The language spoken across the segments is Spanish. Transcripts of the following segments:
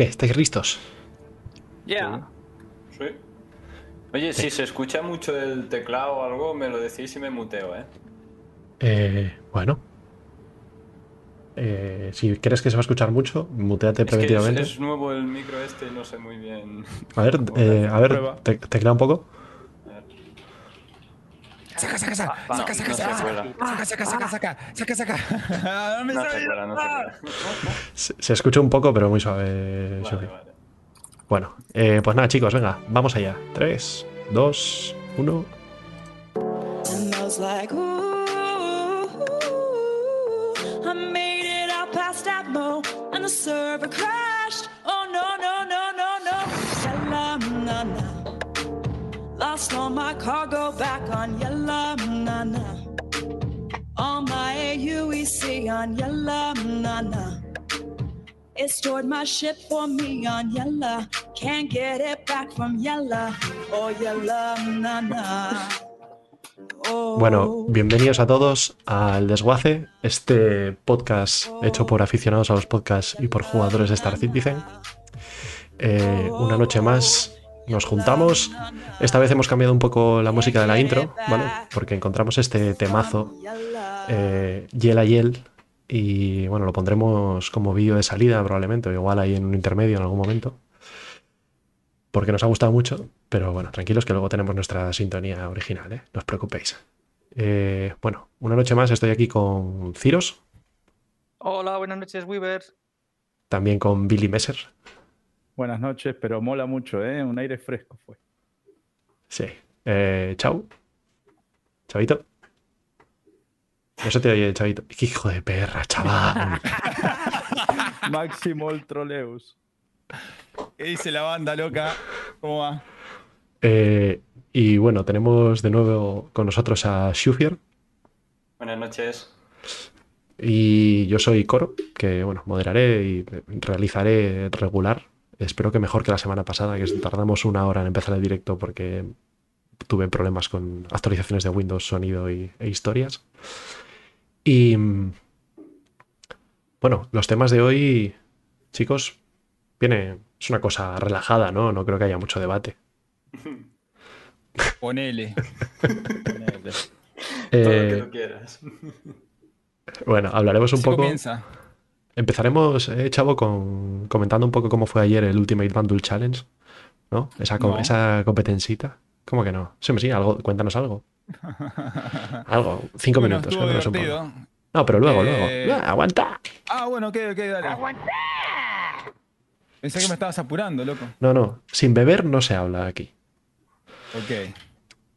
¿Qué? ¿Estáis listos? Ya. Sí. Oye, si se escucha mucho el teclado o algo, me lo decís y me muteo, ¿eh? Eh, bueno. Eh, si crees que se va a escuchar mucho, muteate Es que es, preventivamente. es nuevo el micro este y no sé muy bien. A ver, eh, a ver, te, teclea un poco. A ver. Saca, saca, saca, No, saca, saca, no se saca, cuela. saca, saca, saca, saca, saca, saca. No se se. Se, escucha un poco, pero muy suave. Vale, vale. Bueno, eh, pues nada, chicos, venga, vamos allá. 3, 2, 1. And I was like, ooh, I made it out past Atmo, and the server crashed. All my cargo back on yellow, na na. All my AUEC on yellow, na na. It stored my ship for me on yellow. Can't get it back from yellow. Oh, yellow, na na. Oh. Bueno, bienvenidos a todos al Desguace, este podcast hecho por aficionados a los podcasts y por jugadores de Star Citizen. Eh, una noche más nos juntamos. Esta vez hemos cambiado un poco la música de la intro, ¿vale? Porque encontramos este temazo, eh, Yel a Yel, y bueno, lo pondremos como vídeo de salida probablemente, o igual ahí en un intermedio en algún momento. Porque nos ha gustado mucho, pero bueno, tranquilos que luego tenemos nuestra sintonía original, ¿eh? No os preocupéis. Eh, bueno, una noche más estoy aquí con Ciros, Hola, buenas noches, Weaver. también con Billy Messer. Buenas noches, pero mola mucho, ¿eh? Un aire fresco fue. Sí. Eh, chau. Chavito. No se te oye, chavito. ¡Qué hijo de perra, chaval! Máximo el troleus. ¿Qué dice la banda loca? ¿Cómo va? Eh, y bueno, tenemos de nuevo con nosotros a Shufier. Buenas noches. Y yo soy Coro, que bueno, moderaré y realizaré regular. Espero que mejor que la semana pasada, que tardamos una hora en empezar el directo porque tuve problemas con actualizaciones de Windows, sonido y- e historias. Y bueno, los temas de hoy, chicos, viene, es una cosa relajada, ¿no? No creo que haya mucho debate. Ponele. Ponele. Todo lo que Eh, tú quieras. bueno, hablaremos un Así poco. comienza. Empezaremos, eh, Chavo, con, comentando un poco cómo fue ayer el Ultimate Bundle Challenge, ¿no? Esa, No. esa competensita. ¿Cómo que no? Sí, sí, algo, cuéntanos algo. Algo, cinco Bueno, minutos. cuéntanos un poco. No, pero luego, Eh, luego. Ah, aguanta. Ah, bueno, ok, ok, dale. Pensé que me estabas apurando, loco. No, no, sin beber no se habla aquí. Ok.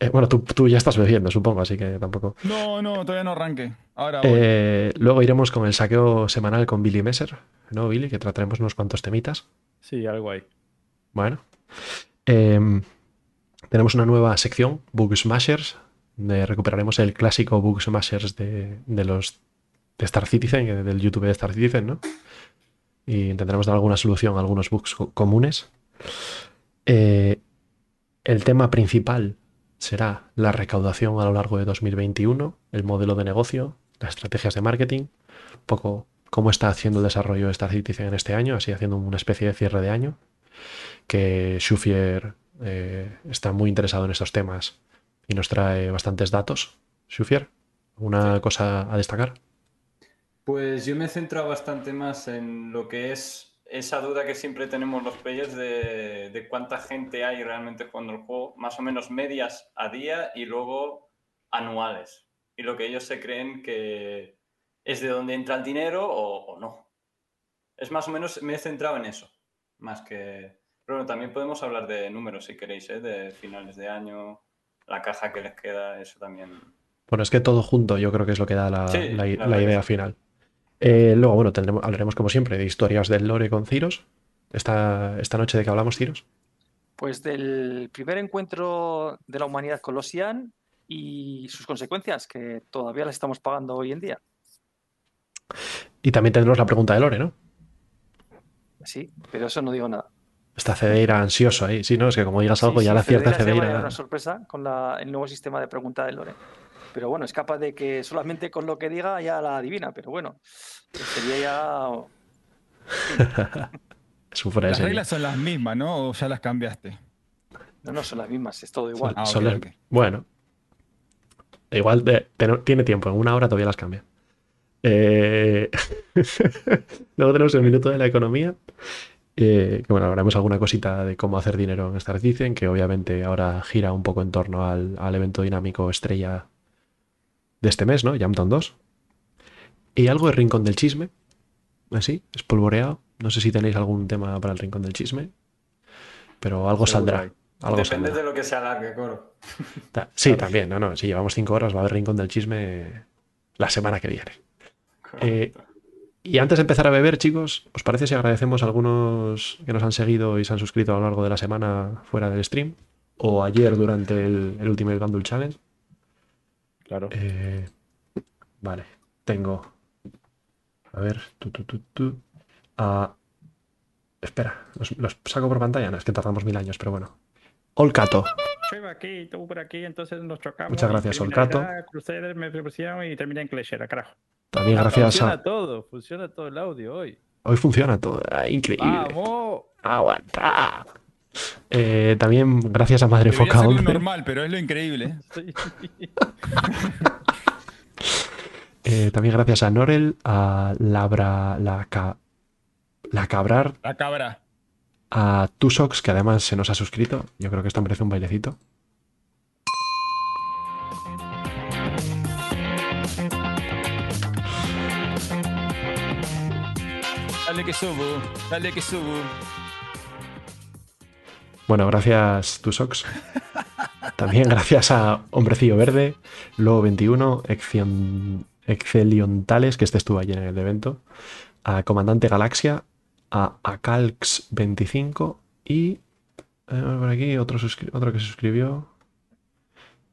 Eh, bueno, tú, tú ya estás bebiendo, supongo, así que tampoco. No, no, todavía no arranqué. Ahora voy. Eh, luego iremos con el saqueo semanal con Billy Messer, ¿no, Billy? Que trataremos unos cuantos temitas. Sí, algo ahí. Bueno. Em, tenemos una nueva sección, Bug Smashers. donde recuperaremos el clásico Bug Smashers de, de los de Star Citizen, del YouTube de Star Citizen, ¿no? Y intentaremos dar alguna solución a algunos bugs co- comunes. Eh, el tema principal será la recaudación a lo largo de 2021, el modelo de negocio, las estrategias de marketing, un poco cómo está haciendo el desarrollo de Star Citizen en este año, así haciendo una especie de cierre de año que Shufier eh, está muy interesado en estos temas y nos trae bastantes datos. Shufier, ¿una cosa a destacar? Pues yo me he centrado bastante más en lo que es esa duda que siempre tenemos los players de, de cuánta gente hay realmente jugando el juego, más o menos medias a día y luego anuales. Y lo que ellos se creen que es de dónde entra el dinero o, o no. Es más o menos, me he centrado en eso, más que... Pero bueno, también podemos hablar de números si queréis, ¿eh? de finales de año, la caja que les queda, eso también. Bueno, es que todo junto yo creo que es lo que da la, Sí, la- la idea final. Eh, luego, bueno, tendremos, hablaremos como siempre de historias del lore con Ciros. Esta, esta noche de que hablamos, Ciros. Pues del primer encuentro de la humanidad con los Ian y sus consecuencias, que todavía las estamos pagando hoy en día. Y también tendremos la pregunta de lore, ¿no? Sí, pero eso no digo nada. Está Cedeira ansioso ahí. Sí, no, es que como digas algo Sí, ya sí, la cierta Cedeira va a Cedeira. una sorpresa con la- el nuevo sistema de pregunta de Lore. Pero bueno, es capaz de que solamente con lo que diga ya la adivina, pero bueno, sería ya Las reglas son las mismas, ¿no? ¿O ya las cambiaste? No, no, son las mismas, es todo igual. Ah, ok, Son las- ok. Bueno. Igual de- ten- tiene tiempo, en una hora todavía las cambia. Eh, Luego tenemos el minuto de la economía. eh, que bueno, hablaremos alguna cosita de cómo hacer dinero en Star Citizen, que obviamente ahora gira un poco en torno al, al evento dinámico estrella de este mes, ¿no? Jamtown 2. Y algo de Rincón del Chisme. Así, espolvoreado. No sé si tenéis algún tema para el Rincón del Chisme. Pero algo saldrá. Algo Depende saldrá. de lo que se alargue, Coro. Sí, también, no, no. Si llevamos cinco horas, va a haber rincón del chisme la semana que viene. Eh, y antes de empezar a beber, chicos, ¿os parece si agradecemos a algunos que nos han seguido y se han suscrito a lo largo de la semana fuera del stream? O ayer durante el, el Ultimate Bundle Challenge. Claro. Eh, vale, tengo. A ver. Ah, espera, los, los saco por pantalla. No, es que tardamos mil años, pero bueno. Olcato. Yo iba aquí, tú por aquí, entonces nos chocamos. Muchas gracias, Olcato. me propusieron y terminé en Cleshera, carajo. También gracias Funciona a. todo, funciona todo el audio hoy. Hoy funciona todo. ah, increíble. ¡Vamos! Aguanta. Eh, también gracias a Madre Debería Foca 11. normal, pero es lo increíble. Sí. Eh, también gracias a Norel, a Labra, la, Ca- la Cabrar, La cabra. a Tusox, que además se nos ha suscrito. Yo creo que esto merece un bailecito. Dale que subo, dale que subo. Bueno, gracias Tusox. También gracias a Hombrecillo Verde, Lobo 21, Excion- Exceliontales, que este estuvo ayer en el evento, a Comandante Galaxia, a Acalx 25 y eh, por aquí otro, otro que se suscribió.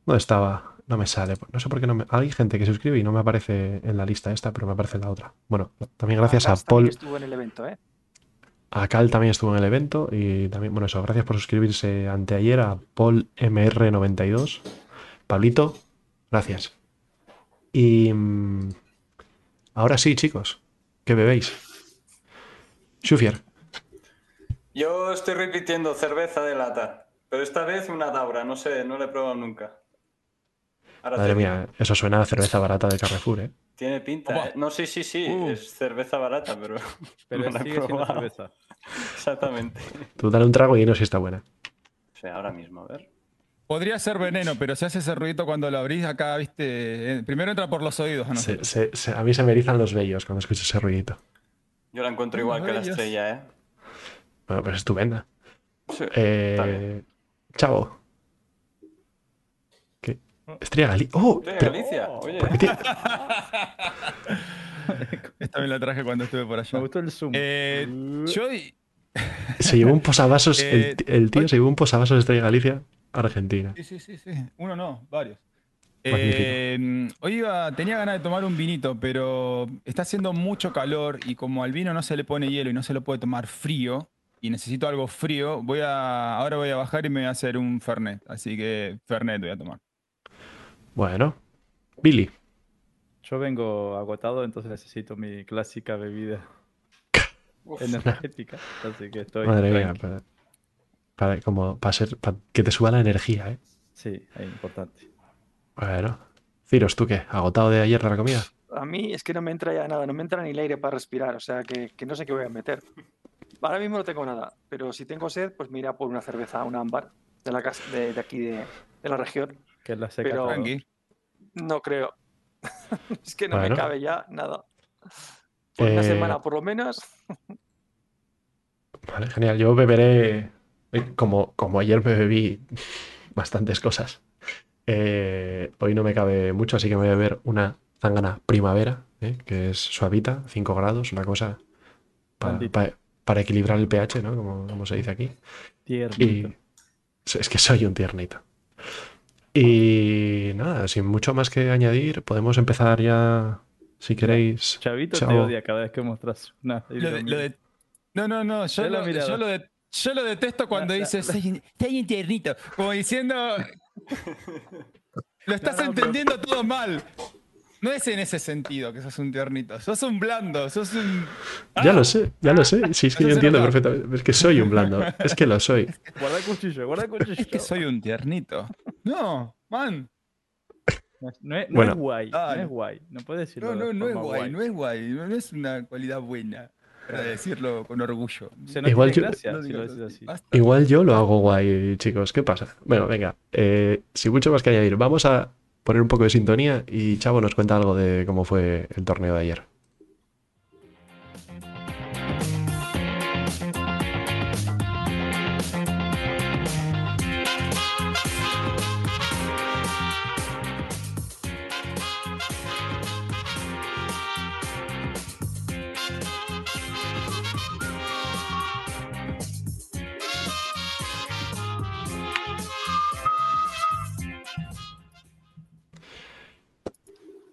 ¿Dónde estaba? No me sale. No sé por qué no me... Hay gente que se suscribe y no me aparece en la lista esta, pero me aparece en la otra. Bueno, también gracias a Paul. estuvo en el evento, ¿eh? A Cal también estuvo en el evento y también, bueno, eso, gracias por suscribirse anteayer a Paul MR92. Pablito, gracias. Y mm, ahora sí, chicos, ¿qué bebéis? Shufier, Yo estoy repitiendo cerveza de lata, pero esta vez una Daura, no sé, no la he probado nunca. Ahora madre mía, eso suena a cerveza barata de Carrefour, ¿eh? Tiene pinta. Opa. ¿eh? No, sí, sí, sí, Uh. es cerveza barata, pero, Pero no sigue siendo probado. cerveza. Exactamente. Tú dale un trago y no si está buena. O sea, ahora mismo, a ver. Podría ser veneno, pero se hace ese ruidito cuando lo abrís acá, viste. eh, Primero entra por los oídos a Se- nosotros. se- se- a mí se me erizan los vellos cuando escucho ese ruidito. Yo la encuentro igual que la estrella, ¿eh? Bueno, pues estupenda. Sí, Eh. ¿Qué? Estrella Galicia. ¡Oh! Estrella pero- Galicia, oye. ¿por qué tiene- Esta me la traje cuando estuve por Me allá. gustó el zoom. Eh, yo Se llevó un posavasos, Eh, el, el tío se llevó un posavasos de Estrella Galicia, Argentina. Sí, sí, sí, sí. Uno no, varios. Eh, hoy iba, tenía ganas de tomar un vinito, pero está haciendo mucho calor y como al vino no se le pone hielo y no se lo puede tomar frío y necesito algo frío, voy a, ahora voy a bajar y me voy a hacer un Fernet. Así que Fernet voy a tomar. Bueno, Billy, Yo vengo agotado, entonces necesito mi clásica bebida energética. Así que estoy. madre mía, para, para- como, para, ser, para que te suba la energía, ¿eh? Sí, es importante. Bueno, Ciros, ¿tú qué? ¿Agotado de ayer de la comida? A mí es que no me entra ya nada, no me entra ni el aire para respirar, o sea que, que no sé qué voy a meter. Ahora mismo no tengo nada, pero si tengo sed, pues mira por una cerveza, un ámbar de, la casa, de, de aquí de, de la región. Que es la seca. Pero- todo. Tranqui. No creo. es que no Bueno. me cabe ya nada. Por una Eh, semana por lo menos. Vale, genial. Yo beberé, eh, como, como ayer me bebí bastantes cosas. eh, hoy no me cabe mucho, así que me voy a beber una zangana primavera, ¿eh? que es suavita, 5 grados, una cosa pa- Blandito. pa- para equilibrar el pH, ¿no? Como, como se dice aquí. Tiernito. Y es que soy un tiernito. Y nada, sin mucho más que añadir, podemos empezar ya, si queréis. Chavito te odia cada vez que mostras una. Lo de- lo de- no, no, no. Yo, lo, yo, lo de- yo lo detesto cuando la- dices, soy, un- soy un tiernito. Como diciendo, lo estás No, no, pero- entendiendo todo mal. No es en ese sentido que sos un tiernito. Sos un blando, sos un. Ya lo sé, ya lo sé. Sí, es que yo entiendo perfectamente. Es que soy un blando. Es que lo soy. Guarda el cuchillo, guarda el cuchillo. Es que soy un tiernito. No, man. No es, no es- no Bueno. es guay, no es guay. No puedes decirlo. No, de no, no es guay, no es guay. No no es una cualidad buena. Para decirlo con orgullo. No Igual yo- gracia No si lo así. Igual yo lo hago guay, chicos. ¿Qué pasa? Bueno, venga. eh, sin mucho más que añadir, vamos a poner un poco de sintonía y Chavo nos cuenta algo de cómo fue el torneo de ayer.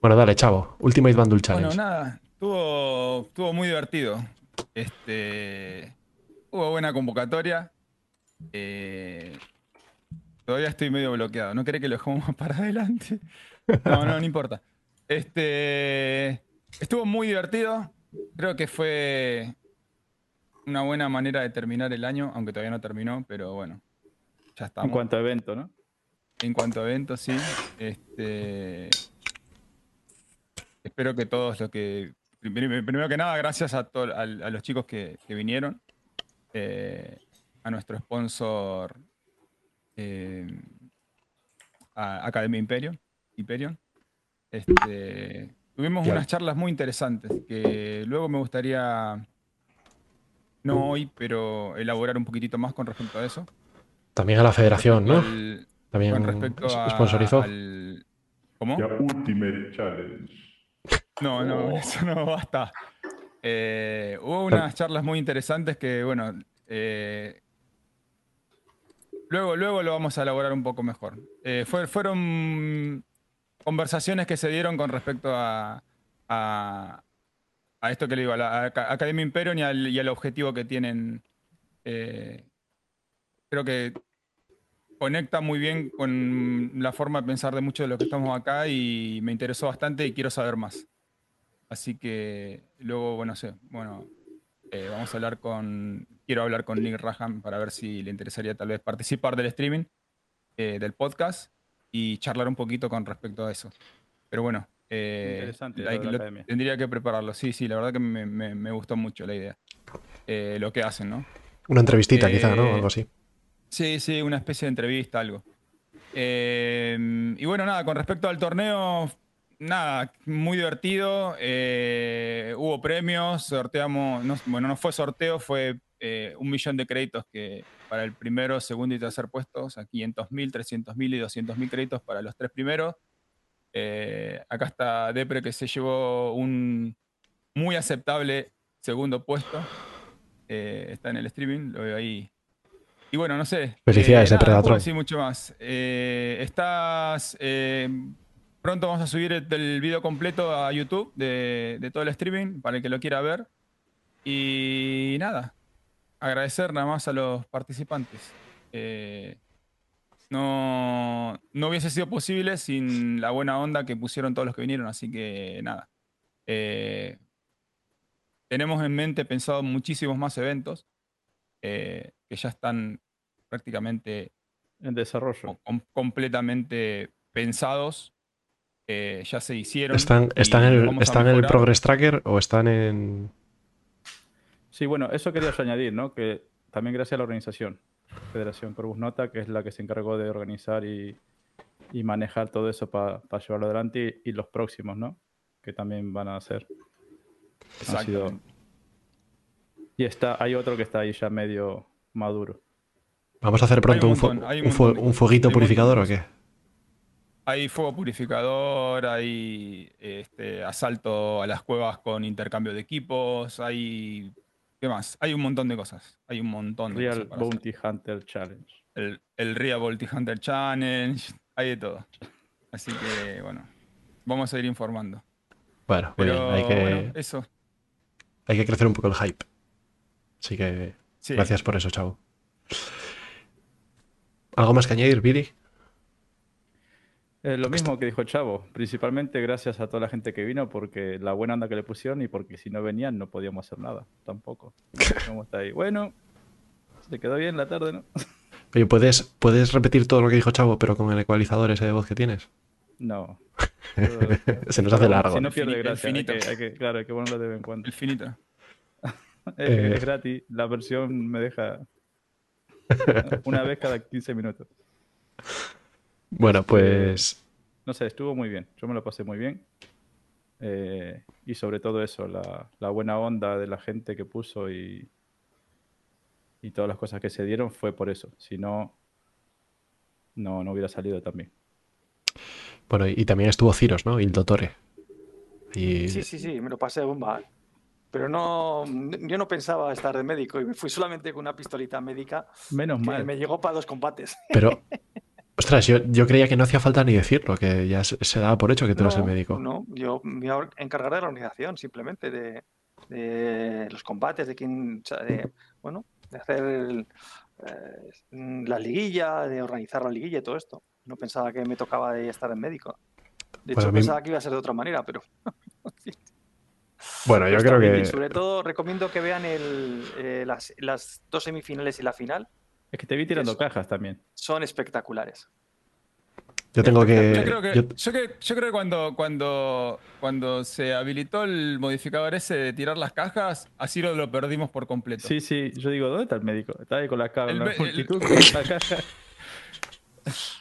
Bueno, dale, Chavo. Ultimate Bundle Challenge. Bueno, nada, estuvo, estuvo muy divertido. Este, hubo buena convocatoria. Eh, todavía estoy medio bloqueado. ¿No cree que lo dejamos más para adelante? No, no, no importa. Este, estuvo muy divertido. Creo que fue una buena manera de terminar el año, aunque todavía no terminó, pero bueno, ya estamos. En cuanto a evento, ¿no? En cuanto a eventos, sí. Este, espero que todos los que. Primero, que nada, gracias a, to- a, a los chicos que, que vinieron. eh, a nuestro sponsor eh, a Academia Imperium. Hyperion. Este, tuvimos Claro. unas charlas muy interesantes que luego me gustaría, no hoy, pero elaborar un poquitito más con respecto a eso. También a la federación, ¿no? Al- También con respecto a, sponsorizó. al- ¿Cómo? Ya Ultimate Challenge. No, no, eso no basta. Eh, hubo unas charlas muy interesantes que, bueno, eh, luego, luego lo vamos a elaborar un poco mejor. Eh, fue- fueron conversaciones que se dieron con respecto a, a, a esto que le digo, a la a Aca- Academia Imperium y al, y al objetivo que tienen. Creo que conecta muy bien con la forma de pensar de muchos de los que estamos acá y me interesó bastante y quiero saber más. Así que luego, bueno, sé, bueno, eh, vamos a hablar con, quiero hablar con Nick Raham para ver si le interesaría tal vez participar del streaming, eh, del podcast y charlar un poquito con respecto a eso. Pero bueno, eh, Interesante lo la tendría que prepararlo. Sí, sí, la verdad que me, me- me gustó mucho la idea. Eh, lo que hacen, ¿no? Una entrevistita, quizá, ¿no? Algo así. Sí, sí, una especie de entrevista, algo. Eh, y bueno, nada, con respecto al torneo, nada, muy divertido. eh, hubo premios, sorteamos, no- bueno, no fue sorteo, fue eh, un millón de créditos que para el primero, segundo y tercer puesto, o sea, 500 mil, 300 mil y 200 mil créditos para los tres primeros. Eh, acá está Depre que se llevó un muy aceptable segundo puesto. Está en el streaming, lo veo ahí. Y bueno, no sé. Felicidades, eh, nada, no puedo decir mucho más. Eh, estás. eh, pronto vamos a subir el, el video completo a YouTube de, de todo el streaming para el que lo quiera ver. Y nada. Agradecer nada más a los participantes. Eh, no, no hubiese sido posible sin la buena onda que pusieron todos los que vinieron, así que nada. Eh, tenemos en mente pensado muchísimos más eventos eh, que ya están prácticamente En desarrollo. com- completamente pensados, eh, ya se hicieron. ¿Están, están, el, ¿están en el. Progress Tracker o están en. Sí, bueno, eso quería yo añadir, ¿no? Que también gracias a la organización, Federación Corvus Nota, que es la que se encargó de organizar y, y manejar todo eso para llevarlo adelante y, y los próximos, ¿no? Que también van a hacer. Han sido-. Y está, hay otro que está ahí ya medio maduro. Vamos a hacer pronto un un, montón, un fueguito purificador o qué? Hay fuego purificador, hay este, asalto a las cuevas con intercambio de equipos, hay... ¿Qué más? Hay un montón de cosas. Hay un montón de Real cosas para hacer. Bounty Hunter Challenge. El, el Real Bounty Hunter Challenge, hay de todo. Así que, bueno, vamos a ir informando. Bueno, muy Pero bien. Hay que, bueno, eso. hay que crecer un poco el hype. Así que Sí. gracias por eso, chavo. ¿Algo más que añadir, Billy? Es lo mismo que dijo Chavo, principalmente gracias a toda la gente que vino, porque la buena onda que le pusieron y porque si no venían no podíamos hacer nada, tampoco. ¿Cómo está ahí? Bueno, se quedó bien la tarde, ¿no? Oye, ¿puedes, ¿puedes repetir todo lo que dijo Chavo, pero con el ecualizador ese de voz que tienes? No. Se nos hace largo. Si no pierde El gracia, hay que, hay que- claro, hay que ponerlo de vez en cuando. Es, Eh. es gratis, la versión me deja una vez cada 15 minutos. Bueno, pues No sé, estuvo muy bien. Yo me lo pasé muy bien. Eh, y sobre todo eso, la, la buena onda de la gente que puso y, y todas las cosas que se dieron fue por eso. Si no, no, no hubiera salido también. bueno, y también estuvo Ciros, ¿no? Y el Dottore. Y Sí, sí, sí, me lo pasé de bomba. Pero no, yo no pensaba estar de médico y me fui solamente con una pistolita médica Menos que mal. me llegó para dos combates. Pero, ostras, yo, yo creía que no hacía falta ni decirlo, que ya se, se daba por hecho que tú eras el No, médico. No, yo me iba a encargar de la organización, simplemente, de, de los combates, de quién, de, bueno, de hacer el, eh, la liguilla, de organizar la liguilla y todo esto. No pensaba que me tocaba de estar en médico. De Pues hecho, mí- pensaba que iba a ser de otra manera, pero Bueno, yo pero creo bien. Que sobre todo recomiendo que vean el, eh, las, las dos semifinales y la final. Es que te vi tirando cajas también. Son espectaculares. yo tengo que. Yo creo que, yo- yo creo, yo creo que cuando, cuando, cuando se habilitó el modificador ese de tirar las cajas, así lo, lo perdimos por completo. Sí, sí, yo digo, ¿dónde está el médico? Está ahí con la, ca- El la el- multitud con la caja.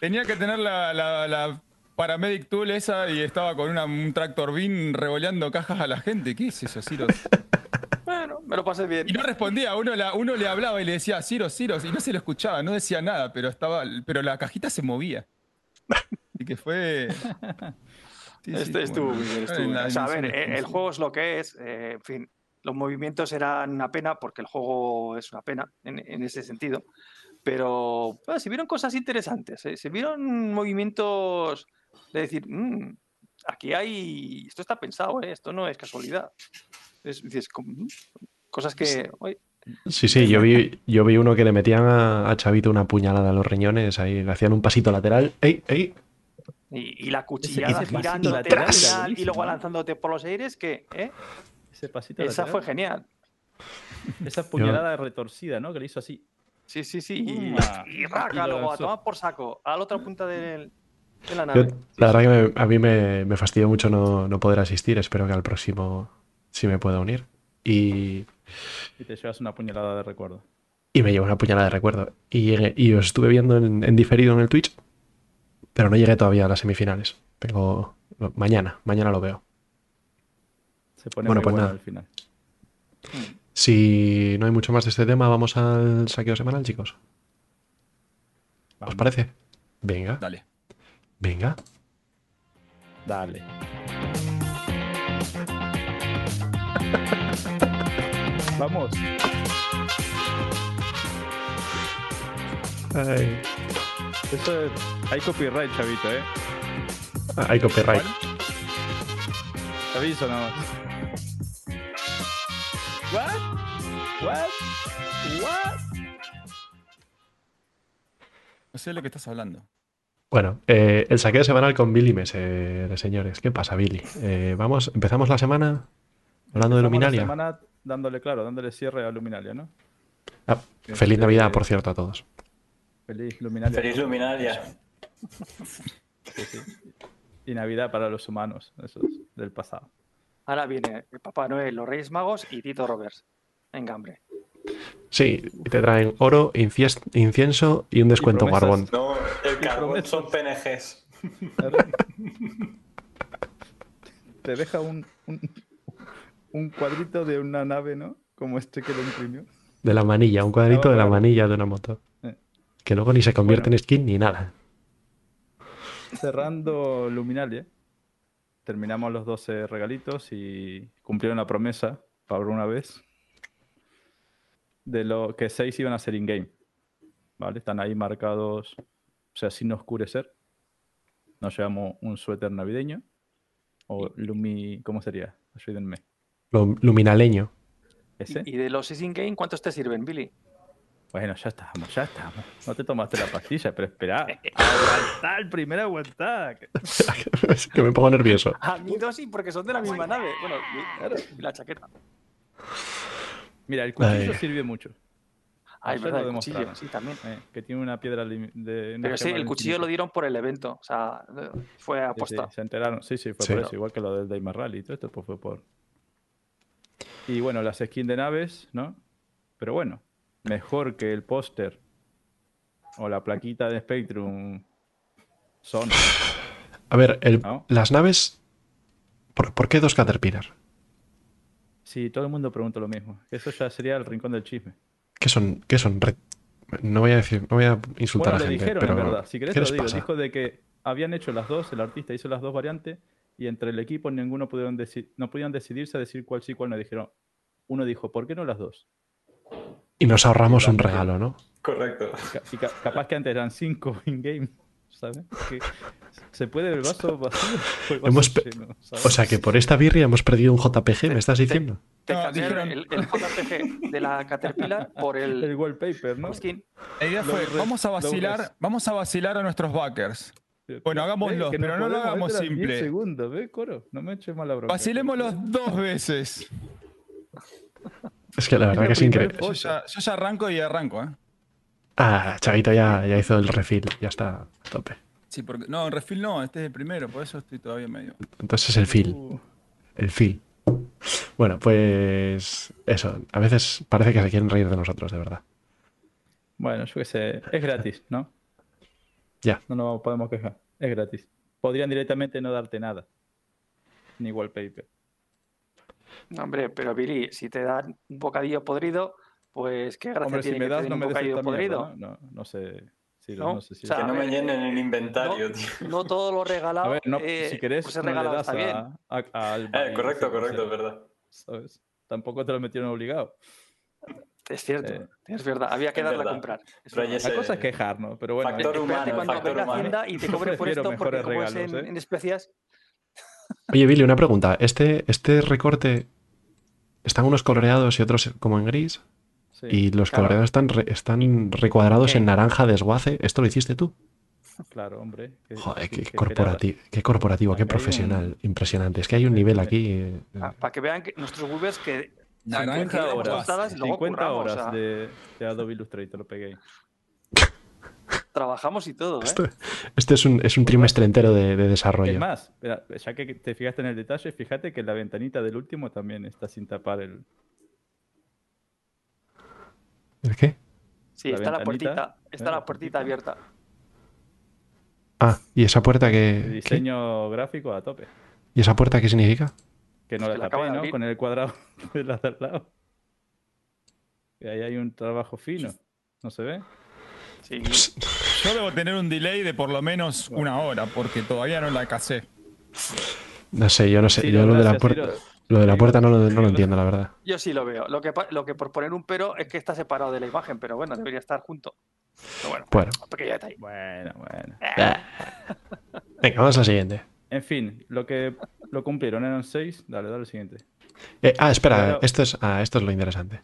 Tenía que tener la, la, la paramedic tool esa y estaba con una- un tractor beam revoleando cajas a la gente. ¿Qué es eso, Ciro? Bueno, me lo pasé bien. Y no respondía, uno, la- uno le hablaba y le decía, Ciro, Ciro, y no se lo escuchaba, no decía nada, pero estaba, pero la cajita se movía. Y que fue. Sí, sí, Este estuvo muy bien. estuvo en bien. la O sea, a ver, dimensión el juego es lo que es. eh, en fin, los movimientos eran una pena porque el juego es una pena en, en ese sentido. Pero bueno, se vieron cosas interesantes. eh, Se vieron movimientos de decir, "Mm, aquí hay. Esto está pensado, eh, esto no es casualidad. Es- dices, "Com- mm", cosas que. oye, Sí, sí, yo vi, yo vi uno que le metían a, a Chavito una puñalada a los riñones, ahí le hacían un pasito lateral. ¡Ey, ey! y, y la cuchillada girándote lateral al era final y luego ¿eh? lanzándote por los aires, que ¿eh? Ese pasito esa lateral. fue genial. Esa puñalada retorcida, ¿no? Que le hizo así. Sí, sí, sí. Y, y raca, luego a tomar por saco, a la otra punta del- de la Yo, nave. la verdad que me- a mí me, me fastidió mucho no, no poder asistir. Espero que al próximo sí me pueda unir. Y, Y te llevas una puñalada de recuerdo. y me llevo una puñalada de recuerdo. Y, llegué- y os estuve viendo en, en diferido en el Twitch, pero no llegué todavía a las semifinales. Tengo mañana, mañana lo veo. Se pone Bueno, muy pues bueno nada. al final. Si no hay mucho más de este tema, vamos al saqueo semanal, chicos. ¿Os parece? Venga, Dale. venga. Dale. Vamos. Ay, Eso es... Hay copyright, chavito, ¿eh? hay copyright. Te aviso nada más. What? What? What? No sé de lo que estás hablando. Bueno, eh, el saqueo semanal con Billy Mese, señores. ¿Qué pasa, Billy? Eh, vamos, empezamos la semana hablando de Empezamos la semana dándole, claro, dándole cierre a Luminalia, ¿no? Ah, feliz Navidad, por cierto, a todos. Feliz Luminalia. Feliz Luminaria. Sí, sí. Y Navidad para los humanos, esos del pasado. Ahora viene el Papá Noel, los Reyes Magos y Tito Roberts en Gambre. Sí, y te traen oro, incienso y un descuento promesas. barbón. No, el carbón son PNGs. Te deja un, un, un cuadrito de una nave, ¿no? Como este que lo imprimió. De la manilla, un cuadrito de la manilla de una moto. Eh. Que luego ni se convierte Bueno. en skin ni nada. Cerrando Luminalia, terminamos los 12 regalitos y cumplieron la promesa, por una vez, de lo que 6 iban a ser in-game. ¿Vale? Están ahí marcados, o sea, sin oscurecer. Nos llevamos un suéter navideño. O Lumi, ¿cómo sería? Ayúdenme. Lo luminaleño. ¿Ese? Y, de los Season Game, ¿cuántos te sirven, Billy? Bueno, ya estamos, ya estamos. No te tomaste la pastilla, pero espera. Aguantar, primero aguantar. Es que me pongo nervioso. A mí dos sí, porque son de la misma nave. Bueno, y, y la chaqueta. Mira, el cuchillo Ay. sirve mucho. Ay, verdad, lo el cuchillo, sí, también. Eh, que tiene una piedra de. una Pero sí, el cuchillo lo dieron por el evento. O sea, fue Sí, sí, aposta. se enteraron. Sí, sí, fue Sí. por eso. Igual que lo del Daimar Rally y todo esto, pues fue por. Y bueno, las skins de naves, ¿no? Pero bueno, mejor que el póster o la plaquita de Spectrum son. A ver, el- ¿No? las naves. ¿por, por qué dos Caterpillar? Sí, todo el mundo pregunta lo mismo. Eso ya sería el rincón del chisme. ¿Qué son? ¿Qué son? No voy a decir, no voy a insultar Bueno, a le gente, dijeron, pero en verdad. Si querés ¿qué te lo digo. pasa? Dijo de que habían hecho las dos, el artista hizo las dos variantes y entre el equipo ninguno pudieron deci- no podían decidirse a decir cuál sí, cuál no. Dijeron, uno dijo, ¿por qué no las dos? Y nos ahorramos Y un regalo, ¿no? Correcto. Ca- Y ca- capaz que antes eran cinco in-game, ¿sabes? Que se puede ver el vaso vacío el vaso Hemos. O sea que por esta birria hemos perdido un JPG, ¿me estás diciendo? Te No, cambiaron dijeron- el, el JPG de la Caterpillar por el el wallpaper, ¿no? skin. La idea fue, vamos a vacilar, vamos a vacilar a nuestros backers. Bueno, hagámoslo, pero no lo hagamos meter a 10 simple. segundos, ¿ves, Coro? No me eches mala broma. Vacilémoslos dos veces. Es que la verdad que es increíble. Yo ya, yo ya arranco y arranco, ¿eh? Ah, Chavito ya, ya hizo el refill, ya está a tope. Sí, porque. No, en refill no, este es el primero, por eso estoy todavía medio. Entonces es el fill, Uh, el fill. Bueno, pues eso, a veces parece que se quieren reír de nosotros, de verdad. Bueno, yo qué sé, es gratis, ¿no? Ya. No nos podemos quejar, es gratis. Podrían directamente no darte nada. Ni wallpaper. No, hombre, pero Billy, si te dan un bocadillo podrido, pues qué gracia Hombre, si tiene me que te das, den no un me bocadillo mierda, podrido. ¿no? No, no sé. si- ¿No? no sé si O sea, Que no me llenen el inventario, no- tío. No todo lo regalado. A ver, no, eh, si querés, pues es no le das a, a- Eh, correcto, correcto, es verdad. ¿sabes? Tampoco te lo metieron obligado. Es cierto, Eh, es verdad. Había que es darle a verdad. comprar. Es Pero ese- La cosa es quejarnos, pero bueno. factor humano, cuando factor humano. Hacienda y te cobre por esto, porque como es en, ¿eh? en especias, Oye, Billy, una pregunta. ¿Este, este recorte están unos coloreados y otros como en gris? sí, Y los claro. coloreados están, re- están recuadrados en naranja desguace. ¿Esto lo hiciste tú? claro, hombre. que- Joder, qué, que corporativo, qué corporativo, qué un- profesional. Impresionante. Es que hay un nivel aquí. eh, para que vean que nuestros Weavers que Naranja 50 Aquí horas, montadas y luego 50 curramos, horas o sea. de, de Adobe Illustrator lo pegué. trabajamos y todo, ¿eh? Esto, este es un, es un trimestre entero de, de Es desarrollo. más, ya que te fijaste en el detalle, fíjate que la ventanita del último también está sin tapar el. ¿El qué? Sí, la está la puertita, está la puertita abierta. Ah, ¿y esa puerta el qué? diseño gráfico a tope. ¿Y esa puerta qué significa? Que no Es la que la acaba tapé, ¿no? Con el cuadrado de la de al lado. Y ahí hay un trabajo fino. ¿No se ve? Sí. Yo debo tener un delay de por lo menos una hora, porque todavía no la casé. No sé, yo no sé. Sí, yo lo de la puerta, Ciro. lo de la puerta no lo, no lo digo, entiendo, la verdad. Yo sí lo veo. Lo que, pa- lo que por poner un pero es que está separado de la imagen, pero bueno, debería estar junto. Pero bueno, Bueno, pequeño detalle. Bueno, bueno. venga, vamos a la siguiente. En fin, lo que lo cumplieron eran 6. Dale, dale al siguiente. Eh, ah, espera, esto es, ah, esto es lo interesante.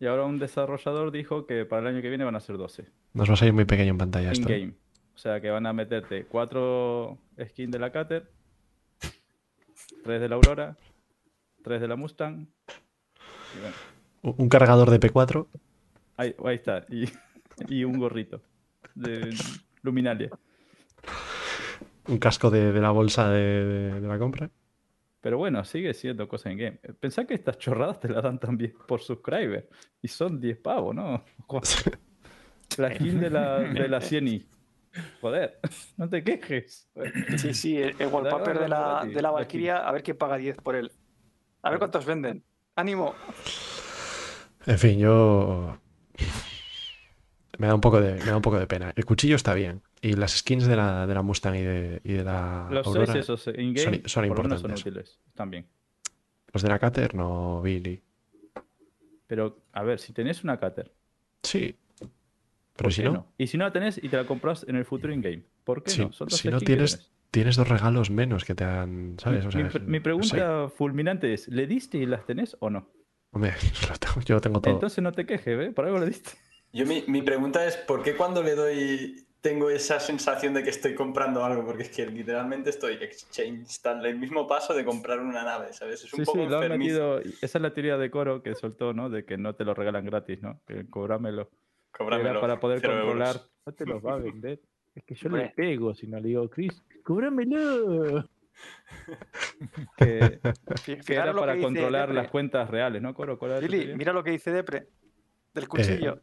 Y ahora un desarrollador dijo que para el año que viene van a ser 12. Nos va a salir muy pequeño en pantalla esto. ¿eh? In-game. O sea que van a meterte 4 skins de la Cater, 3 de la Aurora, 3 de la Mustang. Y bueno, Un un cargador de P4. ahí, ahí está. Y, y un gorrito de luminaria. Un casco de, de la bolsa de, de- de la compra. Pero bueno, sigue siendo cosa en game. Pensá que estas chorradas te las dan también por subscriber. Y son 10 pavos, ¿no? La skin de la, de la 100i. Joder, no te quejes. Sí, sí, el, el wallpaper de la, de la. Valkyria, a ver quién paga 10 por él. A ver cuántos venden. ¡Ánimo! En fin, yo. Me da un poco de, me da un poco de pena. El cuchillo está bien. Y las skins de la, de la Mustang y de, y de la Los Aurora, 6 esos in-game son- importantes. útiles. También. Los de la Cater, no, Billy. Pero, a ver, si tenés una Cater, Sí. ¿por Pero si no, Y si no la tenés y te la compras en el futuro in-game, ¿por qué no? Son si no tienes, tienes dos regalos menos que te han. ¿Sabes? O sea, mi, pregunta fulminante es, ¿le diste y las tenés o no? Hombre, lo tengo- yo tengo todo. Entonces no te quejes, ¿ves? Por algo le diste. Yo mi, mi pregunta es, ¿por qué cuando le doy tengo esa sensación de que estoy comprando algo? Porque es que literalmente estoy exchange, está en el mismo paso de comprar una nave, ¿sabes? Es un Sí, poco sí, lo han metido. Esa es la teoría de Coro que soltó, ¿no? De que no te lo regalan gratis, ¿no? Que cobrámelo. Que Cóbramelo, Era para poder controlar. euros. No te los va a vender. Es que yo le pego si no le digo, Chris, cóbramelo. que, que era que para controlar Depre. las cuentas reales, ¿no, Coro? ¿Cuál era tu Lili, mira lo que dice Depre. Eh, Del cuchillo.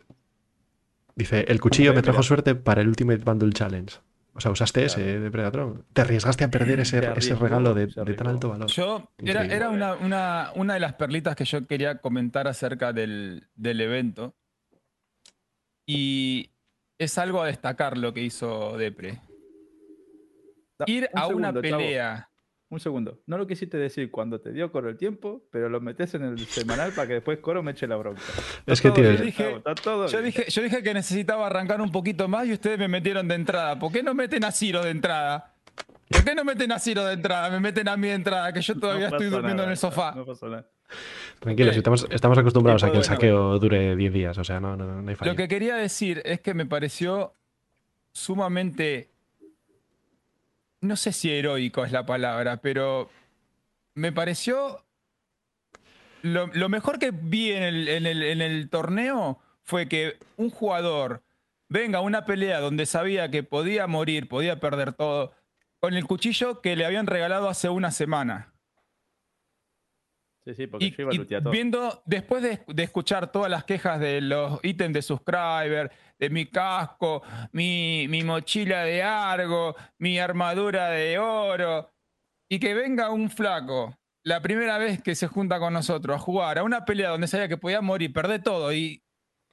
Dice, el cuchillo me Mira. trajo suerte para el Ultimate Bundle Challenge. O sea, usaste ese de Predatron. Te arriesgaste a perder ese, Se ese regalo de, de tan alto valor. Yo, era, era una, una, una de las perlitas que yo quería comentar acerca del, del evento. Y es algo a destacar lo que hizo Depre. Ir un a una segundo, pelea. Un segundo. No lo quisiste decir cuando te dio Coro el tiempo, pero lo metes en el semanal para que después Coro me eche la bronca. Es que, todo dije- Yo dije, yo dije que necesitaba arrancar un poquito más y ustedes me metieron de entrada. ¿Por qué no meten a Ciro de entrada? ¿Por qué no meten a Ciro de entrada? Me meten a mí de entrada, que yo todavía No estoy durmiendo en el sofá. No pasa nada. Tranquilo, Ok. si estamos, estamos acostumbrados a que el saqueo dure 10 días. O sea, no, no, no hay fallo. Lo que quería decir es que me pareció sumamente. No sé si heroico es la palabra, pero me pareció. Lo, mejor que vi en el torneo fue que un jugador venga a una pelea donde sabía que podía morir, podía perder todo, con el cuchillo que le habían regalado hace una semana. Sí, sí, porque Y, yo iba a lutear todo. viendo, después de, de escuchar todas las quejas de los ítems de subscriber, de mi casco, mi, mi mochila de Argo, mi armadura de oro, y que venga un flaco la primera vez que se junta con nosotros a jugar a una pelea donde sabía que podía morir, perder todo, y,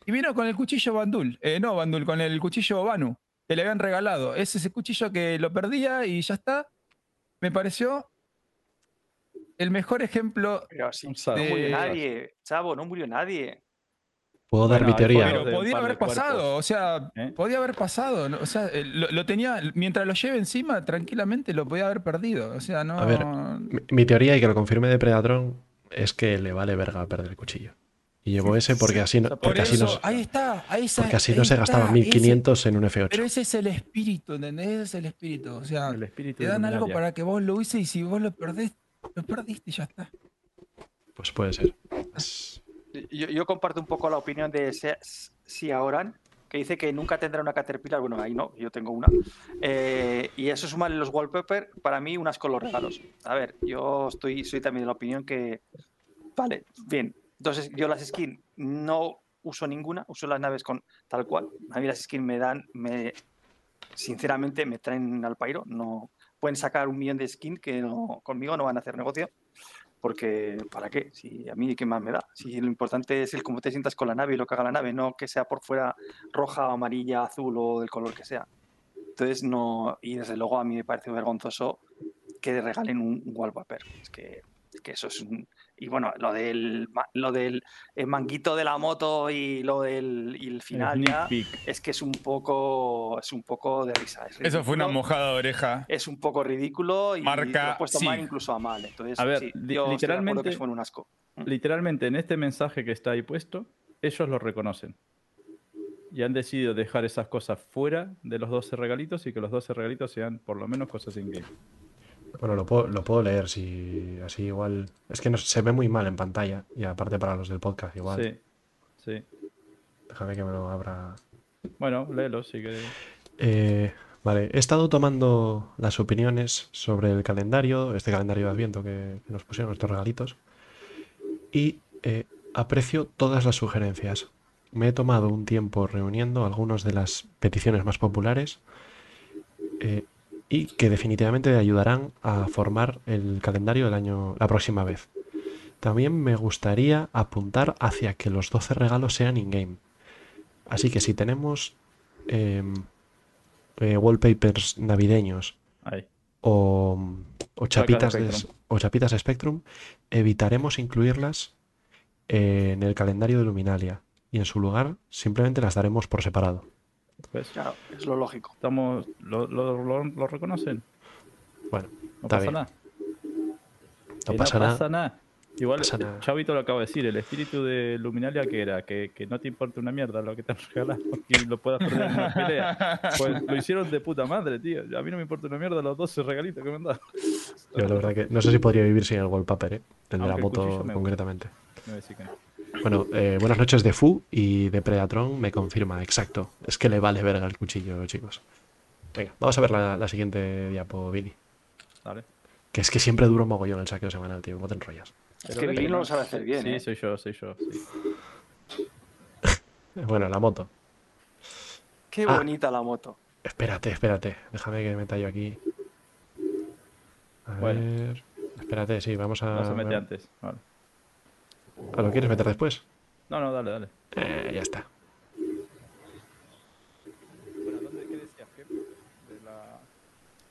y vino con el cuchillo Bandul, eh, no Bandul, con el cuchillo Banu, que le habían regalado. Es ese cuchillo que lo perdía y ya está. Me pareció el mejor ejemplo Pero sí, Un no murió nadie, chavo, no murió nadie. Puedo dar Bueno, mi teoría. Pero de podía de haber pasado, o sea, ¿Eh? podía haber pasado. O sea, eh, lo, lo tenía, mientras lo lleve encima, tranquilamente lo podía haber perdido. O sea, no. A ver, Mi, mi teoría, y que lo confirme de Predatron, es que le vale verga perder el cuchillo. Y llevó ese porque así no, Por porque así no, ahí está, ahí está. porque así no se gastaba ese- 1500 en un Pero F8. ese es el espíritu, ¿entendés? Ese es el espíritu. O sea, El espíritu te de dan algo para que vos lo uses y si vos lo perdés, lo perdiste y ya está. Pues puede ser. Yo, yo comparto un poco la opinión de Siaoran, que dice que nunca tendrá una Caterpillar. Bueno, ahí no, yo tengo una. Eh, y eso sumarle los wallpaper, para mí, unas con los regalos. A ver, yo estoy, soy también de la opinión que. Vale, bien. Entonces, yo las skins no uso ninguna, uso las naves con tal cual. A mí las skins me dan, me, sinceramente, me traen al pairo. No pueden sacar un millón de skins que conmigo no van a hacer negocio. Porque, ¿para qué? Si a mí, ¿qué más me da? Si lo importante es el cómo te sientas con la nave y lo que haga la nave, no que sea por fuera roja, amarilla, azul o del color que sea. Entonces, no. Y desde luego, a mí me parece vergonzoso que regalen un, un wallpaper. Es que, que eso es un. Y bueno, lo del, lo del eh, manguito de la moto y lo del y el final ya, es que es un poco es un poco de risa. es Eso fue una mojada de oreja. Es un poco ridículo y Marca, puesto sí. mal incluso a mal. Entonces, A ver, sí, yo literalmente- que un asco. Literalmente, en este mensaje que está ahí puesto, ellos lo reconocen. Y han decidido dejar esas cosas fuera de los 12 regalitos y que los 12 regalitos sean por lo menos cosas in-game. Bueno, lo puedo, lo puedo leer si así igual. Es que no, se ve muy mal en pantalla. Y aparte para los del podcast igual. Sí, sí. Déjame que me lo abra. Bueno, léelo, sí que... Eh, vale, he estado tomando las opiniones sobre el calendario, este calendario de Adviento que, que nos pusieron, estos regalitos, y eh, aprecio todas las sugerencias. Me he tomado un tiempo reuniendo algunas de las peticiones más populares eh, y que definitivamente ayudarán a formar el calendario del año, la próxima vez. También me gustaría apuntar hacia que los 12 regalos sean in-game. Así que si tenemos em, eh, wallpapers navideños Ahí. o, o chapitas, de, o chapitas Spectrum, evitaremos incluirlas en el calendario de Luminalia. Y en su lugar simplemente las daremos por separado. ¿Ves? Claro, es lo lógico. Estamos, lo, lo- lo- lo reconocen. Bueno, No Está pasa bien. nada. no pasa nada. pasa nada. Igual, pasa nada. Chavito lo acaba de decir, el espíritu de Luminalia que era, que, que no te importa una mierda lo que te han regalado y lo puedas perder en una pelea. Pues lo hicieron de puta madre, tío. A mí no me importa una mierda los 12 regalitos que me han dado. Yo la verdad que no sé si podría vivir sin el wallpaper, ¿eh? El de la moto me concretamente. Me voy a decir que no. Bueno, eh, buenas noches de Fu y de Predatron me confirma, exacto. Es que le vale verga el cuchillo, chicos. Venga, vamos a ver la, la siguiente diapo, Billy. Dale. Que es que siempre duro mogollón el saqueo semanal, tío. ¿Cómo te enrollas? Es que Billy no lo sabe hacer bien. Sí, ¿eh? soy yo, soy yo. sí. Bueno, la moto. Qué Ah. bonita la moto. Espérate, espérate. Déjame que meta yo aquí. A Bueno. ver. Espérate, sí, vamos a. No se mete antes. Vale. ¿Ah, ¿Lo quieres meter después? No, no, dale, dale. Eh, ya está. Bueno, ¿dónde qué decías, Pep? De la...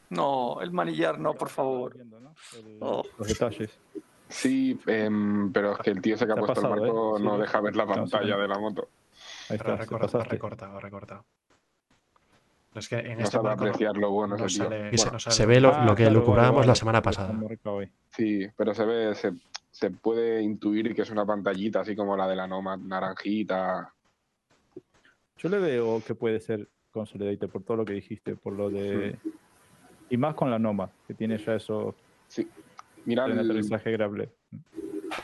No, el manillar no, por favor. Viendo, ¿no? El-. Los detalles. Sí, em, pero es que el tío ese que ha puesto el marco ¿eh? no Sí. deja ver la No, sí, pantalla no. de la moto. Ahí está, te recorta, pasaste. recorta, recorta. Es que en No este marco apreciar lo bueno no ese tío. sale- Bueno, se ve lo, Ah, lo que claro, lucubrábamos vale, la semana pasada. Sí, pero se ve, se, se puede intuir que es una pantallita así como la de la Nomad, naranjita. Yo le veo que puede ser Consolidated por todo lo que dijiste, por lo de... Y más con la Noma, que tiene ya eso Sí. Mira el, aterrizaje grable.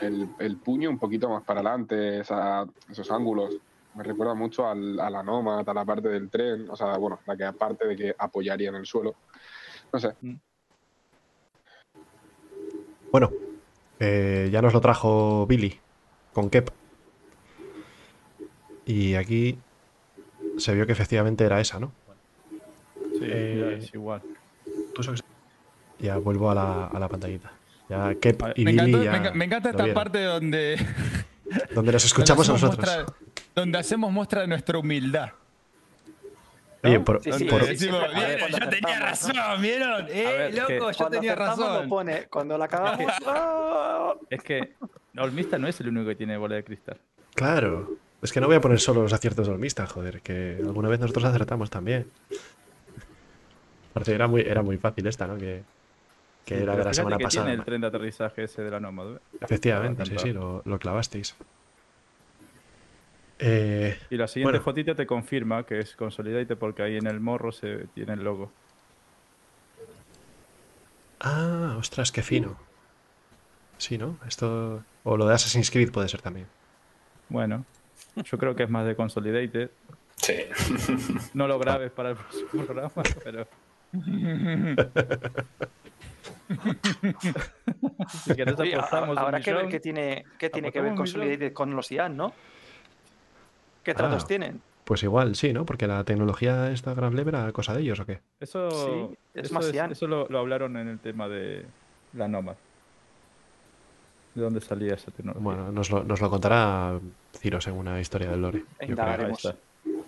el- el puño un poquito más para adelante, esa- esos ángulos. Me recuerda mucho al- a la Nomad, a la parte del tren, o sea, bueno, la que aparte de que apoyaría en el suelo. No sé, Bueno, eh, ya nos lo trajo Billy con Kep. Y aquí se vio que efectivamente era esa, ¿no? Sí, Eh, es igual. Ya vuelvo a la, a la pantallita. Ya Kep y Me, Billy encantó- ya me enca- me encanta esta parte donde, Donde nos escuchamos a donde nosotros. muestra- donde hacemos muestra de nuestra humildad. Oye, por, Sí, por- decimos, ¿vieron? Yo tenía razón, ¿vieron? Eh, ver, loco, que- yo Cuando tenía razón. lo pone, cuando la cagamos. ¡ah! Es que Olmista no es el único que tiene bola de cristal. Claro. Es que no voy a poner solo los aciertos de Olmista, joder, que alguna vez nosotros acertamos también. Aparte, era muy, era muy fácil esta, ¿no? Que, que era de la semana que pasada. tiene el tren de aterrizaje ese de la Nómada. Efectivamente, sí, sí, lo, lo clavasteis. Eh, Y la siguiente Bueno. fotita te confirma que es Consolidated porque ahí en el morro se tiene el logo. ah, ostras, qué fino. Sí, ¿no? Esto. O lo de Assassin's Creed puede ser también. Bueno, yo creo que es más de Consolidated. Sí. No lo grabes para el próximo programa, pero. si querés Oye, apostamos un habrá que ver qué tiene, qué tiene que ver. Consolidated con los IAN, ¿no? ¿Qué tratos Ah. tienen? Pues igual, sí, ¿no? Porque la tecnología esta Grab era cosa de ellos, ¿o qué? Eso, Sí, es eso, eso lo, lo hablaron en el tema de la Nomad. ¿De dónde salía esa tecnología? Bueno, nos lo, nos lo contará Ciros en una historia del Lore.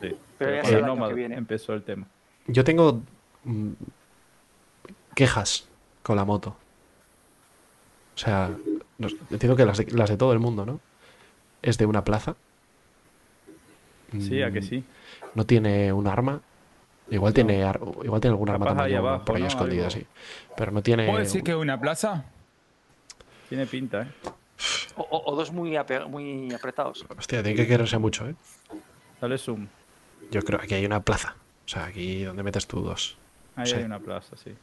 Sí. Pero ya el año Nomad que viene. empezó el tema. Yo tengo mm, quejas con la moto. O sea, nos- entiendo que las de, las de todo el mundo, ¿no? Es de una plaza. Sí, a que Mm, sí. No tiene un arma. Igual tiene, ar- igual tiene algún arma Capaz abajo, por ahí ¿no? escondida, Algo. sí. Pero no tiene. ¿Puedo decir que es una plaza? Tiene pinta, ¿eh? O, dos muy, apretados. Hostia, tiene que quererse mucho, ¿eh? Dale zoom. Yo creo que aquí hay una plaza. O sea, aquí donde metes tú dos. Ahí Sí. hay una plaza, sí.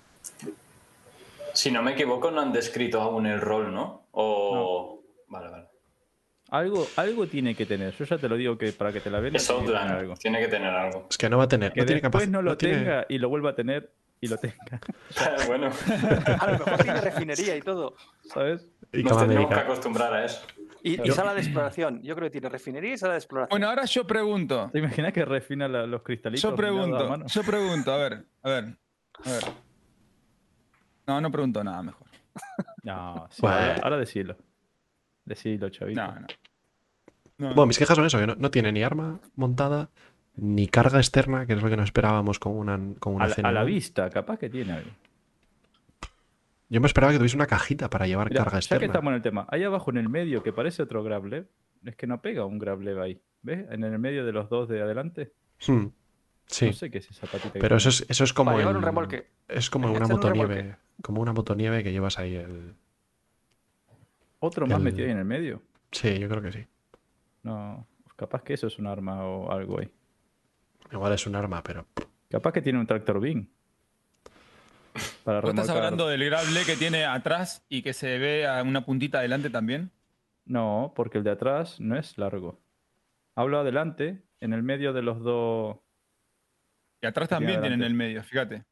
Si no me equivoco, no han descrito aún el rol, ¿no? O. Vale, vale. Algo, algo tiene que tener. Yo ya te lo digo que para que te la vendas Es tiene que tener Outland. algo. Tiene que tener algo. Es que no va a tener. Que no tiene después no lo tenga y lo vuelva a tener y lo tenga. bueno, A lo mejor tiene refinería y todo. ¿Sabes? Y nos tendremos que acostumbrar a eso. Y, y sala de exploración. Yo creo que tiene refinería y sala de exploración. Bueno, ahora yo pregunto. ¿Te imaginas que refina la- los cristalitos? Yo pregunto. Yo pregunto. A ver, a ver. A ver. No, no pregunto nada mejor. No, sí, Bueno. ahora, ahora decilo. Decilo, chavito. No, no. No, Bueno, mis quejas son eso, que no, no tiene ni arma montada, ni carga externa, que es lo que nos esperábamos con una, con una a, la, cena. a la vista, capaz que tiene algo. Yo me esperaba que tuviese una cajita para llevar Mira, carga ya que externa. estamos en el tema, ahí abajo en el medio que parece otro grable, es que no pega un grable ahí. ¿Ves? En el medio de los dos de adelante. Hmm, Sí, No sé qué es esa patita. pero eso es, eso es como. Para llevar un remolque. Es como una motonieve. Como una motonieve que llevas ahí el. Otro más El- metido ahí en el medio. Sí, yo creo que sí. No, capaz que eso es un arma o algo ahí. Igual es un arma, pero Capaz que tiene un tractor beam. Para ¿Vos estás hablando del grable que tiene atrás y que se ve a una puntita adelante también? No, porque el de atrás no es largo. Hablo adelante, en el medio de los dos. Y atrás Tiene también tienen adelante. el medio, fíjate.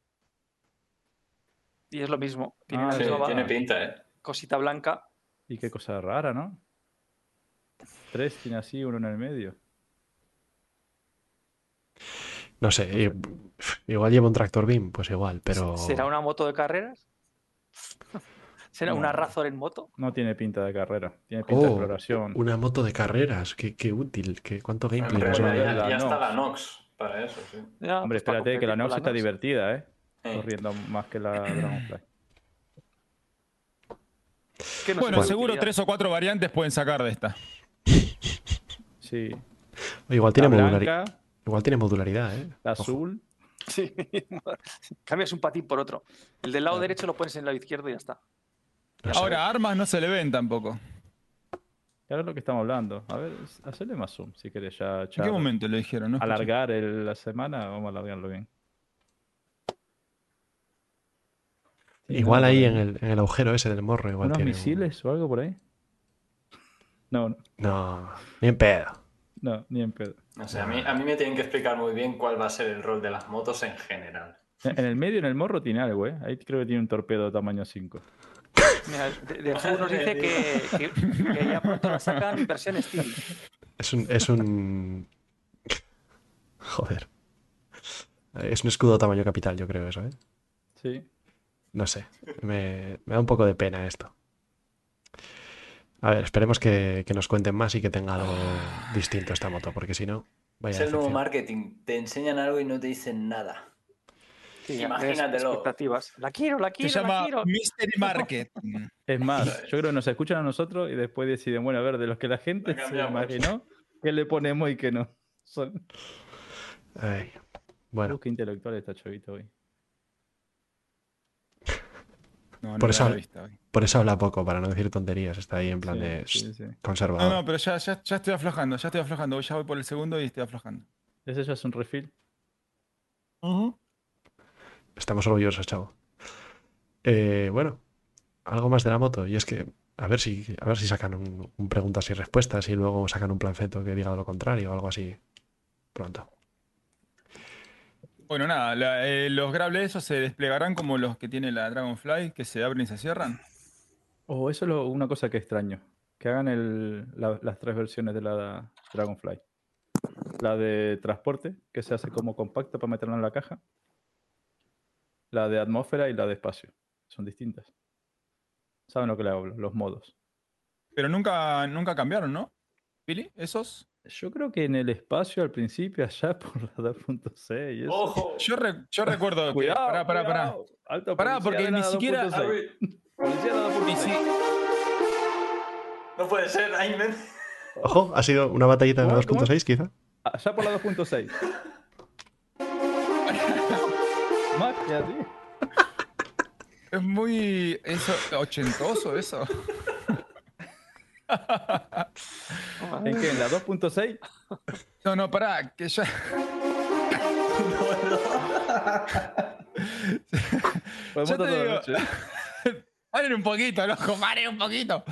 Y es lo mismo. Tiene Ah, Sí, tiene pinta, ¿eh? cosita blanca. Y qué cosa rara, ¿no? Tres tiene así, uno en el medio. no sé. i- Igual lleva un tractor beam, pues igual, pero. ¿Será una moto de carreras? ¿Será una. Razor en moto? No tiene pinta de carrera, tiene pinta de Oh, exploración. una moto de carreras. Qué, qué útil. Qué, ¿Cuánto gameplay Pero nos va a ya, dar. la ya está la Nox para eso, sí. Ya, Hombre, pues espérate, que la Nox está Nox. divertida, ¿eh? Eh, Corriendo más que la Dragonfly. Que no Bueno, seguro utilidad. tres o cuatro variantes pueden sacar de esta. Sí. Igual tiene, la modulari- blanca, igual tiene modularidad, ¿eh? la Ojo. azul. Sí. Cambias un patín por otro. El del lado Claro. derecho lo pones en el lado izquierdo y ya está. Ahora, armas no se le ven tampoco. Claro es lo que estamos hablando. A ver, hacerle más zoom si querés ya ¿En echar- qué momento lo dijeron? No alargar el- la semana. Vamos a alargarlo bien. Igual ahí en el, en el agujero ese del morro. Igual ¿Unos tiene un- misiles o algo por ahí? No, no, No, ni en pedo. no, ni en pedo. No sé, a mí, a mí me tienen que explicar muy bien cuál va a ser el rol de las motos en general. En el medio, en el morro, tiene algo, ¿eh? Ahí creo que tiene un torpedo tamaño 5. Mira, de, de nos dice que, que- que ya pronto la sacan en versión Steam. Es un. Es un... Joder. Es un escudo tamaño capital, yo creo eso, ¿eh? Sí. No sé. Me, me da un poco de pena esto. A ver, esperemos que, que nos cuenten más y que tenga algo distinto esta moto, porque si no, vaya es el nuevo marketing. Te enseñan algo y no te dicen nada. Sí, Imagínatelo. Expectativas. La quiero, la Se quiero, la llama quiero. Mystery Market. Es más, yo creo que nos escuchan a nosotros y después deciden, bueno, a ver, de los que la gente La se imaginó, ¿qué le ponemos y qué no? Son... Ay, Bueno, Busca intelectual esta chavita hoy. No, no Por eso- por eso habla poco, para no decir tonterías. Está ahí en plan Sí, de sí, "Shh, sí. conservador. No, no, pero ya, ya, ya estoy aflojando, ya estoy aflojando. Ya voy por el segundo y estoy aflojando. Ese ya es un refill. Estamos orgullosos, chavo. Eh, bueno, algo más de la moto. Y es que, a ver si, a ver si sacan un, un preguntas y respuestas y luego sacan un planfeto que diga lo contrario o algo así pronto. Bueno, nada, la- eh, los grables esos se desplegarán como los que tiene la Dragonfly, que se abren y se cierran. Oh, eso es lo- una cosa que extraño. Que hagan el- la- las tres versiones de la Dragonfly. La de transporte, que se hace como compacta para meterla en la caja. La de atmósfera y la de espacio. Son distintas. ¿Saben lo que le hablo? Los modos. Pero nunca, nunca cambiaron, ¿no? ¿Billy? ¿Esos? Yo creo que en el espacio al principio, allá por la 2.6 y eso. ¡Ojo! Yo, re- yo recuerdo que. Cuidado, Pará, pará, pará. Alto Pará, porque ni siquiera- 2.6. Policía de la 2.6. Y si- No puede ser, Aymen. Ojo, ha sido una batallita de la ¿Cómo? ¿Cómo? 2.6 quizá. Allá por la 2.6. Magia, tío. Es muy. Eso, ochentoso eso. ¿En qué? ¿En la 2.6? No, no, pará, que ya. Podemos Yo te digo-. Paren un poquito, loco, paren un poquito.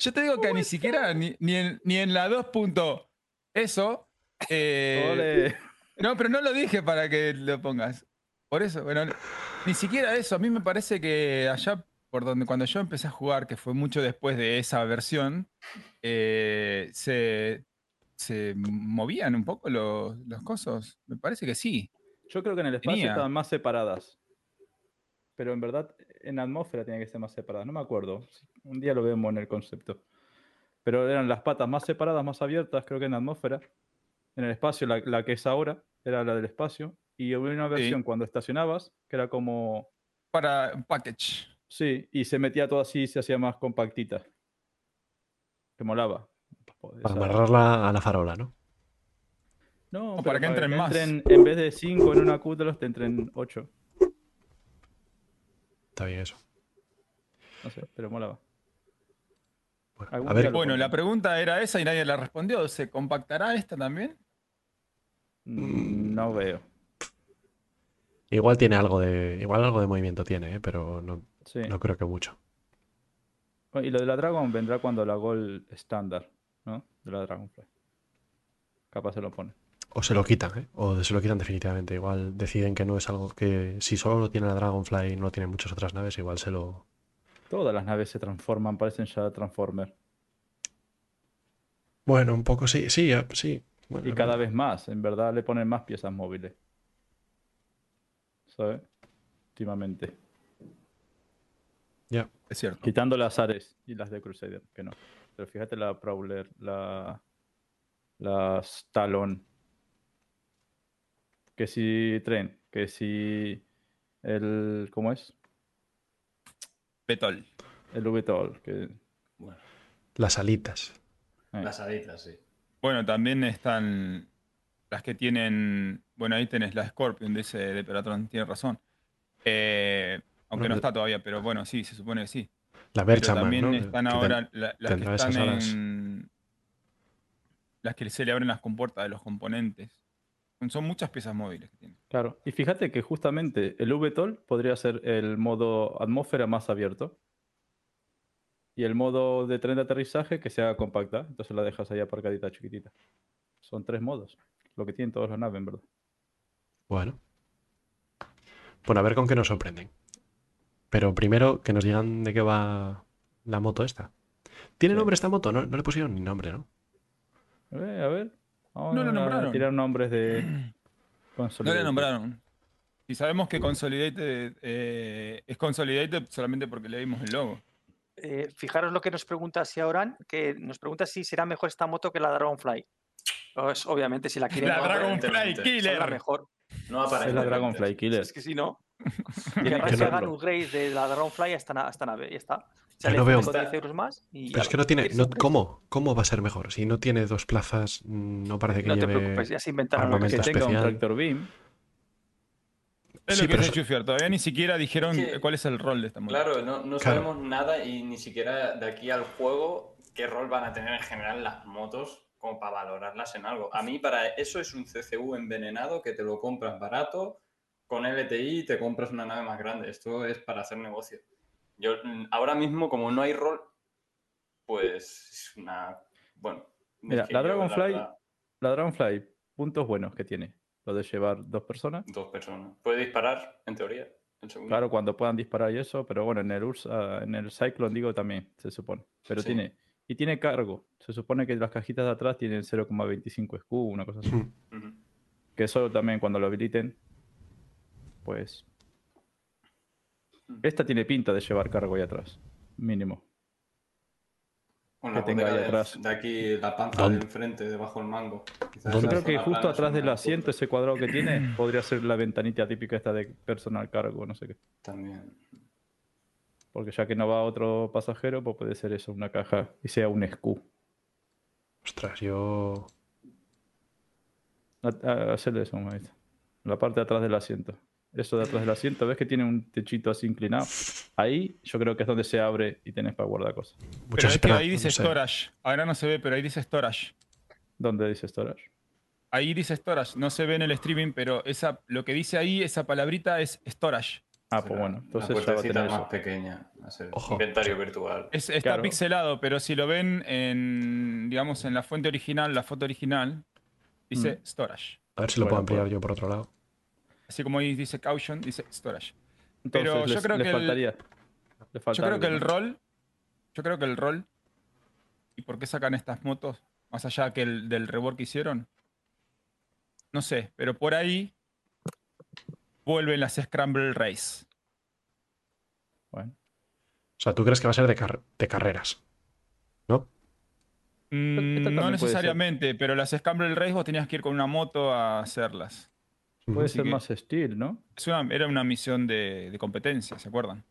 Yo te digo que ni siquiera, ni, ni en, ni en la 2. punto Eso. eh, no, pero no lo dije para que lo pongas. Por eso, bueno, ni siquiera eso. A mí me parece que allá por donde cuando yo empecé a jugar, que fue mucho después de esa versión, eh, se, se movían un poco los, los cosos. Me parece que sí. Yo creo que en el espacio Tenía. estaban más separadas. Pero en verdad, en atmósfera tienen que ser más separadas. No me acuerdo. Un día lo vemos en el concepto. Pero eran las patas más separadas, más abiertas, creo que en atmósfera. En el espacio, la, la que es ahora, era la del espacio. Y hubo una versión cuando estacionabas, que era como. Para un package. Sí, y se metía todo así y se hacía más compactita. Que molaba. Para Esa- amarrarla a la farola, ¿no? No, para que entren más. entren- en vez de 5 en una Q-Telos, te entren 8. Está bien eso. No sé, pero molaba. Bueno, a ver, Bueno, la pregunta era esa y nadie la respondió. ¿Se compactará esta también? Mm, No veo. Igual tiene algo de. Igual algo de movimiento tiene, ¿eh? pero no, Sí. no creo que mucho. Y lo de la Dragon vendrá cuando la Gol estándar, ¿no? De la Dragonfly. Capaz se lo pone. O se lo quitan, ¿eh? O se lo quitan definitivamente. Igual deciden que no es algo que. Si solo lo tiene la Dragonfly y no lo tienen muchas otras naves, igual se lo. Todas las naves se transforman, parecen ya Transformer. Bueno, un poco sí, sí, eh, sí. Bueno, Y cada vez más, en verdad le ponen más piezas móviles. ¿Sabes? Últimamente. Ya. Es cierto. Quitando las Ares y las de Crusader, que no. Pero fíjate la Prowler, la. Las Talon. Que si Tren, que si. El. ¿Cómo es? Betol. El VTOL. Que, Bueno, Las alitas. eh, las alitas, sí. Bueno, también están las que tienen. Bueno, ahí tenés la Scorpion, dice de Peratron, tiene razón. Eh, aunque no está todavía, pero bueno, sí, se supone que sí. La Pero Merchantman, también ¿no? están ahora la- las que están en. Las que se le abren las compuertas de los componentes. Son- muchas piezas móviles que tiene. Claro, y fíjate que justamente el VTOL podría ser el modo atmósfera más abierto. Y el modo de tren de aterrizaje que se haga compacta. Entonces la dejas ahí aparcadita chiquitita. Son tres modos. Lo que tienen todas las naves, en verdad. Bueno. Bueno, a ver con qué nos sorprenden. Pero primero que nos digan de qué va la moto esta. ¿Tiene Sí. nombre esta moto? No, no le pusieron ni nombre, ¿no? Eh, a ver. Vamos No lo a nombraron. tirar nombres de. No le nombraron. Y sabemos que Consolidated eh, es Consolidated solamente porque le dimos el logo. Eh, fijaros lo que nos pregunta Xiaoran, que nos pregunta si será mejor esta moto que la Dragonfly. Pues, obviamente, si la quieren La no, Dragonfly es la Killer. mejor. No aparece. Es la Dragonfly Killer. Es que si no, querrá que que hagan serlo. un upgrade de la Dragonfly a esta, na- a esta nave. Ya está. Yo no veo- 5 o 10 euros más y Pero es que no tiene. ¿Quieres no-? ¿Cómo? ¿Cómo va a ser mejor? Si no tiene dos plazas, no parece que No te lleve. preocupes, ya se inventaron lo que tenga un tractor beam. Es Sí, lo que pero se. Todavía ni siquiera dijeron Es que- cuál es el rol de esta moto. Claro, no, no Claro. sabemos nada y ni siquiera de aquí al juego qué rol van a tener en general las motos como para valorarlas en algo. A mí para eso es un CCU envenenado que te lo compras barato, con LTI te compras una nave más grande. Esto es para hacer negocio. Yo mm, ahora mismo como no hay rol, pues es una... Bueno. Mira, la Dragonfly- verdad, La Dragonfly, puntos buenos que tiene. Lo de llevar dos personas. dos personas. Puede disparar, en teoría, segundo. Claro, cuando puedan disparar y eso, pero bueno, en el Ursa, en el Cyclone digo también, se supone. Pero Sí. tiene, y tiene cargo. Se supone que las cajitas de atrás tienen 0,25 SQ, una cosa así. Que eso también cuando lo habiliten, pues... Esta tiene pinta de llevar cargo ahí atrás, mínimo. Una que tenga ahí de- atrás. De aquí, la panza ¿Dónde? del frente, debajo del mango. Quizás. Yo creo que justo atrás del asiento, puta. ese cuadrado que tiene, podría ser la ventanita típica esta de personal cargo, no sé qué. También. Porque ya que no va otro pasajero, pues puede ser eso, una caja y sea un SQ. Ostras, yo. A- a- Hacerle eso, maestro. La parte de atrás del asiento. Eso de atrás del asiento, ¿ves que tiene un techito así inclinado? Ahí yo creo que es donde se abre y tenés para guardar cosas. Pero Muchas es que ahí dice no sé. storage. Ahora no se ve, pero ahí dice storage. ¿Dónde dice storage? Ahí dice storage. No se ve en el streaming, pero esa, lo que dice ahí, esa palabrita es storage. Ah, pues bueno, entonces ya va a tener más eso. pequeña. Ojo. Inventario virtual. Es- está Claro. pixelado, pero si lo ven en, digamos, en la fuente original, la foto original, dice Mm. storage. A ver si lo puedo ampliar pues- yo por otro lado. Así como ahí dice caution, dice storage. Entonces Pero yo les- creo les que el- faltaría. falta Yo creo algo, que el rol, yo creo que el rol, y por qué sacan estas motos, más allá que el, del rework que hicieron, no sé, pero por ahí vuelven las Scramble Race. Bueno, O sea, ¿tú crees que va a ser de, car- de carreras? ¿No? Mm, no necesariamente, pero las Scramble Race vos tenías que ir con una moto a hacerlas. puede Así ser más steel, ¿no? Es una- era una misión de, de competencia, ¿se acuerdan?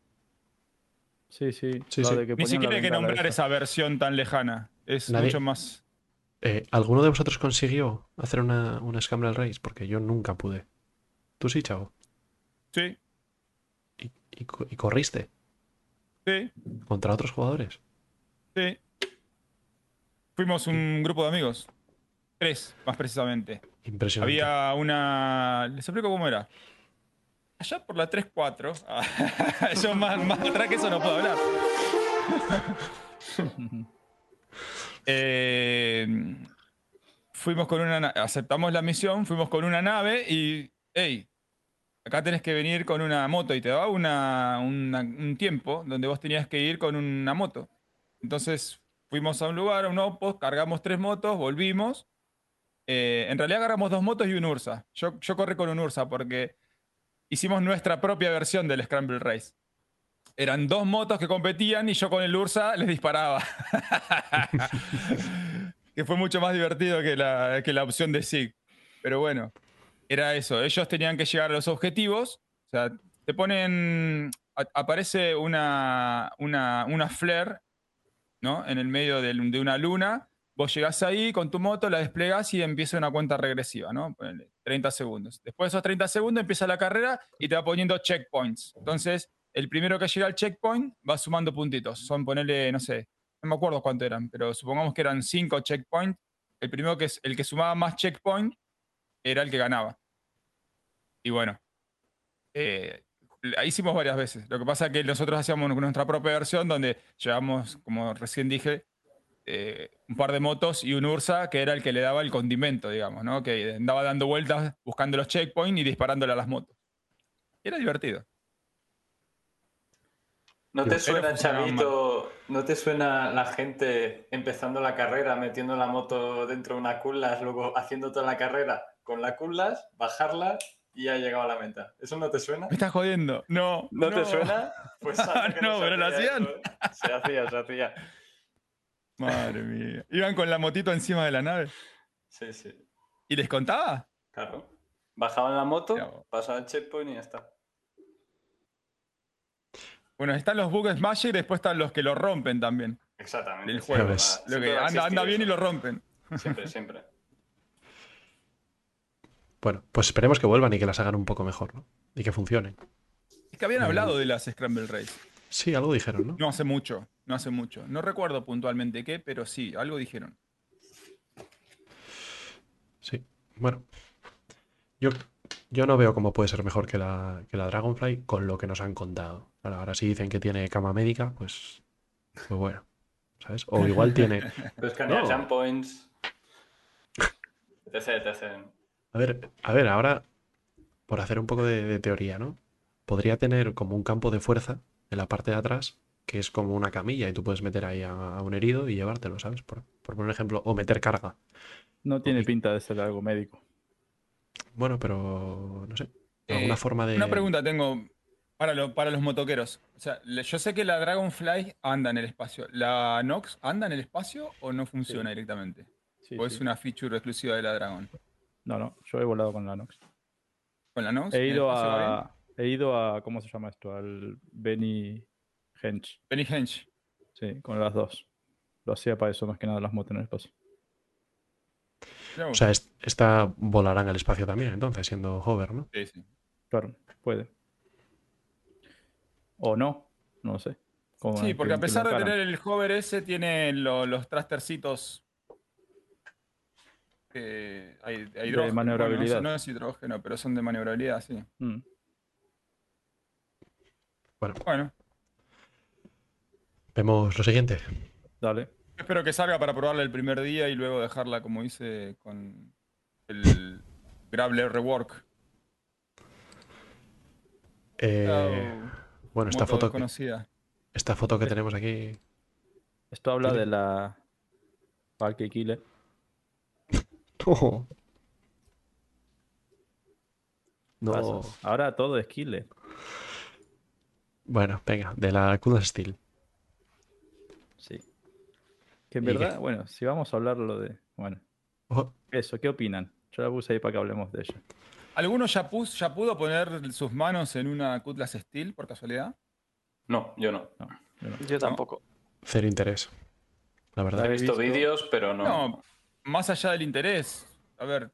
Sí, sí. Sí, la sí. de que Ni siquiera hay que nombrar esa. esa versión tan lejana. Es Nadie- mucho más. Eh, ¿Alguno de vosotros consiguió hacer una, una Scramble Race? Porque yo nunca pude. ¿Tú sí, chavo? Sí, ¿Y, y co- y corriste sí, contra otros jugadores? sí. Fuimos un grupo de amigos. Tres, más precisamente. Impresionante. Había una. Les explico cómo era. Allá por la 3-4. ah, Yo más, más atrás que eso no puedo hablar. Eh, fuimos con una. na- Aceptamos la misión, fuimos con una nave y. ¡Ey! Acá tenés que venir con una moto y te daba una, un tiempo donde vos tenías que ir con una moto. Entonces fuimos a un lugar, a un outpost, cargamos tres motos, volvimos. Eh, en realidad agarramos dos motos y un Ursa. Yo, yo corrí con un Ursa porque hicimos nuestra propia versión del Scramble Race. Eran dos motos que competían y yo con el Ursa les disparaba. que fue mucho más divertido que la, que la opción de SIG. Pero bueno, era eso. Ellos tenían que llegar a los objetivos. O sea, te ponen. aparece una, una, una flare, ¿no? En el medio del- de una luna. Vos llegás ahí con tu moto, la desplegás y empieza una cuenta regresiva, ¿no? Ponele 30 segundos. Después de esos 30 segundos empieza la carrera y te va poniendo checkpoints. Entonces, el primero que llega al checkpoint va sumando puntitos. Son, ponerle, no sé, no me acuerdo cuánto eran, pero supongamos que eran 5 checkpoints. El primero que es el que sumaba más checkpoint era el que ganaba. Y bueno, eh, la hicimos varias veces. Lo que pasa es que nosotros hacíamos nuestra propia versión donde llevamos, como recién dije, eh, un par de motos y un Ursa que era el que le daba el condimento, digamos, ¿no? Que andaba dando vueltas buscando los checkpoints y disparándole a las motos. Era divertido. ¿No te Pero suena, Chavito, no te suena la gente empezando la carrera, metiendo la moto dentro de una cutlass, luego haciendo toda la carrera con la cutlass, bajarla y ya llegado a la meta? ¿Eso no te suena? Me estás jodiendo. No. ¿No, te suena? Pues que No, se pero lo hacía hacían. eso, ¿eh? Se hacía, se hacía. Madre mía. Iban con la motito encima de la nave. Sí, sí. ¿Y les contaba? Claro. Bajaban la moto, pasaban el checkpoint y ya está. Bueno, están los bug smasher y después están los que lo rompen también. Exactamente. Sí, juego. Lo que anda, bien y lo rompen. Siempre, siempre. Bueno, pues esperemos que vuelvan y que las hagan un poco mejor, ¿no? Y que funcionen. Es que habían hablado de las Scramble Race. Sí, algo dijeron, ¿no? No hace mucho, no hace mucho. No recuerdo puntualmente qué, pero sí, algo dijeron. Sí. Bueno. Yo, yo no veo cómo puede ser mejor que la, que la Dragonfly con lo que nos han contado. Ahora sí dicen que tiene cama médica, pues, pues bueno. ¿Sabes? O igual tiene. Escanear No. jump points. etc, etc. A ver, a ver, ahora, por hacer un poco de, de teoría, ¿no? Podría tener como un campo de fuerza en la parte de atrás, que es como una camilla, y tú puedes meter ahí a, a un herido y llevártelo, ¿sabes? Por, por poner un ejemplo, o meter carga. No tiene pinta de ser algo médico. Bueno, pero no sé. Alguna Eh, forma de. Una pregunta tengo para, lo- para los motoqueros. O sea, le- yo sé que la Dragonfly anda en el espacio. ¿La Nox anda en el espacio o no funciona directamente? Sí, ¿O es una feature exclusiva de la Dragon? No, no, yo he volado con la Nox. ¿Con la Nox? He ¿En el ido a. He ido a. ¿Cómo se llama esto? Al Benny Hench. Benny Hench. Sí, con las dos. Lo hacía para eso más que nada las motos en el espacio. O sea, es- esta volará en el espacio también, entonces, siendo hover, ¿no? Sí, sí. Claro, puede. O no, no lo sé. Sí, que- porque a pesar de tener el hover ese, tiene lo- los trastercitos. Que hay, hay hidrógeno. maniobrabilidad. Bueno, no, es hidrógeno, pero son de maniobrabilidad, sí. Mm. Bueno, Vemos lo siguiente. Dale. espero que salga para probarla el primer día y luego dejarla como hice con el Graveler Rework. Eh, Oh, bueno, esta foto, desconocida. esta foto que tenemos aquí. Esto habla de la Valky Killer. No. Pasas. Ahora todo es Killer. Bueno, venga, de la Kudas Steel. Sí. Que en verdad, bueno, si vamos a hablar lo de. Bueno, Ojo, eso, ¿qué opinan? Yo la puse ahí para que hablemos de ella. ¿Alguno ya, pus- ya pudo poner sus manos en una Cutlass Steel por casualidad? No, yo no. No, yo no. Yo tampoco. cero interés. La He verdad. he visto visto- vídeos, pero no. No, más allá del interés. A ver.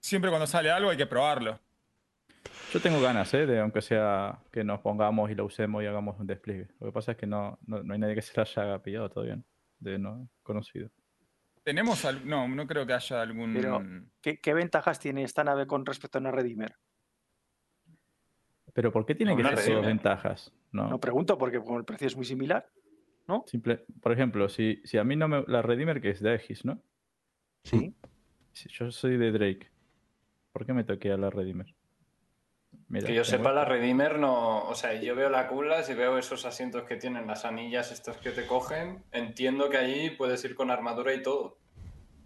Siempre cuando sale algo hay que probarlo. Yo tengo ganas, ¿eh? De aunque sea que nos pongamos y lo usemos y hagamos un despliegue. Lo que pasa es que no, no, no hay nadie que se la haya pillado todavía. ¿no? de no conocido. Tenemos al- no, no creo que haya algún. Pero- ¿Qué, qué ventajas tiene esta nave con respecto a una Redeemer? Pero ¿por qué tienen que ser ventajas? No. No pregunto porque como el precio es muy similar. Simple, por ejemplo, si, si a mí no me. La Redeemer que es de Aegis, ¿no? Sí. Si yo soy de Drake, ¿por qué me toqué a la Redeemer? Mira, Que yo sepa, la. Redeemer no. O sea, yo veo la culas y veo esos asientos que tienen las anillas, estos que te cogen. Entiendo que allí puedes ir con armadura y todo.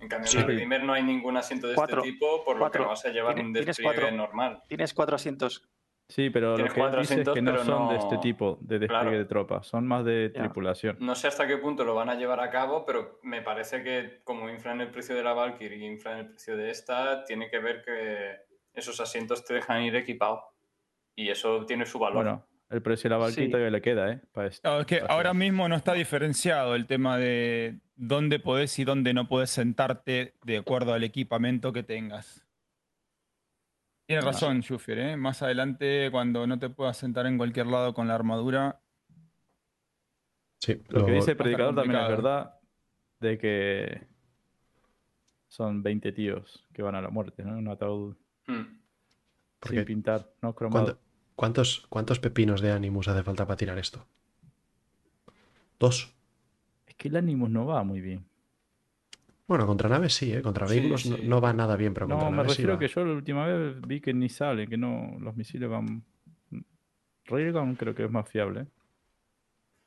En cambio, Sí. en la Redeemer no hay ningún asiento de Cuatro. este tipo, por lo Cuatro. que no vas a llevar un despliegue cuatro. normal. Tienes cuatro asientos. Sí, pero lo que él dice es que no son de este tipo, de despliegue Claro. de tropas, son más de tripulación. No sé hasta qué punto lo van a llevar a cabo, pero me parece que como inflan el precio de la Valkyrie y inflan el precio de esta, tiene que ver que esos asientos te dejan ir equipado. Y eso tiene su valor. Bueno, el precio de la Valkyrie Sí. todavía le queda, ¿eh? Para esto. No, es que para ahora hacer- mismo no está diferenciado el tema de dónde podés y dónde no podés sentarte de acuerdo al equipamiento que tengas. Tienes Ah. razón, Schufer, ¿eh? Más adelante, cuando no te puedas sentar en cualquier lado con la armadura, Sí, Lo que dice el Va a estar predicador también es complicado. verdad, de que son 20 tíos que van a la muerte, ¿no? Un ataúd Hmm. Porque sin pintar, no cromado. ¿cuánto- ¿cuántos, ¿Cuántos pepinos de Animus hace falta para tirar esto? Dos. Es que el Animus no va muy bien. Bueno, contra naves sí, ¿eh? Contra vehículos no- sí. No, va nada bien, pero No, contra me naves sí refiero va. que yo la última vez vi que ni sale, que no, los misiles van... Railgun creo que es más fiable. ¿eh?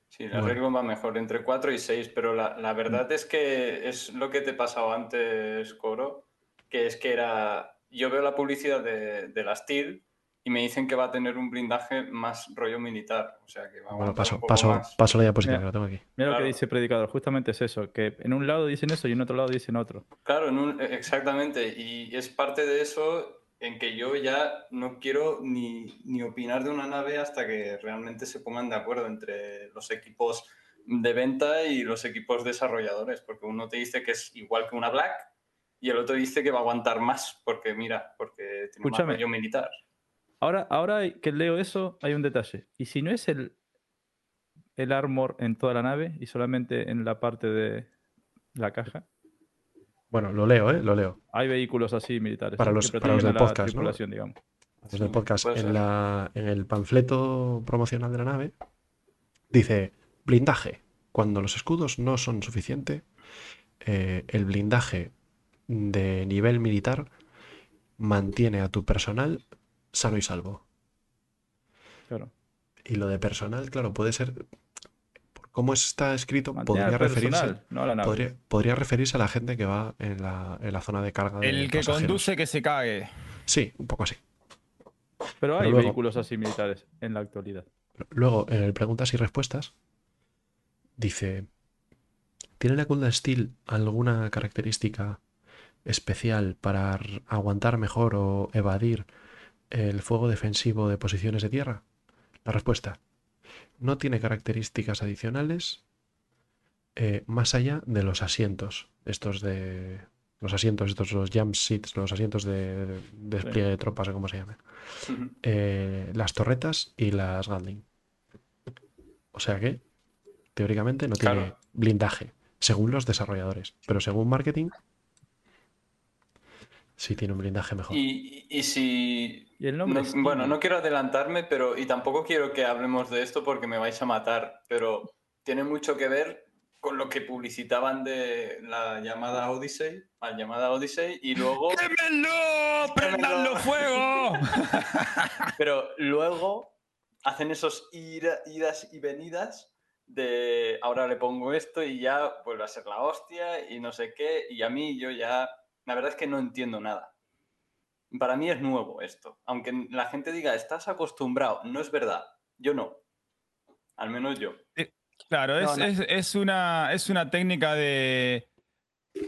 Sí, la Bueno. Railgun va mejor, entre 4 y 6, pero la, la verdad es que es lo que te pasaba antes, Coro, que es que era... Yo veo la publicidad de, de la Steel y me dicen que va a tener un blindaje más rollo militar, o sea que va a Bueno, aguantar paso, un poco paso, más. paso la diapositiva, Mira. que lo tengo aquí. Mira lo que dice el predicador, justamente es eso, que en un lado dicen eso y en otro lado dicen otro. Claro, en un- exactamente, y es parte de eso en que yo ya no quiero ni, ni opinar de una nave hasta que realmente se pongan de acuerdo entre los equipos de venta y los equipos desarrolladores, porque uno te dice que es igual que una Black y el otro dice que va a aguantar más, porque mira, porque tiene Escúchame. más rollo militar. Ahora, ahora que leo eso, hay un detalle. ¿Y si no es el, el armor en toda la nave y solamente en la parte de la caja? Bueno, lo leo, ¿eh? Lo leo. Hay vehículos así militares. Para los- para los del podcast, ¿no? tripulación, digamos. Desde el Sí, podcast, en, ser. la, en el panfleto promocional de la nave, dice blindaje. Cuando los escudos no son suficiente, eh, el blindaje de nivel militar mantiene a tu personal sano y salvo. Claro. Y lo de personal, claro, puede ser. Por cómo está escrito, podría referirse, no a la nave. podría, podría referirse a la gente que va en la, en la zona de carga de el que pasajeros. conduce que se cague. Sí, un poco así. Pero hay Pero luego- vehículos así militares en la actualidad. Luego, en el preguntas y respuestas, dice: ¿Tiene la Cooldown Steel alguna característica especial para aguantar mejor o evadir el fuego defensivo de posiciones de tierra? La respuesta: No tiene características adicionales eh, más allá de los asientos, estos de. Los asientos, estos, los jump seats, los asientos de, de despliegue de tropas o como se llamen Ujú. eh, las torretas y las Gatling. O sea que, teóricamente, no tiene blindaje, según los desarrolladores. Pero según marketing, sí tiene un blindaje mejor. Y si... Y el nombre no- bueno, no quiero adelantarme, pero y tampoco quiero que hablemos de esto porque me vais a matar, pero tiene mucho que ver con lo que publicitaban de la llamada Odyssey, la llamada Odyssey, y luego... ¡Quémenlo! ¡Prendanlo fuego! Pero luego hacen esos ira- idas y venidas de ahora le pongo esto y ya vuelve a ser la hostia y no sé qué. Y a mí yo ya, la verdad es que no entiendo nada. Para mí es nuevo esto. Aunque la gente diga, estás acostumbrado, no es verdad. Yo no. Al menos yo. Claro, No, es, no. es- es una, es una técnica de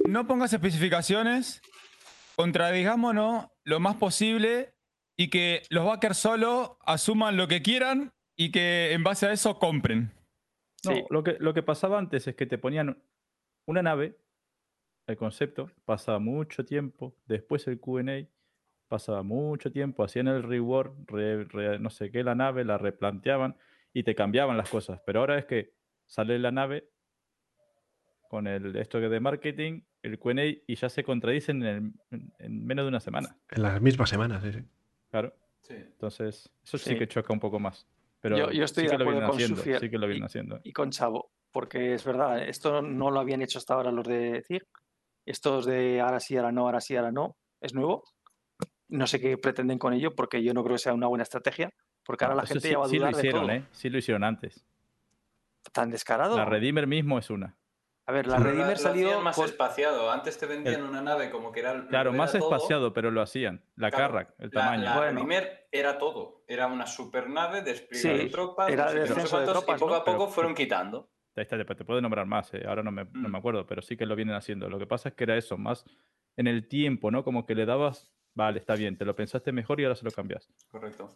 no pongas especificaciones, contradigámonos lo más posible y que los backers solo asuman lo que quieran y que en base a eso compren. No, Sí. lo, que, lo que pasaba antes es que te ponían una nave, el concepto, pasaba mucho tiempo, después el QA, pasaba mucho tiempo, hacían el reward, re- re- no sé qué, la nave, la replanteaban y te cambiaban las cosas. Pero ahora es que sale la nave con el esto de marketing, el Q&A, y ya se contradicen en, el- en- en menos de una semana. En las mismas semanas, sí, sí. Claro. Sí. Entonces, eso sí, Sí. que choca un poco más. Pero Yo- yo estoy sí de que lo acuerdo vienen con haciendo. Sí que lo y- vienen haciendo. y con Chavo, porque es verdad, esto no lo habían hecho hasta ahora los de CIG. Estos de ahora sí, ahora no, ahora sí, ahora no, es nuevo. No sé qué pretenden con ello, porque yo no creo que sea una buena estrategia, porque ahora la Eso gente sí, ya va a sí lo dudar de hicieron, todo. ¿eh? Sí lo hicieron antes. ¿Tan descarado? La Redeemer mismo es una. A ver, la Pero Redeemer lo salió más espaciado. Antes te vendían una nave como que era. Claro, era más todo. espaciado, pero lo hacían. La Claro, Carrack, el La, tamaño. la Bueno. Redeemer era todo. Era una supernave despliegue Sí, de tropas. era no sé de tropas, y poco ¿no? a poco Pero- fueron quitando. Ahí está, te, te puedo nombrar más, eh, ahora no me, no Mm. me acuerdo, pero sí que lo vienen haciendo. Lo que pasa es que era eso, más en el tiempo, ¿no? Como que le dabas, vale, está bien, te lo pensaste mejor y ahora se lo cambias. Correcto.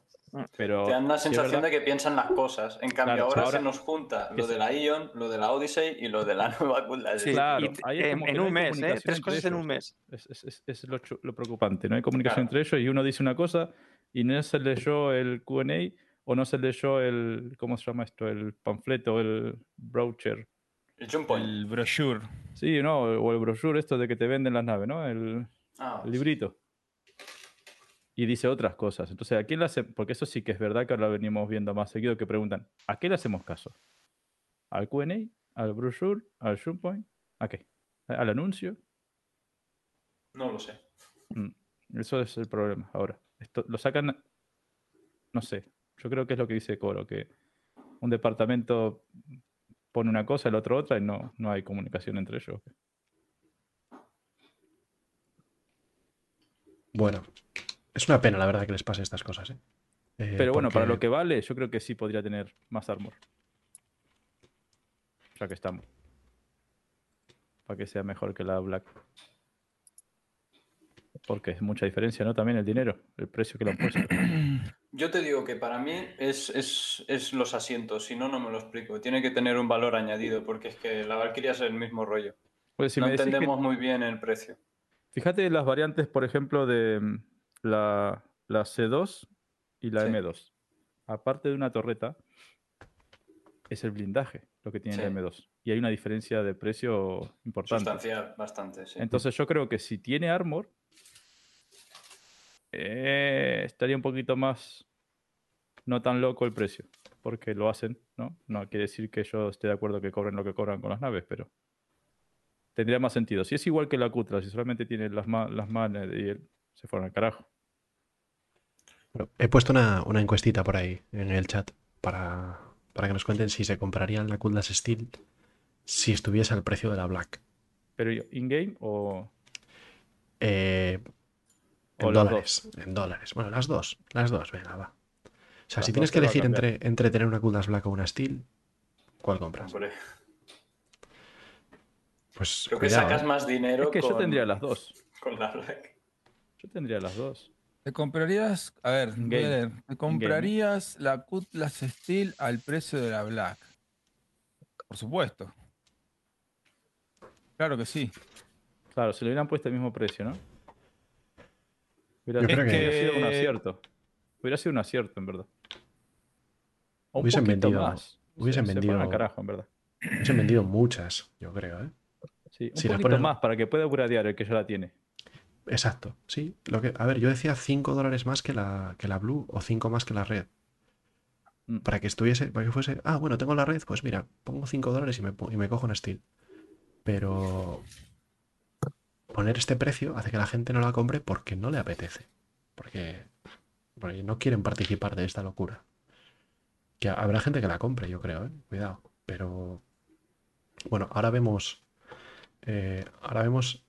Pero Te dan la sensación de que piensan las cosas. En cambio, Claro, ahora, ahora- se nos junta lo de la Ion, lo de la Odyssey y lo de la nueva Cutlass. Sí, Claro, en, en no un mes, ¿eh? Tres cosas en un mes. Es, es- es- es lo, lo preocupante, no hay comunicación Claro. entre ellos y uno dice una cosa y no se leyó el QA o no se leyó el, ¿cómo se llama esto? El panfleto, el brochure. El jump point. El brochure. Sí, no, o el brochure esto de que te venden las naves, ¿no? El, Ah, el librito. Y dice otras cosas. Entonces, ¿a quién le hace? Porque eso sí que es verdad que ahora lo venimos viendo más seguido que preguntan, ¿a qué le hacemos caso? ¿Al QA? ¿Al brochure? ¿Al jump point? ¿A qué? ¿Al anuncio? No lo sé. Mm, Eso es el problema ahora. Esto, lo sacan, no sé, yo creo que es lo que dice Coro, que un departamento pone una cosa, el otro otra y no, no hay comunicación entre ellos. Bueno, es una pena, la verdad, que les pase estas cosas. ¿eh? Eh, Pero bueno, para lo que vale, yo creo que sí podría tener más armor. Ya que estamos. Para que sea mejor que la Black. Porque es mucha diferencia, ¿no? También el dinero, el precio que le han puesto. Yo te digo que para mí es, es, es los asientos, si no, no me lo explico. Tiene que tener un valor añadido, porque es que la Valkyria es el mismo rollo. Pues si no me decís que- entendemos muy bien el precio. Fíjate las variantes, por ejemplo, de la, la C2 y la Sí. M2. Aparte de una torreta, es el blindaje lo que tiene la Sí. M2. Y hay una diferencia de precio importante. Sustancial, bastante, sí. Entonces yo creo que si tiene armor, eh, estaría un poquito más no tan loco el precio. Porque lo hacen, ¿no? No quiere decir que yo esté de acuerdo que cobren lo que cobran con las naves, pero tendría más sentido. Si es igual que la Cutra, si solamente tiene las, ma- las manos y el- se fueron al carajo. Bueno, he puesto una, una encuestita por ahí en el chat para, para que nos cuenten si se comprarían la Cutlass Steel si estuviese al precio de la Black. Pero yo, ¿in-game o...? Eh, O en dólares. En dólares. Bueno, las dos. Las dos, venga, va. O sea, Las si tienes que elegir entre, entre tener una Cutlass Black o una Steel, ¿cuál compras? Hombre, Pues creo que sacas ¿eh? más dinero Es que yo tendría las dos. con la Black. Yo tendría las dos. ¿Te comprarías, a ver, voy a leer. ¿te comprarías la Cutlass Steel al precio de la Black? Por supuesto. Claro que sí. Claro, si le hubieran puesto el mismo precio, ¿no? Hubiera, Yo creo hubiera que- sido un acierto. Hubiera sido un acierto, en verdad. O un Hubiesen vendido- más. hubiesen se, se vendido- carajo, en verdad. Se han vendido muchas, yo creo, ¿eh? Sí, un Si poquito ponen- más para que pueda upgradear el que ya la tiene. Exacto, sí. Lo que, a ver, yo decía 5 dólares más que la, que la Blue o 5 más que la red. Mm. Para que estuviese, para que fuese, ah, bueno, tengo la red, pues mira, pongo 5 dólares y me, y me cojo una Steel. Pero poner este precio hace que la gente no la compre porque no le apetece. Porque, porque no quieren participar de esta locura. Que ha- habrá gente que la compre, yo creo, ¿eh? Cuidado. Pero bueno, ahora vemos. eh, ahora vemos,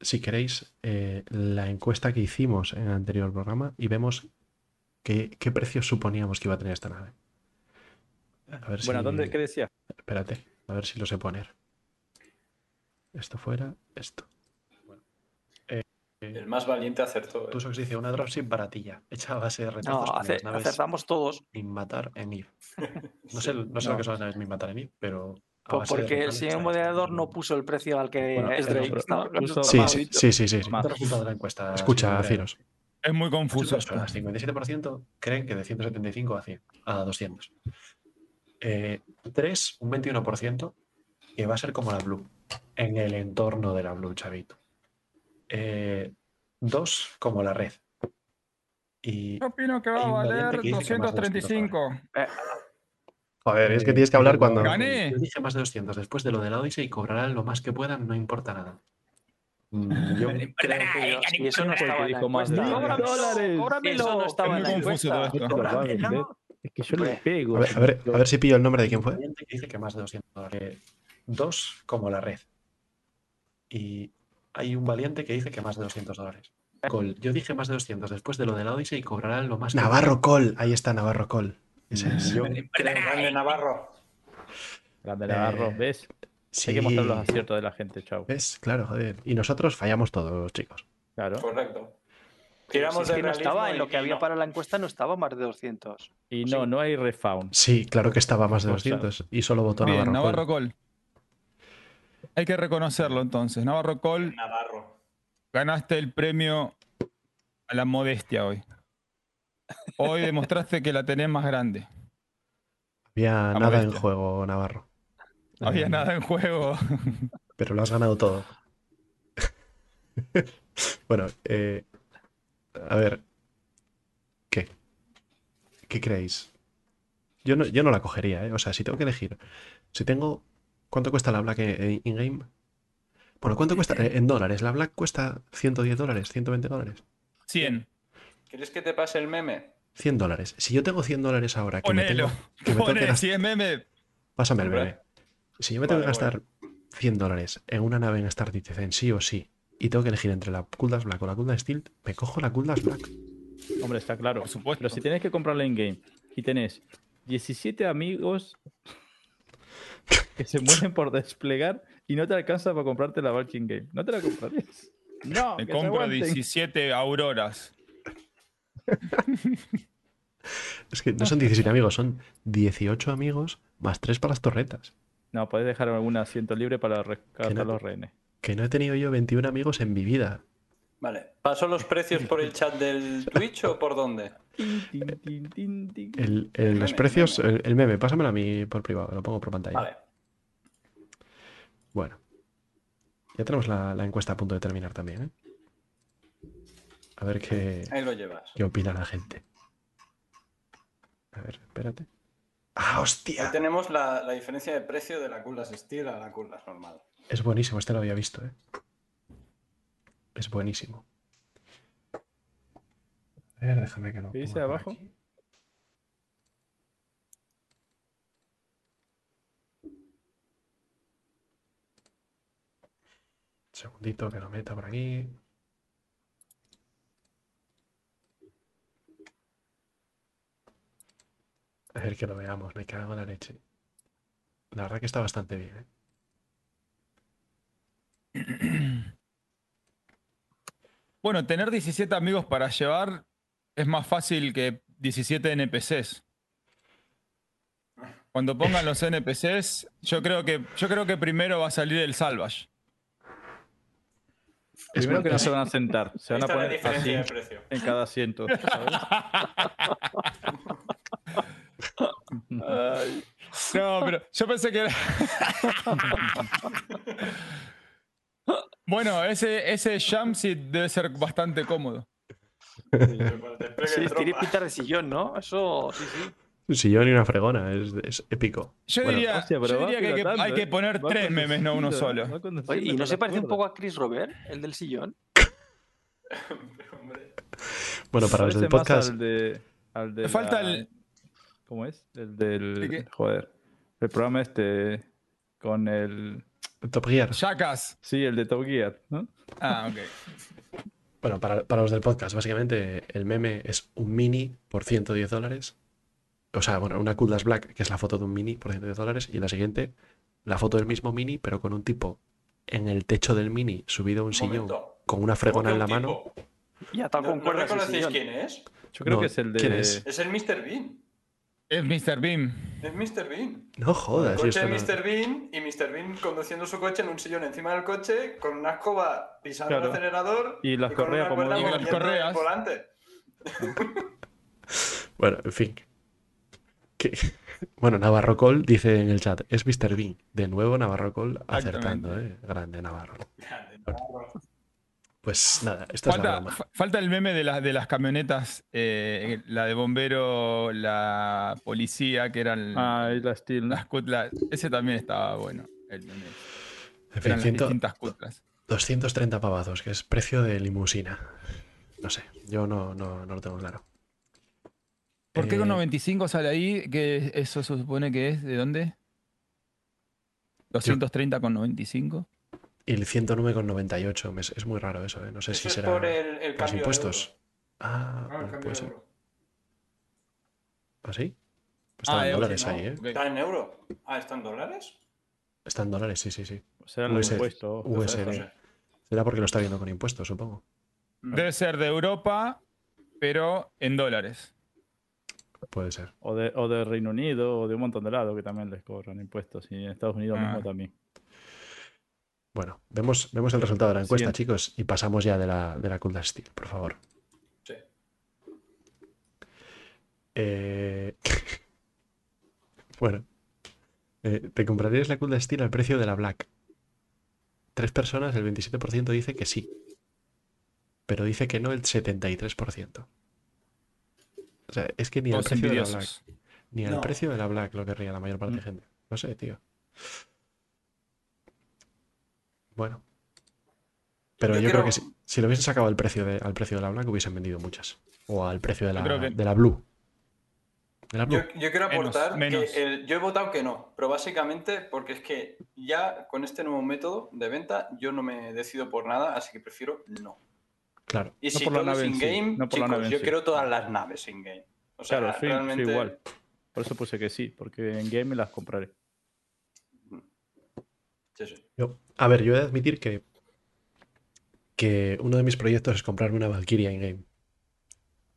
si queréis, eh, la encuesta que hicimos en el anterior programa y vemos qué, qué precio suponíamos que iba a tener esta nave. A ver Bueno, si- ¿dónde, ¿qué decía? Espérate, a ver si lo sé poner. Esto fuera, esto. El más valiente acertó. ¿eh? Tusox dice una dropship baratilla, hecha a base de No, retazos con ace- las naves acertamos todos. Min Matar en Eve. No sé, Sí. no sé No. lo que son las naves Min Matar en Eve, pero. De Porque el señor está- moderador está- no puso el precio al que Bueno, es Drake. pero Estaba- puso Sí, sí, sí, sí, sí. resultado de la encuesta. Pues Escucha, pues Ciros. Es muy confuso. Muchas personas, 57% creen que de 175 a 100, a 200. Eh, 3, un 21%, que va a ser como la Blue. en el entorno de la Blue, Chavito. Eh, dos como la red. Y Yo opino que va a valer que dice que más de 235. Joder, es que tienes que hablar cuando. ¡Gané! Yo dije más de 200. Después de lo del Odyssey cobrarán lo más que puedan, no importa nada. Mm, Yo, Pero si eso no Porque estaba en la dijo más de encuesta. 200 dólares. Cóbramelo, Eso no estaba en Es la encuesta. que yo le pego. a, ver, a, ver, a ver si pillo el nombre de quién fue. que dice que más de 200 dólares. Dos como la red. Y hay un valiente que dice que más de 200 dólares. Col. Yo dije más de 200. Después de lo del Odyssey cobrarán lo más. que Navarro Col, ahí está Navarro Col. Ese es. Yo- Grande Navarro. Grande Navarro, Eh, ¿ves? Sí, Hay que mostrar los aciertos de la gente, chao. ¿Ves? Claro, joder. Y nosotros fallamos todos, chicos. Claro. Correcto. Si Tiramos es de que no estaba en lo que había no. para la encuesta, no estaba más de 200. Y no, no hay refound. Sí, claro que estaba más de O sea, 200. Y solo votó Bien, Navarro. Navarro Col. Col. Hay que reconocerlo entonces. Navarro Col, Navarro. ganaste el premio a la modestia hoy. Hoy demostraste que la tenés más grande. Había nada en juego, Navarro. Había Eh, nada en juego. Pero lo has ganado todo. bueno, eh, a ver. ¿Qué? ¿Qué creéis? Yo no, yo no la cogería, ¿eh? O sea, si tengo que elegir. Si tengo. ¿Cuánto cuesta la Black eh, in-game? Bueno, ¿cuánto cuesta? Eh, en dólares. La Black cuesta 110 dólares, 120 dólares. 100. ¿Quieres que te pase el meme? 100 dólares. Si yo tengo 100 dólares ahora, que me Ponelo. tengo, que me tengo que Ponelo. gastar- Si es meme, Pásame el bebé. Si yo me tengo Vale, que gastar 100 dólares en una nave en Star Citizen, sí o sí, y tengo que elegir entre la Kuldas Black o la Kuldas Steel, me cojo la Kuldas Black. Hombre, está claro. Por supuesto. Pero si tenés que comprarla en game y tenés 17 amigos que se mueren por desplegar y no te alcanza para comprarte la Valkyrie Game, ¿no te la comprarías? No, me compro aguanten. 17 auroras. Es que no son 17 amigos, son 18 amigos más 3 para las torretas. No, podés dejar algún asiento libre para rescatar no- a los rehenes. Que no he tenido yo 21 amigos en mi vida. Vale. ¿Paso los precios por el chat del Twitch o por dónde? El, el- los meme, precios, meme. El, el meme, pásamelo a mí por privado, lo pongo por pantalla. Vale. Bueno, ya tenemos la, la encuesta a punto de terminar también. ¿eh? A ver qué, Ahí lo llevas. qué opina la gente. A ver, espérate. ¡Ah, Ahí hostia! tenemos la, la diferencia de precio de la Curlas Steel a la Curlas normal. Es buenísimo, este lo había visto, ¿eh? Es buenísimo. A ver, déjame que lo ¿Qué dice ponga por abajo? aquí. Segundito que lo meta por aquí. A ver que lo veamos, me cago en la leche. La verdad que está bastante bien, ¿eh? Bueno, tener 17 amigos para llevar es más fácil que 17 NPCs. Cuando pongan los NPCs, yo creo que, yo creo que primero va a salir el Salvage. Primero muy- que no es- se van a sentar, se Ahí van a poner así en cada asiento. ¿sabes? No, pero yo pensé que era. bueno, ese, ese jumpsuit debe ser bastante cómodo. Sí, pinta de sillón, ¿no? Eso, sí, sí. Un sillón y una fregona, es, es épico. Yo Bueno, diría, Hostia, yo pero va diría que hay que, pilotando, hay que ¿eh? poner Va tres memes, no uno solo. Oye, ¿y no se parece un poco a Chris Robert, el del sillón? Hombre, Bueno, para los del podcast, Al de, al de Me falta la- el- ¿Cómo es? El ¿De del. qué? Joder. El programa este. Con el. Top Gear. Jackass. Sí, el de Top Gear, ¿no? Ah, ok. Bueno, para, para los del podcast, básicamente el meme es un mini por 110 dólares. O sea, bueno, una Kuldas Black, que es la foto de un mini por 110 dólares. Y la siguiente, la foto del mismo mini, pero con un tipo en el techo del mini subido a un un sillón momento. con una ¿Cómo fregona en la mano. Y atado ¿No, con no cuerdas reconocéis quién es? Yo creo No, que es el de. ¿quién es? Es el Mr. Bean. Es Mr. Beam. Es Mr. Bean. No El jodas, coche no- Mr. Bean y Mr. Bean conduciendo su coche en un sillón encima del coche con una escoba pisando el acelerador Y las con correas una como- Y las correas. volante. Bueno, en fin. ¿Qué, Bueno, Navarro Col dice en el chat, es Mr. Bean. De nuevo Navarro Col acertando, ¿eh? Grande Navarro. Pues nada, esta es la Falta, broma. fa- falta el meme de, las de las camionetas, eh, la de bombero, la policía, que eran Ah, y la Steel. ¿no? las cutlas. Ese también estaba bueno, el meme. En fin, Eran las 100 distintas cutlas. 230 pavazos, que es precio de limusina. No sé, yo no, no, no lo tengo claro. ¿Por qué Eh, con 95 sale ahí? Que eso se supone que es, ¿de dónde? 230 con 95. Y el 109,98. me- Es muy raro eso, ¿eh? No sé Eso si es será por el, el los de impuestos. euro. Ah, Ah, el bueno, cambio puede de ser. euro. ¿Ah, sí? Pues Ah, está en euros, dólares ¿no? ahí, ¿eh? Ok. ¿Está en euro? Ah, ¿está en dólares? Está en dólares, sí, sí, sí. Será los USD. impuestos. USD. Será porque lo está viendo con impuestos, supongo. Debe ser de Europa, pero en dólares. Puede ser. O de, o de Reino Unido o de un montón de lados que también les cobran impuestos. Y en Estados Unidos Ah. mismo también. Bueno, vemos, vemos el resultado de la encuesta, Siguiente. chicos, y pasamos ya de la, de la Cool Steel, por favor. Sí. Eh, bueno, Eh, ¿te comprarías la Cool Steel al precio de la Black? Tres personas, el 27% dice que sí, pero dice que no el 73%. O sea, es que ni al precio de la Black, ni al No. precio de la Black lo querría la mayor parte de Mm. gente. No sé, tío. Bueno. Pero yo, Yo creo creo- que si, si lo hubiesen sacado al precio de, al precio de la Black hubiesen vendido muchas. O al precio de la, que- de la Blue. De la Blue. Yo, yo quiero aportar menos. que el- yo he votado que no, pero básicamente porque es que ya con este nuevo método de venta yo no me decido por nada, así que prefiero no. Claro. Y No si por la todo es nave en sí, in-game, no por la chicos, yo sí. quiero todas las naves in-game. O sea, Claro, sí, sí, realmente... igual. Por eso puse que sí, porque en game me las compraré. Sí, sí. Yo- a ver, yo he de admitir que, que uno de mis proyectos es comprarme una Valkyria in-game.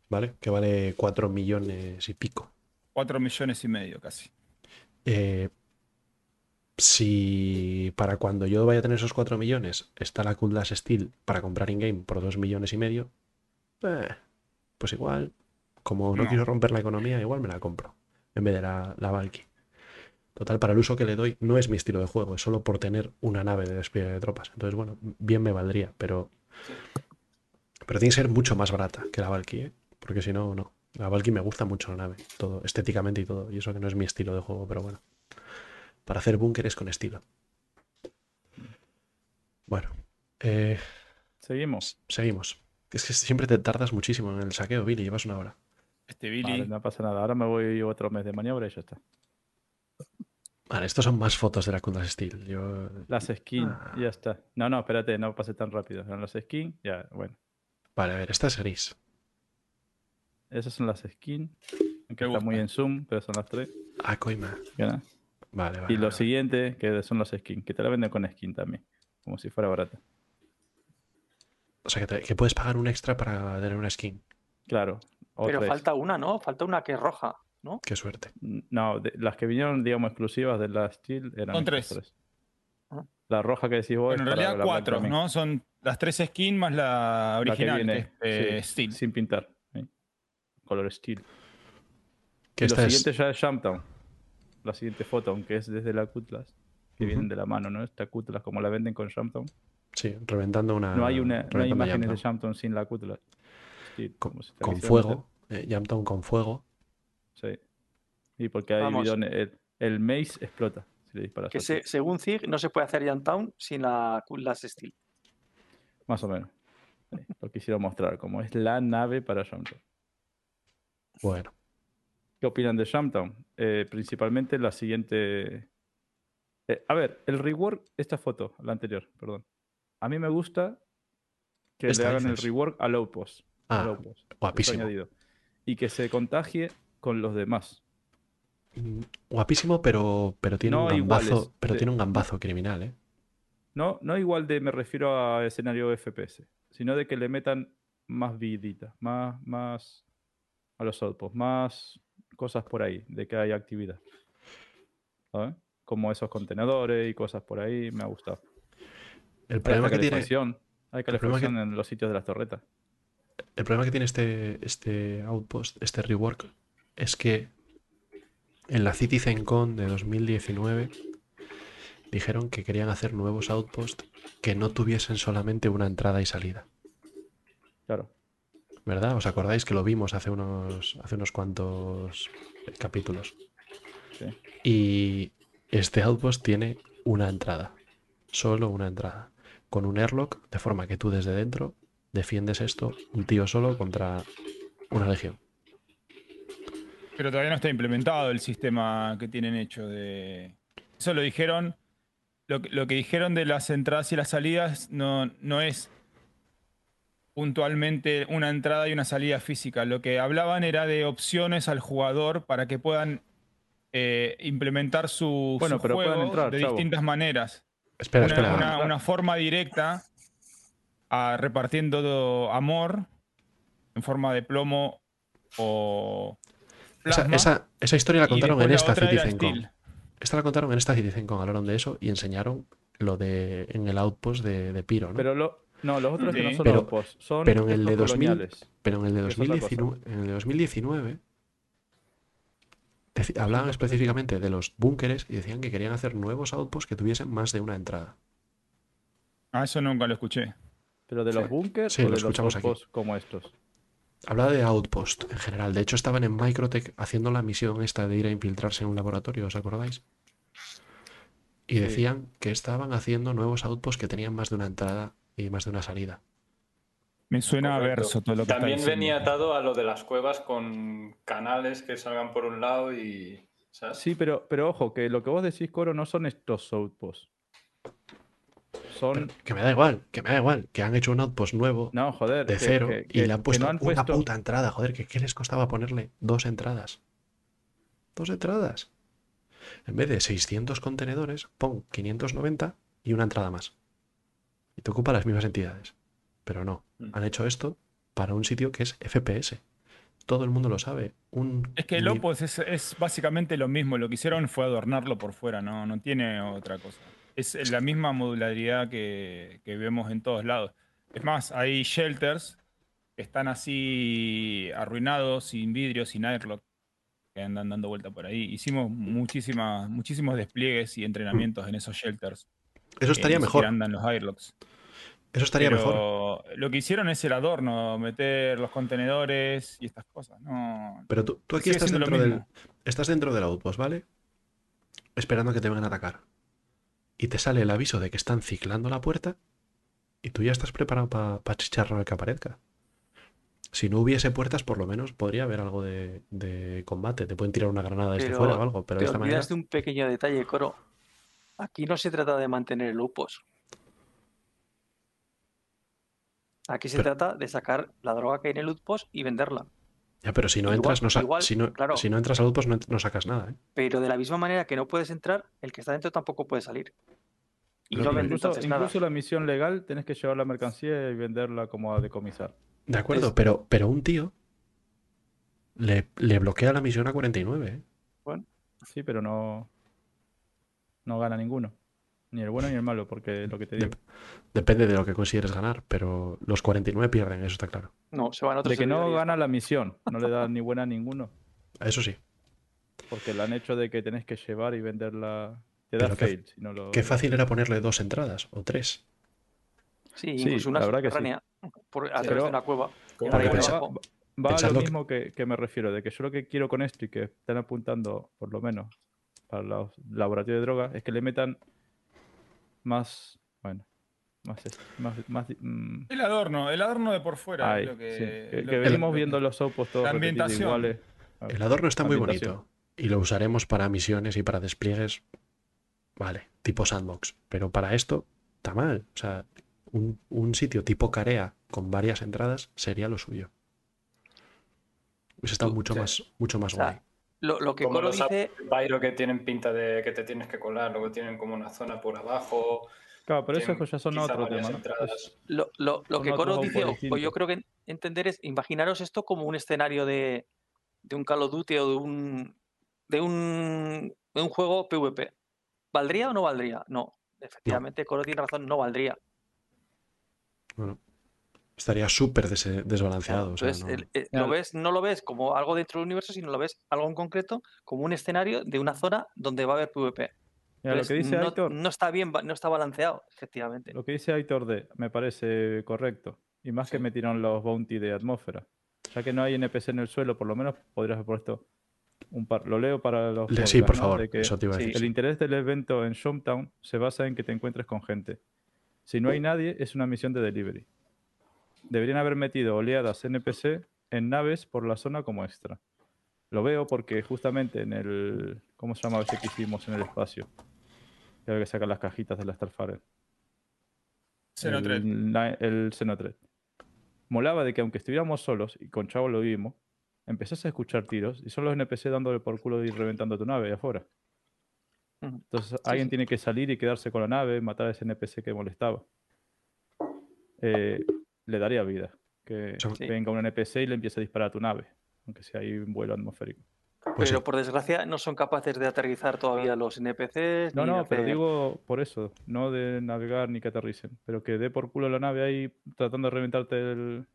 ¿Vale? Que vale 4 millones y pico. 4 millones y medio casi. Eh, si para cuando yo vaya a tener esos 4 millones está la Cool Dash Steel para comprar in-game por 2 millones y medio, eh, pues igual, como no, No. quiero romper la economía, igual me la compro en vez de la, la Valky. Total, para el uso que le doy no es mi estilo de juego, es solo por tener una nave de despliegue de tropas. Entonces, bueno, bien me valdría, pero, pero tiene que ser mucho más barata que la Valky, ¿eh? porque si no, no. La Valky me gusta mucho la nave, todo, estéticamente y todo, y eso que no es mi estilo de juego, pero bueno. Para hacer búnkeres con estilo. Bueno, eh, Seguimos. seguimos. Es que siempre te tardas muchísimo en el saqueo, Billy, llevas una hora. Este Billy. Vale, no pasa nada. Ahora me voy otro mes de maniobra y ya está. Vale, estos son más fotos de la Kundas Steel. Yo... Las skins, Ah. ya está. No, no, espérate, no pase tan rápido. Eran las skins, ya, bueno. Vale, a ver, esta es gris. Esas son las skins. Aunque está muy en zoom, pero son las tres. Ah, coima. ¿ya? Vale, vale. Y lo vale. siguiente, que son las skins, que te la venden con skin también. Como si fuera barata. O sea, que, te- que puedes pagar un extra para tener una skin. Claro. o Pero tres. falta una, ¿no? Falta una que es roja, ¿no? Qué suerte. No, de- las que vinieron, digamos, exclusivas de la Steel eran Son tres. Ah. La roja que decís vos. Bueno, en realidad la cuatro. ¿no? Son las tres skins más la La que original, viene que es, eh, sí, Steel. sin pintar. ¿sí? Color Steel. Que Y lo esta es... siguiente ya es Jumptown. La siguiente foto, aunque es desde la Cutlass, que vienen de la mano, ¿no? Esta Cutlass, como la venden con Jumptown. Sí, reventando una. no hay, una, no hay imágenes de Jumptown. Sin la Cutlass. Steel, Con, como si te con quisieran fuego. Eh, Jumptown con fuego. Sí. Y porque hay Vamos. bidones. El, el mace explota si le disparas. Que se- según Zig no se puede hacer Town sin la Cutlass Steel. Más o menos. Sí, Lo quisiera mostrar, como es la nave para Jumptown. Bueno, ¿Qué opinan de Jumptown? Eh, principalmente la siguiente. Eh, a ver, el rework, esta foto, la anterior, perdón. A mí me gusta que Esta le hagan el rework al outpost. Ah, al outpost, eso guapísimo. añadido. Y que se contagie con los demás. Mm, Guapísimo, pero, pero tiene No un gambazo. Pero de- tiene un gambazo criminal, ¿eh? No, no igual de, me refiero a escenario FPS, sino de que le metan más vidita, más, más a los outposts, más cosas por ahí, de que haya actividad. ¿Sabes? Como esos contenedores y cosas por ahí, me ha gustado. El Hay problema que tiene. calefacción, hay problema que- calefacción en los sitios de las torretas. El problema que tiene este, este outpost, este rework, es que En la CitizenCon de 2019 dijeron que querían hacer nuevos outposts que no tuviesen solamente una entrada y salida. Claro. ¿Verdad? ¿Os acordáis que lo vimos hace unos, hace unos cuantos capítulos? Sí. Y este outpost tiene una entrada, solo una entrada, con un airlock, de forma que tú desde dentro defiendes esto, un tío solo contra una legión. Pero todavía no está implementado el sistema que tienen hecho de. Eso lo dijeron. Lo, que- lo que dijeron de las entradas y las salidas no, no es puntualmente una entrada y una salida física. Lo que hablaban era de opciones al jugador para que puedan eh, implementar su, Bueno, su pero pueden entrar, de chavo. distintas maneras. Espera, una, espera. una- una forma directa a repartiendo do- amor en forma de plomo o Esa, esa- esa historia la contaron en esta. Steel. Esta la contaron en esta CitizenCon, hablaron de eso y enseñaron lo de en el outpost de, de Piro, ¿no? Pero lo, no, los otros que no Sí. son Pero- outposts, son pero en el de estos 2000 coloniales. Pero en el de que es otra 2019, en el de 2019 deci- hablaban específicamente de los búnkeres y decían que querían hacer nuevos outposts que tuviesen más de una entrada. Ah, eso nunca lo escuché. Pero de los bunkers Sí, o lo de los aquí. outposts como estos. Hablaba de outpost en general. De hecho, estaban en Microtech haciendo la misión esta de ir a infiltrarse en un laboratorio, ¿os acordáis? Y Sí. decían que estaban haciendo nuevos outposts que tenían más de una entrada y más de una salida. Me suena a Correcto. verso todo lo que También está venía diciendo. atado a lo de las cuevas con canales que salgan por un lado y. ¿sabes? Sí, pero, pero ojo, que lo que vos decís, Coro, no son estos outposts. Son. Que me da igual, que me da igual, que han hecho un outpost nuevo No, joder. de que- cero que- y le han puesto no han una puesto- puta entrada. Joder, que ¿qué les costaba ponerle dos entradas? Dos entradas. En vez de 600 contenedores, pon 590 y una entrada más. Y te ocupa las mismas entidades. Pero no, Mm. han hecho esto para un sitio que es FPS. Todo el mundo lo sabe. Un Es que el Opus es, es básicamente lo mismo. Lo que hicieron fue adornarlo por fuera, no, no tiene otra cosa. Es la misma modularidad que, que vemos en todos lados. Es más, hay shelters que están así arruinados, sin vidrio, sin airlock, que andan dando vuelta por ahí. Hicimos muchísimas, muchísimos despliegues y entrenamientos en esos shelters. Eso que estaría ni mejor. andan los airlocks. Eso estaría mejor. Pero lo que hicieron es el adorno, meter los contenedores y estas cosas. No, Pero tú, tú aquí estás dentro, del, estás dentro del outpost, ¿vale? Esperando a que te vengan a atacar. Y te sale el aviso de que están ciclando la puerta y tú ya estás preparado para chicharro al que aparezca. Si no hubiese puertas, por lo menos podría haber algo de, de combate. Te pueden tirar una granada desde Pero fuera o algo, pero de Te esta manera. de un pequeño detalle, Coro. Aquí no se trata de mantener el UPOS. Aquí se Pero- trata de sacar la droga que hay en el UPOS y venderla. Ya, pero si no igual- entras, no igual, si, no, claro. si no entras al outpost, no, no sacas nada, ¿eh? Pero de la misma manera que no puedes entrar, el que está dentro tampoco puede salir. Y Pero no que vende Incluso, entonces nada. incluso la misión legal tenés que llevar la mercancía y venderla como a decomisar. De acuerdo, Es- pero, pero un tío le, le bloquea la misión a 49, ¿eh? Sí, pero no. No gana ninguno. Ni el bueno ni el malo, porque lo que te digo. Dep- Depende de lo que consideres ganar, pero los 49 pierden, eso está claro. No, se van a otros De que no gana la misión, no le da ni buena a ninguno. Eso sí. Porque le han hecho de que tenés que llevar y venderla. Te da qué- fail si no lo. Qué fácil era ponerle dos entradas o tres. Sí, Sí, incluso una la verdad que sí. subterránea por, a través Pero- de una cueva. Abajo. Va a lo lo que- mismo que, que me refiero, de que yo lo que quiero con esto y que están apuntando, por lo menos, para los laboratorios de drogas, es que le metan más. Bueno, más. más, más mm, El adorno, el adorno de por fuera. es lo que, sí. Que, lo que que- venimos viendo los opos todos La ambientación. iguales. El adorno está muy bonito y lo usaremos para misiones y para despliegues, vale, tipo sandbox. Pero para esto está mal. O sea, un, un sitio tipo Carea con varias entradas sería lo suyo. Hubiese estado mucho sí. más, mucho más O sea, guay. Lo, lo que Como Coro los dice, Pyro que tienen pinta de que te tienes que colar, luego tienen como una zona por abajo. Claro, pero eso tienen ya son otro tema. lo, lo- lo que Coro dice, o- yo creo que entender es, imaginaros esto como un escenario de, de un Call of Duty o de un, de un, de un juego PvP. ¿Valdría o no valdría? No. Efectivamente, Coro tiene razón, no valdría. Bueno, Estaría súper des- desbalanceado. o sea, Entonces, no- el- lo ves, no lo ves como algo dentro del universo, sino lo ves algo en concreto, como un escenario de una zona donde va a haber PvP. Mira, lo Entonces, que dice no, Aitor, no está bien, no está balanceado, efectivamente. lo que dice Aitor D me parece correcto. Y más que Sí. metieron los bounty de atmósfera. Ya que no hay NPC en el suelo, por lo menos podrías haber puesto un par. Lo leo para los. Le- sí, por ¿no? favor, De que eso te iba a sí, decir. El interés del evento en Showtown se basa en que te encuentres con gente. Si no hay nadie, es una misión de delivery. Deberían haber metido oleadas NPC en naves por la zona como extra. Lo veo porque justamente en el. ¿Cómo se llama ese que hicimos en el espacio? Creo que sacan las cajitas de la Starfire. Xenotred. El, el. Molaba de que aunque estuviéramos solos, y con Chavo lo vimos, empezás a escuchar tiros y son los NPC dándole por culo y reventando tu nave ahí afuera. Entonces alguien sí. tiene que salir y quedarse con la nave, matar a ese NPC que molestaba. Eh, le daría vida. Que Sí. venga un NPC y le empiece a disparar a tu nave, aunque sea ahí un vuelo atmosférico. Pues pero sí. por desgracia no son capaces de aterrizar todavía los NPCs. No, no, pero hacer- digo por eso, no de navegar ni que aterricen, pero que dé por culo la nave ahí tratando de reventarte el-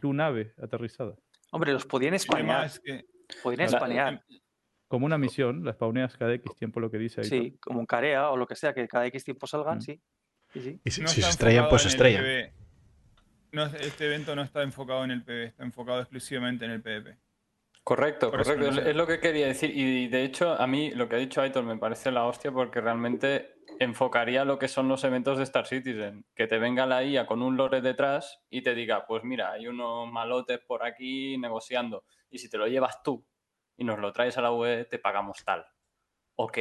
tu nave aterrizada. Hombre, los podían espanear. es que Podrían. Como una misión, la spawneas cada X tiempo lo que dice ahí. Sí, como un carea o lo que sea, que cada X tiempo salgan, Mm. sí. Sí, sí. Y si, no si se estrellan, pues se estrellan. No, es- este evento no está enfocado en el PvE, está enfocado exclusivamente en el PvP. Correcto, Por correcto. no Es, sé. es lo que quería decir. Y de hecho, a mí lo que ha dicho Aitor me parece la hostia porque realmente enfocaría lo que son los eventos de Star Citizen. Que te venga la IA con un lore detrás y te diga, pues mira, hay unos malotes por aquí negociando. Y si te lo llevas tú y nos lo traes a la web, te pagamos tal. Ok,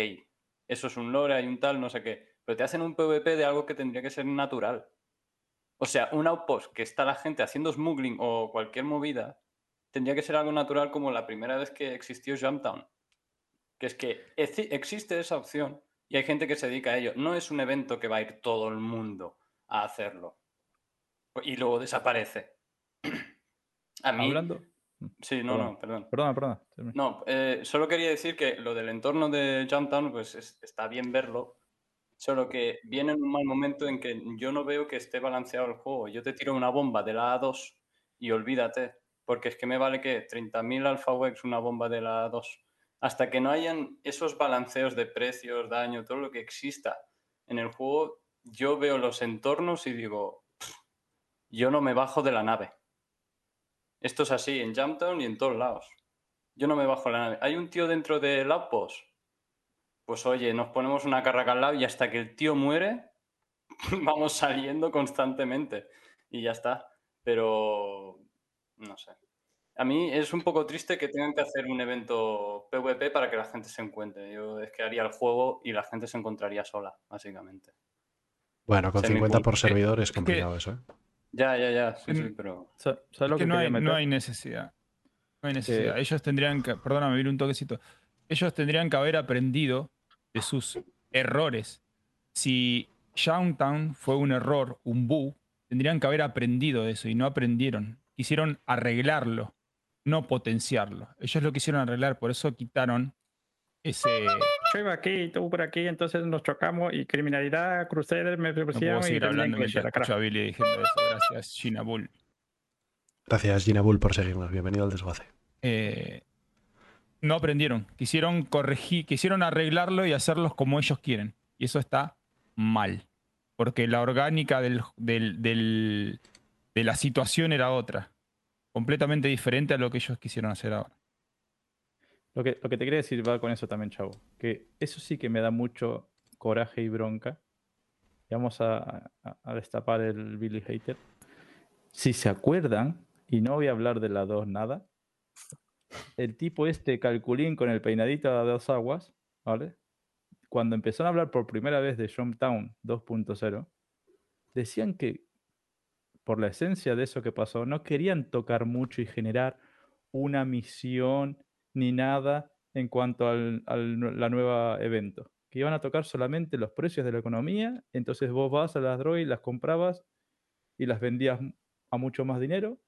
eso es un lore, hay un tal, no sé qué. Pero te hacen un PvP de algo que tendría que ser natural. O sea, un outpost que está la gente haciendo smuggling o cualquier movida, tendría que ser algo natural como la primera vez que existió Jumptown. Que es que existe esa opción y hay gente que se dedica a ello. No es un evento que va a ir todo el mundo a hacerlo. Y luego desaparece. A mí... Hablando. Sí, no, Perdón. no, perdón. Perdona, perdona. No, eh, solo quería decir que lo del entorno de Jumptown, pues es- está bien verlo, solo que viene en un mal momento en que yo no veo que esté balanceado el juego. Yo te tiro una bomba de la A2 y olvídate, porque es que me vale que 30.000 Alpha Wex una bomba de la A2. Hasta que no hayan esos balanceos de precios, daño, todo lo que exista en el juego, yo veo los entornos y digo, "Pff, yo no me bajo de la nave. Esto es así en Jumptown y en todos lados. Yo no me bajo la nave. ¿Hay un tío dentro del outpost? Pues oye, nos ponemos una carraca al lado y hasta que el tío muere, vamos saliendo constantemente. Y ya está. Pero no sé. A mí es un poco triste que tengan que hacer un evento PvP para que la gente se encuentre. Yo es que haría el juego y la gente se encontraría sola, básicamente. Bueno, con Se me 50 por servidor es complicado eso, ¿eh? Ya, ya, ya. Sí, sí, pero. Sa- ¿Sabes lo que que, no hay, meter? no hay necesidad. No hay necesidad. Que- Ellos tendrían que, perdóname, un toquecito. Ellos tendrían que haber aprendido de sus errores. Si Showntown fue un error, un bug, tendrían que haber aprendido de eso y no aprendieron. Quisieron arreglarlo, no potenciarlo. Ellos lo quisieron arreglar, por eso quitaron ese. Yo iba aquí, tú por aquí, entonces nos chocamos y criminalidad, Crusader me No puedo y seguir hablando mientras la escucho a carajo. Billy diciendo eso. Gracias, Gina Bull. Gracias, Gina Bull, por seguirnos. Bienvenido al desguace. eh, no aprendieron. Quisieron corregir, quisieron arreglarlo y hacerlos como ellos quieren. Y eso está mal. Porque la orgánica de la situación era otra. Completamente diferente a lo que ellos quisieron hacer ahora. Lo que, te quería decir va con eso también, chavo. Que eso sí que me da mucho coraje y bronca. Y vamos a destapar el Billy Hater. Si se acuerdan, y no voy a hablar de la 2 nada, el tipo este calculín con el peinadito a dos aguas, ¿vale? Cuando empezaron a hablar por primera vez de Town 2.0, decían que por la esencia de eso que pasó, no querían tocar mucho y generar una misión ni nada en cuanto al, al la nueva evento. Que iban a tocar solamente los precios de la economía, entonces vos vas a las drogas las comprabas y las vendías a mucho más dinero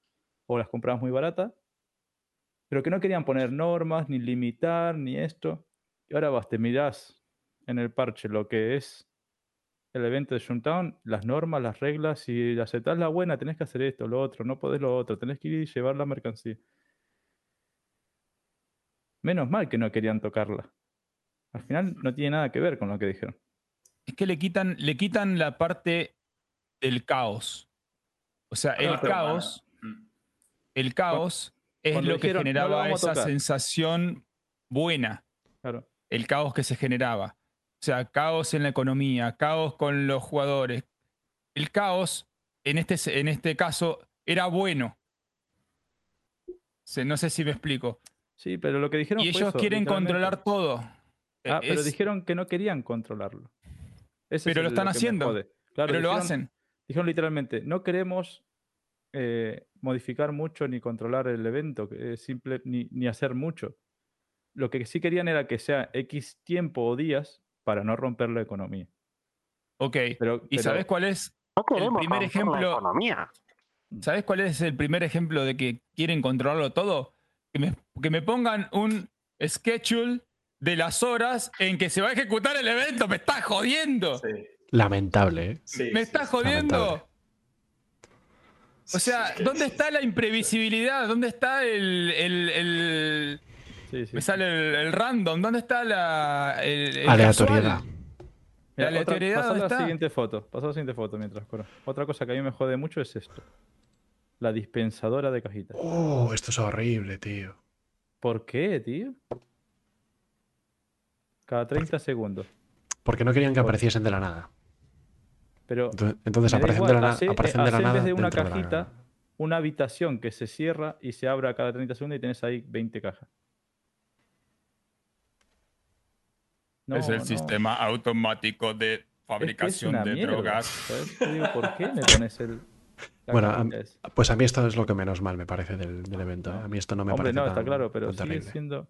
o las comprabas muy baratas, pero que no querían poner normas, ni limitar, ni esto. Y ahora vas, te mirás en el parche lo que es el evento de Jumptown, las normas, las reglas, si aceptás la buena, tenés que hacer esto, lo otro, no podés lo otro, tenés que ir y llevar la mercancía. Menos mal que no querían tocarla. Al final no tiene nada que ver con lo que dijeron. Es que le quitan, le quitan la parte del caos. O sea, el Ah, pero caos, bueno, mm. el caos es lo que dijeron, "No lo generaba esa tocar". sensación buena. Claro. el caos que se generaba. O sea, caos en la economía, caos con los jugadores. El caos, en este, en este caso, era bueno. No sé si me explico. Sí, pero lo que dijeron Y fue ellos eso, quieren controlar todo. Ah, pero dijeron que no querían controlarlo. Ese Pero es lo están haciendo. Claro, pero lo hacen. Dijeron literalmente, no queremos eh, modificar mucho ni controlar el evento, simple, ni, ni hacer mucho. Lo que sí querían era que sea X tiempo o días para no romper la economía. Ok. Pero, ¿Y pero- sabes cuál es No el primer la ejemplo? economía. ¿Sabes cuál es el primer ejemplo de que quieren controlarlo todo? Que me, que me pongan un schedule de las horas en que se va a ejecutar el evento. ¡Me estás jodiendo! Sí, Lamentable, ¿eh? sí, ¡Me sí, estás sí. jodiendo! Lamentable. O sea, ¿dónde está la imprevisibilidad? ¿Dónde está el. el- el- Sí, sí. me sale el, el random? ¿Dónde está la. el- el Aleatoriedad. casual? La otra- aleatoriedad, pasá ¿dónde la está? siguiente foto. Pasá la siguiente foto mientras coro. Otra cosa que a mí me jode mucho es esto. La dispensadora de cajitas. Oh, esto es horrible, tío. ¿Por qué, tío? Cada 30 segundos. Porque no querían que apareciesen de la nada. Pero Entonces, aparecen, igual, de la, hacé- aparecen de la en vez de una dentro de la- cajita, una habitación que se cierra y se abre a cada 30 segundos y tienes ahí 20 cajas. No, es el no. sistema automático de Es que es fabricación de mierda, drogas. digo, ¿por qué me pones el. Bueno, a-? Pues a mí esto es lo que menos mal me parece del, del evento. ¿eh? A mí esto no me Hombre, parece no, tan, está claro, pero sigue terrible. siendo.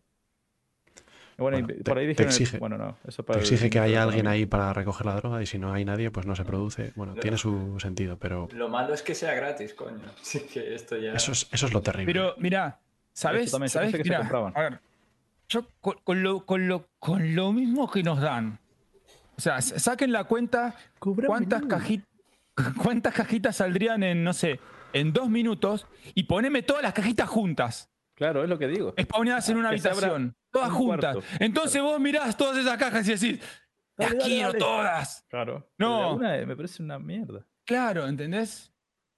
Bueno, Bueno, por te- ahí te dijeron. exige- Bueno, no, eso Te para el exige que haya alguien ahí para recoger la droga y si no hay nadie, pues no se produce. Bueno, Lo- tiene su sentido, pero Lo malo es que sea gratis, coño. Así que esto ya. eso es, eso es lo terrible. Pero mira, ¿sabes? también, yo ¿sabes? que se Mirá, compraban. a ver, yo con, con lo, con, lo, con lo mismo que nos dan. O sea, saquen la cuenta cuántas, caji- cuántas cajitas saldrían en, no sé, en dos minutos y poneme todas las cajitas juntas, Claro, es lo que digo. spawneadas en una Que habitación. Todas un juntas. cuarto. Entonces vos mirás todas esas cajas y decís, las Dale, quiero dale". todas. Claro. No. Una me parece una mierda. Claro, ¿entendés?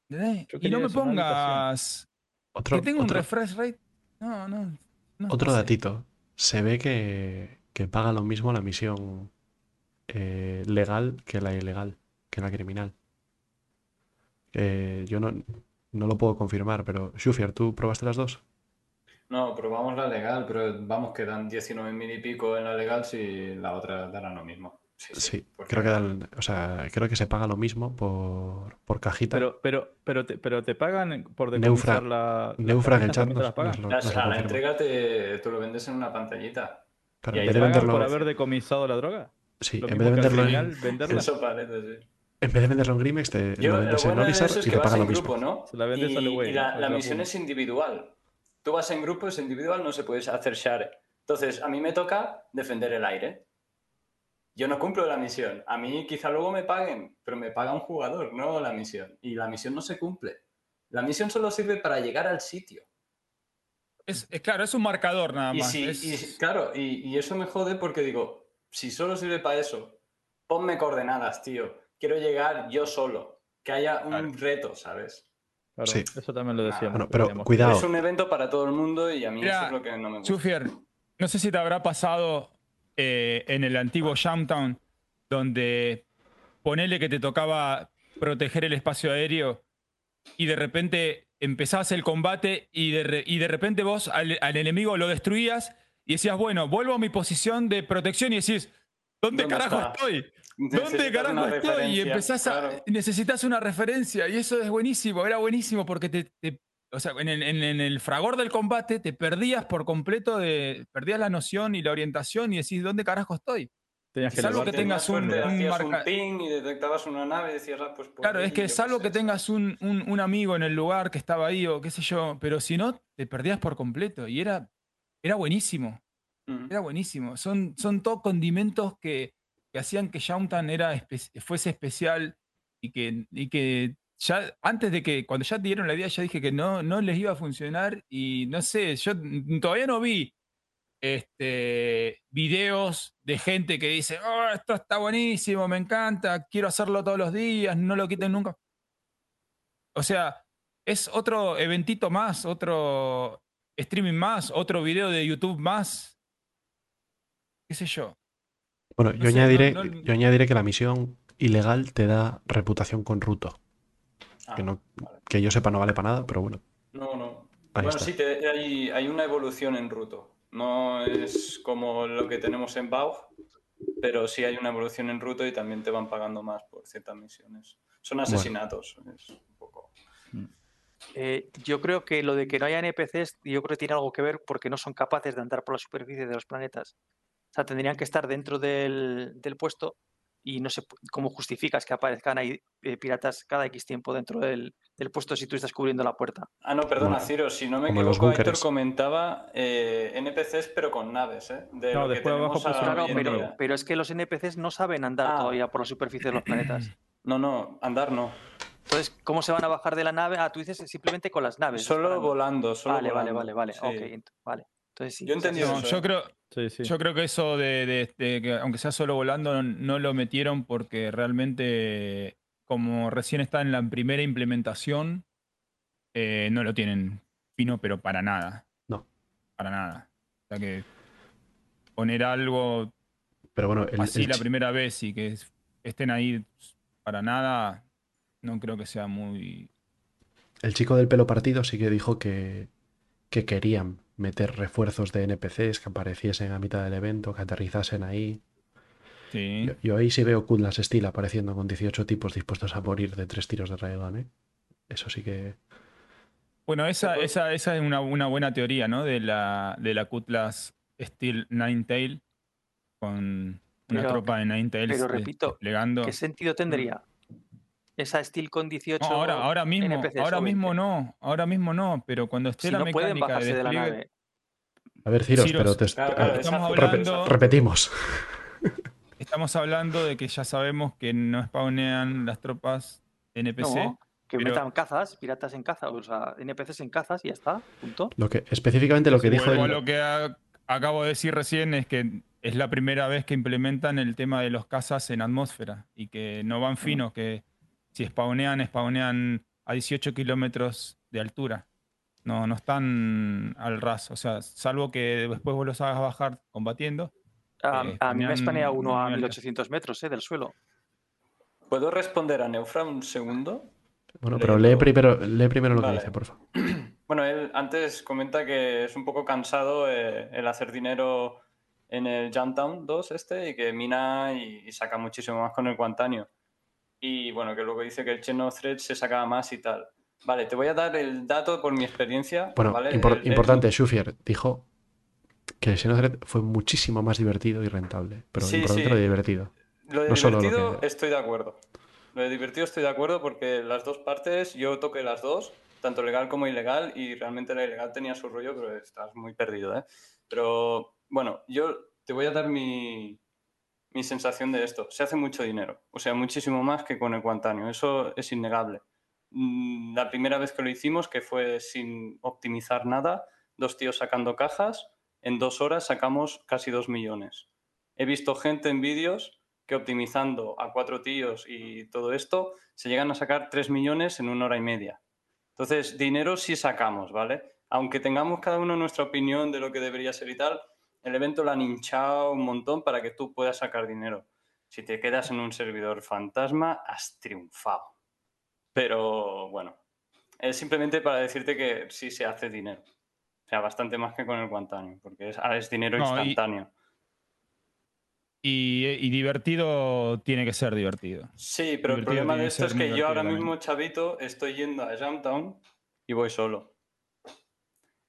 Y no me pongas otro que tengo un refresh rate. No, no. no otro sé. datito. Se ve que, que paga lo mismo la misión eh, legal que la ilegal, que la criminal. Eh, yo no, no lo puedo confirmar, pero Shufier, ¿tú probaste las dos? No, probamos la legal, pero vamos, que dan 19 mil y pico en la legal si la otra dará lo mismo. Sí, sí, creo que dan, o sea, creo que se paga lo mismo por, por cajita. Pero, pero, pero, te, pero te pagan por Neufra- decomisar la. Neufra en chat nos, pagan. nos nos la confirma. entrega te, tú lo vendes en una pantallita. Claro, y en ahí vez de te pagan ¿Pagan venderlo, por haber decomisado la droga? sí, Lo en vez de venderlo en, venderla. Eso parece, sí. en vez de venderlo en Grimex, te Yo, lo vendes en bueno de Olisar eso es y te pagan lo en mismo. grupo, ¿no? Se la vendes y, a Leway, y la, la misión es individual. Tú vas en grupo, es individual, no se puede hacer share. Entonces, a mí me toca defender el aire. Yo no cumplo la misión. A mí quizá luego me paguen, pero me paga un jugador, no la misión. Y la misión no se cumple. La misión solo sirve para llegar al sitio. Es, es claro, es un marcador nada Y más. si, es- y- claro, y, y eso me jode porque digo, si solo sirve para eso, ponme coordenadas, tío. Quiero llegar yo solo. Que haya un Claro. reto, ¿sabes? Claro, Sí. eso también lo decíamos. Bueno, pero cuidado. Es un evento para todo el mundo y a mí Mira, eso es lo que no me gusta. Sufier, no sé si te habrá pasado eh, en el antiguo Jamtown, donde ponele que te tocaba proteger el espacio aéreo y de repente empezabas el combate y de, re- y de repente vos al, al enemigo lo destruías y decías, bueno, vuelvo a mi posición de protección y decís, ¿dónde, ¿Dónde carajo está? estoy? ¿Dónde carajo estoy? Y empezás a. claro. Necesitas una referencia. Y eso es buenísimo. Era buenísimo porque te. te- o sea, en el, en- en el fragor del combate te perdías por completo de. Perdías la noción y la orientación y decís, ¿dónde carajo estoy? Tenías que salvo que tengas un- Suerte, un hacías marca- un ping y detectabas una nave y decías, ah, pues Claro, ahí, es que salvo que sé. tengas un, un- un amigo en el lugar que estaba ahí o qué sé yo, pero si no, te perdías por completo. Y era, era buenísimo. Era buenísimo. Son, son todos condimentos que, que hacían que Jauntan era fuese especial y que, y que ya antes de que, cuando ya dieron la idea, ya dije que no, no les iba a funcionar y no sé, yo todavía no vi este, videos de gente que dice, oh, esto está buenísimo, me encanta, quiero hacerlo todos los días, no lo quiten nunca. O sea, es otro eventito más, otro streaming más, otro video de YouTube más. ¿Qué sé yo? Bueno, No yo, sé, añadiré, no- no- yo añadiré que la misión ilegal te da reputación con Ruto. Ah, Que, no, vale. que yo sepa no vale para nada, pero bueno. No, no. Ahí bueno, está. sí, te- hay, hay una evolución en Ruto. No es como lo que tenemos en BAU, pero sí hay una evolución en Ruto y también te van pagando más por ciertas misiones. Son asesinatos. Es un poco... Eh, yo creo que lo de que no haya NPCs, yo creo que tiene algo que ver porque no son capaces de andar por la superficie de los planetas. O sea, tendrían que estar dentro del, del puesto y no sé cómo justificas que aparezcan ahí eh, piratas cada X tiempo dentro del, del puesto si tú estás cubriendo la puerta. Ah, no, perdona, Como- Ciro, si no me equivoco, búnkeres. comentaba eh, NPCs pero con naves, ¿eh? De No, lo que después abajo a- Claro, pero, pero es que los NPCs no saben andar Ah. todavía por la superficie de los planetas. No, no, andar no. Entonces, ¿cómo se van a bajar de la nave? Ah, tú dices simplemente con las naves. Solo disparando. volando, solo Vale, vale, volando. vale, vale. Sí. Ok, ent- vale. Entonces sí. Yo entendí sí, No, eso, yo ¿eh? creo, Sí, sí. Yo creo que eso de, de- de que aunque sea solo volando, no, no lo metieron porque realmente, como recién está en la primera implementación, eh, no lo tienen fino, pero para nada. No. Para nada. O sea que poner algo Pero bueno, el, así el la primera vez y que es- estén ahí para nada, no creo que sea muy... el chico del pelo partido sí que dijo que, que querían meter refuerzos de NPCs que apareciesen a mitad del evento, que aterrizasen ahí. Sí. Yo, yo ahí sí veo Kudlas Steel apareciendo con 18 tipos dispuestos a morir de tres tiros de railgun, ¿eh? Eso sí que... Bueno, esa, esa, esa es una, una buena teoría, ¿no? De la, de la Cutlass Steel Ninetail con una Pero- tropa de Ninetails pero repito, desplegando. ¿Qué sentido tendría esa Steel con 18 No, ahora, ahora mismo, NPCs ahora mismo 20? no, ahora mismo no, pero cuando esté Si la no pueden mecánica bajarse de la despliegue- nave. A ver, Ciros, Ciros, pero te- Claro, a claro, ver, esa estamos hablando- repetimos. estamos hablando de que ya sabemos que no spawnean las tropas NPC. No, que pero- metan cazas, piratas en caza, o sea, NPCs en cazas y ya está, punto. Lo que, específicamente lo que dijo el- lo que a- acabo de decir recién es que es la primera vez que implementan el tema de los cazas en atmósfera y que no van finos, que si spawnean, spawnean a 18 kilómetros de altura. No, no están al ras. O sea, salvo que después vos los hagas bajar combatiendo. A, Eh, a mí me espanea uno a muy alto. 1800 metros eh, del suelo. ¿Puedo responder a Neufra un segundo? Bueno, pero lee primero, lee primero lo Vale. que dice, por favor. Bueno, él antes comenta que es un poco cansado eh, el hacer dinero en el Jamtown 2 este y que mina y, y saca muchísimo más con el Guantanio. Y bueno, que luego dice que el Chain of Threads se sacaba más y tal. Vale, te voy a dar el dato por mi experiencia. Bueno, ¿vale? impor- El- el- importante, Schufier dijo que el Xenothread fue muchísimo más divertido y rentable. Pero Sí, importante sí. lo de divertido. Lo de No solo lo divertido que- estoy de acuerdo. Lo de divertido estoy de acuerdo porque las dos partes, yo toqué las dos, tanto legal como ilegal, y realmente la ilegal tenía su rollo, pero estás muy perdido, ¿eh? Pero bueno, yo te voy a dar mi, mi sensación de esto. Se hace mucho dinero, o sea, muchísimo más que con el Guantanio, eso es innegable. Mm, La primera vez que lo hicimos, que fue sin optimizar nada, dos tíos sacando cajas, en dos horas sacamos casi dos millones. He visto gente en vídeos que optimizando a cuatro tíos y todo esto, se llegan a sacar 3 millones en una hora y media. Entonces, dinero sí sacamos, ¿vale? Aunque tengamos cada uno nuestra opinión de lo que debería ser y tal, el evento lo han hinchado un montón para que tú puedas sacar dinero. Si te quedas en un servidor fantasma, has triunfado. Pero bueno, es simplemente para decirte que sí se hace dinero. O sea, bastante más que con el Guantanio, porque es, es dinero No, instantáneo. Y, y divertido tiene que ser divertido. Sí, pero el problema de esto es que yo ahora mismo, chavito, estoy yendo a Jamtown y voy solo.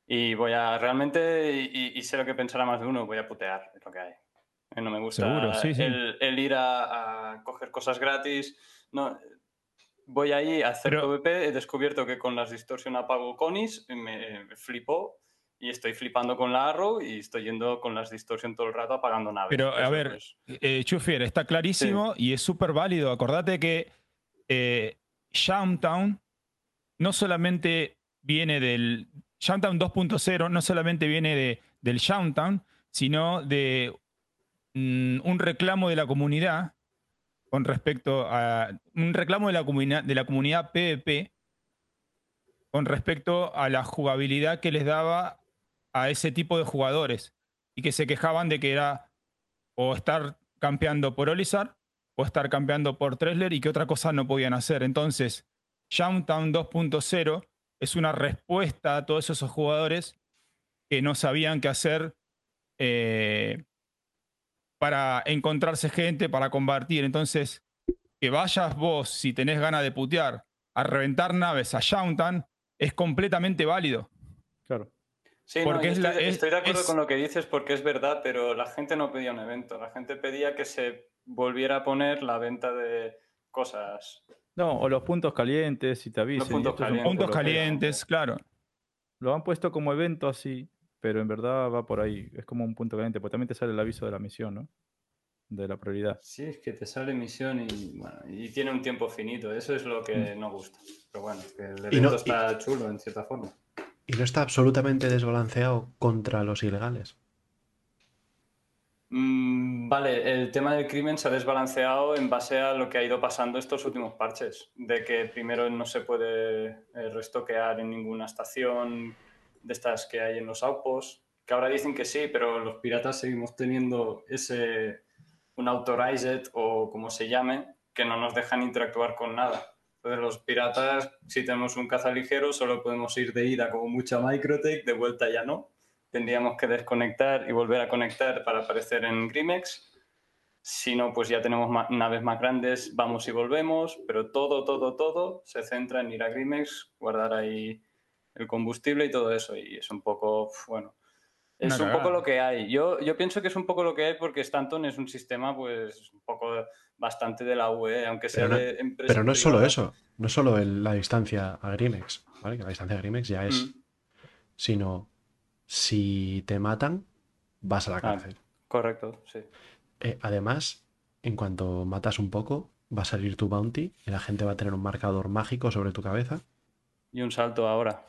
Y voy a realmente, y, y sé lo que pensará más de uno, voy a putear, es lo que hay. Eh, No me gusta Seguro, sí, sí. El, el ir a, a coger cosas gratis. No, voy ahí a hacer Pero- PvP, he descubierto que con las distorsión apago conis, me, me flipó y estoy flipando con la Arrow y estoy yendo con las distorsión todo el rato apagando naves. Pero, a ver, Eh, Chufier, está clarísimo y es súper válido. Acordate que eh, Shoutdown no solamente viene del. Shoutdown 2.0 no solamente viene de, del Shoutdown, sino de mm, un reclamo de la comunidad con respecto a. Un reclamo de la, comunidad de la comunidad PvP con respecto a la jugabilidad que les daba a ese tipo de jugadores y que se quejaban de que era o estar campeando por Olizar o estar campeando por Tresler y que otra cosa no podían hacer. Entonces, Shoutdown 2.0 es una respuesta a todos esos jugadores que no sabían qué hacer eh, para encontrarse gente, para combatir. Entonces, que vayas vos, si tenés ganas de putear, a reventar naves a Shoutdown, es completamente válido. Claro. Sí, Porque no, es yo la- estoy, es- estoy de acuerdo es- con lo que dices porque es verdad, pero la gente no pedía un evento, la gente pedía que se volviera a poner la venta de cosas. No, o los puntos calientes, si te avisan. puntos calientes. Puntos calientes, claro. Lo han puesto como evento así, pero en verdad va por ahí. Es como un punto caliente, porque también te sale el aviso de la misión, ¿no? De la prioridad. Sí, es que te sale misión y, bueno, y tiene un tiempo finito, eso es lo que no gusta. Pero bueno, que el evento y- está chulo en cierta forma. Y no está absolutamente desbalanceado contra los ilegales. Mm, vale, el tema del crimen se ha desbalanceado en base a lo que ha ido pasando estos últimos parches, de que primero no se puede eh, restoquear en ninguna estación de estas que hay en los outposts, que ahora dicen que sí, pero los piratas seguimos teniendo ese un authorized o como se llame, que no nos dejan interactuar con nada. Entonces los piratas, si tenemos un caza ligero, solo podemos ir de ida como mucha Microtech, de vuelta ya no tendríamos que desconectar y volver a conectar para aparecer en Grimex. Si no, pues ya tenemos naves más grandes, vamos y volvemos, pero todo, todo, todo se centra en ir a Grimex, guardar ahí el combustible y todo eso. Y es un poco, bueno, es un poco lo que hay. Yo, yo pienso que es un poco lo que hay porque Stanton es un sistema, pues, un poco bastante de la UE, aunque sea Pero no- de empresa Pero no es solo eso, no es solo el- la distancia a Grimex, ¿vale? Que la distancia a Grimex ya es, Mm, sino si te matan, vas a la Ah. cárcel. correcto, sí. Eh, además, en cuanto matas un poco, va a salir tu bounty y la gente va a tener un marcador mágico sobre tu cabeza. Y un salto ahora.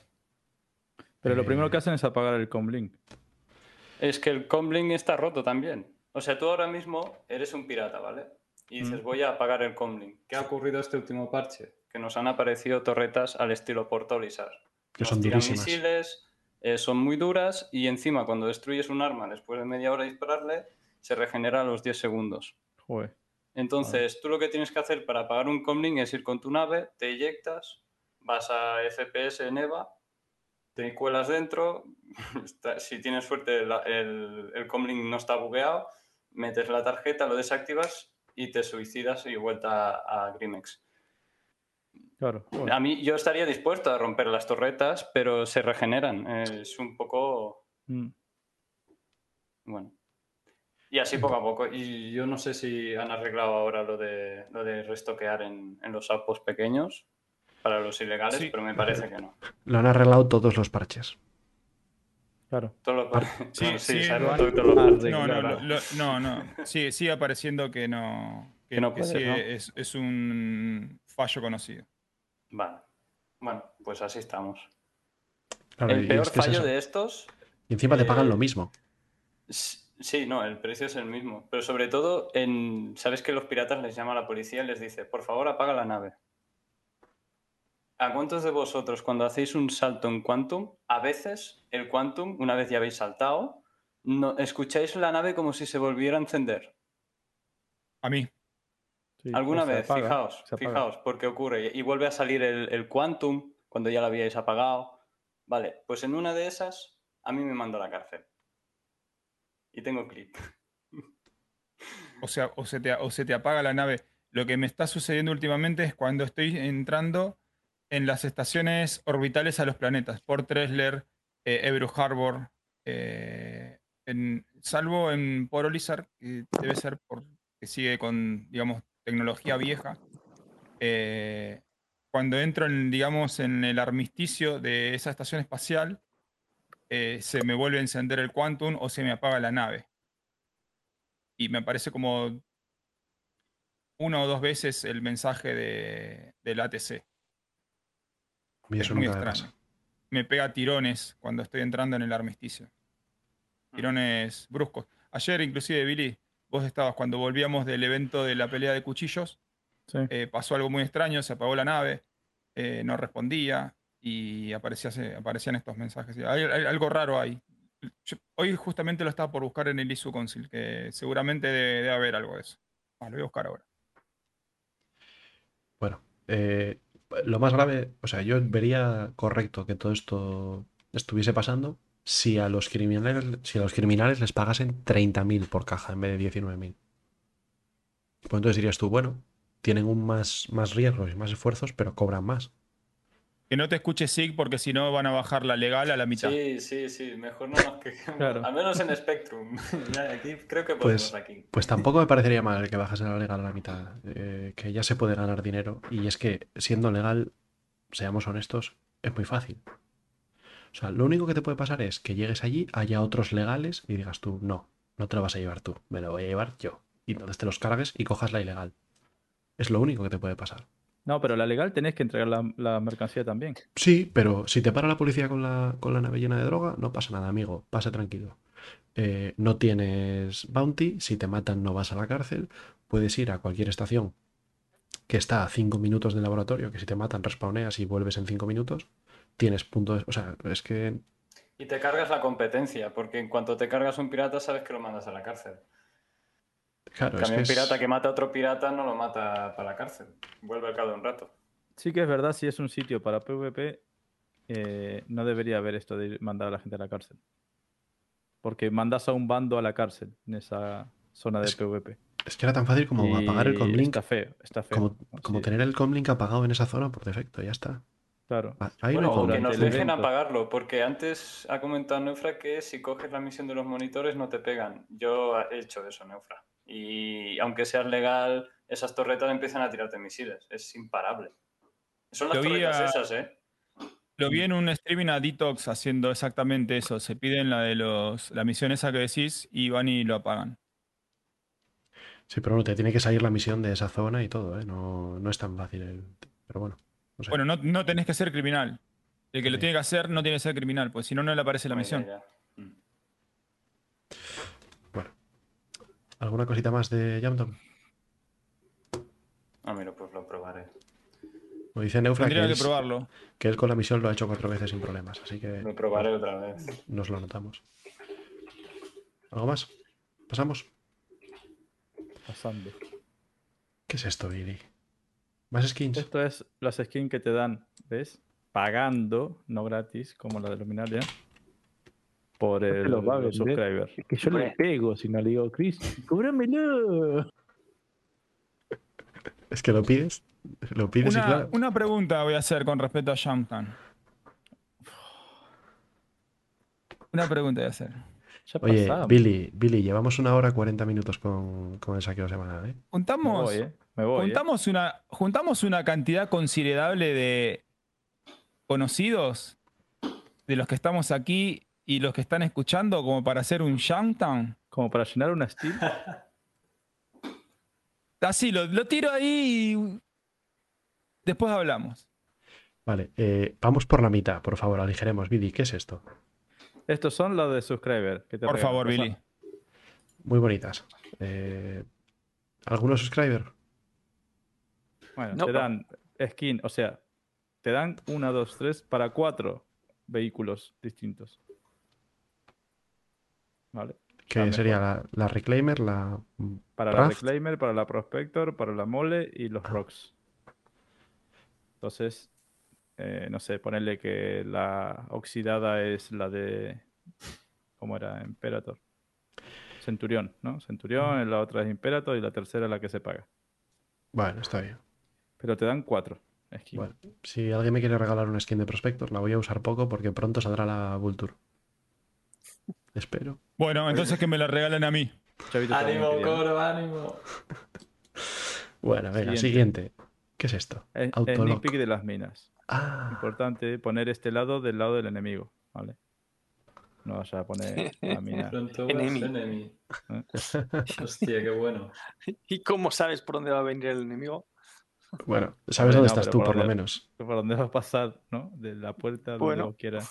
Pero lo primero Eh, que hacen es apagar el comlink. Es que el comlink está roto también. O sea, tú ahora mismo eres un pirata, ¿vale? Y dices, Mm. voy a apagar el comlink. ¿Qué ha ocurrido este último parche? Que nos han aparecido torretas al estilo Portolizar. Que Nos son tiran durísimas. misiles, eh, son muy duras y encima cuando destruyes un arma después de media hora de dispararle, se regenera a los 10 segundos. Joder. Entonces, tú lo que tienes que hacer para apagar un comlink es ir con tu nave, te eyectas, vas a FPS en EVA, te cuelas dentro, está- si tienes suerte el, el comlink no está bugueado, metes la tarjeta, lo desactivas y te suicidas y vuelta a, a Grimex. Claro. A mí yo estaría dispuesto a romper las torretas, pero se regeneran. Es un poco... Mm. Bueno. Y así poco a poco. Y yo no sé si han arreglado ahora lo de, lo de restoquear en, en los outposts pequeños para los ilegales, Sí. pero me parece que no. Lo han arreglado todos los parches. Claro. Todos los par- Sí, No, sí, se han lo- roto todos los parches. sí, No, no, lo- lo- no, no. Sí, sigue apareciendo que no. Que, Que no que sí ¿no? es, es un fallo conocido. Vale. Bueno, pues así estamos. Claro, el es peor que fallo de estos Y encima te pagan eh, lo mismo. Sí, no, el precio es el mismo. Pero sobre todo, en, sabes que los piratas les llama a la policía y les dice, por favor, apaga la nave. ¿A cuántos de vosotros cuando hacéis un salto en Quantum, a veces el Quantum, una vez ya habéis saltado, no, escucháis la nave como si se volviera a encender? A mí. Sí, Alguna vez, apaga, fijaos, fijaos, porque ocurre. Y vuelve a salir el, el Quantum cuando ya lo habíais apagado. Vale, pues en una de esas a mí me mandó a la cárcel. Y tengo clip. O sea, o se, te, o se te apaga la nave. Lo que me está sucediendo últimamente es cuando estoy entrando en las estaciones orbitales a los planetas, por Tresler, eh, Ebru Harbor, eh, en- salvo en Poro Lizard, que debe ser porque sigue con, digamos, tecnología vieja. Eh, cuando entro en, digamos, en el armisticio de esa estación espacial, eh, se me vuelve a encender el Quantum o se me apaga la nave. Y me aparece como una o dos veces el mensaje de, del ATC. Y Es muy extraño. pasa. Me pega tirones cuando estoy entrando en el armisticio. Tirones bruscos. Ayer, inclusive, Billy, vos estabas cuando volvíamos del evento de la pelea de cuchillos. Sí. eh, pasó algo muy extraño, se apagó la nave, eh, no respondía y aparecía, aparecían estos mensajes. Hay, hay algo raro ahí. Yo- hoy justamente lo estaba por buscar en el ISU Council, que seguramente debe, debe haber algo de eso. Ah, lo voy a buscar ahora. Bueno, eh, lo más grave, o sea, yo vería correcto que todo esto estuviese pasando si a los criminales, si a los criminales les pagasen 30.000 por caja en vez de 19.000. Pues entonces dirías tú, bueno, tienen un más, más riesgos y más esfuerzos, pero cobran más. Que no te escuche SIG porque si no van a bajar la legal a la mitad. Sí, sí, sí, mejor no nos quejemos. Claro. Al menos en Spectrum. Aquí creo que Pues, podemos aquí. pues tampoco me parecería mal que bajase la legal a la mitad, eh, que ya se puede ganar dinero. Y es que siendo legal, seamos honestos, es muy fácil. O sea, lo único que te puede pasar es que llegues allí, haya otros legales y digas tú, no, no te lo vas a llevar tú, me lo voy a llevar yo. Y entonces te los cargues y cojas la ilegal. Es lo único que te puede pasar. No, pero la legal tenés que entregar la, la mercancía también. Sí, pero si te para la policía con la, con la nave llena de droga, no pasa nada, amigo, pase tranquilo. Eh, no tienes bounty, si te matan no vas a la cárcel, puedes ir a cualquier estación que está a 5 minutos del laboratorio, que si te matan respawneas y vuelves en 5 minutos, tienes puntos, o sea, es que Y te cargas la competencia, porque en cuanto te cargas un pirata sabes que lo mandas a la cárcel. claro, En es cambio, que un es- pirata que mata a otro pirata no lo mata para la cárcel. Vuelve al cabo de un rato. Sí que es verdad, si es un sitio para PvP, eh, no debería haber esto de mandar a la gente a la cárcel. Porque mandas a un bando a la cárcel en esa zona de Es- PvP. es que era tan fácil como apagar el Y comlink, Está feo, está feo. como, como Sí, tener el comlink apagado en esa zona por defecto, ya está. Claro. Ah, Ahí bueno, no o que nos dejen evento. apagarlo, porque antes ha comentado Neufra que si coges la misión de los monitores no te pegan. Yo he hecho eso, Neufra. Y aunque seas legal, esas torretas empiezan a tirarte misiles. Es imparable. Son las torretas a- esas, ¿eh? Lo vi en un streaming a Detox haciendo exactamente eso. Se piden la de los, la misión esa que decís y van y lo apagan. Sí, pero bueno, te tiene que salir la misión de esa zona y todo, ¿eh? No, no es tan fácil. el- Pero bueno, no sé. Bueno, no, no tenés que ser criminal. El que lo tiene que hacer no tiene que ser criminal, pues si no, no le aparece la misión. ya. Mm. ¿Alguna cosita más de Jamdom? Ah, mira, pues lo probaré. Lo dice Neufra que que probarlo. que él con la misión lo ha hecho cuatro veces sin problemas, así que Lo probaré otra vez. nos lo notamos. ¿Algo más? ¿Pasamos? Pasando. ¿Qué es esto, Billy? ¿Más skins? Esto es las skins que te dan, ¿ves? Pagando, no gratis, como la de Luminaria, por el los va a vender. subscriber. Es que yo le pego si no le digo, Chris, cóbramelo. Es que lo pides. Lo pides y Una, claro. una pregunta voy a hacer con respecto a Jumptown. Una pregunta voy a hacer. Ya Oye, pasamos. Billy, Billy, llevamos una hora 40 minutos con, con el saqueo semanal, ¿eh? Juntamos, voy, ¿eh? Me voy, ¿eh? juntamos, una, juntamos una cantidad considerable de conocidos de los que estamos aquí y los que están escuchando como para hacer un Jumptown. Como para llenar una Steam. Así, lo, lo tiro ahí y después hablamos. Vale, eh, vamos por la mitad, por favor, aligeremos. Billy, ¿qué es esto? Estos son los de subscriber. que te Por favor, Billy. Muy bonitas. Eh, ¿Algunos subscriber? Bueno, No, te dan skin, o sea, te dan una, dos, tres para cuatro vehículos distintos. ¿Vale? Que La sería la, la Reclaimer, la Para la. Reclaimer, para la Prospector, para la Mole y los Rocks. Entonces, eh, no sé, ponerle que la oxidada es la de. ¿Cómo era? Imperator. Centurión, ¿no? Centurión, la otra es Imperator y la tercera es la que se paga. Bueno, está bien. Pero te dan cuatro. Bueno, si alguien me quiere regalar una skin de Prospector, la voy a usar poco porque pronto saldrá la Vulture. Espero. Bueno, entonces que me la regalen a mí. Chavito ¡Ánimo, coro, ánimo! Bueno, venga, Siguiente. siguiente. ¿Qué es esto? Es- Autolock. Sneak peek de las minas. Ah, Importante poner este lado del lado del enemigo. ¿vale? No vaya a poner a mina. Pronto Enemy. enemy. ¿eh? Hostia, qué bueno. ¿Y cómo sabes por dónde va a venir el enemigo? Bueno, sabes dónde estás tú, por por lo menos. Por dónde va a pasar, ¿no? De la puerta donde Bueno. quieras.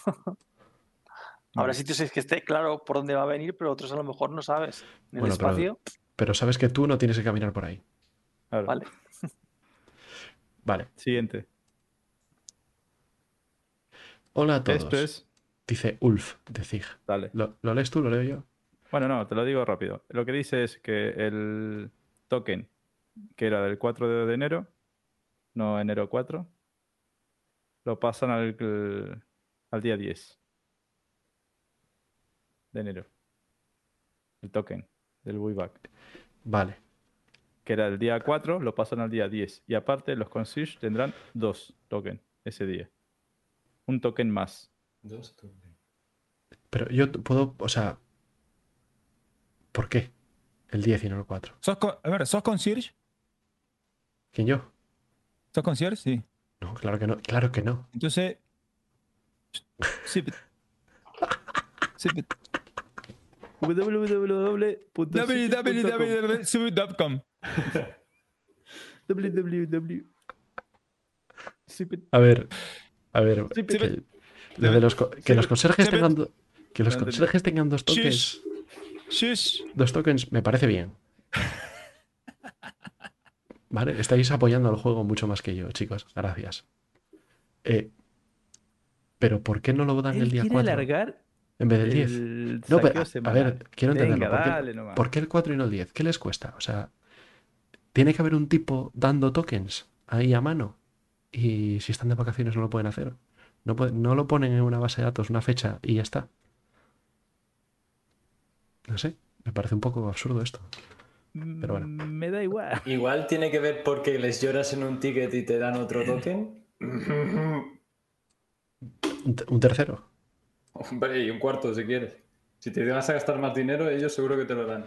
Habrá sitios en que esté claro por dónde va a venir, pero otros a lo mejor no sabes. En el Bueno, pero- espacio, Pero sabes que tú no tienes que caminar por ahí. Claro. vale. Vale. Siguiente. Hola a todos. Esto es. Dice Ulf de Zig. Dale. ¿Lo, lo lees tú? ¿Lo leo yo? Bueno, no, te lo digo rápido. Lo que dice es que el token que era del 4 de enero, no enero 4, lo pasan al, al día 10 de enero. El token del buyback. Vale. Que era el día 4, lo pasan al día 10. Y aparte, los concierge tendrán dos tokens ese día. Un token más. Dos tokens. Pero yo puedo, o sea, ¿por qué? El 10 y no el 4. ¿Sos con- a ver, ¿sos concierge? ¿Quién yo? ¿Sos concierge? Sí. No, claro que no, claro que no. Entonces. Pe- Sí. pe- www.sip.com. www. A ver, a ver, que, de los que los conserjes tengan que los conserjes tengan dos tokens, dos tokens me parece bien. Vale, estáis apoyando al juego mucho más que yo, chicos. Gracias. Eh, pero ¿por qué no lo dan el día quiere 4 alargar en vez del 10? el No, pero, a- ver, quiero entenderlo. Venga, ¿Por qué, dale nomás. por qué el 4 y no el 10? ¿Qué les cuesta? O sea, tiene que haber un tipo dando tokens ahí a mano. Y si están de vacaciones no lo pueden hacer. No, puede- no lo ponen en una base de datos, una fecha y ya está. No sé, me parece un poco absurdo esto. Pero bueno. Mm, Me da igual. Igual tiene que ver porque les lloras en un ticket y te dan otro token. Un, te- un tercero. Hombre, y un cuarto si quieres. Si te vas a gastar más dinero, ellos seguro que te lo dan.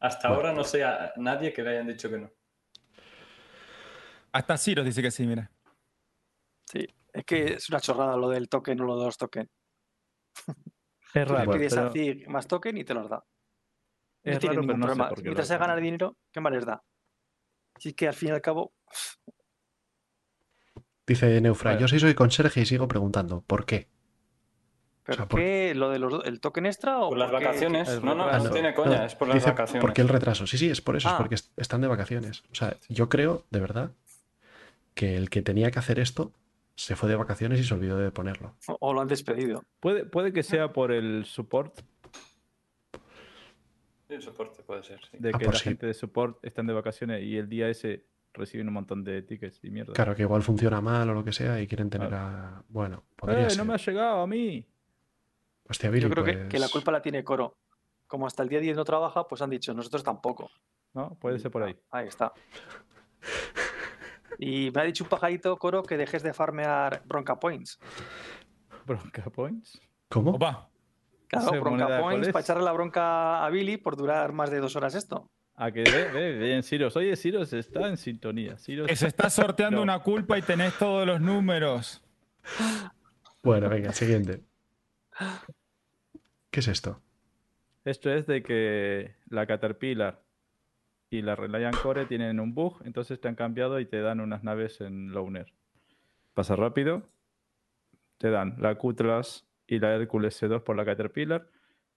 Hasta Bueno. ahora no sé a nadie que le hayan dicho que no. Hasta Ciro dice que sí, mira. Sí. Es que es una chorrada lo del token o lo de los tokens. Es raro, pides pero, a Zig más token y te los da. No es tiene raro, pero ningún no sé problema. por qué lo Mientras se gana el dinero, ¿qué más les da? Si es que al fin y al cabo, Dice Neufra, yo sí soy conserje y sigo preguntando, ¿por qué? ¿pero sea, por- qué? ¿Lo del token extra o Por las qué? vacaciones. No, no, retraso. no tiene No, coña, es por las dice, vacaciones. ¿por qué el retraso? Sí, sí, es por eso, es Ah. porque est- están de vacaciones. O sea, yo creo, de verdad, que el que tenía que hacer esto se fue de vacaciones y se olvidó de ponerlo. O lo han despedido. Puede, puede que sea por el support, El soporte puede ser, sí. de Ah, que la sí. gente de support están de vacaciones y el día ese reciben un montón de tickets y mierda. Claro, que igual funciona mal o lo que sea y quieren tener a... Bueno, podría ¡Eh, ser. no me ha llegado a mí! Hostia, Billy, Yo creo que, que la pues, culpa la tiene Coro. Como hasta el día 10 no trabaja, pues han dicho, nosotros tampoco. ¿No? Puede ser por ahí. Ahí está. Y me ha dicho un pajarito, Coro, que dejes de farmear Bronca Points. Bronca Points. ¿Cómo? Opa. Claro, Bronca ¿cuál Points para echarle la bronca a Billy por durar más de dos horas esto. A que ve, ve, bien, Siros. Oye, Siros está en sintonía. Que se está sorteando No. una culpa y tenés todos los números. Bueno, venga, siguiente. ¿Qué es esto? Esto es de que la Caterpillar y la Reliant Core tienen un bug, entonces te han cambiado y te dan unas naves en Lowner. Pasa rápido, te dan la Cutlass y la Hércules C2 por la Caterpillar,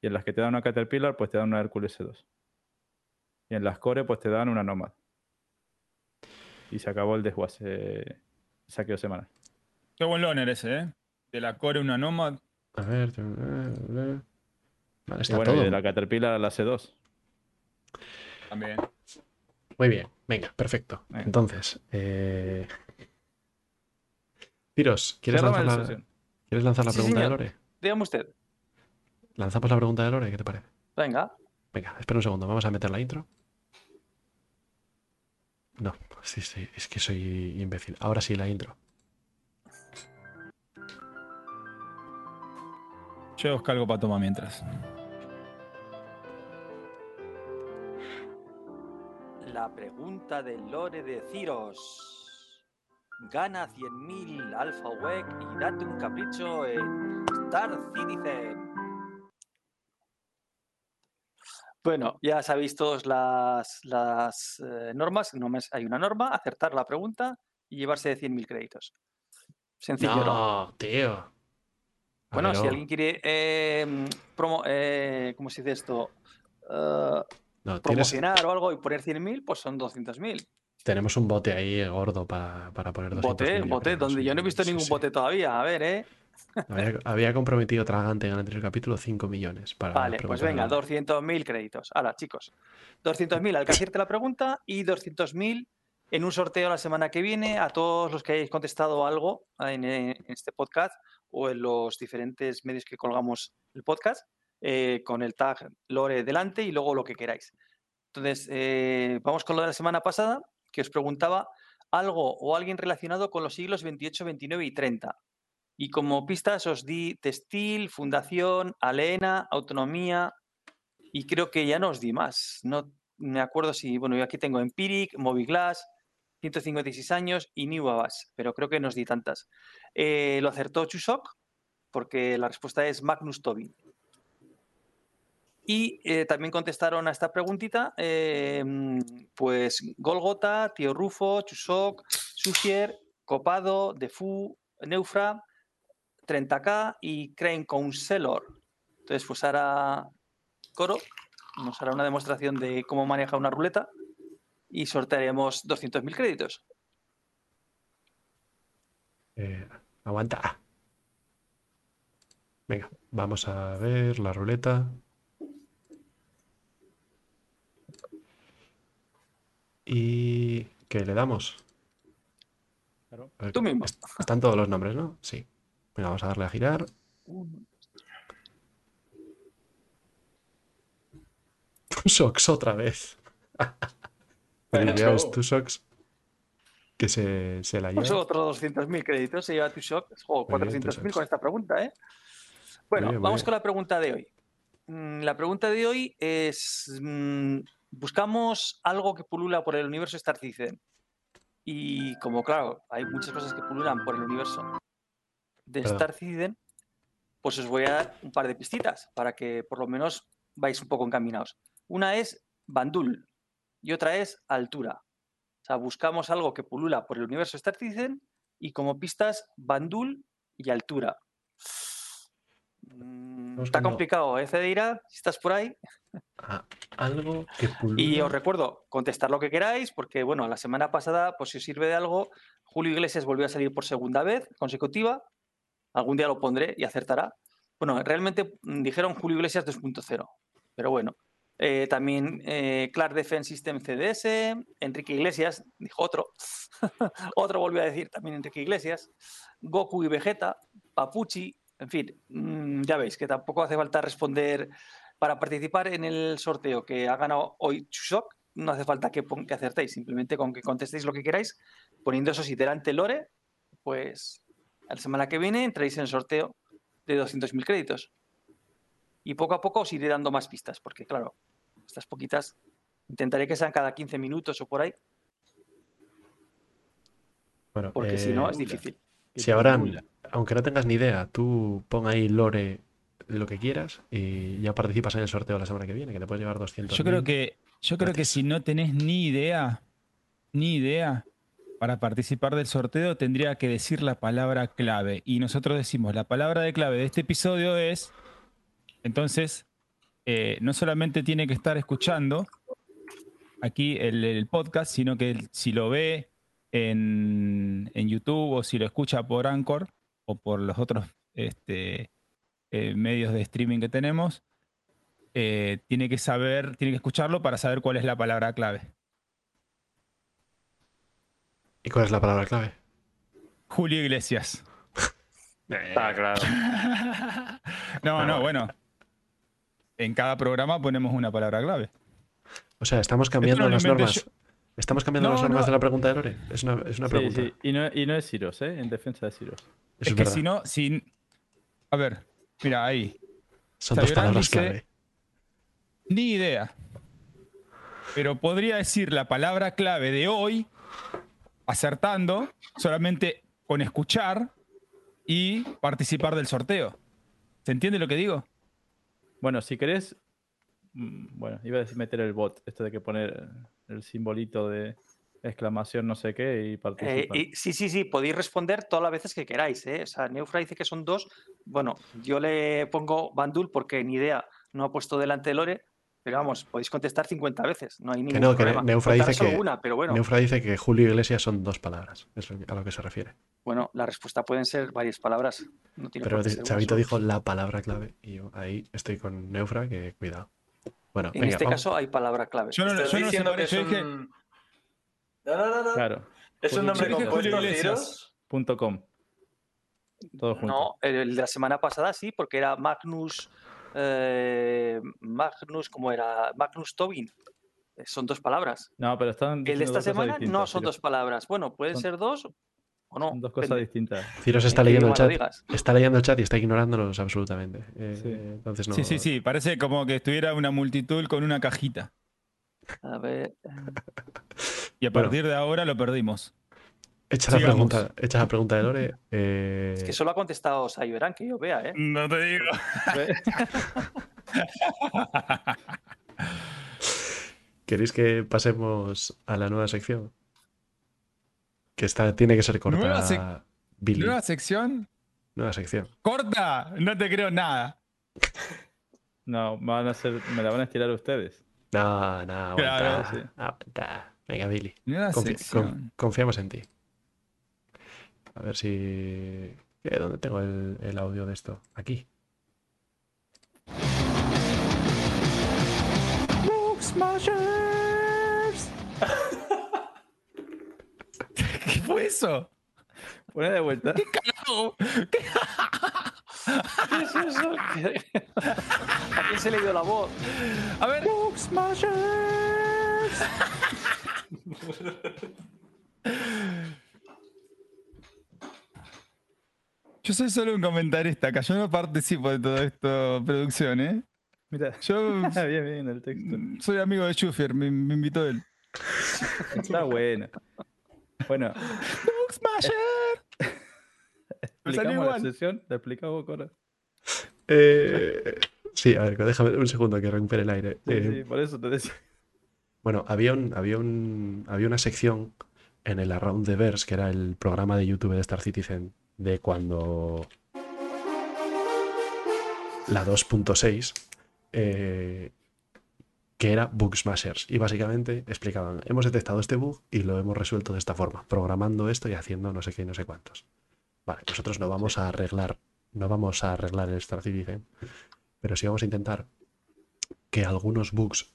y en las que te dan una Caterpillar, pues te dan una Hércules C2. Y en las Core, pues te dan una Nomad. Y se acabó el desguace saqueo semanal. Qué buen loner ese, ¿eh? De la core una Nomad. A ver... eh, eh. Y bueno, y de la Caterpillar a la C2. También. Muy bien, venga, perfecto. Venga. Entonces, eh... Tiros, ¿quieres Cerramos lanzar, la. ¿quieres lanzar la Sí, pregunta de. Lore? Dígame usted. Lanzamos la pregunta de Lore, ¿qué te parece? Venga. Venga, espera un segundo, vamos a meter la intro. No, sí, sí, es que soy imbécil. Ahora sí, la intro. Yo busco algo para tomar mientras. La pregunta del lore de Ciros. Gana 100.000 Alpha WEC y date un capricho en Star Citizen. Bueno, ya sabéis todos las, las eh, normas. Nomás hay una norma, acertar la pregunta y llevarse de 100.000 créditos. Sencillo, ¿no? No, tío. Bueno, si oh, alguien quiere, eh, promo, eh, ¿cómo se dice esto? Eh, no, tienes- promocionar o algo y poner 100.000, pues son 200.000. tenemos un bote ahí gordo para, para poner 200 Bote, bote, donde yo no he visto ningún bote todavía. A ver, ¿eh? Había, había comprometido Tragante en el anterior capítulo 5 millones para Vale, pues venga, algo. 200.000 créditos. Ahora, chicos, 200.000 al que acierte la pregunta y 200.000 en un sorteo la semana que viene a todos los que hayáis contestado algo en, en este podcast o en los diferentes medios que colgamos el podcast eh, con el tag Lore delante y luego lo que queráis. Entonces, eh, vamos con lo de la semana pasada, que os preguntaba algo o alguien relacionado con los siglos 28, 29 y 30. Y como pistas os di textil, fundación, alena, autonomía y creo que ya no os di más. No me acuerdo si, bueno, yo aquí tengo Empiric, Moviglass, 156 años y New Avas, pero creo que no os di tantas. Eh, lo acertó Chusok porque la respuesta es Magnus Tobin. Y eh, también contestaron a esta preguntita, eh, pues Golgota, Tío Rufo, Chusok, Sugier, Copado, Defu, Neufra, 30K y Crane Counselor. Entonces, pues ahora Coro nos hará una demostración de cómo maneja una ruleta y sortearemos 200.000 créditos. Eh, aguanta. Venga, vamos a ver la ruleta. ¿Y qué le damos? Claro. A ver, Tú mismo. est- Están todos los nombres, ¿no? Sí. Venga, vamos a darle a girar. Tusox otra vez. Felicidades. Tusox. Que se, se la Pues lleva. otros 200.000 créditos se lleva Muy bien, 400.000 Tushok. con esta pregunta, ¿eh? Bueno, vamos con la pregunta de hoy. Mm, La pregunta de hoy es, mm, buscamos algo que pulula por el universo Star Citizen. Y como claro, hay muchas cosas que pululan por el universo de Perdón. Star Citizen, pues os voy a dar un par de pistitas para que por lo menos vais un poco encaminados. Una es Bandul y otra es altura. O sea, buscamos algo que pulula por el universo Star Citizen y como pistas Bandul y altura. Mm, Está complicado, ¿eh, Cedeira? Si estás por ahí. Ah, algo que pulula. Y os recuerdo, contestar lo que queráis, porque bueno, la semana pasada, pues si os sirve de algo, Julio Iglesias volvió a salir por segunda vez consecutiva. Algún día lo pondré y acertará. Bueno, realmente mm, dijeron Julio Iglesias 2.0, pero bueno. Eh, también eh, Clark Defense System CDS, Enrique Iglesias, dijo otro. otro volvió a decir también Enrique Iglesias. Goku y Vegeta, Papuchi, en fin, mm, ya veis que tampoco hace falta responder para participar en el sorteo que ha ganado hoy Chushok, no hace falta que, que acertéis, simplemente con que contestéis lo que queráis, poniendo eso si delante Lore, pues la semana que viene entráis en el sorteo de 200.000 créditos. Y poco a poco os iré dando más pistas, porque claro, estas poquitas intentaré que sean cada 15 minutos o por ahí, Bueno, porque si no eh, es difícil. Si ahora, aunque no tengas ni idea, tú pon ahí Lore lo que quieras y ya participas en el sorteo la semana que viene, que te puedes llevar 200. Yo creo que, yo creo que si no tenés ni idea, ni idea, para participar del sorteo tendría que decir la palabra clave. Y nosotros decimos, la palabra de clave de este episodio es, entonces, eh, no solamente tiene que estar escuchando aquí el, podcast, sino que si lo ve en, en YouTube o si lo escucha por Anchor o por los otros este, eh, medios de streaming que tenemos, eh, tiene que saber, tiene que escucharlo para saber cuál es la palabra clave. ¿Y cuál es la palabra clave? Julio Iglesias. Está claro. No, no, bueno. En cada programa ponemos una palabra clave. O sea, estamos cambiando no las normas. Estamos cambiando No, las normas no. de la pregunta de Lore. Es una, es una Sí, pregunta. sí. Y no, y no es Ciros, ¿eh? En defensa de Ciros. Es es que si no, si. A ver, mira, ahí. Son dos palabras dice- clave. Ni idea. Pero podría decir la palabra clave de hoy, acertando, solamente con escuchar y participar del sorteo. ¿Se entiende lo que digo? Bueno, si querés, mm, bueno, iba a decir meter el bot, esto de que poner el simbolito de exclamación no sé qué y Eh, participan. y, sí, sí, sí, podéis responder todas las veces que queráis. ¿eh? O sea, Neufra dice que son dos. Bueno, yo le pongo Bandul porque ni idea no ha puesto delante de Lore, pero vamos, podéis contestar 50 veces. No hay Que ningún no, que problema. Neufra Contaré dice que, una, pero bueno, Neufra dice que Julio Iglesias son dos palabras. Es que- a lo que se refiere. bueno, la respuesta pueden ser varias palabras. No tiene Pero Chavito dijo la palabra clave y yo ahí estoy con Neufra, que cuidado. Bueno, En venga, este vamos. caso hay palabra clave. Yo no, ¿Estás yo no diciendo que es. No, no, no, no. Claro, ¿Es un nombre compuesto, Julio. Todo junto. No, el de la semana pasada sí, porque era Magnus. Eh, Magnus, ¿cómo era? Magnus Tobin. Eh, Son dos palabras. No, pero están El de esta semana no son dos palabras. Bueno, pueden Son- ser dos o no. Son dos cosas depende. distintas. Ciros está ¿En qué leyendo el chat. digas? Está leyendo el chat y está ignorándonos absolutamente. Eh, Sí. Entonces no. sí, sí, sí, parece como que estuviera una multitud con una cajita. A ver. Y a Bueno. partir de ahora lo perdimos. Echa la, pregunta, echa la pregunta de Lore. eh, Es que solo ha contestado Sayverán, que yo vea, ¿eh? No te digo. ¿Queréis que pasemos a la nueva sección? Que está, tiene que ser corta. Nueva sec- Billy. Nueva sección. Nueva sección. Corta. No te creo nada. No, van a hacer, me la van a estirar ustedes. No, no, aguanta. Claro, sí. aguanta. Venga, Billy. Nueva Confi- sección. con- confiamos en ti. A ver si. ¿Qué? ¿Dónde tengo el, el audio de esto? Aquí. ¿Qué fue eso? Pone de vuelta. No. ¿Qué es eso? ¿A quién se le dio la voz? A ver. Yo soy solo un comentarista acá, yo no participo de todo esto, producción, ¿eh? Mira. Yo Ah, bien, bien, el texto. soy amigo de Schufer, me, me invitó él. Está bueno. Bueno, Smasher. Me salió explicamos la igual. sesión. ¿La explicamos, Cora? Eh, sí, a ver, déjame un segundo que recupere el aire. Sí, Eh, sí, por eso te decía. Bueno, había, un, había, un, había una sección en el Around the Verse, que era el programa de YouTube de Star Citizen, de cuando la 2.6, eh, que era Bug Smashers. Y básicamente explicaban, hemos detectado este bug y lo hemos resuelto de esta forma, programando esto y haciendo no sé qué y no sé cuántos. Vale, nosotros no vamos a arreglar, no vamos a arreglar el Star Citizen, pero sí vamos a intentar que algunos bugs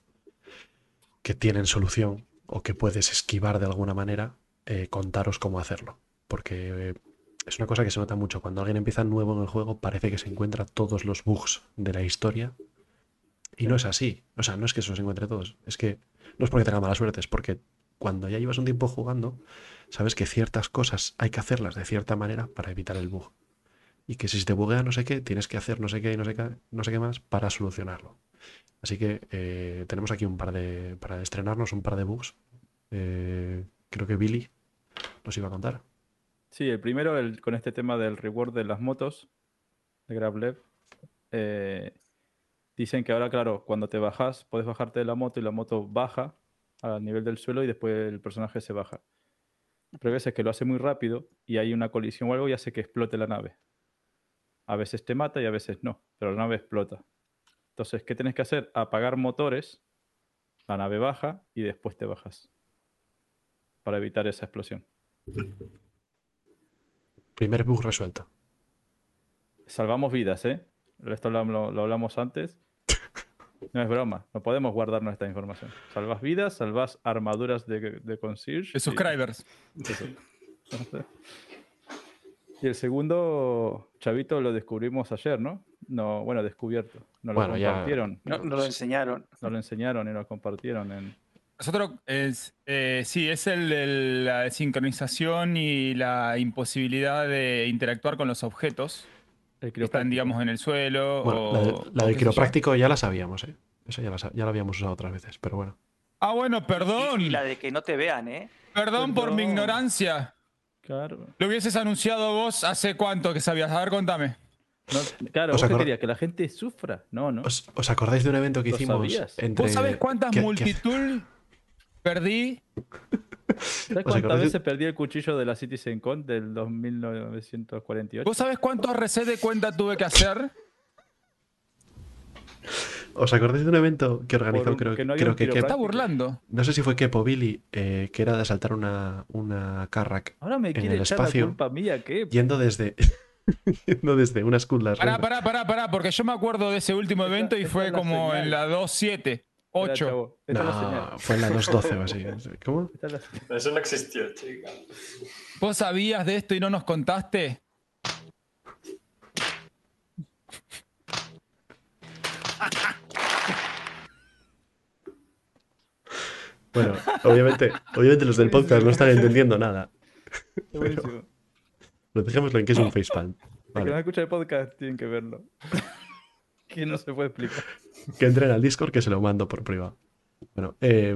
que tienen solución o que puedes esquivar de alguna manera, eh, contaros cómo hacerlo. Porque eh, es una cosa que se nota mucho. Cuando alguien empieza nuevo en el juego, parece que se encuentra todos los bugs de la historia. Y no es así. O sea, no es que se los encuentre todos. Es que no es porque tenga mala suerte, es porque cuando ya llevas un tiempo jugando, sabes que ciertas cosas hay que hacerlas de cierta manera para evitar el bug. Y que si te buguea no sé qué, tienes que hacer no sé qué y no sé qué, no sé qué más para solucionarlo. Así que eh, tenemos aquí un par de. Para estrenarnos un par de bugs. Eh, creo que Billy nos iba a contar. Sí, el primero, con este tema del reward de las motos, de GrabLev, eh, dicen que ahora, claro, cuando te bajas, puedes bajarte de la moto y la moto baja al nivel del suelo y después el personaje se baja. Pero hay veces que lo hace muy rápido y hay una colisión o algo y hace que explote la nave. A veces te mata y a veces no, pero la nave explota. Entonces, ¿qué tienes que hacer? Apagar motores, la nave baja y después te bajas. Para evitar esa explosión. Primer bug resuelto. Salvamos vidas, ¿eh? Esto lo, lo- lo hablamos antes. No es broma, no podemos guardarnos esta información. Salvas vidas, salvas armaduras de, de concierge. De subscribers. Eso. Y el segundo, Chavito, lo descubrimos ayer, ¿no? No, bueno, descubierto. Nos lo Bueno, ya- compartieron. No, nos lo enseñaron. Nos lo enseñaron y lo compartieron en... Nosotros, es, eh, sí, es el, el- la sincronización y la imposibilidad de interactuar con los objetos El que están, digamos, en el suelo. Bueno, o, la, de- la o del quiropráctico ya la sabíamos, ¿eh? Esa ya la, sa- ya la habíamos usado otras veces, pero bueno. Ah, bueno, perdón. Y, y la de que no te vean, ¿eh? Perdón por mi ignorancia. Claro. Lo hubieses anunciado vos hace cuánto que sabías. A ver, contame. No, claro, ¿Os ¿vos qué acor- querías? Que la gente sufra. No, no. ¿Os, os acordáis de un evento que ¿Lo hicimos entre. ¿Vos sabés cuántas multitud perdí? ¿Sabes ¿Os cuántas veces perdí el cuchillo de la CitizenCon del 2948? ¿Vos sabés cuántos reset de cuenta tuve que hacer? ¿Os acordáis de un evento que organizó, un- creo, que no creo que, Está burlando. No sé si fue Kepo Billy, eh, que era de asaltar una, una Carrack Ahora me en quiere el echar la espacio, culpa mía, ¿qué? yendo desde. yendo desde una Skull Pará, pará, pará, pará, porque yo me acuerdo de ese último Esta- evento y esta fue como señal. en la 2.7, Espera, 8. chavo, esta es la No, fue en la 2.12 o así. ¿Cómo? Eso no existió, chica. ¿Vos sabías de esto y no nos contaste? Bueno, obviamente, obviamente los del podcast no están entendiendo nada. Pero dejémoslo en que es un facepalm. El que no Vale. escucha el podcast tienen que verlo. Que no se puede explicar. Que entren al Discord que se lo mando por privado. Bueno, eh,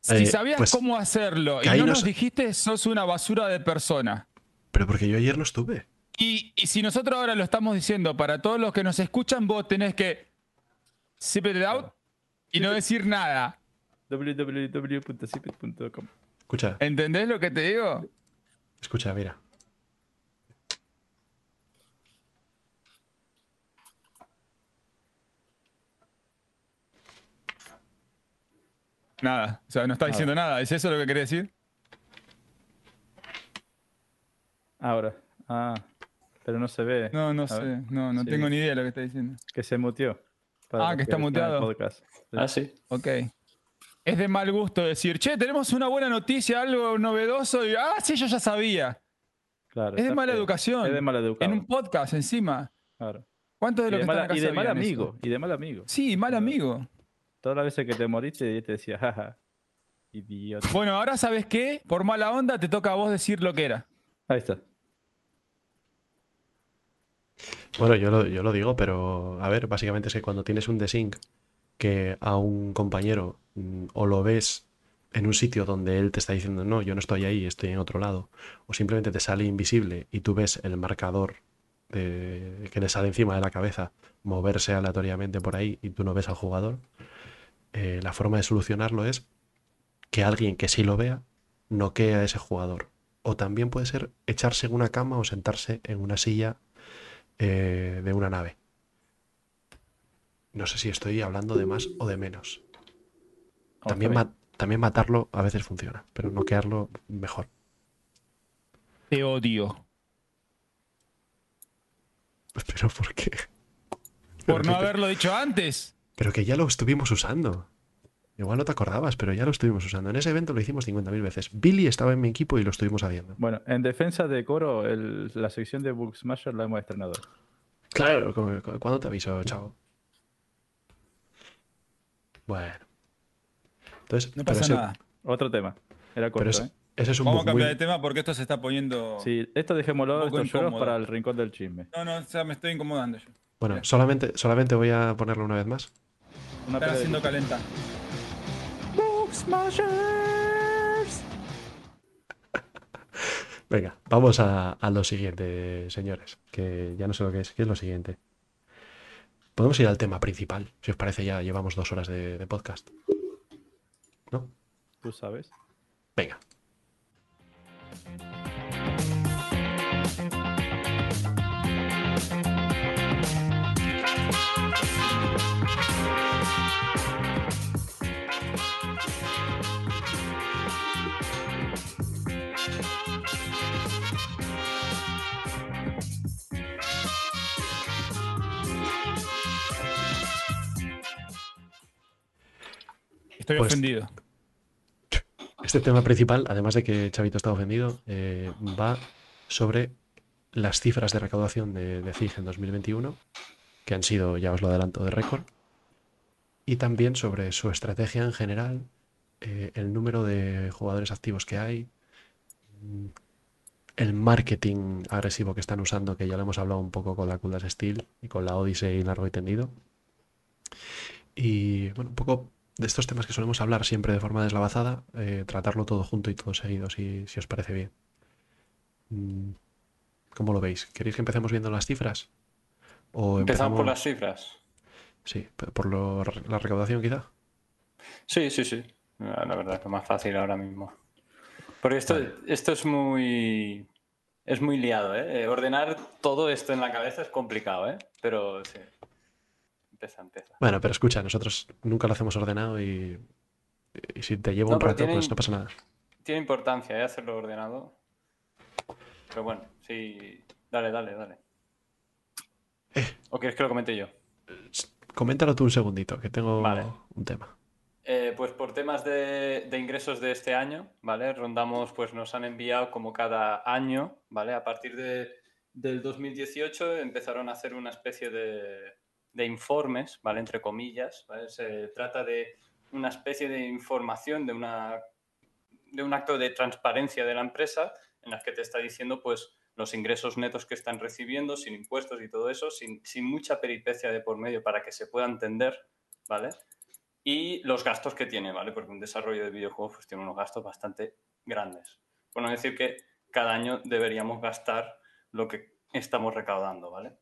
Si Eh, sabías pues, cómo hacerlo y no no nos dijiste, sos una basura de persona. pero porque yo ayer no estuve. Y, y si nosotros ahora lo estamos diciendo para todos los que nos escuchan, vos tenés que zip it out y no decir nada. www.zipit.com Escucha, ¿Entendés lo que te digo? escucha, mira. Nada. O sea, no está diciendo nada. ¿Es eso lo que querés decir? Ahora. Ah, pero no se ve. No, no A sé. ver. No, no Sí. tengo ni idea de lo que está diciendo. Que se muteó. Ah, que está están en el muteado. podcast. Ah, sí. Ok. Es de mal gusto decir, che, tenemos una buena noticia, algo novedoso, y ah, sí, yo ya sabía. Claro, Es de mala feo. educación. Es de mal educado. En un podcast encima. Claro. ¿Cuántos de los que están mala- acá y de mal sabían eso? amigo. Y de mal amigo. Sí, mal amigo. Todas las veces que te moriste, te decía, jaja. Idiota. Bueno, ahora sabes qué, por mala onda te toca a vos decir lo que era. Ahí está. Bueno, yo lo, yo lo digo, pero a ver, básicamente es que cuando tienes un desync que a un compañero mm, o lo ves en un sitio donde él te está diciendo, no, yo no estoy ahí, estoy en otro lado, o simplemente te sale invisible y tú ves el marcador de- que le sale encima de la cabeza moverse aleatoriamente por ahí y tú no ves al jugador, eh, la forma de solucionarlo es que alguien que sí lo vea noquee a ese jugador. O también puede ser echarse en una cama o sentarse en una silla eh, de una nave. No sé si estoy hablando de más o de menos. También, ma- también matarlo a veces funciona, pero noquearlo mejor. Te odio. Pero ¿por qué? Por no haberlo dicho antes. Pero que ya lo estuvimos usando. Igual no te acordabas, pero ya lo estuvimos usando. En ese evento lo hicimos 50.000 veces. Billy estaba en mi equipo y lo estuvimos haciendo. Bueno, en defensa de Coro, el- la sección de Book Smasher la hemos estrenado. Claro, ¿cu- cu- ¿cuándo te aviso, chavo? Bueno. Entonces, No pero pasa ese- nada. Otro tema. Era pero corto, ese, ¿eh? ese es un Vamos a cambiar muy- de tema porque esto se está poniendo. Sí, esto dejémoslo, estos para el rincón del chisme. No, no, o sea, me estoy incomodando yo. Bueno, solamente, solamente voy a ponerlo una vez más. Una Están haciendo calenta. Venga, vamos a, a lo siguiente, señores. Que ya no sé lo que es. ¿Qué es lo siguiente? Podemos ir al tema principal. Si os parece, ya llevamos dos horas de, de podcast. ¿No? Tú sabes. Venga. Estoy Pues- ofendido. Este tema principal, además de que Chavito está ofendido, eh, va sobre las cifras de recaudación de, de CIG en 2021, que han sido, ya os lo adelanto, de récord, y también sobre su estrategia en general, eh, el número de jugadores activos que hay, mm, el marketing agresivo que están usando, que ya lo hemos hablado un poco con la Kuldas Steel y con la Odyssey largo y tendido. Y bueno, un poco de estos temas que solemos hablar siempre de forma deslavazada, eh, tratarlo todo junto y todo seguido, si, si os parece bien. Mm, ¿Cómo lo veis? ¿Queréis que empecemos viendo las cifras? ¿O Empezamos por las cifras. Sí, por lo- la recaudación quizá. Sí, sí, sí. La verdad que más fácil ahora mismo. Porque esto, Vale. esto es muy. Es muy liado. Eh, Ordenar todo esto en la cabeza es complicado, ¿eh? Pero sí. Bueno, pero escucha, nosotros nunca lo hacemos ordenado y, y si te lleva No, un rato, tiene- pues no pasa nada. Tiene importancia, ¿eh? Hacerlo ordenado. Pero bueno, sí. Dale, dale, dale. Eh. ¿O quieres que lo comente yo? Coméntalo tú un segundito, que tengo Vale. un tema. Eh, pues por temas de, de ingresos de este año, ¿vale? Rondamos, pues nos han enviado como cada año, ¿vale? A partir de, del 2018 empezaron a hacer una especie de, de informes, ¿vale? Entre comillas. Se trata de una especie de información, de, una, de un acto de transparencia de la empresa en la que te está diciendo, pues, los ingresos netos que están recibiendo, sin impuestos y todo eso, sin, sin mucha peripecia de por medio para que se pueda entender, ¿vale? y los gastos que tiene, ¿vale? Porque un desarrollo de videojuegos pues, tiene unos gastos bastante grandes. Por no decir que cada año deberíamos gastar lo que estamos recaudando, ¿vale?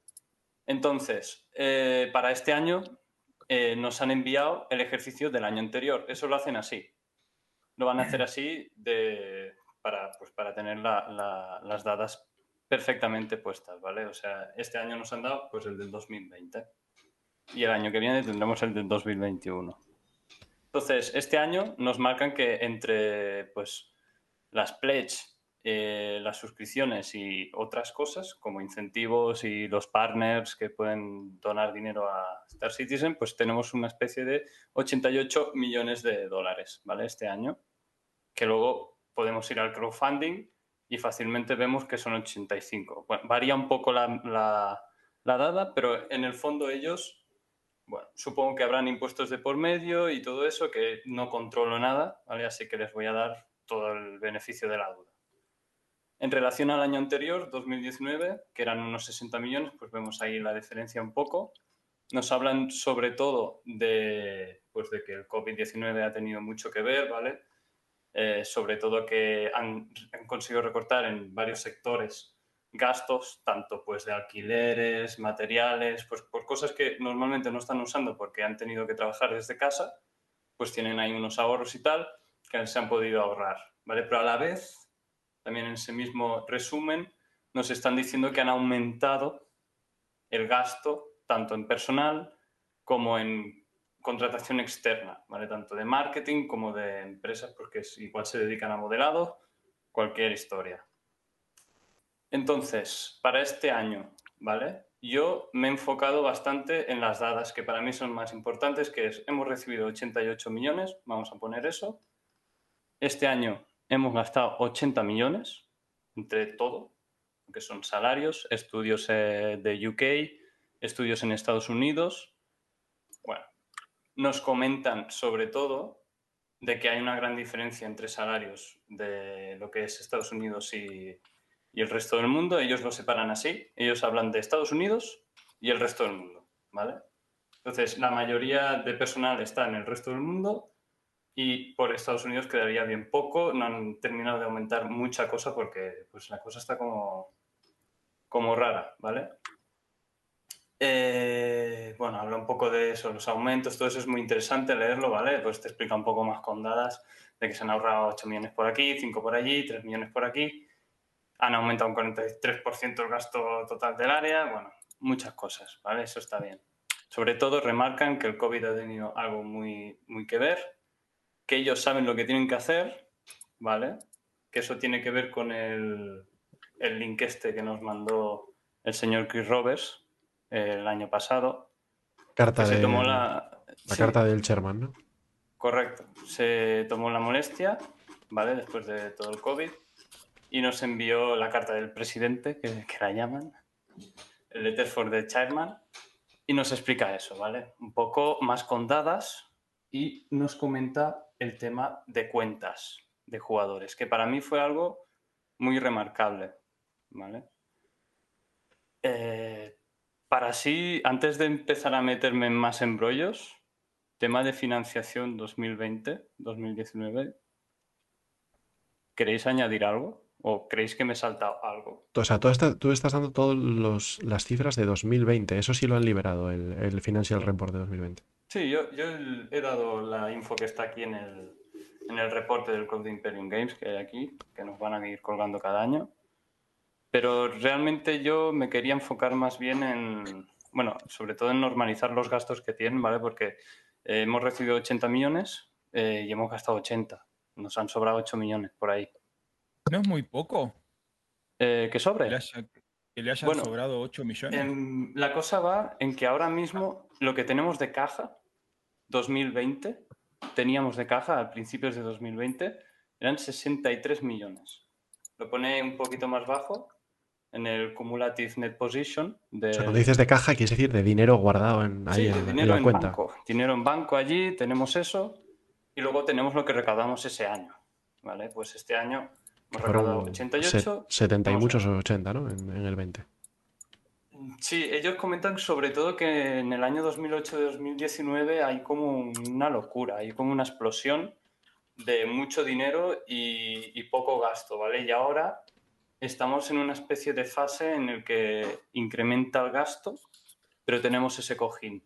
Entonces, eh, para este año eh, nos han enviado el ejercicio del año anterior. Eso lo hacen así. Lo van a hacer así de, para, pues, para tener la- la- las dadas perfectamente puestas, ¿vale? O sea, este año nos han dado pues el del 2020 y el año que viene tendremos el del 2021. Entonces, este año nos marcan que entre pues, las pledge, eh, las suscripciones y otras cosas, como incentivos y los partners que pueden donar dinero a Star Citizen, pues tenemos una especie de 88 millones de dólares, ¿vale? Este año, que luego podemos ir al crowdfunding y fácilmente vemos que son 85. Bueno, varía un poco la, la- la dada, pero en el fondo ellos bueno, supongo que habrán impuestos de por medio y todo eso, que no controlo nada, ¿vale? Así que les voy a dar todo el beneficio de la duda. En relación al año anterior, 2019, que eran unos 60 millones, pues vemos ahí la diferencia un poco. Nos hablan sobre todo de, pues de que el COVID-19 ha tenido mucho que ver, ¿vale? Eh, sobre todo que han, han conseguido recortar en varios sectores gastos, tanto pues de alquileres, materiales, pues por cosas que normalmente no están usando porque han tenido que trabajar desde casa, pues tienen ahí unos ahorros y tal que se han podido ahorrar, ¿vale? Pero a la vez, también en ese mismo resumen, nos están diciendo que han aumentado el gasto tanto en personal como en contratación externa, ¿vale? Tanto de marketing como de empresas, porque igual se dedican a modelado, cualquier historia. Entonces, para este año, ¿vale? Yo me he enfocado bastante en las dadas que para mí son más importantes, que es, hemos recibido 88 millones, vamos a poner eso. Este año hemos gastado 80 millones entre todo, que son salarios, estudios eh, de UK, estudios en Estados Unidos. Bueno, nos comentan sobre todo de que hay una gran diferencia entre salarios de lo que es Estados Unidos y, y el resto del mundo. Ellos lo separan así. Ellos hablan de Estados Unidos y el resto del mundo, ¿vale? Entonces, la mayoría de personal está en el resto del mundo y por Estados Unidos quedaría bien poco. No han terminado de aumentar mucha cosa porque pues, la cosa está como, como rara, ¿vale? Eh, bueno, habla un poco de eso, los aumentos, todo eso es muy interesante leerlo, ¿vale? Pues te explica un poco más con dadas de que se han ahorrado 8 millones por aquí, 5 por allí, 3 millones por aquí. Han aumentado un 43% el gasto total del área, bueno, muchas cosas, ¿vale? Eso está bien. Sobre todo remarcan que el COVID ha tenido algo muy, muy que ver, que ellos saben lo que tienen que hacer, ¿vale? Que eso tiene que ver con el, el link este que nos mandó el señor Chris Roberts eh, el año pasado. Carta se de- tomó la, La sí, carta del chairman, ¿no? Correcto. Se tomó la molestia, ¿vale? Después de todo el COVID. Y nos envió la carta del presidente, que, que la llaman, el letter for the chairman, y nos explica eso, ¿vale? Un poco más con dadas y nos comenta el tema de cuentas de jugadores, que para mí fue algo muy remarcable, ¿vale? Eh, para sí, antes de empezar a meterme más embrollos, tema de financiación 2020-2019, ¿queréis añadir algo ¿O creéis que me he saltado algo? O sea, tú, estás- tú estás dando todas las cifras de 2020. Eso sí lo han liberado, el, el Financial Report de 2020. Sí, yo, yo he dado la info que está aquí en el, en el reporte del Club de Imperium Games que hay aquí, que nos van a ir colgando cada año. Pero realmente yo me quería enfocar más bien en, bueno, sobre todo en normalizar los gastos que tienen, ¿vale? Porque eh, hemos recibido 80 millones eh, y hemos gastado 80. Nos han sobrado 8 millones por ahí. ¿No es muy poco? Eh, ¿Que Que sobre? le, haya- que le hayan Bueno, sobrado 8 millones. La cosa va en que ahora mismo lo que tenemos de caja 2020, teníamos de caja a principios de 2020, eran 63 millones. Lo pone un poquito más bajo en el Cumulative Net Position de O sea, cuando dices de caja, quieres decir de dinero guardado en, ahí Sí, en, de en dinero la en cuenta. banco. Dinero en banco allí, tenemos eso. Y luego tenemos lo que recaudamos ese año. ¿Vale? Pues este año Fueron 88. se- 70 y muchos o 80, ¿no? En, en el 20. Sí, ellos comentan sobre todo que en el año 2008-2019 hay como una locura, hay como una explosión de mucho dinero y, y poco gasto, ¿vale? Y ahora estamos en una especie de fase en el que incrementa el gasto, pero tenemos ese cojín.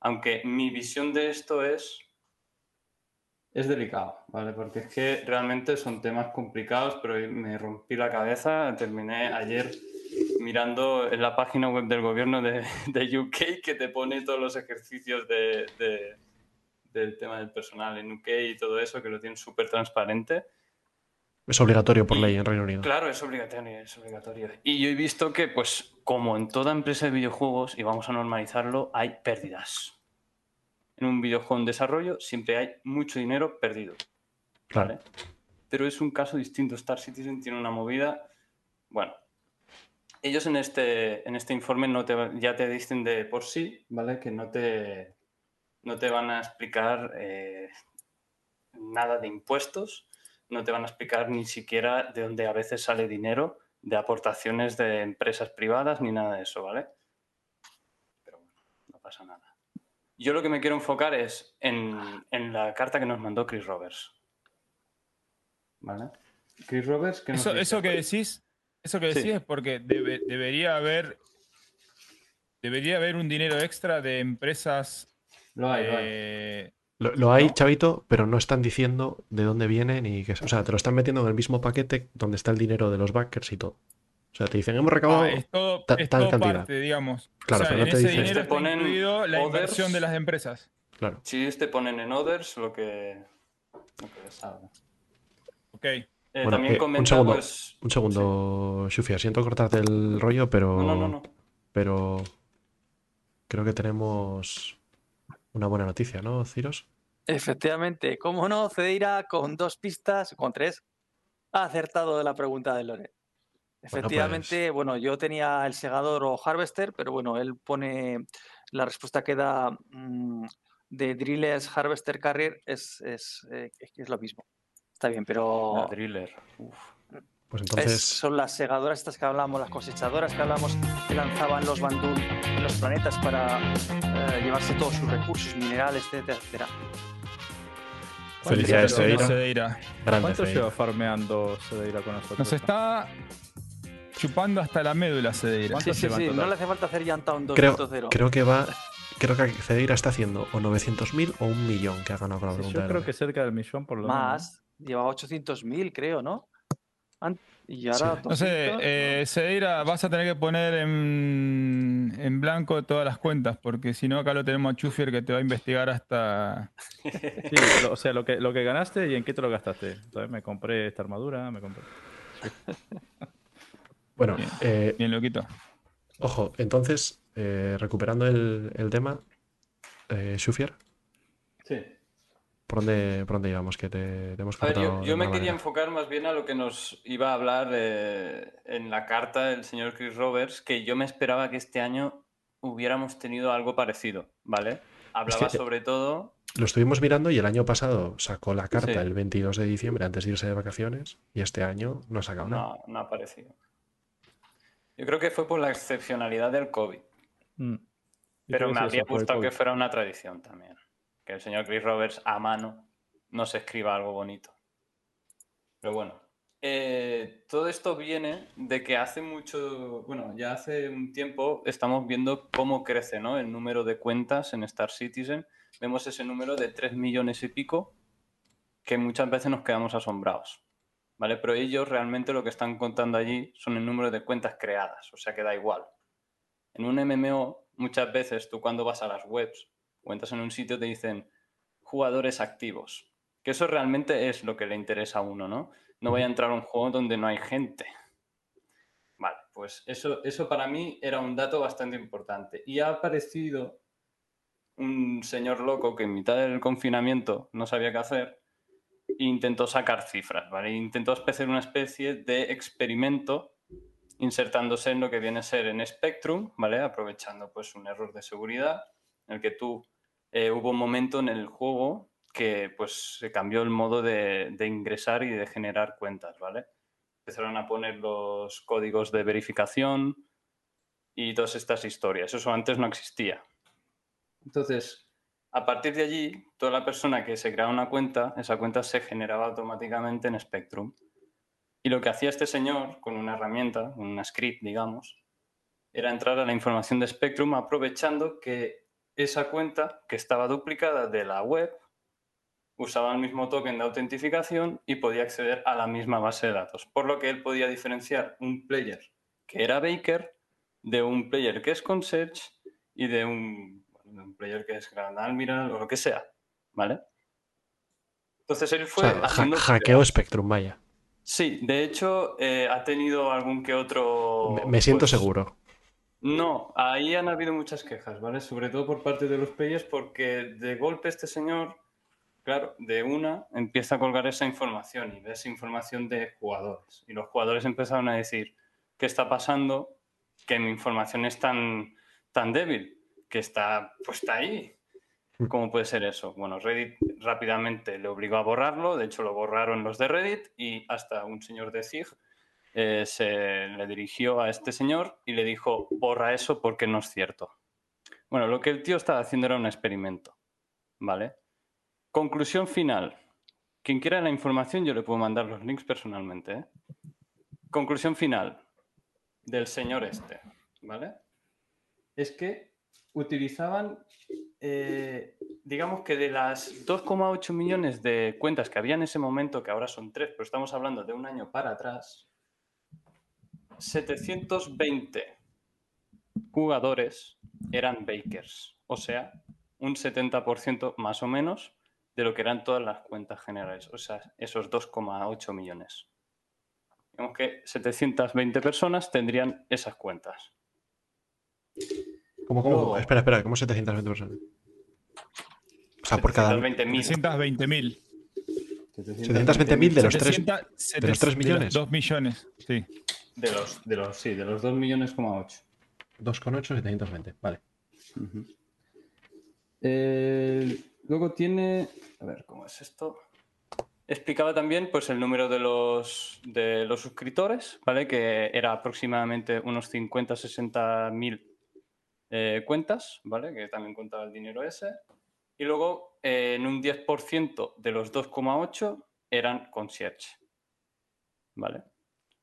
Aunque mi visión de esto es... Es delicado, ¿vale? Porque es que realmente son temas complicados, pero me rompí la cabeza, terminé ayer mirando en la página web del gobierno de, de UK que te pone todos los ejercicios de, de- del tema del personal en UK y todo eso, que lo tienen súper transparente. Es obligatorio por Y- ley en Reino Unido. Claro, es obligatorio, es obligatorio. Y yo he visto que, pues, como en toda empresa de videojuegos, y vamos a normalizarlo, hay pérdidas. En un videojuego en desarrollo siempre hay mucho dinero perdido. Claro. ¿vale? Pero es un caso distinto. Star Citizen tiene una movida. Bueno, ellos en este, en este informe no te, ya te dicen de por sí, ¿vale? Que no te, no te van a explicar eh, nada de impuestos, no te van a explicar ni siquiera de dónde a veces sale dinero de aportaciones de empresas privadas ni nada de eso, ¿vale? Pero bueno, no pasa nada. Yo lo que me quiero enfocar es en, en la carta que nos mandó Chris Roberts. ¿Vale? Chris Roberts, nos Eso, dice? eso que decís, eso que Sí. decís es porque debe- debería haber debería haber un dinero extra de empresas. Lo hay, lo hay. eh, Lo, lo hay, ¿no? Chavito, pero no están diciendo de dónde vienen y que... O sea, te lo están metiendo en el mismo paquete donde está el dinero de los backers y todo. O sea, te dicen, hemos recaudado... ah, es todo, ta- es tal todo cantidad. parte, digamos. Claro, o sea, pero no en te ese dicen- dinero Te está ponen incluido la others. inversión de las empresas. Claro. Si te ponen en others lo que, lo que. Ok. Eh, Bueno, también eh, un segundo, pues, un segundo, Shufia. Siento cortarte el rollo, pero... No, no, no, no. Pero creo que tenemos una buena noticia, ¿no, Ciros? Efectivamente, cómo no, Cedeira con dos pistas, con tres, ha acertado la pregunta de Lore. Efectivamente, bueno, yo tenía el segador o harvester, pero bueno, él pone la respuesta que da mm, de drillers harvester carrier es, es, eh, es lo mismo. Está bien, pero La driller. Uf. Pues es- son las segadoras estas que hablamos, las cosechadoras que hablamos, que lanzaban los bandul en los planetas para eh, llevarse todos sus recursos, minerales, etcétera, etcétera. Felicidades. Cedeira. Grande ¿Cuánto lleva farmeando Cedeira con nosotros? Nos está chupando hasta la médula, Cedeira. Sí, ¿Cuánto sí, sí, no le hace falta hacer Yantown 2.0. Creo, creo que va... Creo que Cedeira está haciendo o 900.000 o un millón que ha ganado con la Sí, pregunta yo creo que cerca del millón por lo menos. Más, lleva 800.000, creo, ¿no? Y ahora No sé, 200, eh, Cedeira, vas a tener que poner en, en blanco todas las cuentas, porque si no, acá lo tenemos a Chufier que te va a investigar hasta. Sí, lo- o sea, lo que, lo que ganaste y en qué te lo gastaste. Entonces me compré esta armadura, me compré. Bueno, Bien. eh, Bien, loquito. ojo, entonces, eh, recuperando el, el tema, eh, Shufier, Sí. ¿por dónde, por dónde íbamos? Que te, te hemos A ver, yo, me quería enfocar más bien a lo que nos iba a hablar eh, en la carta del señor Chris Roberts, que yo me esperaba que este año hubiéramos tenido algo parecido, ¿vale? Hablaba que- sobre todo... Lo estuvimos mirando y el año pasado sacó la carta Sí. el 22 de diciembre antes de irse de vacaciones y este año no ha sacado nada. No, no ha aparecido. Yo creo que fue por la excepcionalidad del COVID, Mm. ¿Y pero me habría gustado que fuera una tradición también. Que el señor Chris Roberts a mano nos escriba algo bonito. Pero bueno, eh, todo esto viene de que hace mucho, bueno, ya hace un tiempo estamos viendo cómo crece ¿no? el número de cuentas en Star Citizen. Vemos ese número de 3 millones y pico que muchas veces nos quedamos asombrados. ¿Vale? Pero ellos realmente lo que están contando allí son el número de cuentas creadas, o sea que da igual. En un MMO, muchas veces tú cuando vas a las webs o entras en un sitio te dicen jugadores activos, que eso realmente es lo que le interesa a uno, ¿no? No voy a entrar a un juego donde no hay gente. Vale, pues eso, eso para mí era un dato bastante importante. Y ha aparecido un señor loco que en mitad del confinamiento no sabía qué hacer intentó sacar cifras, ¿vale? Intentó hacer una especie de experimento insertándose en lo que viene a ser en Spectrum, ¿vale? Aprovechando pues un error de seguridad en el que tú eh, hubo un momento en el juego que pues se cambió el modo de, de ingresar y de generar cuentas, ¿vale? Empezaron a poner los códigos de verificación y todas estas historias. Eso antes no existía. Entonces, a partir de allí, toda la persona que se creaba una cuenta, esa cuenta se generaba automáticamente en Spectrum. Y lo que hacía este señor con una herramienta, una script, digamos, era entrar a la información de Spectrum aprovechando que esa cuenta que estaba duplicada de la web usaba el mismo token de autentificación y podía acceder a la misma base de datos. Por lo que él podía diferenciar un player que era Baker de un player que es Concierge y de un, de un player que es Grand Admiral o lo que sea. ¿Vale? Entonces él O fue sea, ha- haciendo hackeo Spectrum, vaya. Sí, de hecho eh, ha tenido algún que otro... Me, me siento pues, seguro. No, ahí han habido muchas quejas, ¿vale? Sobre todo por parte de los players porque de golpe este señor, claro, de una empieza a colgar esa información y ve esa información de jugadores. Y los jugadores empezaron a decir, ¿qué está pasando? Que mi información es tan, tan débil, que está puesta ahí. ¿Cómo puede ser eso? Bueno, Reddit rápidamente le obligó a borrarlo, de hecho lo borraron los de Reddit y hasta un señor de ZIG eh, se le dirigió a este señor y le dijo, borra eso porque no es cierto. Bueno, lo que el tío estaba haciendo era un experimento, ¿vale? Conclusión final. Quien quiera la información yo le puedo mandar los links personalmente, ¿eh? Conclusión final del señor este, ¿vale? Es que utilizaban, eh, digamos que de las 2,8 millones de cuentas que había en ese momento, que ahora son 3, pero estamos hablando de un año para atrás, 720 jugadores eran bakers, o sea, un 70% más o menos de lo que eran todas las cuentas generales, o sea, esos 2,8 millones. Digamos que 720 personas tendrían esas cuentas. ¿Cómo, cómo? Luego- Espera, espera, ¿cómo 720 personas? O sea, por cada. 720.000. 720.000. 720.000 de los 3. 700 de los 3 millones. 2 millones, sí. De los, de los, sí, de los 2 millones, 8. 2,8, 720. Vale. Eh, luego tiene. A ver, ¿cómo es esto? Explicaba también pues, el número de los, de los suscriptores, ¿vale? Que era aproximadamente unos 50-60 mil eh, cuentas, ¿vale? Que también contaba el dinero ese. Y luego, eh, en un 10% de los 2,8 eran concierge, ¿vale?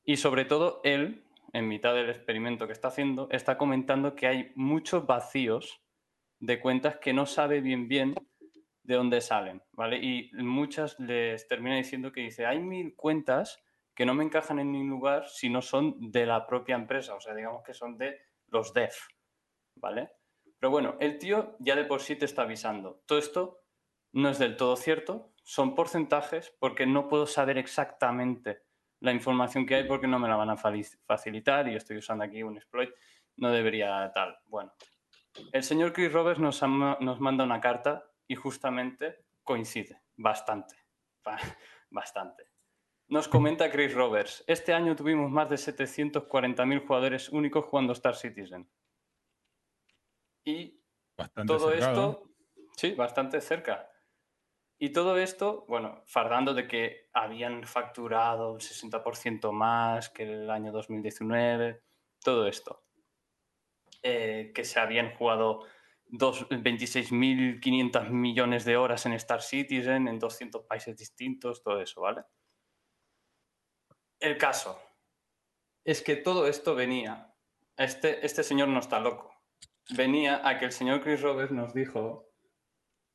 Y sobre todo, él, en mitad del experimento que está haciendo, está comentando que hay muchos vacíos de cuentas que no sabe bien bien de dónde salen, ¿vale? Y muchas les termina diciendo que dice, hay mil cuentas que no me encajan en ningún lugar si no son de la propia empresa, o sea, digamos que son de los dev, ¿vale? Pero bueno, el tío ya de por sí te está avisando. Todo esto no es del todo cierto, son porcentajes porque no puedo saber exactamente la información que hay porque no me la van a facilitar y estoy usando aquí un exploit, no debería tal. Bueno, el señor Chris Roberts nos, nos manda una carta y justamente coincide bastante, ba- bastante. Nos comenta Chris Roberts, este año tuvimos más de 740.000 jugadores únicos jugando Star Citizen. Y Bastante todo cercado. esto, sí, bastante cerca. Y todo esto, bueno, fardando de que habían facturado un 60% más que el año 2019, todo esto. Eh, que se habían jugado dos- 26.500 millones de horas en Star Citizen, en 200 países distintos, todo eso, ¿vale? El caso es que todo esto venía. Este, este señor no está loco. Venía a que el señor Chris Roberts nos dijo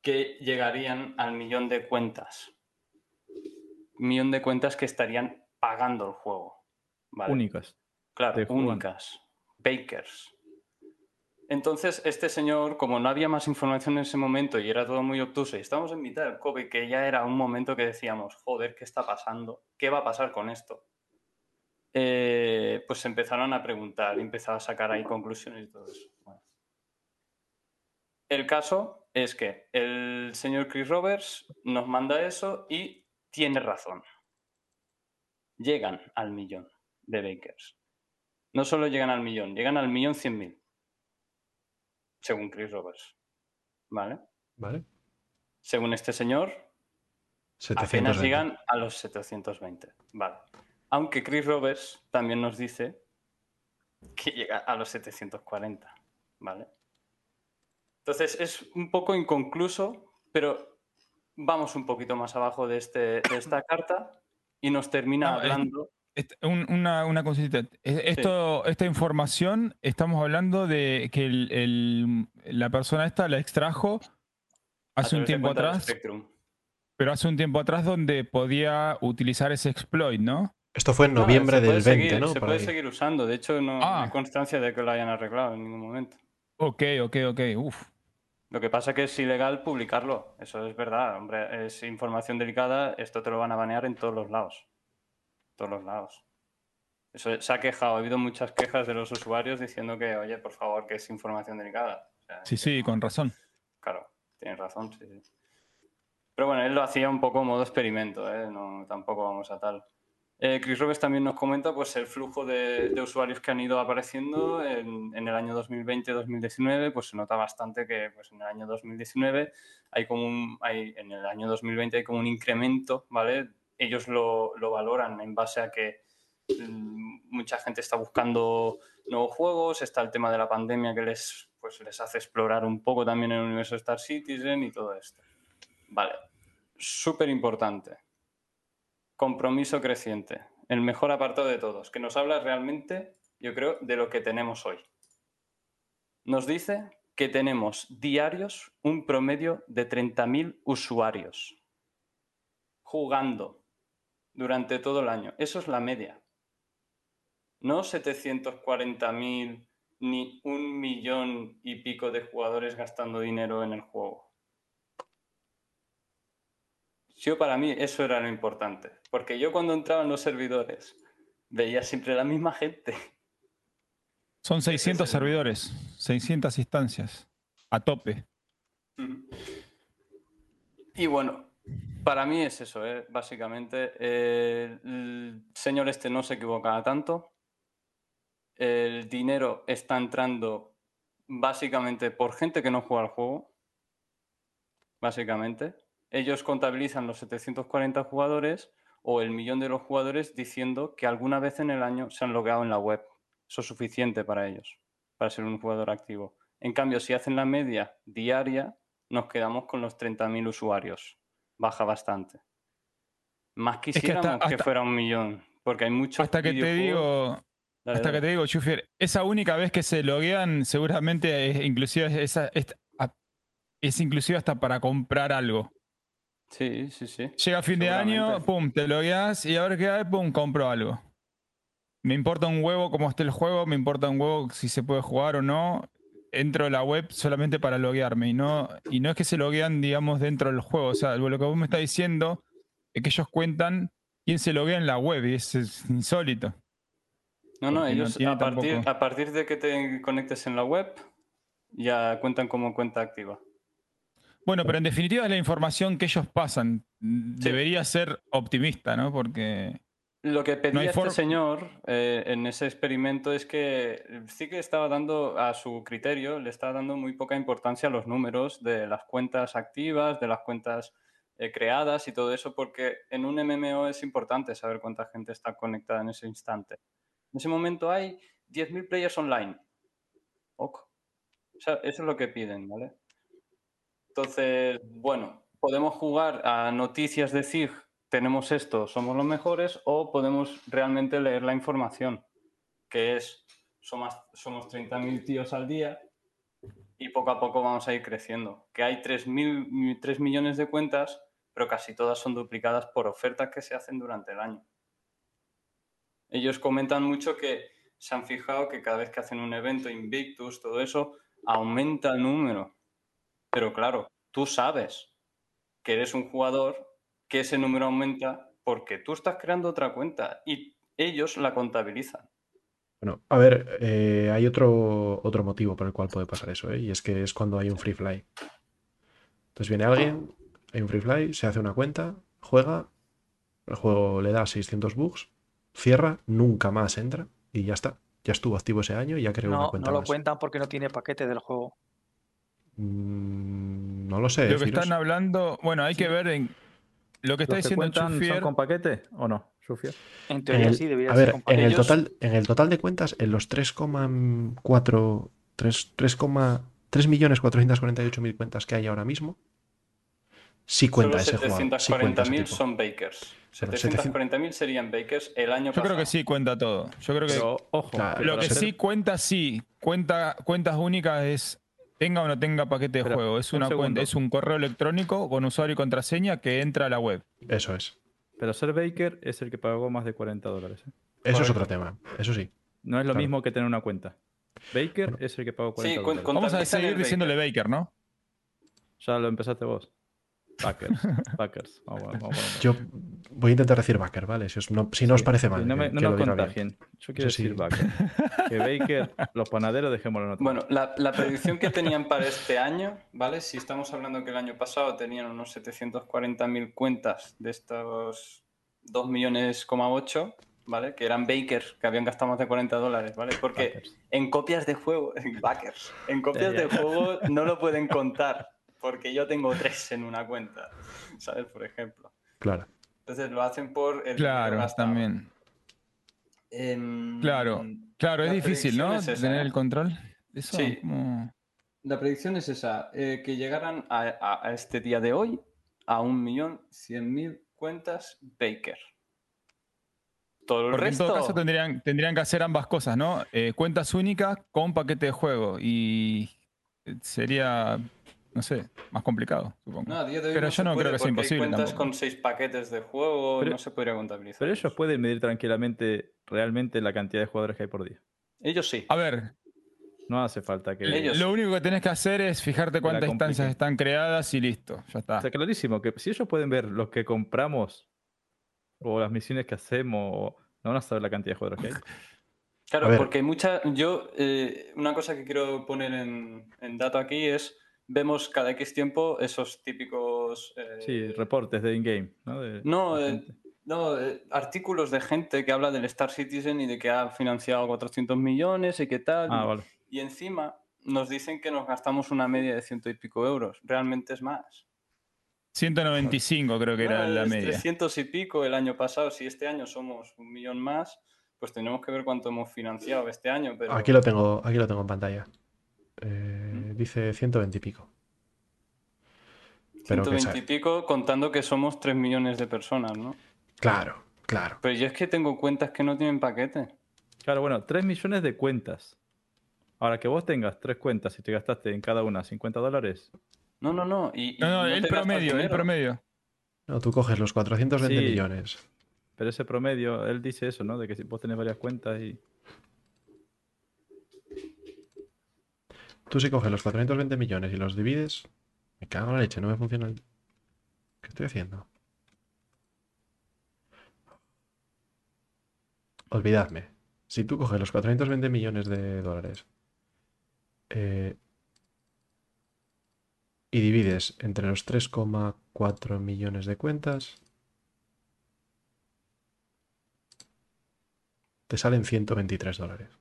que llegarían al millón de cuentas. Millón de cuentas que estarían pagando el juego. ¿vale? Únicas. Claro, únicas. Bakers. Entonces, este señor, como no había más información en ese momento y era todo muy obtuso, y estábamos en mitad del COVID, que ya era un momento que decíamos, joder, ¿qué está pasando? ¿Qué va a pasar con esto? Eh, pues se empezaron a preguntar y empezaba a sacar ahí conclusiones y todo eso. El caso es que el señor Chris Roberts nos manda eso y tiene razón. Llegan al millón de Bakers. No solo llegan al millón, llegan al millón cien mil. Según Chris Roberts. ¿Vale? ¿Vale? Según este señor, 720. apenas llegan a los 720. Vale. Aunque Chris Roberts también nos dice que llega a los 740. ¿Vale? Entonces es un poco inconcluso, pero vamos un poquito más abajo de, este, de esta carta y nos termina No, es- hablando. Un- una, una cosita. Esta información, estamos hablando de que el- el- la persona esta la extrajo a hace un tiempo atrás, pero hace un tiempo atrás donde podía utilizar ese exploit, ¿no? Esto fue en No, noviembre del 20, seguir- ¿no? Se puede ahí. seguir usando. De hecho, no Ah. hay constancia de que lo hayan arreglado en ningún momento. Ok, ok, ok. Uf. Lo que pasa es que es ilegal publicarlo. Eso es verdad, hombre. Es información delicada. Esto te lo van a banear en todos los lados. Todos los lados. Eso se ha quejado. Ha habido muchas quejas de los usuarios diciendo que, oye, por favor, que es información delicada. O sea, Sí, sí, con razón. Claro, tienes razón, sí, sí. Pero bueno, él lo hacía un poco modo experimento, ¿eh? no, tampoco vamos a tal. Eh, Chris Roberts también nos comenta pues, el flujo de, usuarios que han ido apareciendo en, el año 2020-2019, pues se nota bastante que pues, en el año 2019 hay como un, hay, en el año 2020 hay como un incremento, ¿vale? Ellos lo, lo valoran en base a que mm, mucha gente está buscando nuevos juegos, está el tema de la pandemia que les, pues, les hace explorar un poco también el universo Star Citizen y todo esto. Vale, súper importante. Compromiso creciente. El mejor apartado de todos, que nos habla realmente, yo creo, de lo que tenemos hoy. Nos dice que tenemos diarios un promedio de 30.000 usuarios jugando durante todo el año. Eso es la media. No 740.000 ni un millón y pico de jugadores gastando dinero en el juego. Yo para mí eso era lo importante, porque yo cuando entraba en los servidores veía siempre la misma gente. Son Ese es 600 el- servidores, 600 instancias, a tope. Y bueno, para mí es eso, ¿eh? básicamente. Eh, el señor este no se equivocaba tanto. El dinero está entrando básicamente por gente que no juega al juego. Básicamente. Ellos contabilizan los 740 jugadores o el millón de los jugadores diciendo que alguna vez en el año se han logueado en la web. Eso es suficiente para ellos, para ser un jugador activo. En cambio, si hacen la media diaria, nos quedamos con los 30.000 usuarios. Baja bastante. Más que hasta- quisiéramos que, fuera un millón, porque hay muchos Hasta que te digo, Dale, hasta dale. que te digo, Chufier, esa única vez que se loguean, seguramente es, inclusive esa, es inclusive hasta para comprar algo. Sí, sí, sí. Llega fin de año, pum, te logueas y a ver qué hay, pum, compro algo. Me importa un huevo cómo esté el juego, me importa un huevo si se puede jugar o no. Entro a la web solamente para loguearme y no, y no es que se loguean, digamos, dentro del juego. O sea, lo que vos me estás diciendo es que ellos cuentan quién se loguea en la web y es insólito. No, no, ellos tiene a, partir, tampoco- a partir de que te conectes en la web, ya cuentan como cuenta activa. Bueno, pero en definitiva es la información que ellos pasan. Debería ser optimista, ¿no? Porque Lo que pedía hay este señor eh, en ese experimento es que sí que estaba dando a su criterio, le estaba dando muy poca importancia a los números de las cuentas activas, de las cuentas eh, creadas y todo eso, porque en un MMO es importante saber cuánta gente está conectada en ese instante. En ese momento hay 10.000 players online. Ok. O sea, eso es lo que piden, ¿vale? Entonces, bueno, podemos jugar a noticias de CIG tenemos esto, somos los mejores, o podemos realmente leer la información, que es, somos, somos 30.000 tíos al día y poco a poco vamos a ir creciendo. Que hay 3.000 3 millones de cuentas, pero casi todas son duplicadas por ofertas que se hacen durante el año. Ellos comentan mucho que se han fijado que cada vez que hacen un evento, Invictus, todo eso, aumenta el número. Pero claro, tú sabes que eres un jugador que ese número aumenta porque tú estás creando otra cuenta y ellos la contabilizan. Bueno, a ver, eh, hay otro, otro motivo por el cual puede pasar eso, ¿eh? y es que es cuando hay un free fly. Entonces viene alguien, hay un free fly, se hace una cuenta, juega, el juego le da 600 bugs, cierra, nunca más entra y ya está. Ya estuvo activo ese año y ya creó una cuenta no lo más. cuentan porque no tiene paquete del juego. Mm, no lo sé. Lo que deciros. están hablando, bueno, hay que ver en lo que está ¿Los que diciendo son Chufier. con paquete o no, Sufier? En En teoría el- sí debería a ser ver, con en el, paquete. total, en el total de cuentas, en los 3,4 3, 3,3 millones 448 mil cuentas que hay ahora mismo, sí cuenta Solo ese jugador. Sí cuenta ese 740.000 tipo. son bakers. Bueno, 740.000 serían bakers el año Yo pasado. creo que sí cuenta todo. Yo creo que Pero ojo, Claro, que lo que ser- sí cuenta sí, cuenta cuentas únicas es tenga o no tenga paquete de juego. Es un una cuenta, es un correo electrónico con usuario y contraseña que entra a la web. Eso es. Pero ser Baker es el que pagó más de 40 dólares. ¿eh? Eso es otro tema. Eso sí. No es lo Claro. mismo que tener una cuenta. Baker Bueno. es el que pagó Sí, 40 cu- dólares. Vamos a seguir diciéndole Baker, ¿no? Ya lo empezaste vos. Backers. Backers. Vamos, vamos, vamos. Yo voy a intentar decir backer, ¿vale? Si, os, no, si no os parece sí, mal. no me, que- no que nos contagien. Yo quiero Eso sí. decir Baker. Que Baker, los panaderos, dejémoslo en otro. Bueno, la, la predicción que tenían para este año, ¿vale? Si estamos hablando que el año pasado tenían unos 740.000 cuentas de estos 2 millones, ¿vale? Que eran bakers, que habían gastado más de 40 dólares, ¿vale? Porque Backers. en copias de juego, backers, en copias de juego no lo pueden contar, porque yo tengo tres en una cuenta, ¿sabes? Por ejemplo. Claro. Entonces lo hacen por el Claro, también. Claro. Claro, es difícil, ¿no? predicción es esa, Tener el control. Eso, Sí. como- La predicción es esa, eh, que llegaran a, a- a este día de hoy a 1.100.000 cuentas Baker. Todo el Porque en resto... todo caso tendrían, tendrían que hacer ambas cosas, ¿no? Eh, cuentas únicas con paquete de juego. Y eh, sería, no sé, más complicado, supongo. No, a día de hoy Pero no yo no puede creo que sea hay imposible cuentas tampoco. con seis paquetes de juego Pero- no se podría contabilizar. Pero ellos pueden medir tranquilamente realmente la cantidad de jugadores que hay por día. Ellos sí. A ver, No hace falta que... Ellos- lo único que tenés que hacer es fijarte cuántas instancias están creadas y listo, ya está. Está clarísimo que si ellos pueden ver los que compramos o las misiones que hacemos, o- no van a saber la cantidad de jugadores que hay. Claro, porque hay mucha. Yo, eh, una cosa que quiero poner en, en dato aquí es: vemos cada X tiempo esos típicos. eh, Sí, reportes de in-game, ¿no? De- No, de eh, no eh, artículos de gente que habla del Star Citizen y de que ha financiado 400 millones y qué tal. Ah, vale. Y encima nos dicen que nos gastamos una media de ciento y pico euros. Realmente es más. 195 creo que era la media. 300 y pico el año pasado. Si este año somos un millón más, pues tenemos que ver cuánto hemos financiado este año. Pero... Aquí lo tengo, aquí lo tengo en pantalla. Eh, dice 120 y pico. Pero que 120 sa- y pico, contando que somos 3 millones de personas, ¿no? Claro, claro. Pero yo es que tengo cuentas que no tienen paquete. Claro, bueno, 3 millones de cuentas. Ahora que vos tengas tres cuentas y te gastaste en cada una 50 dólares, No, no, no. Y, No, no, no el promedio, el promedio. No, tú coges los 420 Sí. millones. pero ese promedio, él dice eso, ¿no? De que si vos tenés varias cuentas y... Tú si coges los 420 millones y los divides, me cago en la leche, no me funciona el... ¿Qué estoy haciendo? Olvidadme. Si tú coges los 420 millones de dólares eh, y divides entre los 3,4 millones de cuentas, te salen 123 dólares.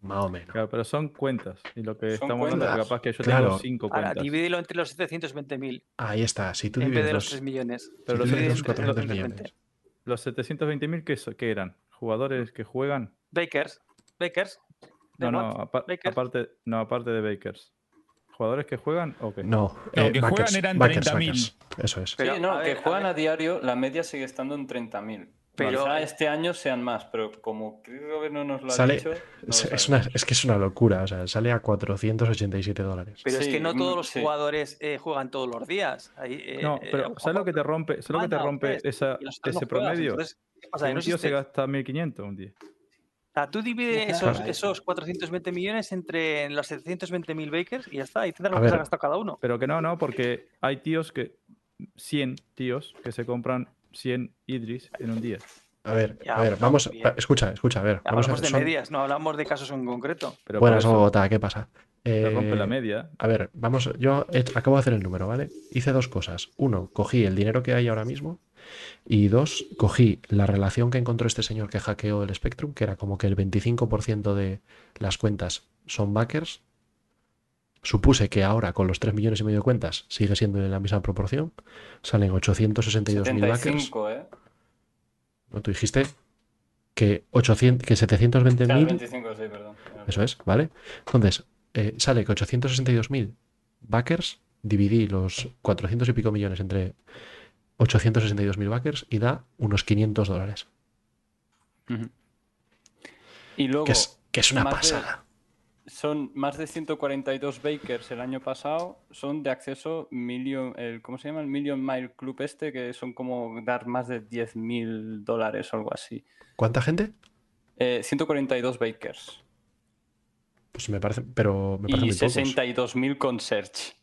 Más o menos. Claro, pero son cuentas. Y lo que Son estamos hablando es que cuentas. capaz que yo Claro. tengo cinco Ahora, cuentas. divídelo entre los 720.000 Ahí está. Si tú en vez divides de los los, 3 millones. si Pero tú los divides los 720 400 millones. Los 720.000, ¿qué, so- qué eran? ¿Jugadores que juegan? Bakers. Bakers. No, ¿De no, what? apa- Bakers. aparte, no, aparte de Bakers. ¿Jugadores que juegan o qué? No, No, eh, que backers, juegan eran backers, 30.000. backers. eso es. Pero, sí, no, a que a juegan a, ver. diario, la media sigue estando en 30.000. Pero- Quizá este año sean más, pero como creo que el gobierno nos lo ha Sale- dicho. no lo Es, una- que es una locura, o sea, sale a 487 dólares. Pero es que no mm, todos los sí. jugadores eh, juegan todos los días. Ahí, eh, No, eh, pero ojo, ¿sabes lo que te rompe? ¿Sabes lo que te rompe pues, esa, los ese no juegas. promedio? Entonces, ¿qué pasa? Que Que no un tío se gasta 1500 un día. O sea, tú divides Claro. esos, esos 420 millones entre los 720.000 bakers y ya está. Y tendrás lo que se ha gastado cada uno. Pero que no, no, porque hay tíos que. 100 tíos que se compran 100 Idris en un día. A ver, Ya, a ver, vamos, bien. escucha, escucha, a ver, vamos a Hablamos de son- medias, no hablamos de casos en concreto. Pero Buenas, eso Bogotá, ¿qué pasa? te rompe Eh, la media. A ver, vamos, yo he- acabo de hacer el número, ¿vale? Hice dos cosas. Uno, cogí el dinero que hay ahora mismo. Y dos, cogí la relación que encontró este señor que hackeó el Spectrum, que era como que el 25% de las cuentas son backers. Supuse que ahora, con los 3 millones y medio de cuentas, sigue siendo en la misma proporción. Salen 862.000 backers. 75, ¿eh? ¿No? Tú dijiste que, 800, que O sea, 720.000 25, sí, perdón. eso es, ¿vale? Entonces, eh, sale que 862.000 backers, dividí los 400 y pico millones entre 862.000 backers y da unos 500 dólares. Y luego. Que es, que es una de- pasada. Son más de 142 bakers el año pasado, son de acceso million, el, ¿cómo se llama? El Million Mile Club este, que son como dar más de 10.000 dólares o algo así. ¿Cuánta gente? Eh, 142 bakers Pues me parece, pero me parece y muy pocos. 62.000 con search.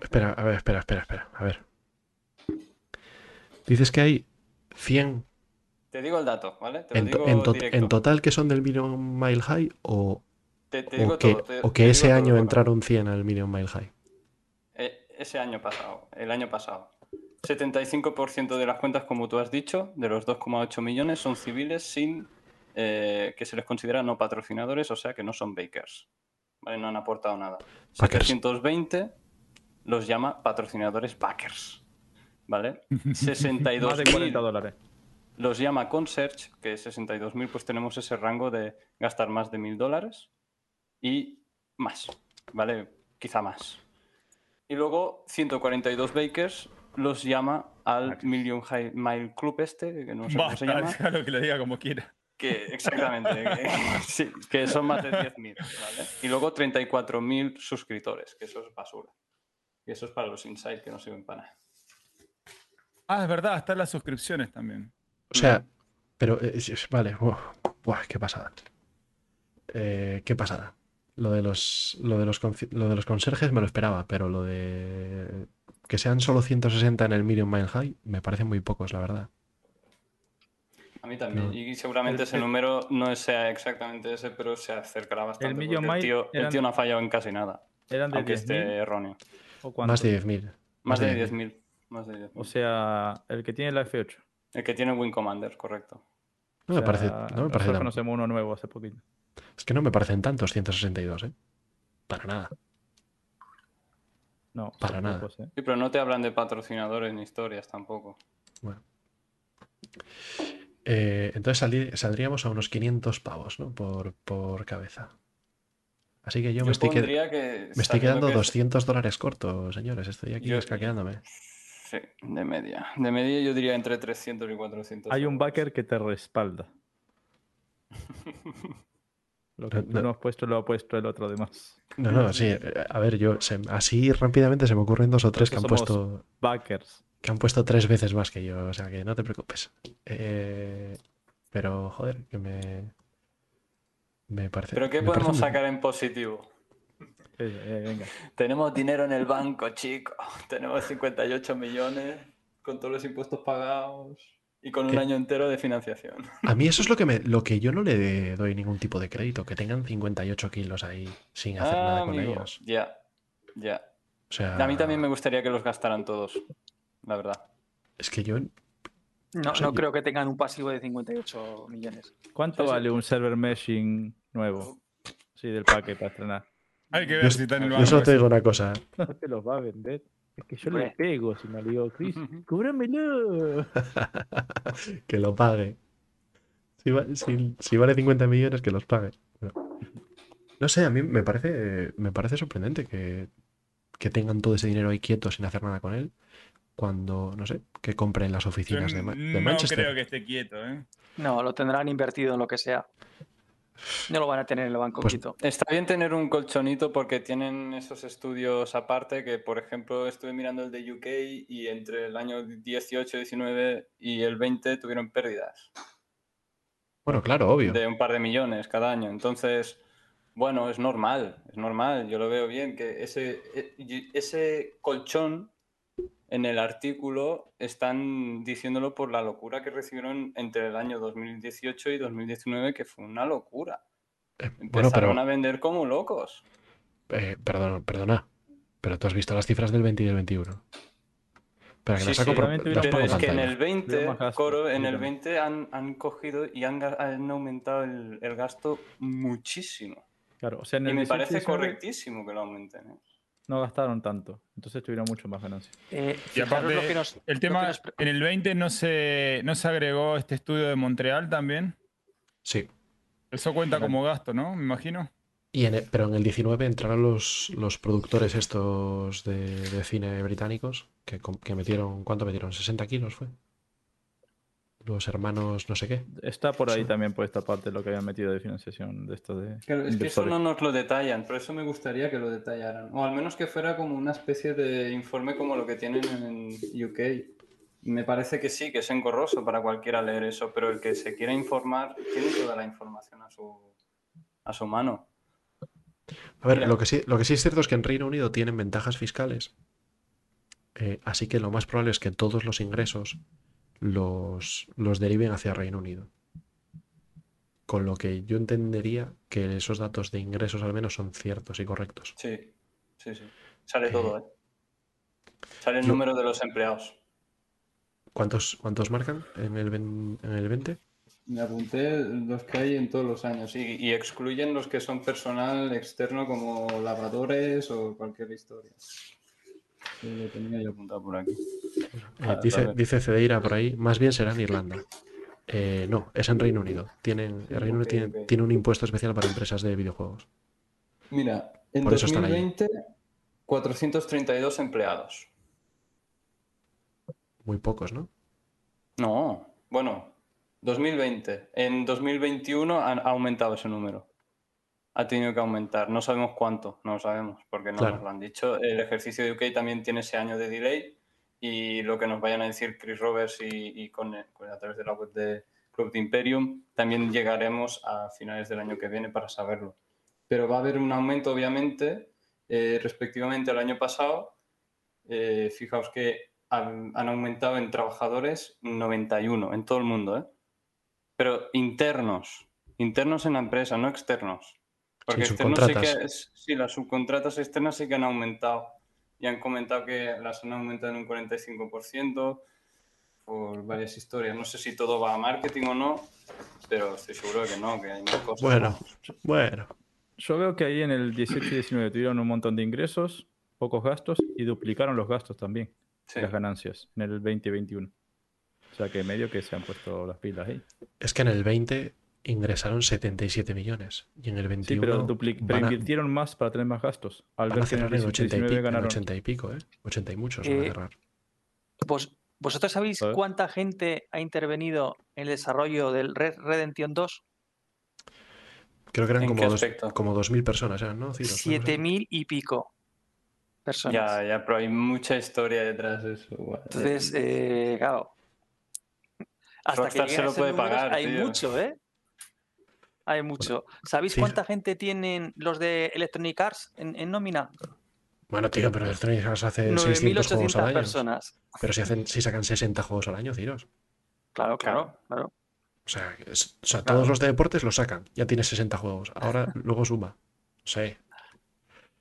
Espera, a ver, espera, espera, espera, a ver. Dices que hay 100 Te digo el dato, ¿vale? Te lo en, to- digo en to- directo. en total que son del Million Mile High o, Te, te o digo que, todo, te- o te que digo ese año entraron 100 al Million Mile High. Eh, ese año pasado, el año pasado. 75% de las cuentas, como tú has dicho, de los 2,8 millones son civiles sin eh, que se les considera no patrocinadores, o sea que no son bakers. ¿Vale? No han aportado nada. Backers. 720 los llama patrocinadores backers. ¿Vale? Más de 62.000 40 dólares. los llama Conserge, que 62.000 pues tenemos ese rango de gastar más de 1.000 dólares y más, ¿vale? Quizá más. Y luego 142 bakers los llama al Million High Mile Club este, que no sé cómo se llama, déjalo que lo diga como quiera. que exactamente, que, sí, que son más de 10.000, ¿vale? Y luego 34.000 suscriptores, que eso es basura. Y eso es para los inside que no sirven para nada. Ah, es verdad, están las suscripciones también. O sea, pero eh, es- es- vale, uf, buah, qué pasada. Eh, qué pasada. Lo de los lo de los lo de los conserjes me lo esperaba, pero lo de que sean solo 160 en el Million Mile High me parece muy pocos, la verdad. A mí también. No. Y seguramente El- ese el- número no sea exactamente ese, pero se acercará bastante. Million porque el, tío, el eran- tío no ha fallado en casi nada. Eran de Aunque 10.000 esté erróneo. o? Más de 10.000. Más de 10.000. 10.000. Más de 10.000. O sea, el que tiene la F8. el que tiene Wing Commander, correcto. No O me parece, sea, no me parece tan- conocemos uno nuevo hace poquito. Es que no me parecen tantos 162, ¿eh? Para nada. No, Para nada. pocos, ¿eh? Sí, pero no te hablan de patrocinadores ni historias tampoco. Bueno. Eh, entonces saldrí- saldríamos a unos 500 pavos, ¿no? Por, por cabeza. Así que yo, me, estoy, qued- que. me estoy quedando que es- 200 dólares cortos, señores. Estoy aquí Yo- escaqueándome. Sí, de media. De media yo diría entre 300 y 400. Hay un backer que te respalda. Lo que No, no. no has puesto lo ha puesto el otro además. No, no, sí. eh, A ver, yo se- así rápidamente se me ocurren dos o tres que han puesto Backers. que han puesto tres veces más que yo. O sea que no te preocupes. Eh, pero joder, que me me parece. Pero ¿qué parece podemos sacar en positivo? Eh, eh, venga. Tenemos dinero en el banco, chico. Tenemos 58 millones con todos los impuestos pagados y con un Eh. año entero de financiación. A mí eso es lo que me, lo que yo no le doy ningún tipo de crédito, que tengan 58 kilos ahí sin hacer nada con Ah, amigo, ellos. Ya, ya. O sea, A mí también me gustaría que los gastaran todos, la verdad. es que yo No, O sea, no yo- creo que tengan un pasivo de 58 millones. ¿Cuánto Sí, sí. vale un server meshing nuevo? Sí, del paquete para estrenar. Hay que Yo, ver si está en el yo solo te ese. digo una cosa. No te los va a vender. Es que yo le Hombre. pego si me digo, Chris, cóbramelo. que lo pague. Si, va- si- si vale 50 millones, que los pague. No, No sé, a mí me parece, me parece sorprendente que, que tengan todo ese dinero ahí quieto sin hacer nada con él. cuando, no sé, que compren las Yo oficinas de, de no Manchester. creo que esté quieto, ¿eh? No, lo tendrán invertido en lo que sea. No lo van a tener en el banco Pues- quieto. Está bien tener un colchonito porque tienen esos estudios aparte que, por ejemplo, estuve mirando el de UK y entre el año 18, 19 y el 20 tuvieron pérdidas Bueno, claro, obvio. de un par de millones cada año. Entonces, bueno, es normal, es normal. Yo lo veo bien que ese, e- ese colchón en el artículo están diciéndolo por la locura que recibieron entre el año 2018 y 2019, que fue una locura. Eh, bueno, Empezaron pero, a vender como locos. eh, perdón, perdona, pero tú has visto las cifras del 20 y del 21. Pero que Sí, las saco sí, por, las Pero en es que en el 20, Hubiera más gasto, Coro, en el básicamente. 20 han, han cogido y han, han aumentado el, el gasto muchísimo. Claro, o sea, en Y el me 18 parece 19 correctísimo que lo aumenten. ¿eh? No gastaron tanto, entonces tuvieron mucho más ganancias. Eh, Y aparte, lo que nos- lo el que tema, nos en el 20 no se, no se agregó este estudio de Montreal también. Sí. Eso cuenta como gasto, ¿no? Me imagino. Y en el- pero en el 19 entraron los, los productores estos de, de cine británicos que, que metieron, ¿cuánto metieron? ¿60 kilos fue? Los hermanos no sé qué. Está por ahí Sí. también por esta parte lo que habían metido de financiación de esto de Claro, es que eso no nos lo detallan, por eso me gustaría que lo detallaran. O al menos que fuera como una especie de informe como lo que tienen en UK. Me parece que sí, que es engorroso para cualquiera leer eso, pero el que se quiera informar tiene toda la información a su, a su mano. A ver, Mira. lo que, sí, lo que sí es cierto es que en Reino Unido tienen ventajas fiscales. eh, así que lo más probable es que todos los ingresos los, los deriven hacia Reino Unido. Con lo que yo entendería que esos datos de ingresos al menos son ciertos y correctos. Sí, sí, sí. Sale Eh, todo, ¿eh? Sale el yo- número de los empleados. ¿Cuántos, cuántos marcan en el, en el 20? Me apunté los que hay en todos los años y, y excluyen los que son personal externo como lavadores o cualquier historia. Sí, lo tenía yo apuntado por aquí. Eh, dice, dice Cedeira por ahí, más bien será en Irlanda. Eh, no, es en Reino Unido. Tienen, el Reino Unido tiene, un impuesto especial para empresas de videojuegos. Mira, en Por eso están ahí. 2020, 432 empleados. Muy pocos, ¿no? No, bueno, 2020. En 2021 han ha aumentado ese número. Ha tenido que aumentar. No sabemos cuánto, no lo sabemos, porque no Claro. nos lo han dicho. El ejercicio de UK también tiene ese año de delay y lo que nos vayan a decir Chris Roberts y, y con, con- a través de la web de Club de Imperium, también llegaremos a finales del año que viene para saberlo. Pero va a haber un aumento, obviamente, eh, respectivamente al año pasado. Eh, fijaos que han, han aumentado en trabajadores 91 en todo el mundo, ¿eh? Pero internos, internos en la empresa, no externos. Porque Sí, externos sí que subcontratas. es- sí, las subcontratas externas sí que han aumentado. Y han comentado que las han aumentado en un 45% por varias historias. No sé si todo va a marketing o no, pero estoy seguro de que no, que hay más cosas. Bueno, bueno. Yo veo que ahí en el 18 y 19 tuvieron un montón de ingresos, pocos gastos y duplicaron los gastos también, Sí. las ganancias, en el 20 y 21. O sea que medio que se han puesto las pilas ahí. Es que en el 20 ingresaron 77 millones y en el Sí, 21 pero, dupli- pero a, invirtieron más para tener más gastos. Al van a ver el cerrar en 18 y 80 y, 19 pico, en ganaron. 80 y pico, ¿eh? 80 y muchos van a Eh, cerrar. ¿Vos, ¿Vosotros sabéis A cuánta gente ha intervenido en el desarrollo del Red Redemption 2? Creo que eran ¿en como, dos, como 2.000 personas, ¿no? Ciros, una cosa así. 7.000 y pico personas. Ya, ya, pero hay mucha historia detrás de eso. Entonces, eh, claro. Hasta Rockstar que se lo a puede números, pagar, Hay tío. mucho, ¿eh? Hay mucho. ¿Sabéis sí. cuánta gente tienen los de Electronic Arts en, en nómina? Bueno, tío, pero Electronic Arts hace 600 juegos al 9.800 año. personas. Pero si, hacen, si sacan 60 juegos al año, Ciros. Claro, claro, claro. O sea, es- o sea Claro. todos los de deportes los sacan. Ya tienes 60 juegos. Ahora luego suma. Sí.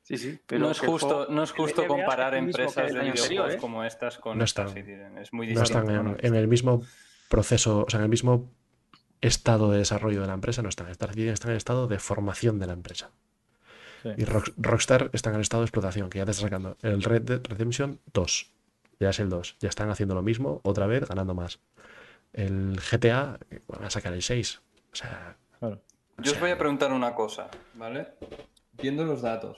Sí, sí. Pero no es justo, juego- no es justo NBA comparar empresas de videojuegos ¿eh? como estas con No estas, están. Es muy No distinto. están en, en el mismo proceso, o sea, en el mismo estado de desarrollo de la empresa, no están. Star Citizen está en el estado de formación de la empresa. Sí. Y Rock- Rockstar está en el estado de explotación, que ya te está sacando el Red Dead Redemption 2. Ya es el 2. Ya están haciendo lo mismo, otra vez, ganando más. El GTA, van a sacar el 6. O sea, Claro. Yo os voy a preguntar una cosa, ¿vale? Viendo los datos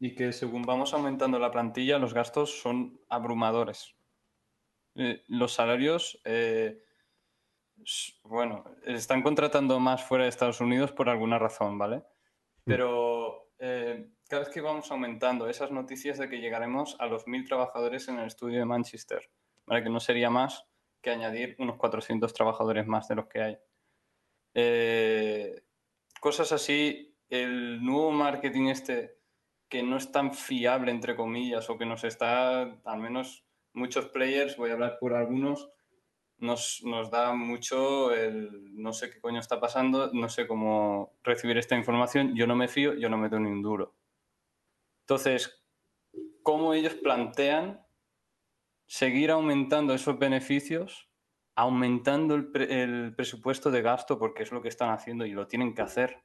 y que según vamos aumentando la plantilla, los gastos son abrumadores. eh, los salarios, eh, bueno, están contratando más fuera de Estados Unidos por alguna razón, ¿vale? Pero eh, cada vez que vamos aumentando esas noticias de que llegaremos a los mil trabajadores en el estudio de Manchester, ¿vale? Que no sería más que añadir unos 400 trabajadores más de los que hay. Eh, cosas así, el nuevo marketing este que no es tan fiable, entre comillas, o que nos está, al menos muchos players, voy a hablar por algunos, nos, nos da mucho el no sé qué coño está pasando, no sé cómo recibir esta información, yo no me fío, yo no meto ni un duro. Entonces, ¿cómo ellos plantean seguir aumentando esos beneficios, aumentando el, pre- el presupuesto de gasto, porque es lo que están haciendo y lo tienen que hacer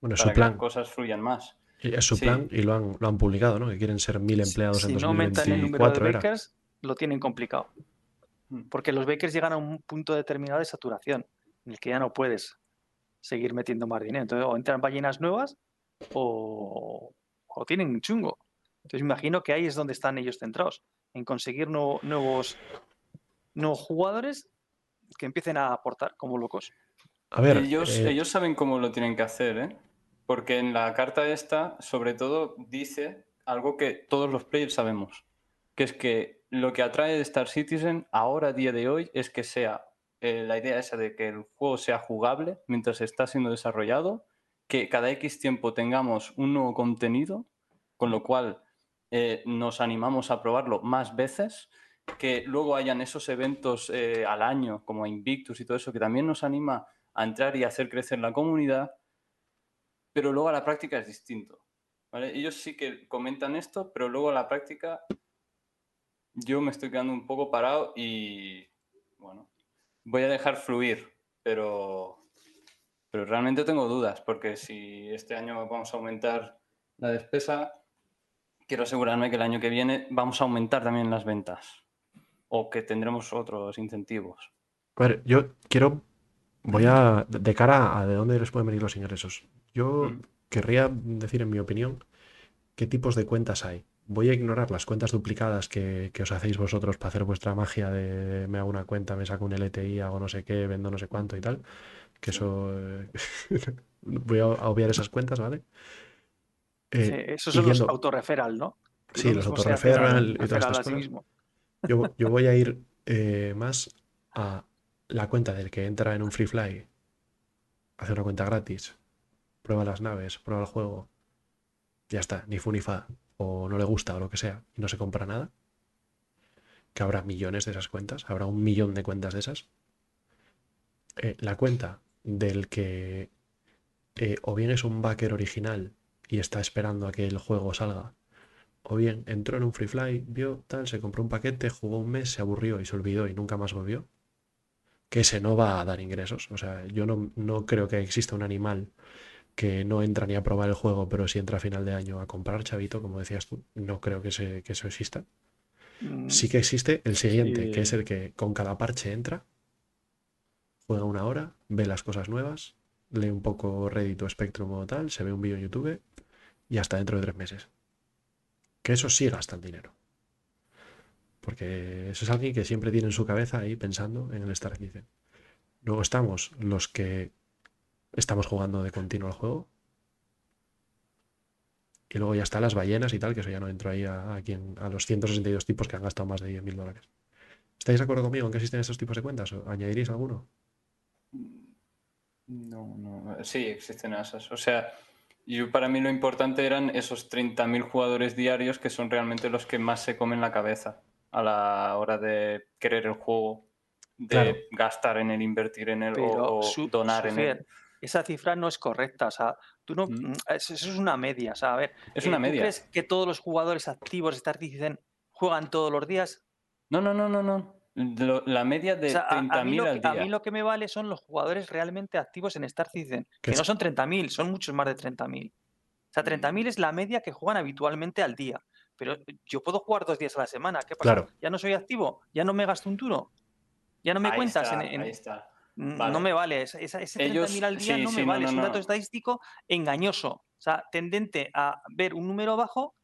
Bueno, es para su que las plan. cosas fluyan más? Es su Sí. plan y lo han, lo han publicado, ¿no? Que quieren ser mil empleados si en no aumentan el número de 2024, era. bakers, lo tienen complicado. Porque los bakers llegan a un punto determinado de saturación, en el que ya no puedes seguir metiendo más dinero. Entonces, o entran ballenas nuevas o, o tienen chungo. Entonces, imagino que ahí es donde están ellos centrados, en conseguir nuevo- nuevos, nuevos jugadores que empiecen a aportar como locos. A ver, ellos, eh, ellos saben cómo lo tienen que hacer, ¿eh? Porque en la carta esta, sobre todo, dice algo que todos los players sabemos, que es que lo que atrae de Star Citizen ahora, a día de hoy, es que sea eh, la idea esa de que el juego sea jugable mientras está siendo desarrollado, que cada X tiempo tengamos un nuevo contenido, con lo cual eh, nos animamos a probarlo más veces, que luego hayan esos eventos eh, al año, como Invictus y todo eso, que también nos anima a entrar y hacer crecer la comunidad, pero luego a la práctica es distinto. ¿vale? Ellos sí que comentan esto, pero luego a la práctica yo me estoy quedando un poco parado y bueno, voy a dejar fluir, pero, pero realmente tengo dudas, porque si este año vamos a aumentar la despesa, quiero asegurarme que el año que viene vamos a aumentar también las ventas o que tendremos otros incentivos. a ver, yo quiero. Voy a. De cara a de dónde les pueden venir los ingresos. Yo Mm. querría decir, en mi opinión, qué tipos de cuentas hay. Voy a ignorar las cuentas duplicadas que, que os hacéis vosotros para hacer vuestra magia de me hago una cuenta, me saco un LTI, hago no sé qué, vendo no sé cuánto y tal. Que eso. eh, voy a obviar esas cuentas, ¿vale? Eh, Sí, esos son los yendo- autorreferral, ¿no? Sí, Lo los mismo se hace autorreferral al- y todas estas cosas. Yo, yo voy a ir eh, más a la cuenta del que entra en un free fly, hace una cuenta gratis, prueba las naves, prueba el juego, ya está, ni fu ni fa, o no le gusta o lo que sea, y no se compra nada. Que habrá millones de esas cuentas, habrá un millón de cuentas de esas. Eh, la cuenta del que eh, o bien es un backer original y está esperando a que el juego salga, o bien entró en un free fly, vio tal, se compró un paquete, jugó un mes, se aburrió y se olvidó y nunca más volvió. Que ese no va a dar ingresos. O sea, yo no, no creo que exista un animal que no entra ni a probar el juego, pero si entra a final de año a comprar chavito, como decías tú. No creo que, se- que eso exista. Mm, Sí que existe el siguiente, que es el que con cada parche entra, juega una hora, ve las cosas nuevas, lee un poco Reddit o Spectrum o tal, se ve un vídeo en YouTube y hasta dentro de tres meses. Que eso sí gastan dinero. Porque eso es alguien que siempre tiene en su cabeza ahí pensando en el Star Citizen. Luego estamos los que estamos jugando de continuo al juego. Y luego ya están las ballenas y tal, que eso ya no entro ahí a, a quien, a los 162 tipos que han gastado más de 10.000 dólares. ¿Estáis de acuerdo conmigo en que existen estos tipos de cuentas? ¿O ¿Añadiríais alguno? No, no, sí, existen esas. O sea, yo, para mí lo importante eran esos 30.000 jugadores diarios que son realmente los que más se comen la cabeza a la hora de querer el juego, de Claro. gastar en él, invertir en él o- Pero, o, Su- donar en él. Esa cifra no es correcta. O sea, tú no, Mm. mm, eso, eso es una media. O sea, a ver, Es eh, una ¿tú media. crees que todos los jugadores activos de Star Citizen juegan todos los días? No, no, no, no, no. Lo- la media de O sea, a- a, mí 30.000 lo al que, a día. mí lo que me vale son los jugadores realmente activos en Star Citizen, Que no son 30.000, son muchos más de 30.000. O sea, 30.000 es la media que juegan habitualmente al día. Pero yo puedo jugar dos días a la semana. ¿Qué pasa? Claro. ¿Ya no soy activo? ¿Ya no me gasto un duro? ¿Ya no me Ahí cuentas está, en, en- ahí está. Mm, Vale. No me vale, esa- esa- ese Ellos- 30.000 al día sí, no me vale, no, es un dato estadístico engañoso, o sea, tendente a ver un número bajo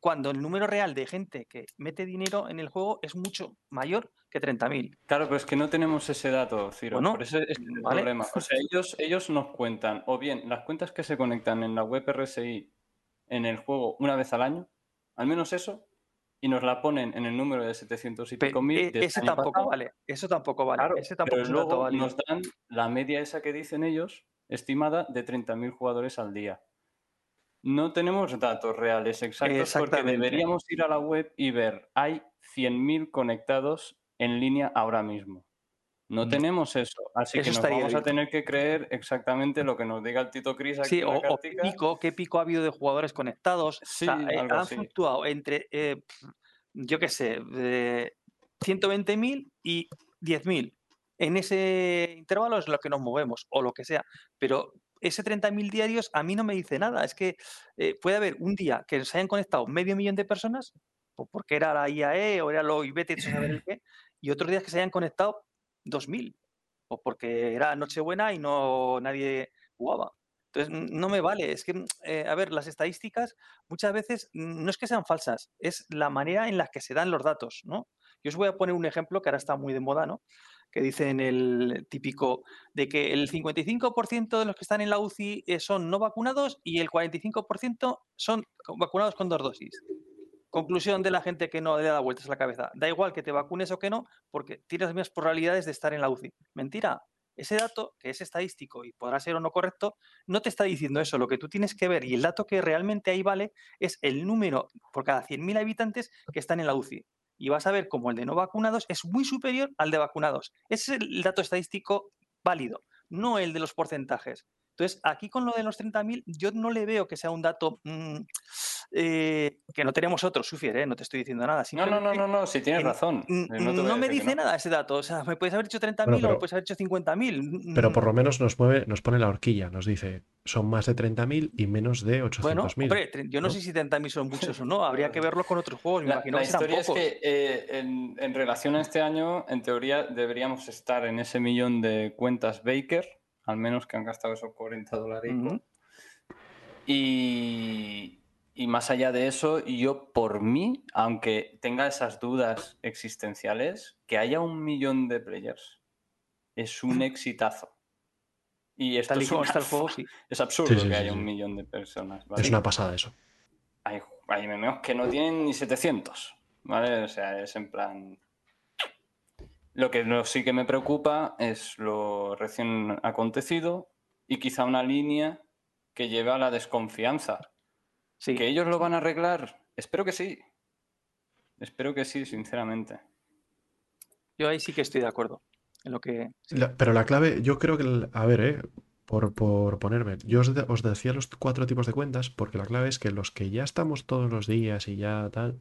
cuando el número real de gente que mete dinero en el juego es mucho mayor que 30.000. Claro, pero es que no tenemos ese dato, Ciro. Bueno, por ese es el vale. problema. O sea, ellos, ellos nos cuentan, o bien las cuentas que se conectan en la web RSI en el juego una vez al año, al menos eso, y nos la ponen en el número de 700 y pico mil. e- de este ese año tampoco pasado. vale. Eso tampoco vale. Claro, ese tampoco pero luego válido. nos dan la media esa que dicen ellos, estimada de 30.000 jugadores al día. No tenemos datos reales exactos porque deberíamos ir a la web y ver, hay 100.000 conectados en línea ahora mismo. No tenemos eso, así Eso que nos vamos a tener que creer exactamente lo que nos diga el Tito Cris aquí Sí, en o, la o qué pico, qué pico ha habido de jugadores conectados. O Sí, sea, eh, han así. fluctuado entre, eh, yo qué sé, de 120.000 y 10.000. En ese intervalo es lo que nos movemos, o lo que sea. Pero ese 30.000 diarios a mí no me dice nada. Es que eh, puede haber un día que se hayan conectado medio millón de personas, o porque era la IAE o era lo IBET, saber el qué, y otros días que se hayan conectado 2.000, o porque era Nochebuena y no nadie jugaba. Entonces, no me vale. Es que, mm, eh, a ver, las estadísticas muchas veces no es que sean falsas, es la manera en la que se dan los datos, ¿no? Yo os voy a poner un ejemplo que ahora está muy de moda, ¿no? Que dicen el típico de que el 55% de los que están en la UCI eh, son no vacunados y el 45% son vacunados con dos dosis. Conclusión de la gente que no le da vueltas a la cabeza. Da igual que te vacunes o que no, porque tienes las mismas probabilidades de estar en la UCI. Mentira. Ese dato, que es estadístico y podrá ser o no correcto, no te está diciendo eso. Lo que tú tienes que ver y el dato que realmente ahí vale es el número por cada 100.000 habitantes que están en la UCI. Y vas a ver cómo el de no vacunados es muy superior al de vacunados. Ese es el dato estadístico válido, no el de los porcentajes. Entonces, aquí con lo de los 30.000, yo no le veo que sea un dato mm, eh, que no tenemos otros, Sufier, ¿eh? no te estoy diciendo nada. No, no, no, no, no, si tienes en- razón. eh, no me dice no. nada ese dato. O sea, me puedes haber hecho 30.000 Bueno, o pero- me puedes haber hecho 50.000. Pero mm, por lo menos nos mueve, nos pone la horquilla, nos dice, son más de 30.000 y menos de 800.000. Bueno, hombre, yo no, ¿no? sé si 30.000 son muchos o no. Habría que verlo con otros juegos. Me La, imagino la que historia es que eh, en, en relación a este año, en teoría, deberíamos estar en ese millón de cuentas Baker, al menos que han gastado esos 40 dólares. Ujú. Y, y más allá de eso, yo por mí, aunque tenga esas dudas existenciales, que haya un millón de players es un exitazo. Y esto Tal y es, como una- está el juego, sí. es absurdo Sí, sí, que sí, haya sí. un millón de personas. ¿vale? Es una pasada eso. hay, hay MMOs que no tienen ni 700, ¿vale? O sea, es en plan... Lo que no- sí que me preocupa es lo recién acontecido y quizá una línea que lleve a la desconfianza. Sí. ¿Que ellos lo van a arreglar? Espero que sí. Espero que sí, sinceramente. Yo ahí sí que estoy de acuerdo. En lo que. sí. La- pero la clave, yo creo que, el- a ver, eh, por, por ponerme, yo os, de- os decía los cuatro tipos de cuentas porque la clave es que los que ya estamos todos los días y ya tal,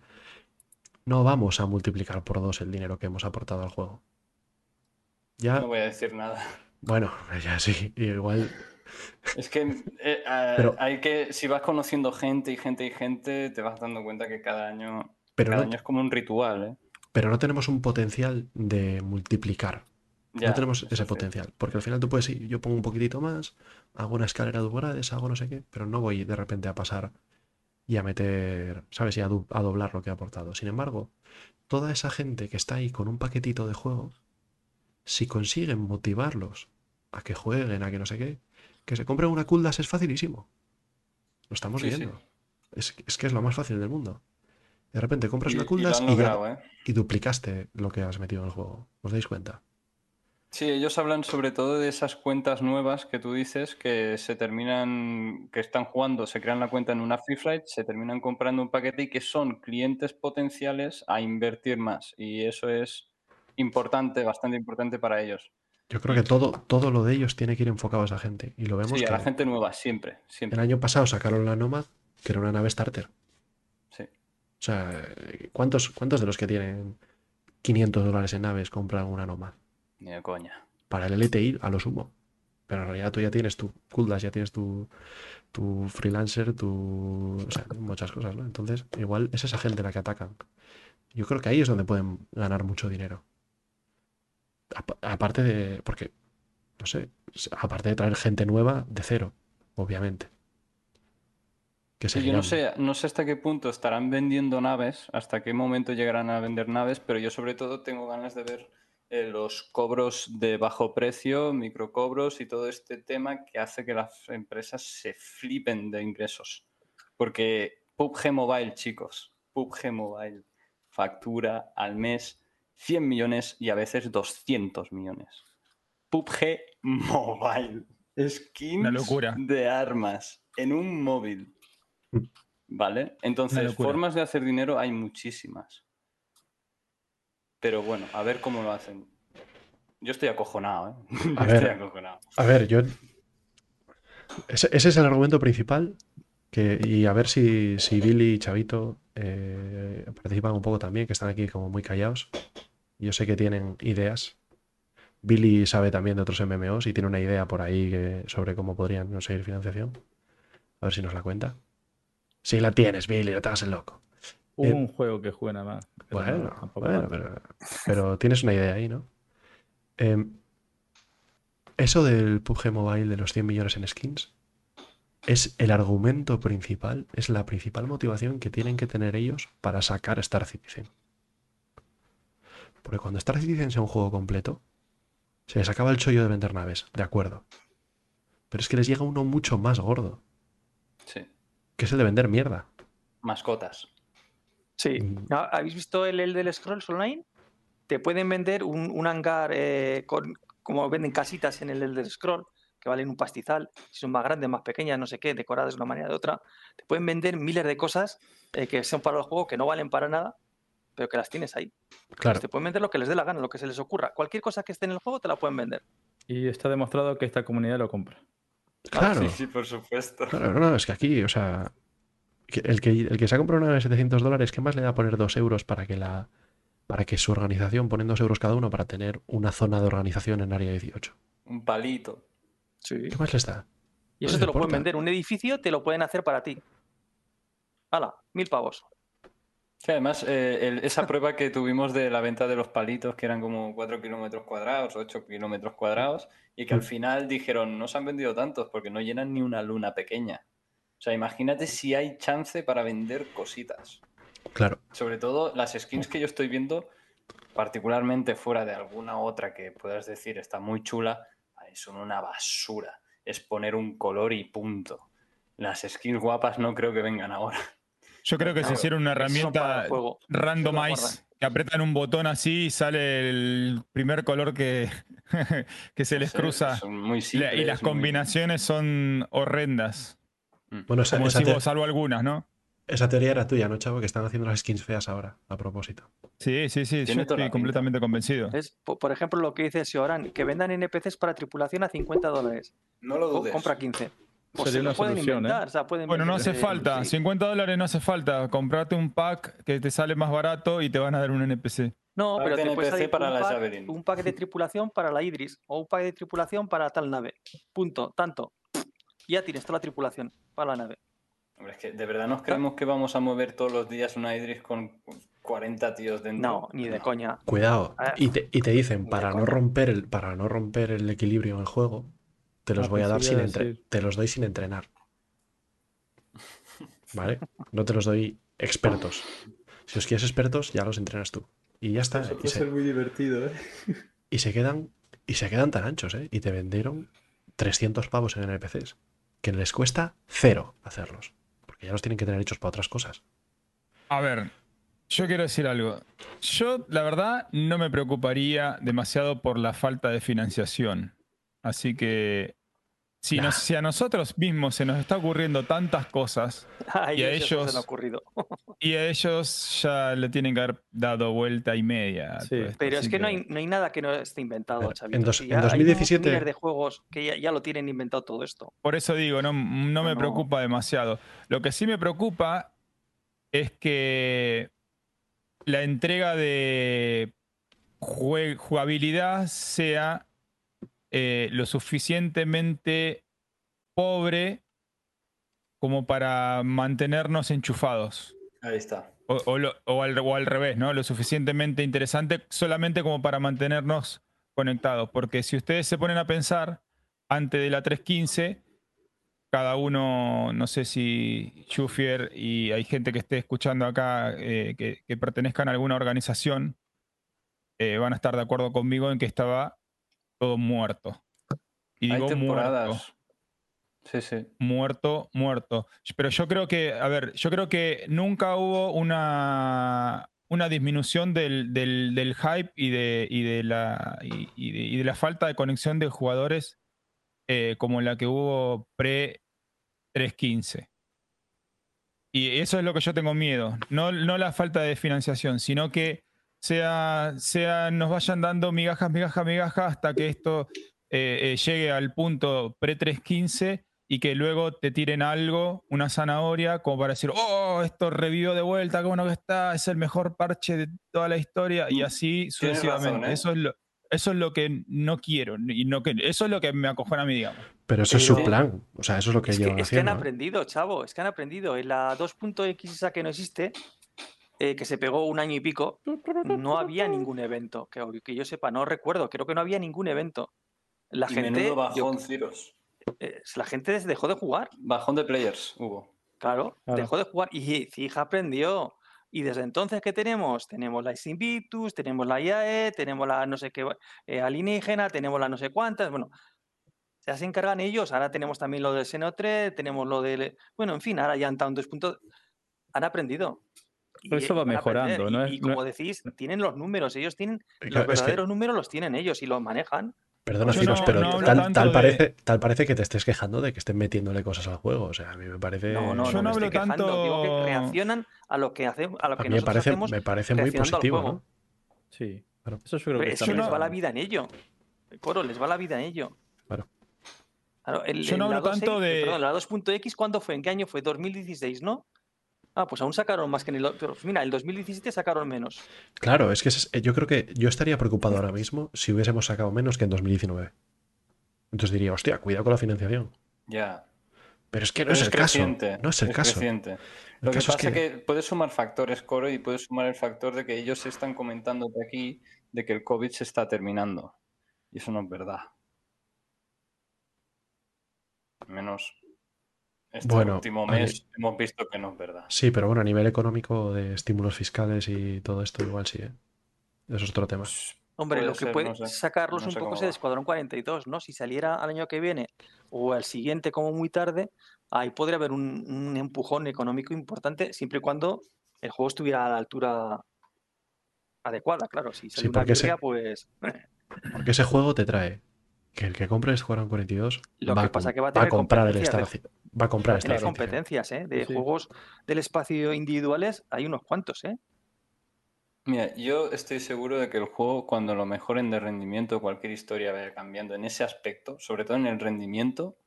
no vamos a multiplicar por dos el dinero que hemos aportado al juego. Ya, No voy a decir nada. bueno, ya sí, igual, Es que eh, Pero- hay que, si vas conociendo gente y gente y gente, te vas dando cuenta que cada año, pero cada no, año es como un ritual, ¿eh? pero no tenemos un potencial de multiplicar. Ya, no tenemos ese potencial. Porque al final tú puedes ir, yo pongo un poquitito más, hago una escalera de grades, hago no sé qué, pero no voy de repente a pasar y a meter, ¿sabes? Y a, doblar lo que he aportado. Sin embargo, toda esa gente que está ahí con un paquetito de juego, si consiguen motivarlos a que jueguen, a que no sé qué, que se compren una Kuldas es facilísimo. Lo estamos Sí, sí. viendo. Es, es que es lo más fácil del mundo. De repente compras Y- una Kuldas y, ya- ¿eh? y duplicaste lo que has metido en el juego. ¿Os dais cuenta? Sí, ellos hablan sobre todo de esas cuentas nuevas que tú dices que se terminan, que están jugando, se crean la cuenta en una Free Flight, se terminan comprando un paquete y que son clientes potenciales a invertir más. Y eso es importante, bastante importante para ellos. Yo creo que todo, todo lo de ellos tiene que ir enfocado a esa gente. Y lo vemos Sí, a la gente nueva, siempre, el siempre. año pasado sacaron la Nomad, que era una nave starter. Sí. O sea, ¿cuántos, cuántos de los que tienen 500 dólares en naves compran una Nomad? Ni de coña. Para el LTI, a lo sumo. Pero en realidad tú ya tienes tu Kuldas, ya tienes tu, tu freelancer, tu. O sea, muchas cosas, ¿no? Entonces, igual es esa gente la que atacan. Yo creo que ahí es donde pueden ganar mucho dinero. Apa- Aparte de. Porque, no sé, aparte de traer gente nueva de cero, obviamente. que Sí, yo no sé, no sé hasta qué punto estarán vendiendo naves, hasta qué momento llegarán a vender naves, pero yo sobre todo tengo ganas de ver eh, los cobros de bajo precio, microcobros y todo este tema que hace que las empresas se flipen de ingresos. Porque PUBG Mobile, chicos, PUBG Mobile factura al mes 100 millones y a veces 200 millones. PUBG Mobile. Skins locura. de armas en un móvil. ¿Vale? Entonces, formas de hacer dinero hay muchísimas. Pero bueno, a ver cómo lo hacen. Yo estoy acojonado, ¿eh? Yo ver. estoy acojonado. A ver, yo. Ese, ese es el argumento principal. Que, y a ver si, si Billy y Chavito eh, participan un poco también, que están aquí como muy callados. Yo sé que tienen ideas. Billy sabe también de otros MMOs y tiene una idea por ahí que- sobre cómo podrían conseguir financiación. A ver si nos la cuenta. Si la tienes, Billy, no te hagas el loco. Hubo Eh, un juego que juega nada más. pero no, Bueno, tampoco bueno, tanto. pero, pero tienes una idea ahí, ¿no? Em, eso del PUBG Mobile de los 100 millones en skins es el argumento principal, es la principal motivación que tienen que tener ellos para sacar Star Citizen. Porque cuando Star Citizen sea un juego completo, se les acaba el chollo de vender naves, de acuerdo. Pero es que les llega uno mucho más gordo, Sí. que es el de vender mierda. Mascotas. Sí. Mm. ¿Ha- ¿Habéis visto el, el del Scrolls Online? Te pueden vender un, un hangar eh, con, como venden casitas en el Elder Scroll, que valen un pastizal, si son más grandes, más pequeñas, no sé qué, decoradas de una manera o de otra. Te pueden vender miles de cosas eh, que son para el juego, que no valen para nada, pero que las tienes ahí. Claro, Te pueden vender lo que les dé la gana, lo que se les ocurra. Cualquier cosa que esté en el juego te la pueden vender. Y está demostrado que esta comunidad lo compra. claro. Sí, sí, por supuesto. Claro, no, no, es que aquí, o sea, el que, el que se ha comprado una de 700 dólares, ¿qué más le da poner 2 euros para que la para que su organización ponen 2 euros cada uno para tener una zona de organización en área 18? Un palito. Sí. ¿Qué más les da? Y eso te lo pueden vender. Un edificio te lo pueden hacer para ti. ¡Hala! Mil pavos. Sí, además, eh, el- esa prueba que tuvimos de la venta de los palitos, que eran como 4 kilómetros cuadrados, 8 kilómetros cuadrados, y que al Mm. final dijeron, no se han vendido tantos porque no llenan ni una luna pequeña. O sea, imagínate si hay chance para vender cositas. Claro, Sobre todo las skins que yo estoy viendo, particularmente fuera de alguna otra que puedas decir está muy chula, son una basura. Es poner un color y punto. Las skins guapas no creo que vengan ahora. Yo creo que se hicieron una herramienta randomize, que apretan un botón así y sale el primer color que, que se les cruza. Son muy simples. y las muy- combinaciones son horrendas. Bueno, esa, Como salvo algunas, ¿no? esa teoría era tuya, ¿no, chavo? Que están haciendo las skins feas ahora, a propósito. Sí, sí, sí, yo estoy pinta. completamente convencido. Es, po- por ejemplo, lo que dice Sioran, que vendan NPCs para tripulación a 50 dólares. No lo dudes. compra 15. Pues Sería se lo una pueden solución, ¿eh? inventar. o sea, pueden Bueno, no hace eh, falta, sí. 50 dólares no hace falta. Comprate un pack que te sale más barato y te van a dar un NPC. No, Pack pero te puedes para un la pack, un pack de tripulación para la Idris o un pack de tripulación para tal nave. Punto. Tanto. Ya tienes toda la tripulación para la nave. Hombre, es que de verdad nos creemos que vamos a mover todos los días una Idris con 40 tíos dentro. No, ni de coña. Cuidado. Y te, y te dicen, para no, coña. romper el, para no romper el equilibrio en el juego, te los Ah, voy a dar sin entre- te los doy sin entrenar. ¿Vale? No te los doy expertos. Si os quieres expertos, ya los entrenas tú. Y ya está. Y se, muy divertido, ¿eh? y se quedan y se quedan tan anchos, ¿eh? Y te vendieron 300 pavos en NPCs, que les cuesta cero hacerlos, porque ya los tienen que tener hechos para otras cosas. A ver, yo quiero decir algo. Yo, la verdad, no me preocuparía demasiado por la falta de financiación. Así que, si, nos- si a nosotros mismos se nos está ocurriendo tantas cosas Y a ellos, se ocurrido. y a ellos ya le tienen que haber dado vuelta y media. Sí. Pero es que no hay, no hay nada que no esté inventado, Pero en Chavito. dos- Si en ya hay 2017 miles de juegos que ya, ya lo tienen inventado todo esto. Por eso digo, no, no me No. preocupa demasiado. Lo que sí me preocupa es que la entrega de jue- jugabilidad sea eh, lo suficientemente pobre como para mantenernos enchufados. Ahí está. O, o lo- o al, o al revés, ¿no? Lo suficientemente interesante solamente como para mantenernos conectados. Porque si ustedes se ponen a pensar, antes de la 315, cada uno, no sé si Schufier y hay gente que esté escuchando acá eh, que, que pertenezcan a alguna organización, eh, van a estar de acuerdo conmigo en que estaba todo muerto. Y Hay digo temporadas. muerto. Sí, sí. muerto, muerto. Pero yo creo que, a ver, yo creo que nunca hubo una, una disminución del, del- del hype y de, y, de la, y, y de, y de la falta de conexión de jugadores eh, como la que hubo pre-315. Y eso es lo que yo tengo miedo. No, no la falta de financiación, sino que sea, sea, nos vayan dando migajas, migajas, migajas hasta que esto eh, eh, llegue al punto pre-315 y que luego te tiren algo, una zanahoria, como para decir, oh, esto revivió de vuelta, qué bueno que está, es el mejor parche de toda la historia, y así razón, sucesivamente. ¿eh? eso, es lo, eso es lo que no quiero, y no que, eso es lo que me acojona a mí, digamos. Pero eso es su plan. O sea, eso es lo que Es que, llevan es que han haciendo. aprendido, chavo, es que han aprendido. En la 2.x esa que no existe, eh, que se pegó un año y pico, no había ningún evento. Que, que yo sepa, no recuerdo, creo que no había ningún evento. La y gente, menudo yo- bajón, Ciros. eh, la gente dejó de jugar, Bajón de players hubo. claro, Claro. dejó de jugar y Cija aprendió. Y desde entonces, ¿qué tenemos? Tenemos la Invictus, tenemos la IAE, tenemos la no sé qué eh, alienígena, tenemos la no sé cuántas. Bueno, ya se encargan ellos. Ahora tenemos también lo del Seno 3, tenemos lo del. Bueno, en fin, ahora ya han estado en dos puntos. Han aprendido. Y, Pero eso va mejorando, ¿no Y, es- y no como es- decís, tienen los números. Ellos tienen. Claro, Los que- verdaderos números los tienen ellos y los manejan. Perdona, Ciros, no- pero no hablo tal, de- parece, tal parece que te estés quejando de que estén metiéndole cosas al juego. O sea, a mí me parece. No, no, Yo no, no me estoy hablo quejando. Digo que tanto- reaccionan a lo que hacemos, a lo A que mí me nosotros parece, hacemos. me parece muy positivo. ¿no? Sí. Claro. Eso yo creo que Pero está eso les va la vida en ello. Coro, les va la vida en ello. Claro. Claro, el, Yo no el- hablo 2.6, tanto de- Perdón, la 2.x, ¿cuándo fue? ¿En qué año fue? 2016, ¿no? Ah, pues aún sacaron más que en el. Pero mira, el 2017 sacaron menos. Claro, es que es- yo creo que yo estaría preocupado ahora mismo si hubiésemos sacado menos que en 2019. Entonces diría, hostia, cuidado con la financiación. Ya. Pero es que no Pero es, el caso. No es el caso. creciente. Lo que caso pasa es es que... puedes sumar factores, Coro, y puedes sumar el factor de que ellos están comentando de aquí de que el COVID se está terminando. Y eso no es verdad. Menos este Bueno, último a mes hemos visto que no es verdad. Sí, pero bueno, a nivel económico de estímulos fiscales y todo esto, igual sí, ¿eh? Eso es otro tema. Hombre, Puede lo que ser, puede no sé. sacarlos No un poco es el. Escuadrón 42, ¿no? Si saliera al año que viene o al siguiente como muy tarde, ahí podría haber un, un empujón económico importante siempre y cuando el juego estuviera a la altura adecuada, claro. Si sale Sí, una pues Porque ese juego te trae que el que compre el Escuadrón 42 Lo va, que a pasa com- que va a va a comprar el competencias Star Ci- Va a comprar va a Star tener Citizen. competencias, ¿eh? De Sí. juegos del espacio individuales hay unos cuantos, ¿eh? Mira, yo estoy seguro de que el juego, cuando lo mejoren de rendimiento, cualquier historia vaya cambiando en ese aspecto, sobre todo en el rendimiento,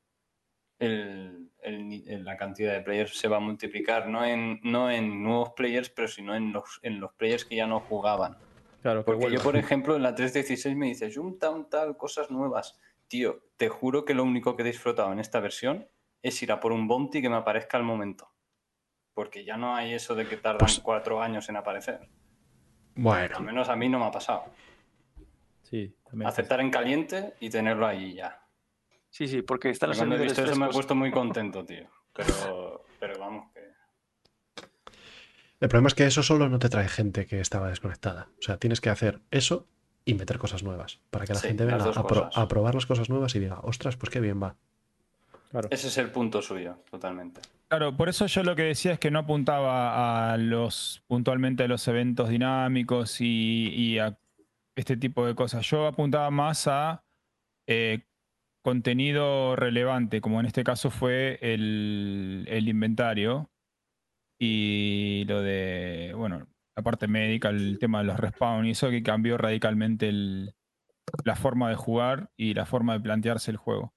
el- el ni- el- la cantidad de players se va a multiplicar, no en, no en nuevos players, pero sino en los, en los players que ya no jugaban. Claro, que Porque yo, vuelva. por ejemplo, en la 3.16 me dices, un tal, tal, cosas nuevas. Tío, te juro que lo único que he disfrutado en esta versión es ir a por un bounty que me aparezca al momento. Porque ya no hay eso de que tardan Pues- cuatro años en aparecer. Al Bueno, menos a mí no me ha pasado. Sí, también. Aceptar en caliente y tenerlo ahí ya. Sí, sí, porque están los Cuando he visto eso me he frescos. puesto muy contento, tío. Pero, pero vamos, que... el problema es que eso solo no te trae gente que estaba desconectada. O sea, tienes que hacer eso y meter cosas nuevas para que la Sí, gente venga a, pro- a probar las cosas nuevas y diga, ostras, pues qué bien va. Claro. Ese es el punto suyo, totalmente. Claro, por eso yo lo que decía es que no apuntaba a los puntualmente a los eventos dinámicos y, y a este tipo de cosas. Yo apuntaba más a eh, contenido relevante, como en este caso fue el, el inventario y lo de, bueno, la parte médica, el tema de los respawn y eso que cambió radicalmente el- la forma de jugar y la forma de plantearse el juego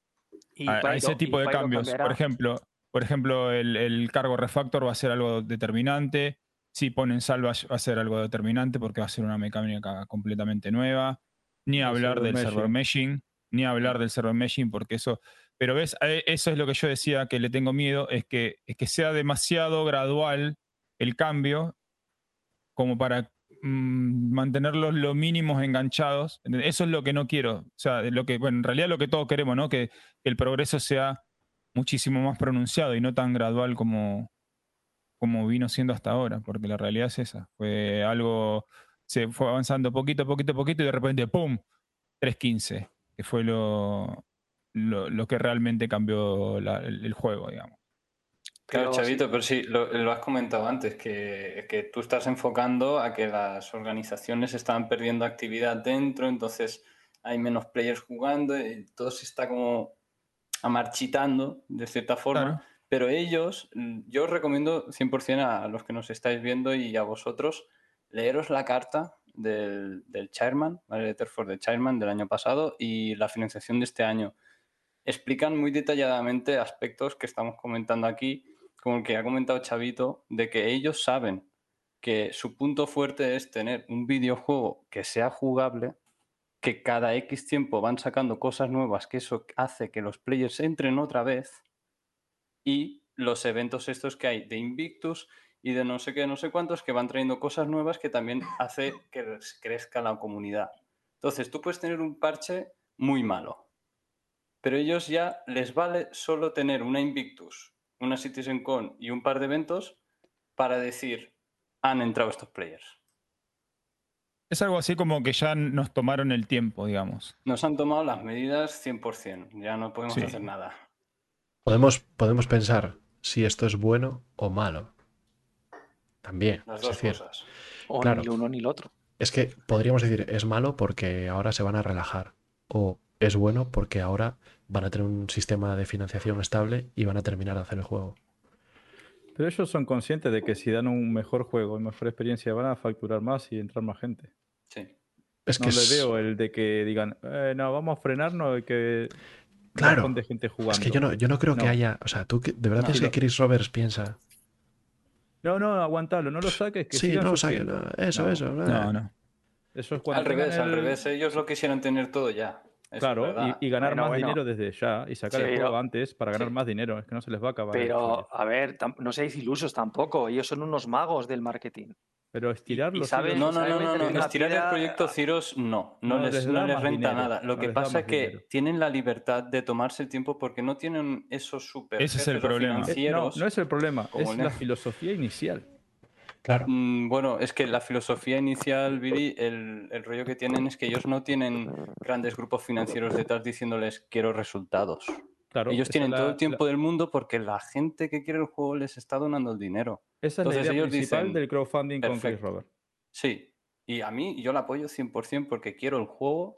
Y a, ese tipo de cambios. cambiará. Por ejemplo, por ejemplo el, el cargo refactor va a ser algo determinante. Si ponen salvage va a ser algo determinante porque va a ser una mecánica completamente nueva. Ni hablar server del meshing. server meshing, ni hablar del server meshing porque eso... Pero ves, Eh, eso es lo que yo decía que le tengo miedo, es que, es que sea demasiado gradual el cambio como para mm, mantenerlos lo mínimos enganchados. Eso es lo que no quiero. O sea, lo que, bueno, en realidad lo que todos queremos, ¿no? Que, el progreso sea muchísimo más pronunciado y no tan gradual como, como vino siendo hasta ahora, porque la realidad es esa. Fue algo, se fue avanzando poquito, poquito, poquito y de repente, ¡pum! 3.15, que fue lo, lo, lo que realmente cambió el, el juego, digamos. Claro, Chavito, pero sí, lo, lo has comentado antes, que, que tú estás enfocando a que las organizaciones están perdiendo actividad dentro, entonces hay menos players jugando y todo se está como amarchitando de cierta forma. Claro. Pero ellos, yo os recomiendo 100% a los que nos estáis viendo y a vosotros, leeros la carta del, del Chairman, ¿vale? Letter for the Chairman del año pasado y la financiación de este año. Explican muy detalladamente aspectos que estamos comentando aquí, como el que ha comentado Chavito, de que ellos saben que su punto fuerte es tener un videojuego que sea jugable, que cada X tiempo van sacando cosas nuevas, que eso hace que los players entren otra vez y los eventos estos que hay de Invictus y de no sé qué, no sé cuántos, que van trayendo cosas nuevas que también hace que crezca la comunidad. Entonces, tú puedes tener un parche muy malo, pero ellos ya les vale solo tener una Invictus, una CitizenCon y un par de eventos para decir, han entrado estos players. Es algo así como que ya nos tomaron el tiempo, digamos. Nos han tomado las medidas 100%, ya no podemos Sí. hacer nada. Podemos, podemos pensar si esto es bueno o malo. También. Las es dos decir, cosas. O Claro. ni uno ni lo otro. Es que podríamos decir, es malo porque ahora se van a relajar. O es bueno porque ahora van a tener un sistema de financiación estable y van a terminar de hacer el juego. Pero ellos son conscientes de que si dan un mejor juego y mejor experiencia van a facturar más y entrar más gente. Sí. Es no que le es, veo el de que digan, "Eh, no, vamos a frenarnos y que Claro. de gente jugando. es que yo no, yo no creo que No. haya. O sea, tú de verdad No. piensas Sí, que Chris Roberts piensa. No, no, aguantalo, no lo saques. Que Sí, no lo saques, sufriendo". no, eso, No, eso. No, eh. no. Eso es cuando Al revés, al revés. Ellos lo quisieran tener todo ya. Eso Claro, y, y ganar Bueno, más bueno. dinero desde ya y sacar el Sí, juego pero- antes para ganar sí. más dinero. Es que no se les va a acabar. el Pero, a ver, no seáis ilusos tampoco. Ellos son unos magos del marketing. Pero estirar los hilos- No, no, no, no, Estirar el proyecto Ciros no, no, No, les, les no da les más renta dinero, nada. Lo no que pasa es que dinero. tienen la libertad de tomarse el tiempo porque no tienen esos super Ese es el problema. Eh, no, financieros. no es el problema, es el la filosofía inicial. Claro. Mm, Bueno, es que la filosofía inicial, Billy, el, el rollo que tienen es que ellos no tienen grandes grupos financieros detrás diciéndoles quiero resultados. Claro, ellos tienen todo el tiempo del mundo porque la gente que quiere el juego les está donando el dinero. Esa es Entonces la idea ellos principal dicen, del crowdfunding con Chris "Perfecto". Robert. Sí, y a mí yo la apoyo 100% porque quiero el juego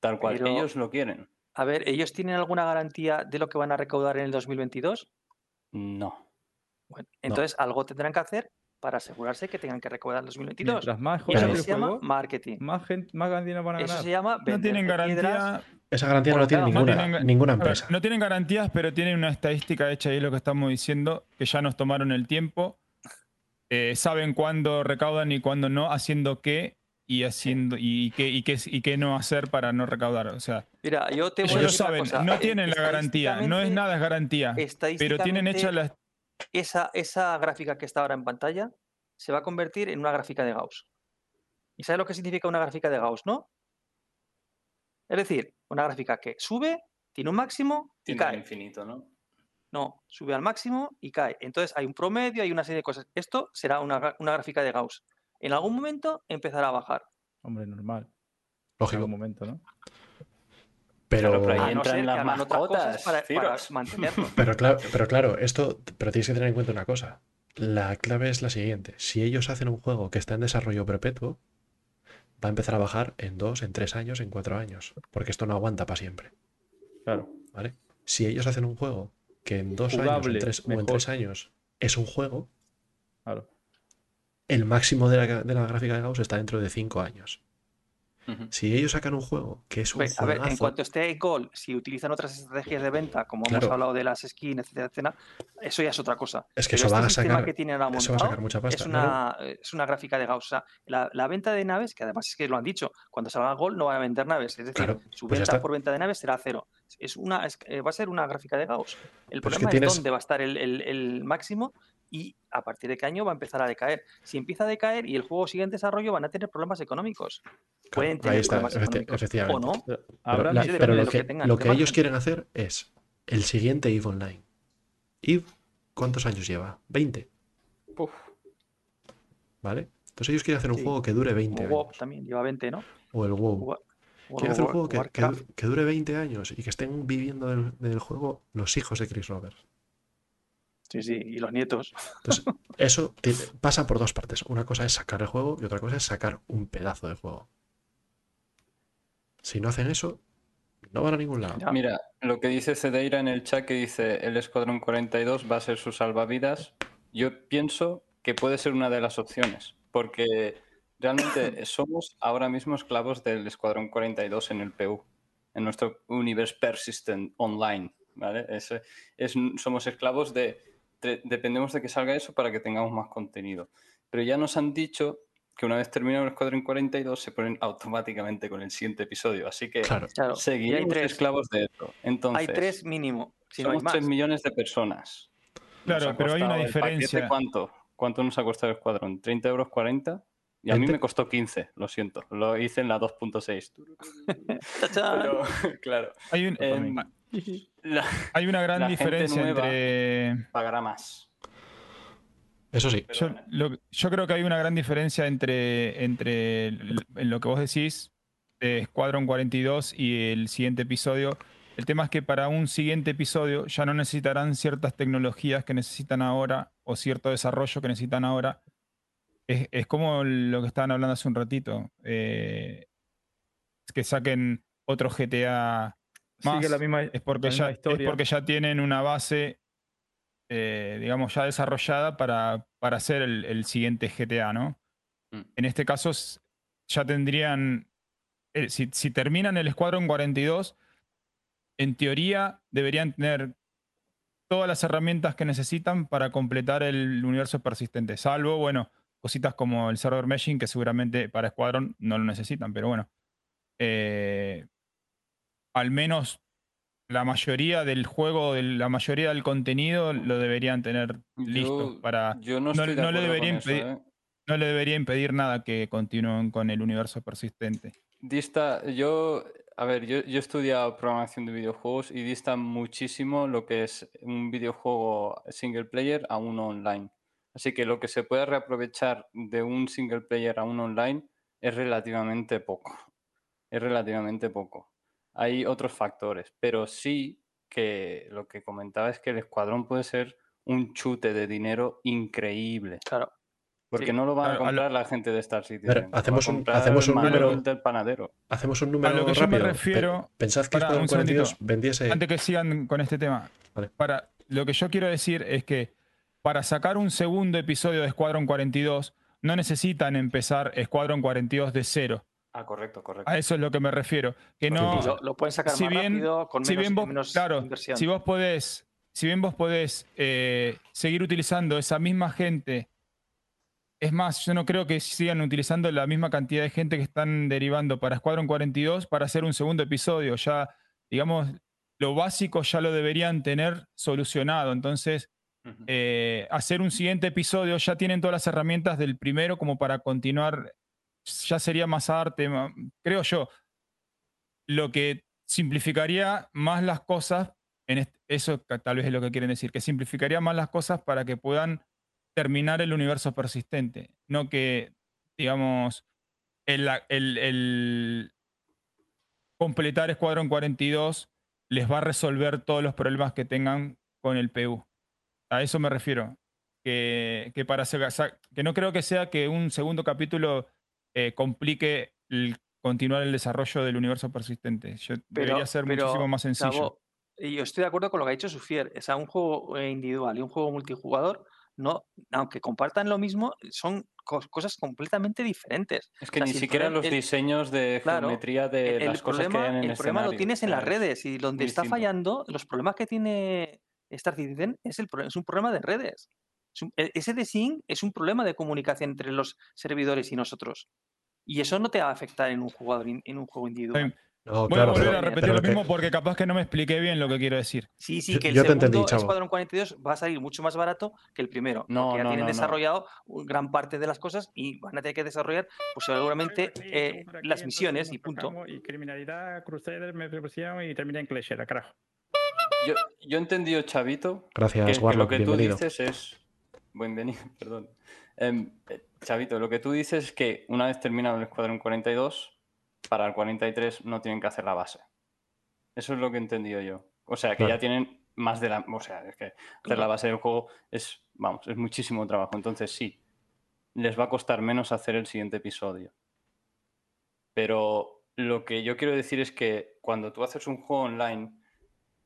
tal cual Pero- ellos lo quieren. A ver, ¿ellos tienen alguna garantía de lo que van a recaudar en el 2022? No. Bueno, entonces algo tendrán que hacer para asegurarse que tengan que recaudar en 2022. Mientras más eso se llama juego, marketing. más, gente, más dinero van a Eso ganar. se llama No tienen piedras. garantía. Esa garantía no la tiene claro, no ninguna, tienen- ninguna A ver, empresa. no tienen garantías, pero tienen una estadística hecha y es lo que estamos diciendo, que ya nos tomaron el tiempo, eh, saben cuándo recaudan y cuándo no, haciendo qué y haciendo y qué, y qué, y qué no hacer para no recaudar. O sea, Mira, yo te voy a ellos decir una saben, cosa, no tienen la garantía, no es nada es garantía, pero tienen hecha la... esa, esa gráfica que está ahora en pantalla se va a convertir en una gráfica de Gauss. ¿Y sabes lo que significa una gráfica de Gauss, no? Es decir, una gráfica que sube, tiene un máximo y Tiene al cae. infinito, ¿no? No, sube al máximo y cae. Entonces hay un promedio, hay una serie de cosas. Esto será una, una gráfica de Gauss. En algún momento empezará a bajar. Hombre, normal. En Lógico. algún momento, ¿no? Pero, Claro, pero ahí no las mascotas, para, para mantenerlo. pero claro, pero claro, esto, pero tienes que tener en cuenta una cosa. La clave es la siguiente. Si ellos hacen un juego que está en desarrollo perpetuo, va a empezar a bajar en dos, en tres años, en cuatro años. Porque esto no aguanta para siempre. Claro. ¿Vale? Si ellos hacen un juego que en dos años o en, tres, o en tres años es un juego, Claro. el máximo de la, de la gráfica de Gauss está dentro de cinco años. Si ellos sacan un juego que es un Ve, A ver, en cuanto esté en Gold, si utilizan otras estrategias de venta, como hemos hablado de las skins, etcétera, etcétera, eso ya es otra cosa. es que Pero eso va este a sistema sacar, que tienen ahora eso va a sacar mucha pasta. es ¿no? una, es una gráfica de Gauss. O sea, la, la venta de naves, que además es que lo han dicho, cuando salga Gold no van a vender naves. Es decir, Claro, su pues ya venta por venta de naves será cero. Es una, es- eh, va a ser una gráfica de Gauss. El Pero es que problema es, tienes- dónde va a estar el, el- el máximo y a partir de qué año va a empezar a decaer. Si empieza a decaer y el juego sigue en desarrollo, van a tener problemas económicos. Pueden ahí tener está, problemas económicos. efectivamente. O no. Pero habrá la- pero depende de lo que, tengan lo que ellos quieren hacer es el siguiente EVE Online. ¿Y cuántos años lleva? 20, Puf. ¿vale? Entonces ellos quieren hacer un Sí. juego que dure 20 O WoW años. también lleva 20, ¿no? O el WoW. Quieren hacer un juego que, que, Warcraft. que dure 20 años y que estén viviendo del, del juego los hijos de Chris Roberts. Sí, sí, y los nietos. Entonces, eso tiene- pasa por dos partes. Una cosa es sacar el juego y otra cosa es sacar un pedazo de juego. Si no hacen eso, no van a ningún lado. Ya. Mira, lo que dice Cedeira en el chat que dice el Escuadrón 42 va a ser su salvavidas. Yo pienso que puede ser una de las opciones, porque realmente somos ahora mismo esclavos del Escuadrón 42 en el PU, en nuestro Universe Persistent Online, ¿vale? Es, es- somos esclavos de, de- dependemos de que salga eso para que tengamos más contenido. Pero ya nos han dicho que una vez terminado el Escuadrón 42 se ponen automáticamente con el siguiente episodio, así que Claro. Claro, y hay seguiremos tres. esclos de esto. Entonces, Hay tres mínimo, si no hay somos más. 3 millones de personas. Claro, pero hay una diferencia. ¿Cuánto? ¿Cuánto nos ha costado el escuadrón? ¿30 euros 40? Y a mí 20. me costó 15, lo siento. Lo hice en la 2.6. ¡Tachán! Pero, claro, Hay, un- em, la- hay una gran la gente diferencia nueva- entre. pagará más. Eso sí. Yo, bueno. lo- yo creo que hay una gran diferencia entre, entre el- en lo que vos decís de Squadron 42 y el siguiente episodio. El tema es que para un siguiente episodio ya no necesitarán ciertas tecnologías que necesitan ahora o cierto desarrollo que necesitan ahora. Es, es como lo que estaban hablando hace un ratito. eh, que saquen otro GTA más. Sigue la misma, es porque, la ya, misma es historia. porque ya tienen una base, eh, digamos, ya desarrollada para, para hacer el, el siguiente GTA, ¿no? Mm. En este caso, ya tendrían, eh, si, si terminan el Squadron 42, en teoría deberían tener todas las herramientas que necesitan para completar el universo persistente, salvo, bueno, cositas como el server meshing, que seguramente para Squadron no lo necesitan, pero bueno. eh, al menos la mayoría del juego, de la mayoría del contenido lo deberían tener listo Yo- para. Yo no no- estoy de no le debería eso, impedir- ¿eh? No le debería impedir nada que continúen con el universo persistente. Dista, yo, a ver, yo, yo he estudiado programación de videojuegos y dista muchísimo lo que es un videojuego single player a uno online. Así que lo que se puede reaprovechar de un single player a uno online es relativamente poco. Es relativamente poco. Hay otros factores, pero sí que lo que comentaba es que el escuadrón puede ser un chute de dinero increíble. Claro. Porque Sí. no lo van a Claro, a lo- comprar la gente de Star a hacemos un- comprar hacemos un número- del panadero. Hacemos un número lo que yo me rápido. Pe- refiero- Pensad que Escuadrón un 42 segundito. vendiese. Antes que sigan con este tema, Vale. para, lo que yo quiero decir es que para sacar un segundo episodio de Squadron 42, no necesitan empezar Squadron 42 de cero. Ah, correcto, correcto. A eso es lo que me refiero. Que no, lo, lo pueden sacar si más bien- rápido, con si menos, bien vos, menos claro, inversión. si vos podés, si bien vos podés eh, seguir utilizando esa misma gente, es más, yo no creo que sigan utilizando la misma cantidad de gente que están derivando para Squadron 42 para hacer un segundo episodio. Ya, digamos, lo básico ya lo deberían tener solucionado. Entonces, eh, hacer un siguiente episodio, ya tienen todas las herramientas del primero como para continuar, ya sería más arte, creo yo. Lo que simplificaría más las cosas, en eso tal vez es lo que quieren decir, que simplificaría más las cosas para que puedan terminar el universo persistente, no que, digamos, el, el- completar Escuadrón 42 les va a resolver todos los problemas que tengan con el PU. A eso me refiero. Que, que para que no creo que sea que un segundo capítulo eh, complique el continuar el desarrollo del universo persistente. Yo- debería ser pero, muchísimo más sencillo. Gabo, y yo estoy de acuerdo con lo que ha dicho Sufier. O sea, un juego individual y un juego multijugador, no, aunque compartan lo mismo, son cos- cosas completamente diferentes. Es que sea, ni si siquiera problem- los el- diseños de claro, geometría de el las cosas que hay en el, el problema lo tienes en las redes y donde muy está distinto. fallando, los problemas que tiene Star Citizen es, el, es un problema de redes. E- ese desync es un problema de comunicación entre los servidores y nosotros. Y eso no te va a afectar en un jugador en un juego individual. No, Voy claro, a volver pero- a repetir lo que- mismo porque capaz que no me expliqué bien lo que quiero decir. Sí, sí, Yo- que el yo te segundo entendí. Escuadrón 42 va a salir mucho más barato que el primero. No, porque ya no, tienen no, no. desarrollado gran parte de las cosas y van a tener que desarrollar, pues seguramente, Sí, eh, aquí, las misiones y punto. Y criminalidad, Crusader, me propusieron y terminé en Clasher, a carajo. yo, yo he entendido, Chavito, Gracias, que, que Warlock, lo que tú bienvenido. dices es. Bienvenido, perdón. Em, eh, Chavito, lo que tú dices es que una vez terminado el Escuadrón 42, para el 43 no tienen que hacer la base. Eso es lo que he entendido yo. O sea, que Claro. ya tienen más de la. O sea, es que hacer la base del juego es, vamos, es muchísimo trabajo. Entonces, sí, les va a costar menos hacer el siguiente episodio. Pero lo que yo quiero decir es que cuando tú haces un juego online,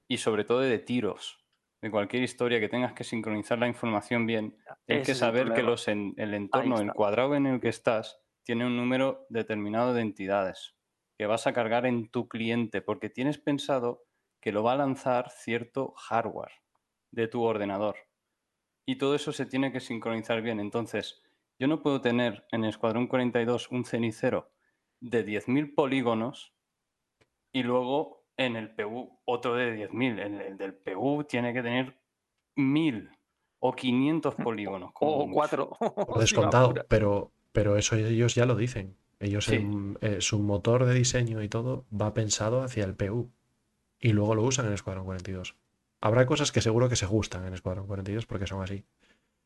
y sobre todo de tiros, de cualquier historia que tengas que sincronizar la información bien, tienes que saber que los en- el entorno, el cuadrado en el que estás, tiene un número determinado de entidades que vas a cargar en tu cliente, porque tienes pensado que lo va a lanzar cierto hardware de tu ordenador. Y todo eso se tiene que sincronizar bien. Entonces, yo no puedo tener en Escuadrón 42 un cenicero de 10.000 polígonos y luego en el PU otro de 10.000. El, el del PU tiene que tener 1.000 o 500 polígonos. como O mucho. cuatro. Por descontado, pero, pero eso ellos ya lo dicen. Ellos, Sí. en- eh, su motor de diseño y todo va pensado hacia el PU. Y luego lo usan en Escuadrón 42. Habrá cosas que seguro que se gustan en Escuadrón 42 porque son así.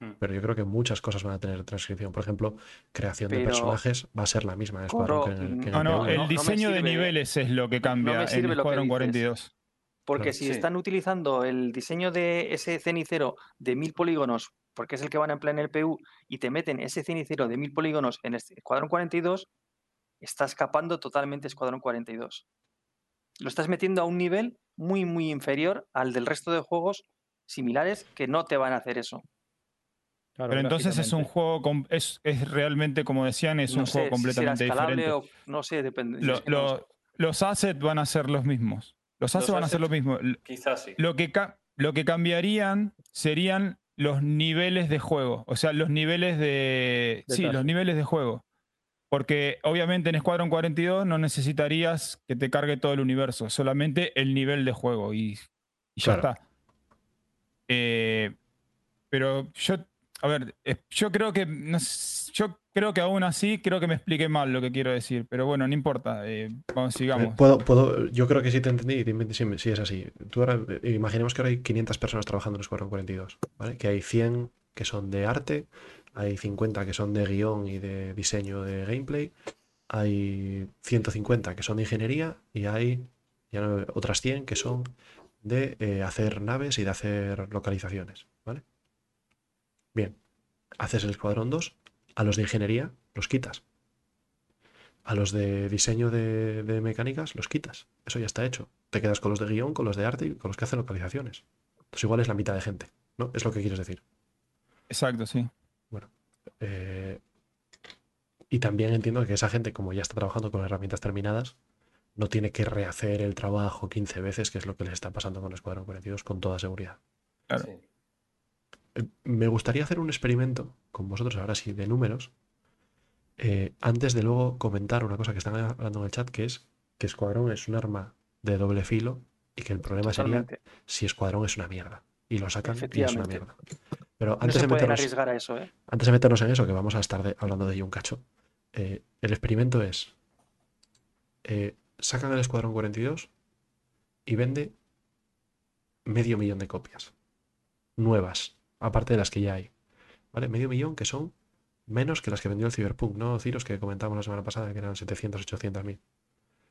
Mm. Pero yo creo que muchas cosas van a tener transcripción. Por ejemplo, creación de personajes va a ser la misma en Escuadrón Corro, que en el, que en No, el no, el diseño de niveles es lo que cambia en Escuadrón dices. 42. Porque Claro. si Sí. están utilizando el diseño de ese cenicero de mil polígonos, porque es el que van a emplear en el PU, y te meten ese cenicero de mil polígonos en este Escuadrón 42, está escapando totalmente Escuadrón 42. Lo estás metiendo a un nivel muy, muy inferior al del resto de juegos similares que no te van a hacer eso. Claro, Pero entonces es un juego, es, es realmente, como decían, es no un sé juego completamente diferente. o no sé, depende. Lo- es que no lo sé. lo- los assets van a ser los mismos. Los assets Los van a ser lo assets- mismo. L- Quizás sí. Lo que, lo que cambiarían serían los niveles de juego. O sea, los niveles de. Sí, los niveles de juego. Porque obviamente en Squadron 42 no necesitarías que te cargue todo el universo, solamente el nivel de juego y, y ya Claro. está. Eh, pero yo, a ver, eh, yo creo que no yo creo que aún así creo que me expliqué mal lo que quiero decir, pero bueno, no importa, eh, vamos, Eh, sigamos. Puedo, puedo, yo creo que sí te entendí si, si es así. Tú ahora, eh, imaginemos que ahora hay 500 personas trabajando en Escuadrón 42, ¿vale? Que hay 100 que son de arte, hay 50 que son de guion y de diseño de gameplay, hay 150 que son de ingeniería y hay ya no- otras 100 que son de eh, hacer naves y de hacer localizaciones, ¿vale? Bien, haces el Escuadrón 2, a los de ingeniería los quitas. A los de diseño de, de mecánicas los quitas. Eso ya está hecho. Te quedas con los de guion, con los de arte y con los que hacen localizaciones. Entonces igual es la mitad de gente, ¿no? Es lo que quieres decir. Exacto, sí. Eh, y también entiendo que esa gente, como ya está trabajando con herramientas terminadas, no tiene que rehacer el trabajo 15 veces, que es lo que les está pasando con el Escuadrón 42, con toda seguridad. Claro. Sí. Me gustaría hacer un experimento con vosotros ahora sí de números. eh, antes de luego comentar una cosa que están hablando en el chat, que es que Escuadrón es un arma de doble filo y que el problema sería si Escuadrón es una mierda. Y lo sacan y es una mierda. Pero No antes se de meternos, arriesgar a eso, ¿eh? antes de meternos en eso, que vamos a estar de- hablando de ello un cacho, eh, el experimento es, eh, sacan el Escuadrón 42 y vende medio millón de copias. Nuevas, aparte de las que ya hay. ¿Vale? Medio millón que son menos que las que vendió el Cyberpunk, ¿no? Ciros, que comentábamos la semana pasada, que eran 700, 800 mil.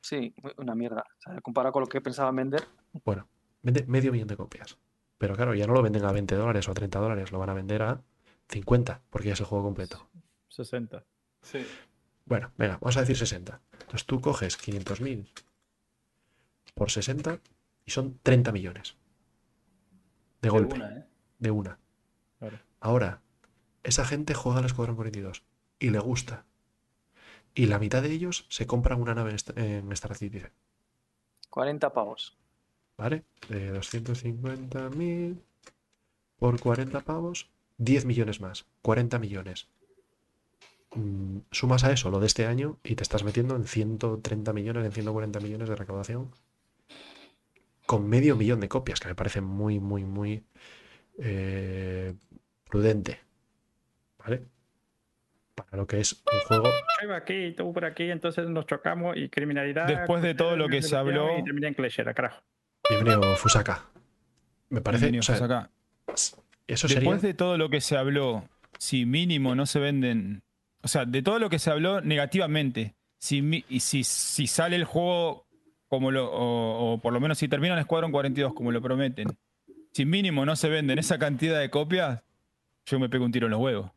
Sí, una mierda. O sea, comparado con lo que pensaban vender, Bueno, vende medio millón de copias. Pero claro, ya no lo venden a 20 dólares o a 30 dólares, lo van a vender a 50, porque ya es el juego completo. 60. Sí. Bueno, venga, vamos a decir 60. Entonces tú coges 500.000 por 60 y son 30 millones. De De golpe, una, ¿eh? de una. Claro. Ahora, esa gente juega al Escuadrón 42 y le gusta. Y la mitad de ellos se compran una nave en Star Citizen. 40 pavos. ¿Vale? De 250.000 por 40 pavos, 10 millones más, 40 millones. Mm, sumas a eso lo de este año y te estás metiendo en 130 millones, en 140 millones de recaudación con medio millón de copias, que me parece muy, muy, muy eh, prudente. ¿Vale? Para lo que es un juego. Yo iba aquí, tú por aquí, entonces nos chocamos y criminalidad. Después de todo lo que se habló- Y terminé en carajo. Bienvenido, Fusaka. Me parece. O sea, acá. eso sería. Después de todo lo que se habló, si mínimo no se venden. O sea, de todo lo que se habló negativamente, si, si, si sale el juego como lo. O, o por lo menos si termina el Escuadrón 42 como lo prometen, si mínimo no se venden esa cantidad de copias, yo me pego un tiro en los huevos.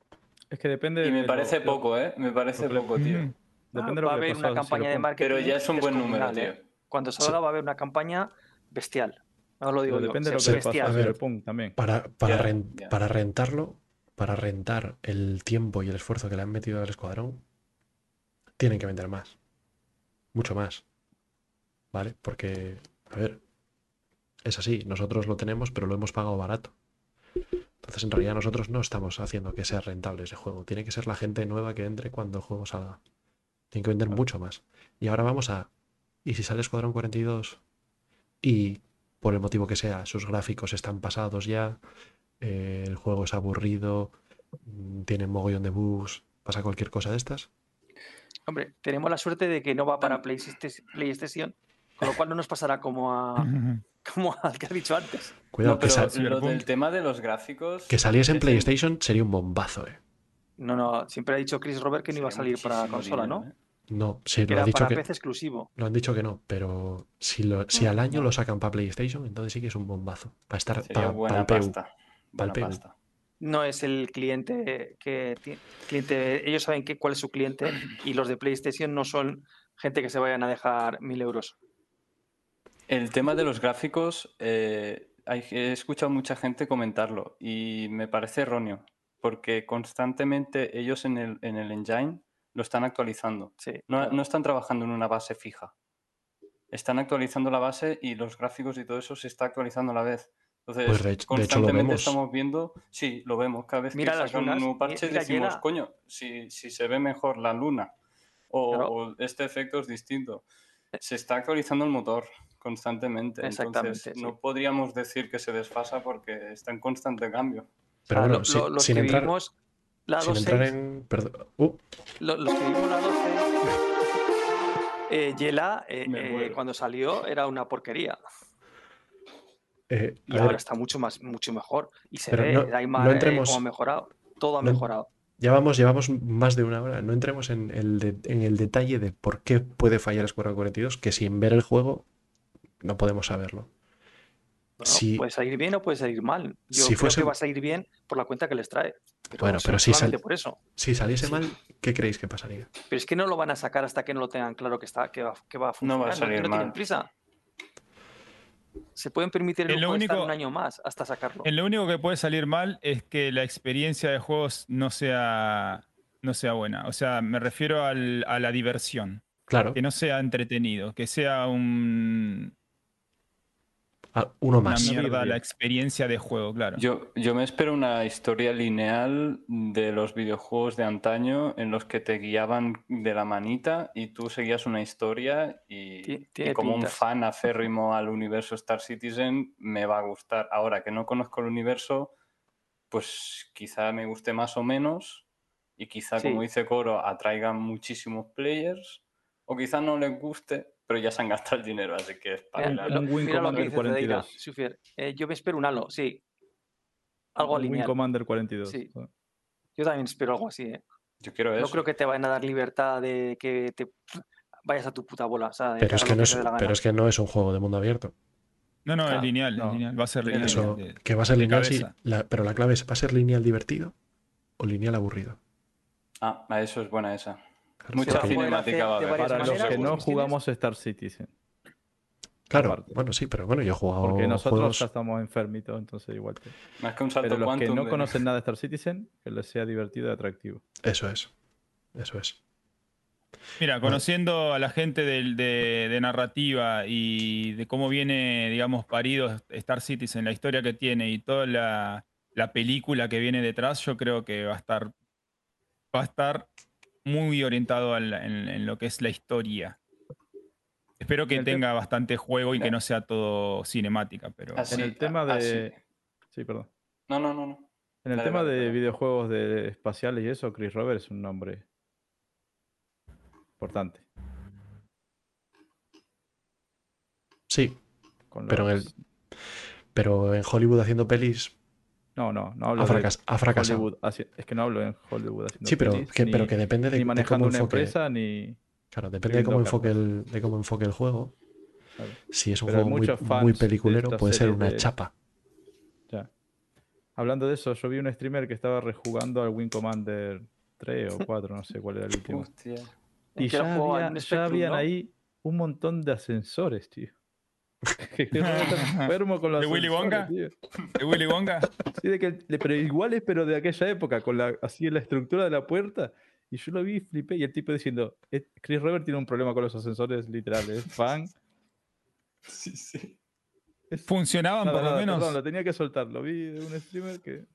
Es que depende. Y me de parece lo- poco, ¿eh? Me parece lo poco, tío. Mm. Depende de va lo a que haber pasó, una campaña de marketing. Pero ya es un buen número, tío. ¿eh? Cuando salga va a haber una campaña bestial. No lo digo Pero yo, depende de lo que le pasó bestial. a A ver. También. Para, para, para rentarlo, para rentar el tiempo y el esfuerzo que le han metido al escuadrón, tienen que vender más. Mucho más. ¿Vale? Porque, a ver, es así, nosotros lo tenemos, pero lo hemos pagado barato. Entonces, en realidad, nosotros no estamos haciendo que sea rentable ese juego. Tiene que ser la gente nueva que entre cuando el juego salga. Tienen que vender mucho más. Y ahora vamos a. ¿Y si sale Escuadrón 42 y por el motivo que sea, sus gráficos están pasados ya, eh, el juego es aburrido, mm, tiene mogollón de bugs, pasa cualquier cosa de estas? Hombre, tenemos la suerte de que no va para PlayStation, PlayStation, con lo cual no nos pasará como a como al que has dicho antes. Cuidado, No, que, pero sal- lo del tema de los gráficos. que saliese en PlayStation sería un bombazo, ¿eh? No, no, siempre ha dicho Chris Robert que no iba a salir para consola, dinero, ¿no? ¿eh? No, sí, Que lo, ha era dicho para que, PC exclusivo. lo han dicho que no, pero si, lo, si al año lo sacan para PlayStation, entonces sí que es un bombazo. Para estar Sería para buena el PU. pasta. Buena PU. pasta. No es el cliente que cliente, ellos saben que, cuál es su cliente y los de PlayStation no son gente que se vayan a dejar mil euros. El tema de los gráficos, eh, he escuchado mucha gente comentarlo y me parece erróneo, porque constantemente ellos en el, en el engine lo están actualizando. Sí, No, claro. no están trabajando en una base fija. Están actualizando la base y los gráficos y todo eso se está actualizando a la vez. Entonces, Pues constantemente estamos viendo, sí, lo vemos. Cada vez Mira que sacan un nuevo parche mira, decimos, coño, si, si se ve mejor la luna o, Claro. o este efecto es distinto. Se está actualizando el motor constantemente. Entonces, Exactamente, sí. no podríamos decir que se desfasa porque está en constante cambio. Pero O sea, bueno, lo- si- lo- los sin, que entrar, vivimos la sin 2.6, entrar en... perdón, uh, lo- los que vivimos la 2.6, eh, Yela, eh, eh, cuando salió era una porquería. eh, Y ver, ahora está mucho más, mucho mejor. Y se Pero ve, no- Daimar, no eh, entremos- cómo ha mejorado. Todo ha no- mejorado. Ya vamos, llevamos más de una hora. No entremos en el, de- en el detalle de por qué puede fallar Squadron 42, que sin ver el juego no podemos saberlo. Bueno, si- Puede salir bien o puede salir mal. Yo si creo fuese- que va a salir bien por la cuenta que les trae. Bueno, so- pero si sal- por eso. Si saliese mal, ¿qué creéis que pasaría? Pero es que no lo van a sacar hasta que no lo tengan claro que está, que va, que va a No funcionar. va a salir no tienen mal. prisa. Se pueden permitir el En lo estar único- un año más hasta sacarlo. En lo único que puede salir mal es que la experiencia de juegos no sea, no sea buena. O sea, me refiero al- a la diversión. Claro, Que no sea entretenido, que sea un, a- uno una más. mierda Birria. la experiencia de juego, claro. Yo, yo me espero una historia lineal de los videojuegos de antaño en los que te guiaban de la manita y tú seguías una historia y, como un fan acérrimo al universo Star Citizen me va a gustar. Ahora que no conozco el universo, pues quizá me guste más o menos y quizá, Sí. como dice Coro, atraiga muchísimos players o quizá no les guste, pero ya se han gastado el dinero, así que es Mira, para lo- Wing mira lo que dice Zedeira, 42. Sufier. Eh, yo me espero un halo, sí. Algo Un Wing. Commander 42. Sí. Yo también espero algo así. ¿eh? Yo quiero eso. No creo que te vayan a dar libertad de que te vayas a tu puta bola. O sea, de Pero es, hagas que lo no es, te dé la gana. pero es que no es un juego de mundo abierto. No, no, Claro, es lineal, no. es lineal, va a ser lineal. Eso, de- que va a ser de lineal, sí. cabeza. la- pero la clave es, ¿va a ser lineal divertido o lineal aburrido? Ah, a eso es buena esa. Mucha cinemática va a haber. Para los que no jugamos Star Citizen. claro, aparte. bueno, sí, pero bueno, yo he jugado Porque nosotros juegos... ya estamos enfermitos, entonces igual. te- Más que un salto Pero los que no de- conocen nada de Star Citizen, que les sea divertido y atractivo. Eso es, eso es. Mira, conociendo a la gente de narrativa y de cómo viene, digamos, parido Star Citizen, la historia que tiene y toda la, la película que viene detrás, yo creo que va a estar, va a estar muy orientado al- en, en lo que es la historia. Espero que tenga bastante juego y que no sea todo cinemática, pero Así, en el tema a- de. así. Sí, perdón. No, no, no, no. En el Dale, tema dale, de videojuegos de espaciales y eso, Chris Roberts es un nombre importante. Sí, Con Pero en los- Pero en Hollywood haciendo pelis, No, no, no hablo ha, de fracas- ha fracasado. Hollywood. Es que no hablo en Hollywood haciendo Sí, pero pelis, que, ni, pero que depende de, ni de manejando cómo una enfoque. empresa ni. Claro, depende de cómo, enfoque el, de cómo enfoque el juego. Claro. Si es un Pero juego muy, muy de peliculero, puede ser una de- chapa. Ya. Hablando de eso, yo vi un streamer que estaba rejugando al Wing Commander 3 o 4, no sé cuál era el último. Hostia. Y ya, había- ya habían ahí un montón de ascensores, tío. que que Robert está enfermo con los ¿De Willy Wonka? tío. ¿De Willy Wonka? Sí, de que, de- pero iguales, pero de aquella época, con la, así la estructura de la puerta. Y yo lo vi y flipé. Y el tipo diciendo, "Eh, Chris Robert tiene un problema con los ascensores literales. Fan. Sí, sí. Es- Funcionaban nada, por lo menos. Perdón, lo tenía que soltar. Lo vi de un streamer que,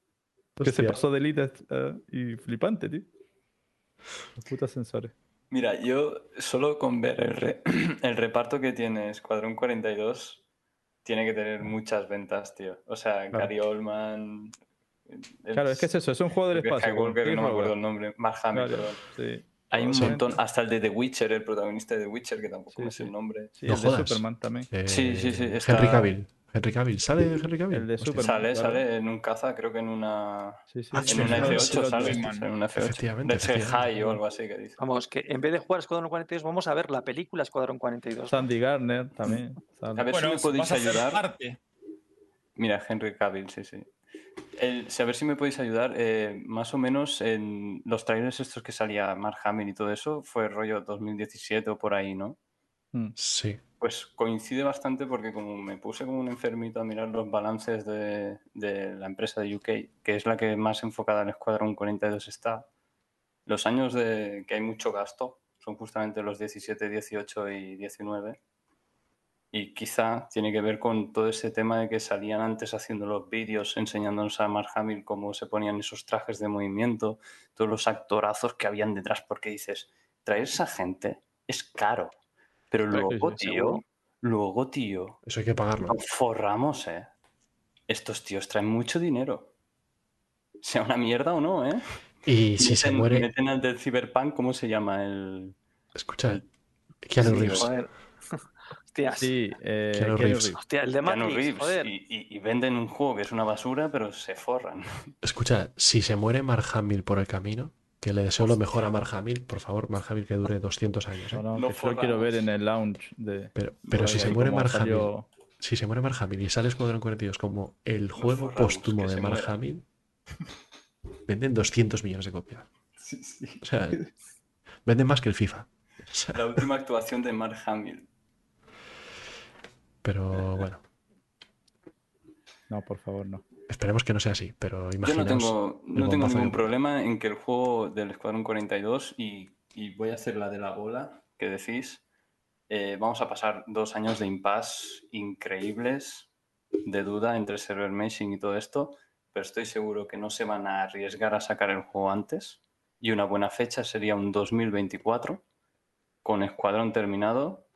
que se pasó de elite eh, y flipante, tío. Los putos ascensores. Mira, yo solo con ver el, re- el reparto que tiene Escuadrón 42 tiene que tener muchas ventas, tío. O sea, Claro. Gary Oldman. el- Claro, es que es eso, es un juego del el espacio. que Chris no me acuerdo el nombre. Mark Hamill, Claro, perdón. sí. Hay un montón, hasta el de The Witcher, el protagonista de The Witcher, que tampoco Sí, sí. el nombre. Sí, No el de. Superman también. Eh, Sí, sí, sí, Henry Cavill. Henry Cavill. ¿Sale Henry Cavill? El de Hostia. Superman. Sale, claro. sale en un caza, creo que en una. Sí, sí, Ah, sí, En una sí, F8 sí, sale, en una F8. Efectivamente, ser efectivamente. High o algo así que dice. Vamos, que en vez de jugar Escuadrón 42, vamos a ver la película Escuadrón 42. Sandy Garner también. A ver Bueno, si me podéis ayudar. parte. Mira, Henry Cavill, sí, sí. El, si- a ver si me podéis ayudar. eh, más o menos en los trailers estos que salía Mark Hamill y todo eso, fue rollo 2017 o por ahí, ¿no? Mm. Sí. Pues coincide bastante porque como me puse como un enfermito a mirar los balances de, de la empresa de UK, que es la que más enfocada al Escuadrón 42 está, los años de que hay mucho gasto son justamente los 17, 18 y 19. Y quizá tiene que ver con todo ese tema de que salían antes haciendo los vídeos enseñándonos a Mark Hamill cómo se ponían esos trajes de movimiento, todos los actorazos que habían detrás, porque dices, traer esa gente es caro. Pero luego, sí, sí, tío, seguro. luego, tío, Eso hay que pagarlo. nos forramos, ¿eh? Estos tíos traen mucho dinero. Sea una mierda o no, ¿eh? Y si se muere. Meten al del Cyberpunk, ¿cómo se llama? El... Escucha, Keanu Sí, Reeves. Joder. Hostias. Sí, eh, Keanu Keanu Reeves. Reeves. Hostia, el de Keanu Matrix, Reeves. joder. Y, y- y venden un juego que es una basura, pero se forran. Escucha, si se muere Mark Hamill por el camino, que le deseo lo mejor a Mark Hamill, por favor, Mark Hamill que dure 200 años. ¿eh? No, no, que lo quiero ver en el lounge de. Pero, pero si se muere Hamill, salió- si se muere Mark Hamill y sale Escuadrón 42 como el juego póstumo de se Mark muera. Hamill, venden 200 millones de copias. Sí, sí. O sea, venden más que el FIFA. O sea, La última actuación de Mark Hamill. pero bueno, No, por favor, no. Esperemos que no sea así. Pero Yo imaginaos. no tengo, no tengo ningún problema en que el juego del Escuadrón 42 y, y voy a hacer la de la bola que decís. eh, vamos a pasar dos años de impasse increíbles, de duda entre server meshing y todo esto, pero estoy seguro que no se van a arriesgar a sacar el juego antes. Y una buena fecha sería un 2024 con Escuadrón terminado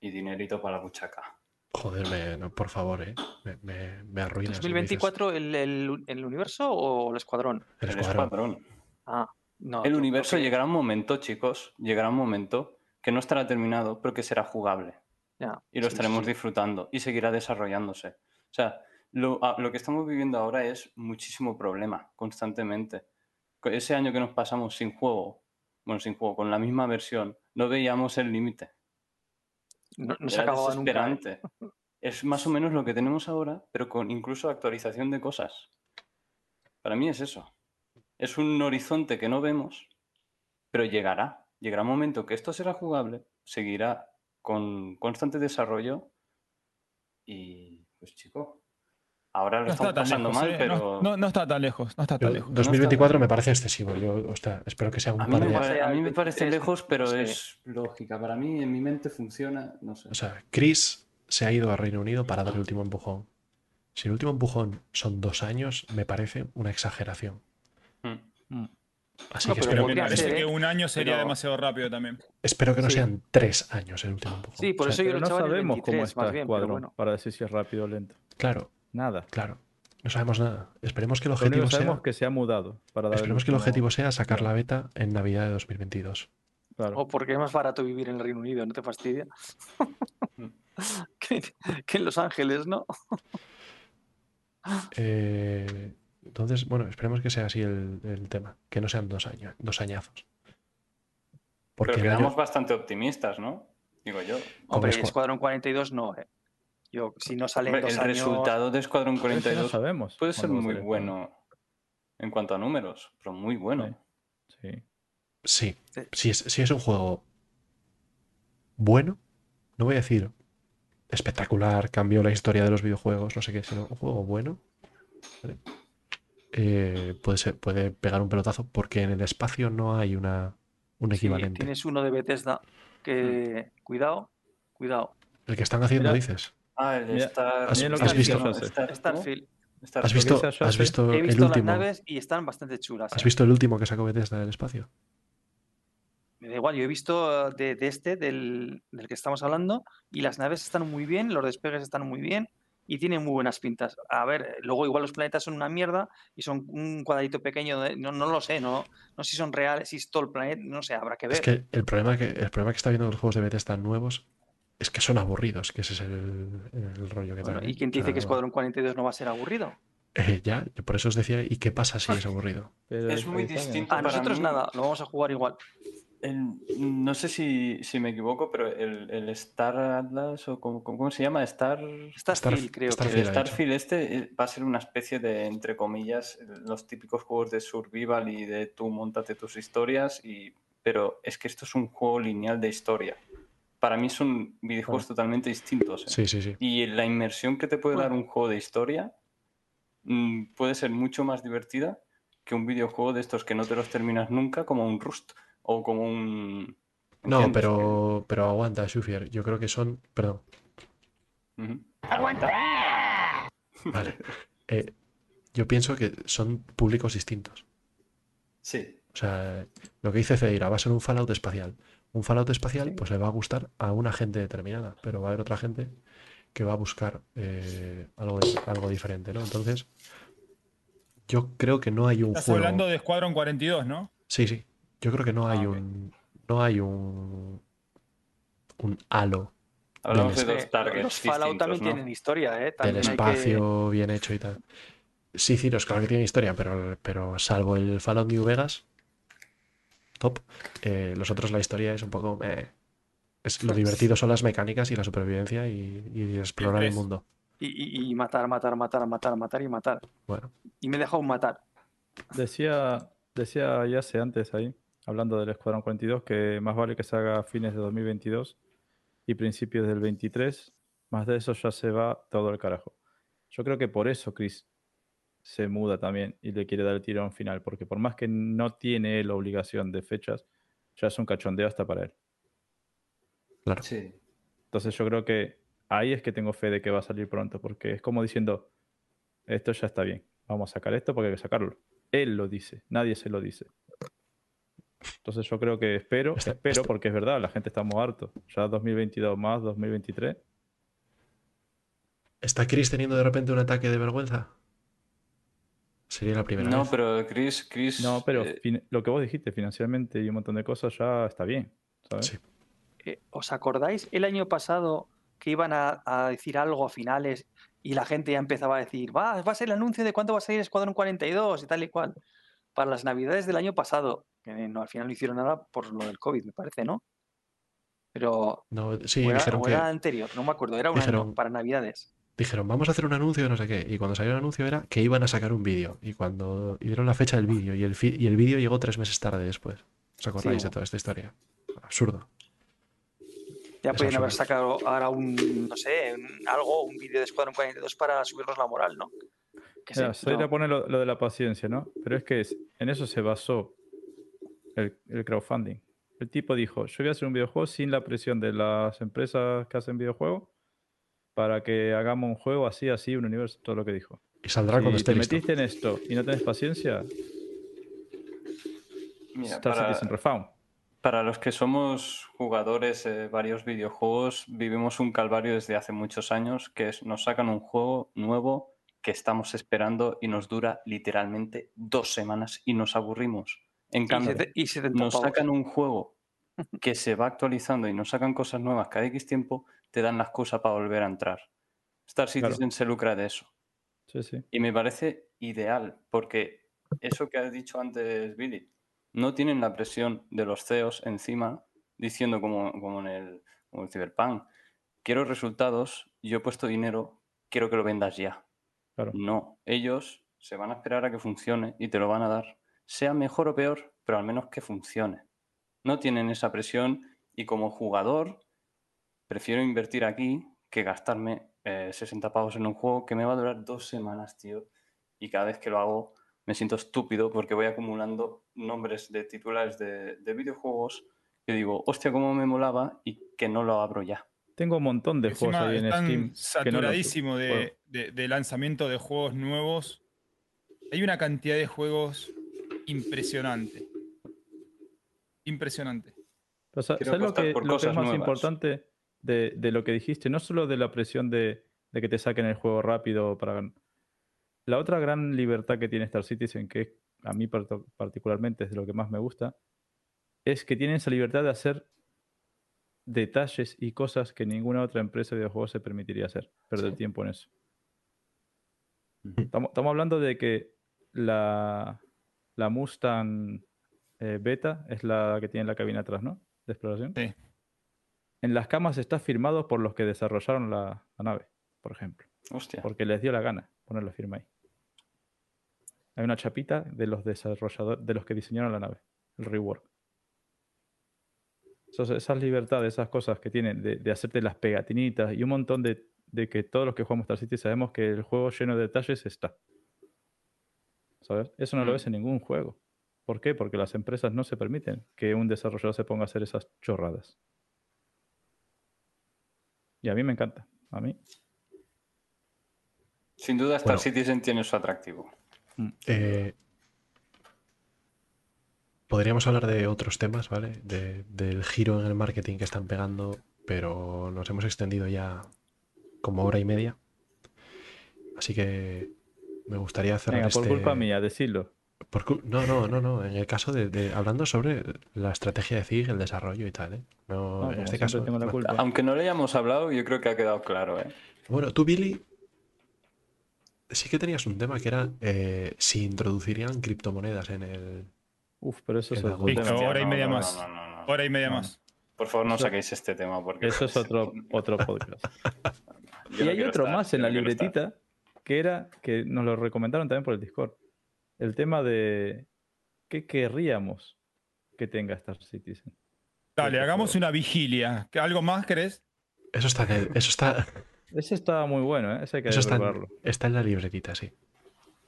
y dinerito para la buchaca. Joder, me- no, por favor, ¿eh? Me, me, me arruinas. si me dices ¿2024 el, el, el universo o el escuadrón? El El escuadrón. Escuadrón. Ah, no. El universo llegará un momento, chicos, llegará un momento que no estará terminado, pero que será jugable. Ya, Y lo sí, estaremos sí. disfrutando y seguirá desarrollándose. O sea, lo, lo que estamos viviendo ahora es muchísimo problema, constantemente. Co- Ese año que nos pasamos sin juego, bueno, sin juego, con la misma versión, no veíamos el límite. No, no se acababa nunca. Es más o menos lo que tenemos ahora, pero con incluso actualización de cosas. Para mí es eso. Es un horizonte que no vemos, pero llegará. Llegará un momento que esto será jugable, seguirá con constante desarrollo y, pues chico, ahora lo No estamos pasando lejos. mal, eh, pero no, no- no está tan lejos. No está Yo- tan lejos. 2024 me parece excesivo. Yo, espero que sea un a mí, par me, pare- sea a mí el me parece 23, lejos, pero sí. es lógica. Para mí, en mi mente funciona, no sé. O sea, Chris se ha ido a Reino Unido para dar el último empujón. Si el último empujón son dos años, me parece una exageración. Mm. Así No, que pero espero, Me parece ser, que ¿eh? un año sería Pero- demasiado rápido también. espero que no Sí. sean tres años el último empujón. Sí, por O sea, eso yo lo no el sabemos cómo 23, está Escuadrón bueno. para decir si es rápido o lento. Claro, Nada. claro. No sabemos nada. Esperemos que el objetivo que sabemos sea. que se ha mudado. Para dar Esperemos que el objetivo sea sacar la beta en Navidad de 2022. Claro. O porque es más barato vivir en el Reino Unido, ¿no te fastidia? que, que en Los Ángeles, ¿no? Eh, entonces, bueno, esperemos que sea así el, el tema, que no sean dos años, dos añazos. Porque Pero año- quedamos bastante optimistas, ¿no? Digo yo. Hombre, Escua- Escuadrón 42 no, eh. Yo, si no sale en Hombre, dos el años... resultado de Escuadrón Pero es que no 42 sabemos. puede ser muy bueno en cuanto a números, pero muy bueno. Sí. Sí, Sí. si es, si es un juego bueno, no voy a decir espectacular, cambió la historia de los videojuegos, no sé qué, sino un juego bueno, ¿vale? Eh, puede, ser, puede pegar un pelotazo porque en el espacio no hay una, un Sí, equivalente. tienes uno de Bethesda que... Mm. Cuidado, cuidado. El que están haciendo, Mira. dices. Ah, el Mira, Star... ¿has- visto-. Starfield. ¿Has visto, has José? visto He el visto las último? naves y están bastante chulas. ¿Has eh. visto el último que sacó Bethesda del espacio? Me da igual, yo he visto eh, de, de este, del, del que estamos hablando, y las naves están muy bien, los despegues están muy bien y tienen muy buenas pintas. A ver, luego igual los planetas son una mierda y son un cuadradito pequeño, de- no, no lo sé, no, no sé si son reales, si es todo el planeta, no sé, habrá que ver. Es que el problema que, el problema que está viendo los juegos de Bethesda nuevos es que son aburridos, que ese es el, el rollo que Bueno, traen. ¿Y quién te O dice sea, que Escuadrón 42 no va a ser aburrido? eh, ya, yo por eso os decía, ¿y qué pasa si es aburrido? Pero Es muy distinto. A Para nosotros mí- nada, lo vamos a jugar igual. El- no sé si, si me equivoco, pero el, el Star Atlas o cómo, cómo se llama, Star... Starfield, creo Starfield. que El. Starfield este eh, va a ser una especie de, entre comillas, los típicos juegos de survival y de tú montate tus historias, y, pero es que esto es un juego lineal de historia. Para mí son videojuegos totalmente distintos. ¿eh? Sí, sí, sí. Y la inmersión que te puede dar un juego de historia mm, puede ser mucho más divertida que un videojuego de estos que no te los terminas nunca, como un Rust o como un... No, pero, pero aguanta, Shufier. Yo creo que son. Perdón. Ujú. Vale. Eh, yo pienso que son públicos distintos. Sí, O sea, lo que dice Ceira va a ser un Fallout espacial. Un Fallout espacial, Sí. pues le va a gustar a una gente determinada, pero va a haber otra gente que va a buscar eh, algo, algo diferente, ¿no? Entonces, yo creo que no hay un Estás juego. hablando de Escuadrón 42, ¿no? Sí, sí. Yo creo que no hay Ah, ok. un. No hay un. Un halo hablamos de dos targets los Fallout también ¿no? tienen historia, ¿eh? del hay que- espacio bien hecho y tal. Sí, Ciros, claro que tiene historia, pero, pero salvo el Fallout New Vegas, top. eh, los otros la historia es un poco. meh. es, lo divertido son las mecánicas y la supervivencia y, y explorar el tres. mundo. Y, y- y matar, matar, matar, matar, matar y matar. Bueno, Y me he dejado un matar. Decía, decía Yase antes ahí, hablando del Escuadrón 42, que más vale que se haga a fines de 2022 y principios del 23, más de eso ya se va todo el carajo. Yo creo que por eso Chris se muda también y le quiere dar el tirón final, porque por más que no tiene la obligación de fechas, ya es un cachondeo hasta para él. claro. Sí. Entonces yo creo que ahí es que tengo fe de que va a salir pronto, porque es como diciendo, esto ya está bien, vamos a sacar esto porque hay que sacarlo. Él lo dice, nadie se lo dice. Entonces yo creo que espero, Está- espero está- porque es verdad, la gente está muy harto. Ya 2022 más, 2023. ¿Está Chris teniendo de repente un ataque de vergüenza? Sería la primera No, vez. pero Chris, Chris No, pero eh, lo que vos dijiste, financieramente y un montón de cosas ya está bien. ¿sabes? Sí. Eh, ¿Os acordáis el año pasado que iban a, a decir algo a finales y la gente ya empezaba a decir, va, va a ser el anuncio de cuánto va a salir Escuadrón 42 y tal y cual? Para las navidades del año pasado, que no, al final no hicieron nada por lo del COVID, me parece, ¿no? Pero No, sí, o era, dijeron o que era anterior, no me acuerdo, era un año dijeron- para navidades. Dijeron, vamos a hacer un anuncio no sé qué. Y cuando salió el anuncio era que iban a sacar un vídeo. Y cuando y dieron la fecha del vídeo, y el, fi- y el vídeo llegó tres meses tarde después. ¿Os acordáis de toda esta historia? Absurdo. Ya podían haber absurdo. sacado ahora un, no sé, un- algo, un vídeo de Escuadrón 42 para subirnos la moral, ¿no? Que Mira, sí, no. lo, lo de la paciencia, ¿no? Pero es que es- en eso se basó el, el crowdfunding. El tipo dijo, yo voy a hacer un videojuego sin la presión de las empresas que hacen videojuegos para que hagamos un juego así, así, un universo, todo lo que dijo. Y saldrá cuando si esté te listo. metiste en esto y no tenés paciencia, mira, Star para, para los que somos jugadores de varios videojuegos, vivimos un calvario desde hace muchos años, que es nos sacan un juego nuevo que estamos esperando y nos dura literalmente dos semanas y nos aburrimos. En Y, cambio, sete- y 70 nos sacan un juego que se va actualizando y nos sacan cosas nuevas cada X tiempo, te dan la excusa para volver a entrar. Star Citizen se lucra de eso. Sí, sí. Y me parece ideal, porque eso que has dicho antes, Billy, no tienen la presión de los CEOs encima diciendo como, como en el, como el Cyberpunk, quiero resultados, yo he puesto dinero, quiero que lo vendas ya. Claro. No, ellos se van a esperar a que funcione y te lo van a dar, sea mejor o peor, pero al menos que funcione. No tienen esa presión y como jugador prefiero invertir aquí que gastarme eh, 60 pavos en un juego que me va a durar dos semanas, tío. Y cada vez que lo hago me siento estúpido porque voy acumulando nombres de titulares de, de videojuegos que digo, hostia, cómo me molaba y que no lo abro ya. Tengo un montón de juegos ahí en están Steam. que no los saturadísimo de, juego. de- de lanzamiento de juegos nuevos. Hay una cantidad de juegos impresionante. Impresionante. Pero ¿Sabes lo que, por lo que es más nuevas. importante de, de lo que dijiste? No solo de la presión de, de que te saquen el juego rápido para La otra gran libertad que tiene Star Citizen, que a mí particularmente es de lo que más me gusta, es que tienen esa libertad de hacer detalles y cosas que ninguna otra empresa de videojuegos se permitiría hacer. Perder tiempo en eso. Estamos, estamos hablando de que la, la Mustang eh, Beta es la que tiene la cabina atrás, ¿no? De exploración. Sí. En las camas está firmado por los que desarrollaron la, la nave, por ejemplo. Hostia. Porque les dio la gana poner la firma ahí. Hay una chapita de los desarrolladores, de los que diseñaron la nave, el rework. Esas, esas libertades, esas cosas que tienen de, de hacerte las pegatinitas y un montón de, de que todos los que jugamos Star City sabemos que el juego lleno de detalles está. ¿Sabes? Eso no lo Mm. ves en ningún juego. ¿Por qué? Porque las empresas no se permiten que un desarrollador se ponga a hacer esas chorradas. Y a mí me encanta. A mí. Sin duda Star Bueno. Citizen tiene su atractivo. Eh, podríamos hablar de otros temas, ¿vale? De- del giro en el marketing que están pegando, pero nos hemos extendido ya como hora y media. Así que me gustaría cerrar Venga, por este- culpa mía, decirlo. Por no, no, no, no. En el caso de, de- hablando sobre la estrategia de ZIG, el desarrollo y tal, ¿eh? No, No, en este caso. tengo la no. culpa. Aunque no le hayamos hablado, yo creo que ha quedado claro, ¿eh? Bueno, tú, Billy, sí que tenías un tema que era eh, si introducirían criptomonedas en el. Uf, pero eso es otro tema. Hora y media no, más. no, no, no. Hora y media No. más. Por favor, no Eso- saquéis este tema porque... Eso es otro, otro podcast. Y no hay otro estar, más en la estar. libretita que era que nos lo recomendaron también por el Discord. El tema de qué querríamos que tenga Star Citizen. Dale, hagamos una vigilia. ¿Qué- ¿Algo más querés? Eso está en el- eso está, Ese está muy bueno, ¿eh? Ese hay que eso está, en, probarlo. está en la libretita, sí.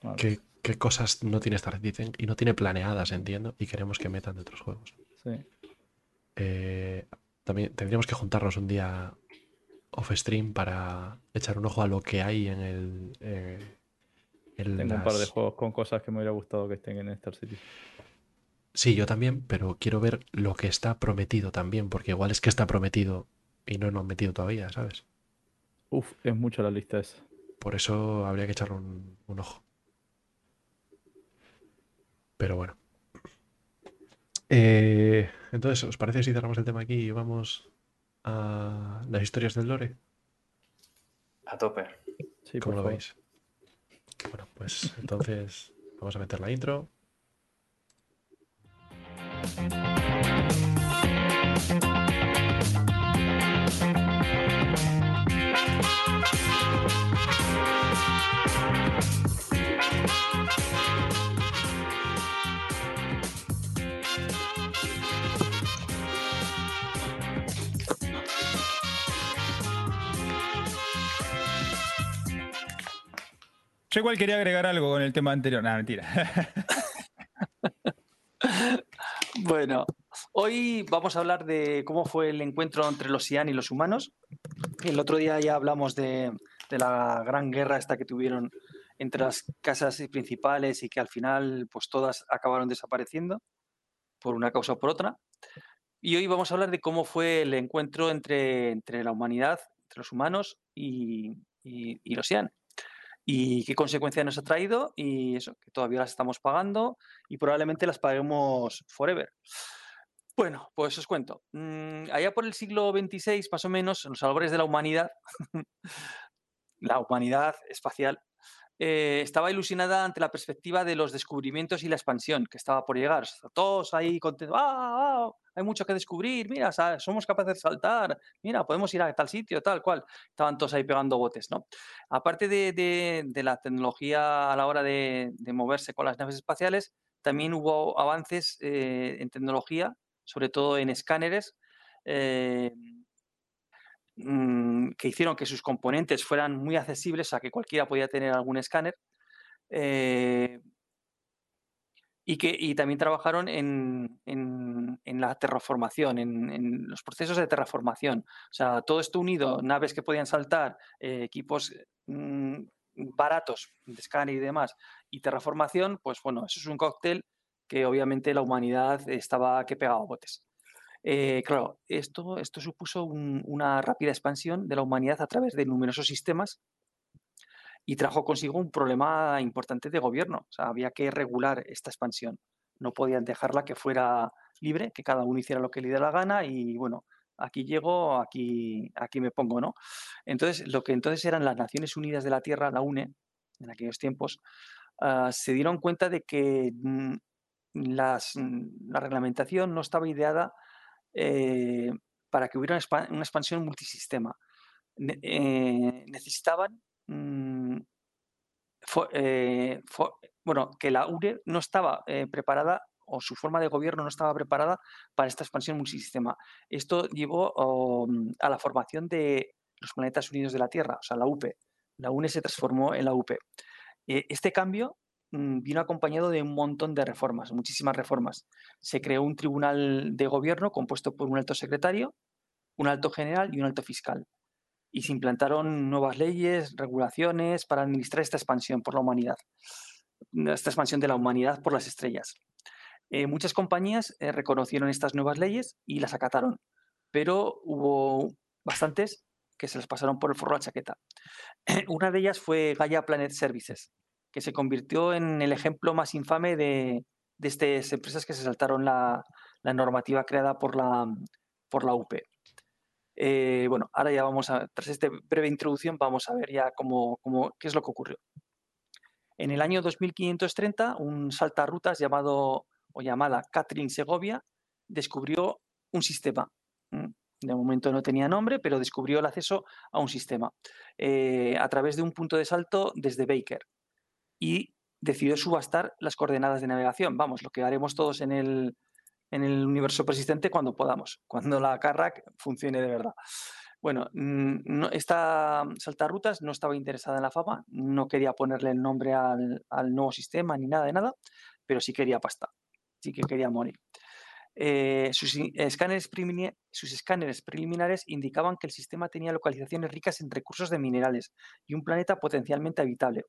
Vale. ¿Qué, qué cosas no tiene Star Citizen y no tiene planeadas, entiendo, y queremos que metan de otros juegos? Sí. Eh, también tendríamos que juntarnos un día off stream para echar un ojo a lo que hay en el. eh, en Tengo un par de juegos con cosas que me hubiera gustado que estén en Star Citizen. Sí, yo también, pero quiero ver lo que está prometido también, porque igual es que está prometido y no lo han metido todavía, ¿sabes? Uf, es mucha la lista esa. Por eso habría que echarle un, un ojo. Pero bueno. Eh, entonces, ¿os parece si cerramos el tema aquí y vamos a las historias del lore? A tope. Sí, ¿Cómo lo favor. veis? Bueno, pues entonces vamos a meter la intro. Yo igual quería agregar algo con el tema anterior. Nada, mentira. Bueno, hoy vamos a hablar de cómo fue el encuentro entre los Sian y los humanos. El otro día ya hablamos de, la gran guerra esta que tuvieron entre las casas principales y que al final pues todas acabaron desapareciendo por una causa o por otra. Y hoy vamos a hablar de cómo fue el encuentro entre, la humanidad, entre los humanos y- y los Sian. Y qué consecuencias nos ha traído y eso, que todavía las estamos pagando y probablemente las paguemos forever. Bueno, pues os cuento. Mm, allá por el siglo XXVI, más o menos, en los albores de la humanidad, la humanidad espacial, eh, estaba ilusionada ante la perspectiva de los descubrimientos y la expansión que estaba por llegar. Todos ahí contentos, ¡ah, ah, hay mucho que descubrir, mira, somos capaces de saltar, mira, podemos ir a tal sitio, tal cual. Estaban todos ahí pegando botes, ¿no? Aparte de, de- de la tecnología a la hora de, de moverse con las naves espaciales, también hubo avances eh, en tecnología, sobre todo en escáneres, eh, mm, que hicieron que sus componentes fueran muy accesibles, a que cualquiera podía tener algún escáner. eh, y, que, y también trabajaron en, en- la terraformación, en, en los procesos de terraformación. O sea, todo esto unido, naves que podían saltar, eh, equipos mm, baratos de escáner y demás, y terraformación, pues bueno, eso es un cóctel que obviamente la humanidad estaba que pegaba botes. Eh, claro, esto, esto supuso un- una rápida expansión de la humanidad a través de numerosos sistemas y trajo consigo un problema importante de gobierno. O sea, había que regular esta expansión. No podían dejarla que fuera libre, que cada uno hiciera lo que le diera la gana y bueno, aquí llego, aquí, aquí me pongo, ¿no? Entonces, lo que entonces eran las Naciones Unidas de la Tierra, la UNE, en aquellos tiempos, ah, se dieron cuenta de que mm, mm, la reglamentación no estaba ideada eh, para que hubiera una, expa- una expansión multisistema. Ne- eh, necesitaban mm, eh, bueno, que la URE no estaba preparada o su forma de gobierno no estaba preparada para esta expansión multisistema. Esto llevó oh, mm, a la formación de los planetas unidos de la Tierra, o sea, la UPE. La UNE se transformó en la UPE. Eh, este cambio vino acompañado de un montón de reformas, muchísimas reformas. Se creó un tribunal de gobierno compuesto por un alto secretario, un alto general y un alto fiscal y se implantaron nuevas leyes, regulaciones para administrar esta expansión por la humanidad, esta expansión de la humanidad por las estrellas. Eh, muchas compañías eh, reconocieron estas nuevas leyes y las acataron, pero hubo bastantes que se las pasaron por el forro de la chaqueta. Una de ellas fue Gaia Planet Services, que se convirtió en el ejemplo más infame de, estas empresas que se saltaron la, la normativa creada por la, por la UP. Eh, bueno, ahora ya vamos a, tras esta breve introducción, vamos a ver ya cómo, cómo- qué es lo que ocurrió. En el año 2530, un saltarrutas llamado o llamada Catherine Segovia descubrió un sistema. Mm, De momento no tenía nombre, pero descubrió el acceso a un sistema eh, a través de un punto de salto desde Baker y decidió subastar las coordenadas de navegación. Vamos, lo que haremos todos en el, en el universo persistente cuando podamos, cuando la Carrack funcione de verdad. Bueno, mm, no- esta saltarrutas no estaba interesada en la fama, no quería ponerle el nombre al, al nuevo sistema ni nada de nada, pero sí quería pasta, sí que quería morir. Eh, sus escáneres preliminares indicaban que el sistema tenía localizaciones ricas en recursos de minerales y un planeta potencialmente habitable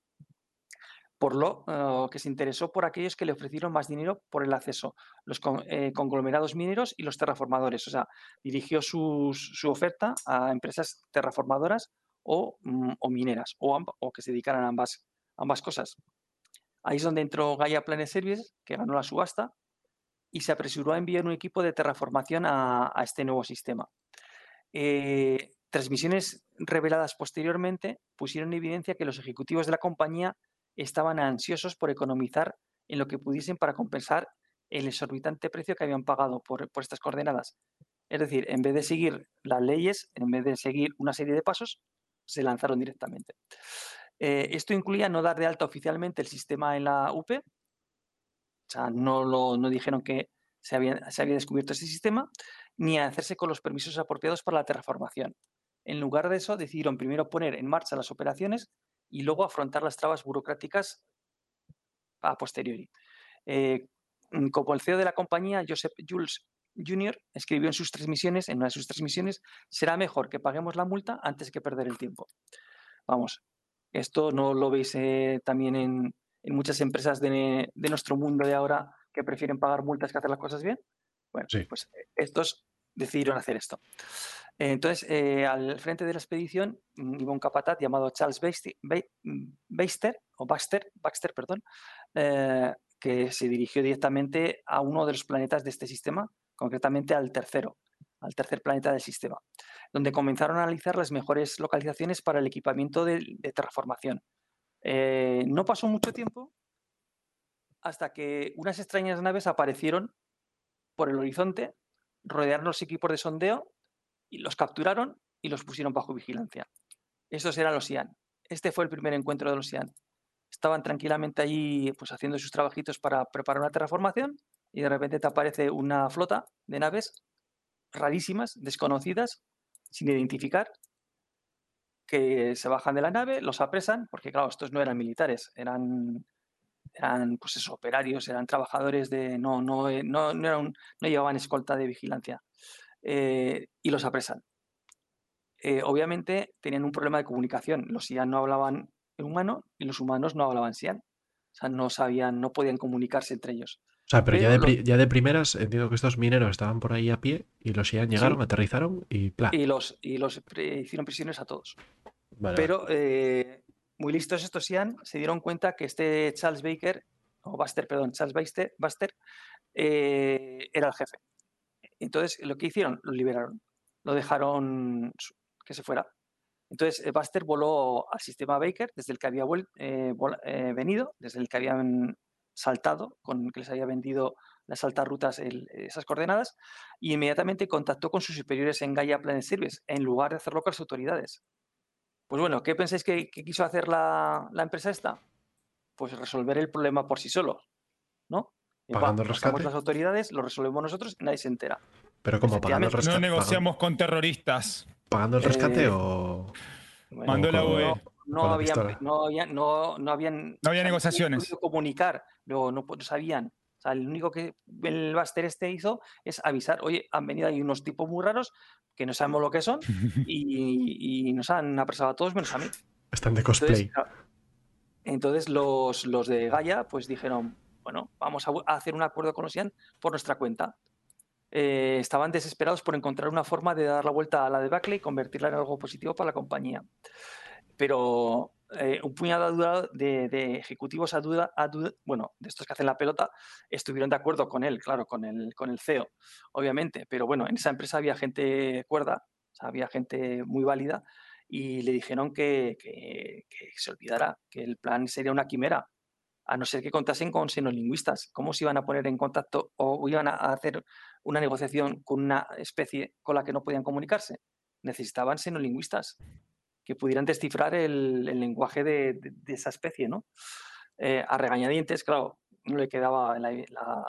por lo que se interesó por aquellos que le ofrecieron más dinero por el acceso, los eh, conglomerados mineros y los terraformadores. O sea, dirigió su oferta a empresas terraformadoras o, mm, mineras, o que se dedicaran a ambas, ambas cosas. Ahí es donde entró Gaia Planet Services, que ganó la subasta, y se apresuró a enviar un equipo de terraformación a, a este nuevo sistema. Eh, transmisiones reveladas posteriormente pusieron en evidencia que los ejecutivos de la compañía estaban ansiosos por economizar en lo que pudiesen para compensar el exorbitante precio que habían pagado por, por estas coordenadas. Es decir, en vez de seguir las leyes, en vez de seguir una serie de pasos, se lanzaron directamente. Eh, esto incluía no dar de alta oficialmente el sistema en la UP, o sea, no, lo, no dijeron que se había, se había descubierto ese sistema, ni hacerse con los permisos apropiados para la terraformación. En lugar de eso, decidieron primero poner en marcha las operaciones y luego afrontar las trabas burocráticas a posteriori. Eh, mm, como el CEO de la compañía, Joseph Jules Jr., escribió en sus transmisiones, en una de sus transmisiones, será mejor que paguemos la multa antes que perder el tiempo. Vamos, esto no lo veis eh, también en, en muchas empresas de, de nuestro mundo de ahora que prefieren pagar multas que hacer las cosas bien. Bueno, Sí. pues eh, estos decidieron hacer esto. Entonces, eh, al frente de la expedición mm, iba un capataz llamado Charles Baxter, o Baxter, Baxter, perdón, eh, que se dirigió directamente a uno de los planetas de este sistema, concretamente al tercero, al tercer planeta del sistema, donde comenzaron a analizar las mejores localizaciones para el equipamiento de, de terraformación. Eh, no pasó mucho tiempo hasta que unas extrañas naves aparecieron por el horizonte, rodearon los equipos de sondeo y los capturaron y los pusieron bajo vigilancia. Estos eran los IAN. Este fue el primer encuentro de los IAN. Estaban tranquilamente allí pues, haciendo sus trabajitos para preparar una terraformación y de repente te aparece una flota de naves rarísimas, desconocidas, sin identificar, que se bajan de la nave, los apresan, porque claro, estos no eran militares, eran, eran pues eso, operarios, eran trabajadores de. No, no, eh, no, no, eran- no llevaban escolta de vigilancia. eh, y los apresan. Eh, obviamente tenían un problema de comunicación. Los IAN no hablaban en humano y los humanos no hablaban SIAN. O sea, no sabían, no podían comunicarse entre ellos. O sea, pero ya Pero de, lo- pri- ya de primeras entiendo que estos mineros estaban por ahí a pie y los Ian llegaron, aterrizaron y ¡pla! Y los, y los hicieron prisioneros a todos. Vale, vale. Pero eh, muy listos estos Ian se dieron cuenta que este Charles Baker, o Buster, perdón, Charles Baster, Buster, eh, era el jefe. Entonces, lo que hicieron, lo liberaron, lo dejaron que se fuera. Entonces, eh, Buster voló al sistema Baker desde el que había eh, eh, venido, desde el que habían saltado, con que les había vendido las altas rutas esas coordenadas, y inmediatamente contactó con sus superiores en Gaia Planet Service, en lugar de hacerlo con las autoridades. Pues bueno, ¿qué pensáis que, que quiso hacer la, la empresa esta? Pues resolver el problema por sí solo, ¿no? Y, va, Pagando el rescate. las autoridades, lo resolvemos nosotros y nadie se entera. Pero como pagando el rescate. No negociamos con terroristas. ¿Pagando el rescate Eh, o.? Bueno, Mandó la UE. no, no habían, no, habían, no, no habían No había negociaciones. podido comunicar, luego no, po- no sabían. Sea, el único que el Buster este hizo es avisar, oye, han venido ahí unos tipos muy raros que no sabemos lo que son y, y nos han apresado a todos menos a mí. Están de cosplay. entonces los, los de Gaia pues dijeron, bueno, vamos a, hacer un acuerdo con los IAN por nuestra cuenta. Eh, estaban desesperados por encontrar una forma de dar la vuelta a la debacle y convertirla en algo positivo para la compañía. Pero eh, un puñado de ejecutivos a duda, a duda- bueno, de estos que hacen la pelota, estuvieron de acuerdo con él, claro, con el, con el CEO, obviamente. Pero bueno, en esa empresa había gente cuerda, había gente muy válida y le dijeron que, que- se olvidara, que el plan sería una quimera, a no ser que contasen con xenolingüistas. ¿Cómo se iban a poner en contacto o iban a hacer una negociación con una especie con la que no podían comunicarse? Necesitaban xenolingüistas que pudieran descifrar el, el lenguaje de, de- de esa especie, ¿no? Eh, a regañadientes, claro, no le quedaba la, la- la-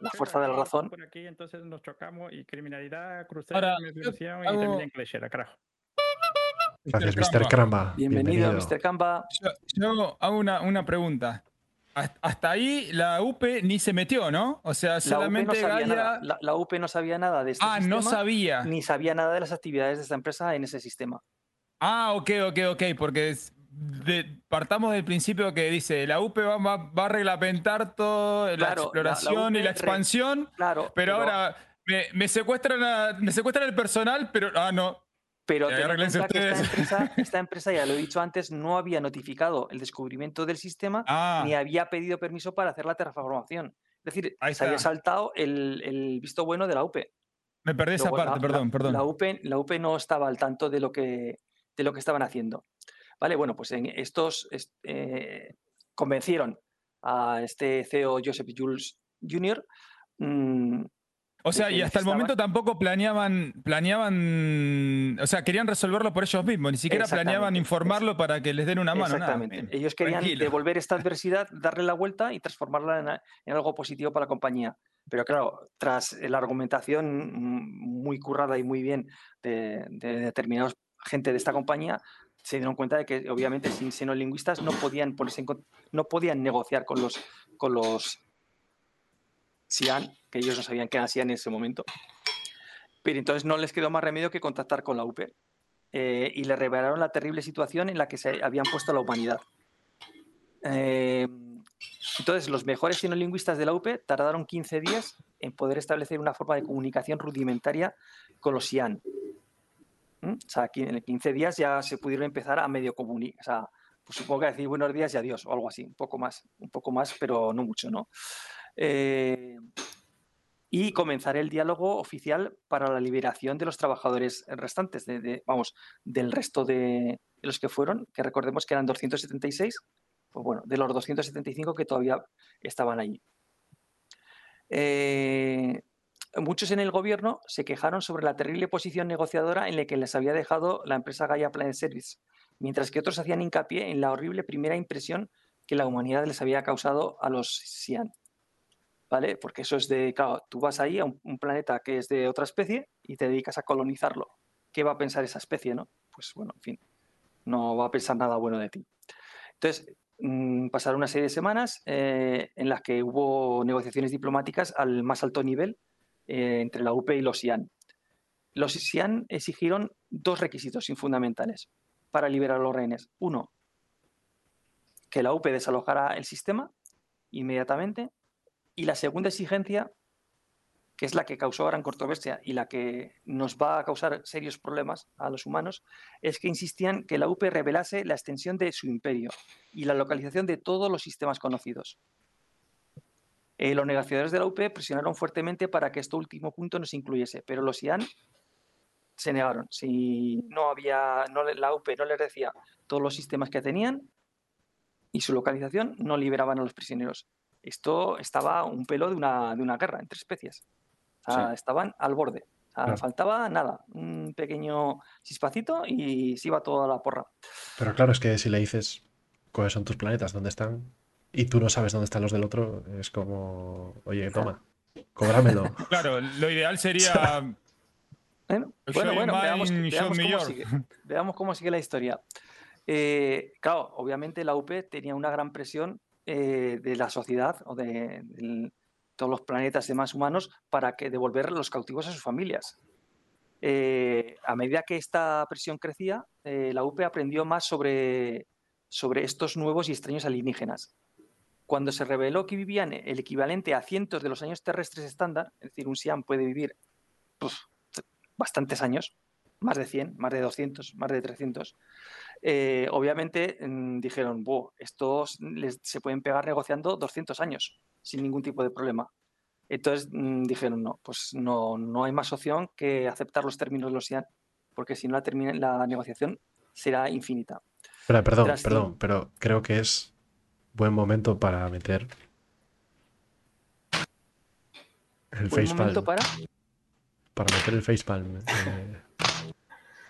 la fuerza de la razón. Por aquí entonces nos chocamos y criminalidad, investigación y hago- también clechera, carajo. Gracias, Mr. Cramba. Bienvenido, Mr. Kamba. Yo, yo hago una, una pregunta. Hasta- ahí la UP ni se metió, ¿no? O sea, La UP, no solamente sabía nada, Gaia. la, la UP no sabía nada de este Ah, no sistema, sabía. ni sabía nada de las actividades de esta empresa en ese sistema. Ah, ok, ok, ok, porque es- de- partamos del principio que dice, la UP va, va- va a reglamentar toda la Claro, la- la exploración y la re- expansión, Claro, pero, ahora me, me secuestran a- me secuestran el personal, pero ah, no. Pero Ya, ten en arréglense cuenta que esta empresa, esta empresa, ya lo he dicho antes, no había notificado el descubrimiento del sistema Ah, ni había pedido permiso para hacer la terraformación. Es decir, se había saltado el, el visto bueno de la UP. me perdí esa parte, la- perdón, la, perdón. La UP, la UP no estaba al tanto de lo que, de lo que estaban haciendo. Vale, bueno, pues en estos est- eh, convencieron a este CEO Joseph Jules Jr. mm, O sea, de que y hasta el momento tampoco planeaban, planeaban, o sea, querían resolverlo por ellos mismos, ni siquiera planeaban informarlo para que les den una mano. Exactamente. Ellos querían tranquilo. devolver esta adversidad, darle la vuelta y transformarla en, algo positivo para la compañía. Pero claro, tras la argumentación mm, muy currada y muy bien de, de determinados gente de esta compañía, se dieron cuenta de que obviamente sin xenolingüistas no podían no podían negociar con los con los Xi'an, que ellos no sabían eran Xi'an en ese momento. Pero entonces no les quedó más remedio que contactar con la UP eh, y le revelaron la terrible situación en la que se habían puesto la humanidad. Eh, entonces, los mejores xenolingüistas de la UP tardaron 15 días en poder establecer una forma de comunicación rudimentaria con los Xi'an. O sea, aquí en 15 días ya se pudieron empezar a medio comunicar. O sea, pues supongo que decir buenos días y adiós, o algo así, un poco más, un poco más, pero no mucho, ¿no? Eh, y comenzar el diálogo oficial para la liberación de los trabajadores restantes, de, vamos, del resto de los que fueron, que recordemos que eran 276, pues bueno, de los 275 que todavía estaban allí. Eh, muchos en el gobierno se quejaron sobre la terrible posición negociadora en la que les había dejado la empresa Gaia Planet Service, mientras que otros hacían hincapié en la horrible primera impresión que la humanidad les había causado a los Xi'an. ¿Vale? Porque eso es de, claro, tú vas ahí a un, un planeta que es de otra especie y te dedicas a colonizarlo. ¿Qué va a pensar esa especie, no? Pues bueno, en fin, no va a pensar nada bueno de ti. Entonces, mm, pasaron una serie de semanas eh, en las que hubo negociaciones diplomáticas al más alto nivel eh, entre la UP y los Xi'an. Los Xi'an exigieron dos requisitos fundamentales para liberar a los rehenes. Uno, que la UP desalojara el sistema inmediatamente. Y la segunda exigencia, que es la que causó gran controversia y la que nos va a causar serios problemas a los humanos, es que insistían que la UP revelase la extensión de su imperio y la localización de todos los sistemas conocidos. Eh, los negociadores de la UP presionaron fuertemente para que este último punto no se incluyese, pero los IAN se negaron. Si no había, no, la UP no les decía todos los sistemas que tenían y su localización, no liberaban a los prisioneros. Esto estaba un pelo de una, de una guerra entre especies. O sea, Sí. estaban al borde. O sea, Claro. Faltaba nada, un pequeño chispacito y se iba toda la porra. Pero claro, es que si le dices cuáles son tus planetas, dónde están, y tú no sabes dónde están los del otro, es como, oye, toma, cobrámelo. Claro, lo ideal sería. Bueno, bueno, veamos, veamos cómo sigue, veamos cómo sigue la historia. Eh, claro, obviamente la UP tenía una gran presión eh, de la sociedad o de, todos los planetas demás humanos para que devolver los cautivos a sus familias. Eh, a medida que esta presión crecía, eh, la UP aprendió más sobre, sobre estos nuevos y extraños alienígenas. Cuando se reveló que vivían el equivalente a cientos de los años terrestres estándar, es decir, un Siam puede vivir pues, bastantes años, más de 100, más de 200, más de 300, eh, obviamente mm, dijeron, "Buah, estos les- se pueden pegar negociando 200 años sin ningún tipo de problema. Entonces mm, dijeron, no, pues no, no hay más opción que aceptar los términos de los IAN, porque si no la, termina- la negociación será infinita. Perdón, Tras perdón, pero creo que es buen momento para meter el Buen facepalm. momento para... Para meter el facepalm. eh,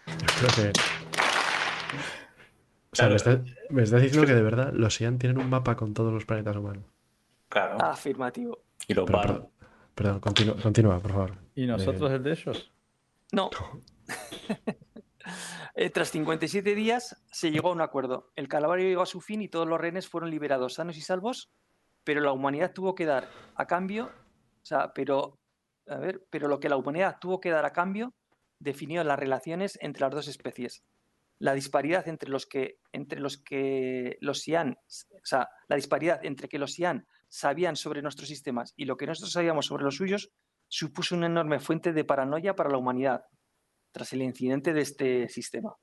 yo creo que. O sea, me estás, me estás diciendo que de verdad los Ian tienen un mapa con todos los planetas humanos. Claro. Afirmativo. Y lo Pero, paro. perdón, perdón, continúa, continúa, por favor. ¿Y nosotros Eh, el de ellos? No. Eh, tras 57 días se llegó a un acuerdo. El calvario llegó a su fin y todos los rehenes fueron liberados sanos y salvos, pero la humanidad tuvo que dar a cambio, o sea, pero, a ver, pero lo que la humanidad tuvo que dar a cambio definió las relaciones entre las dos especies. La disparidad entre los que, entre los que los Sian, o sea, la disparidad entre que los Sian sabían sobre nuestros sistemas y lo que nosotros sabíamos sobre los suyos supuso una enorme fuente de paranoia para la humanidad tras el incidente de este sistema.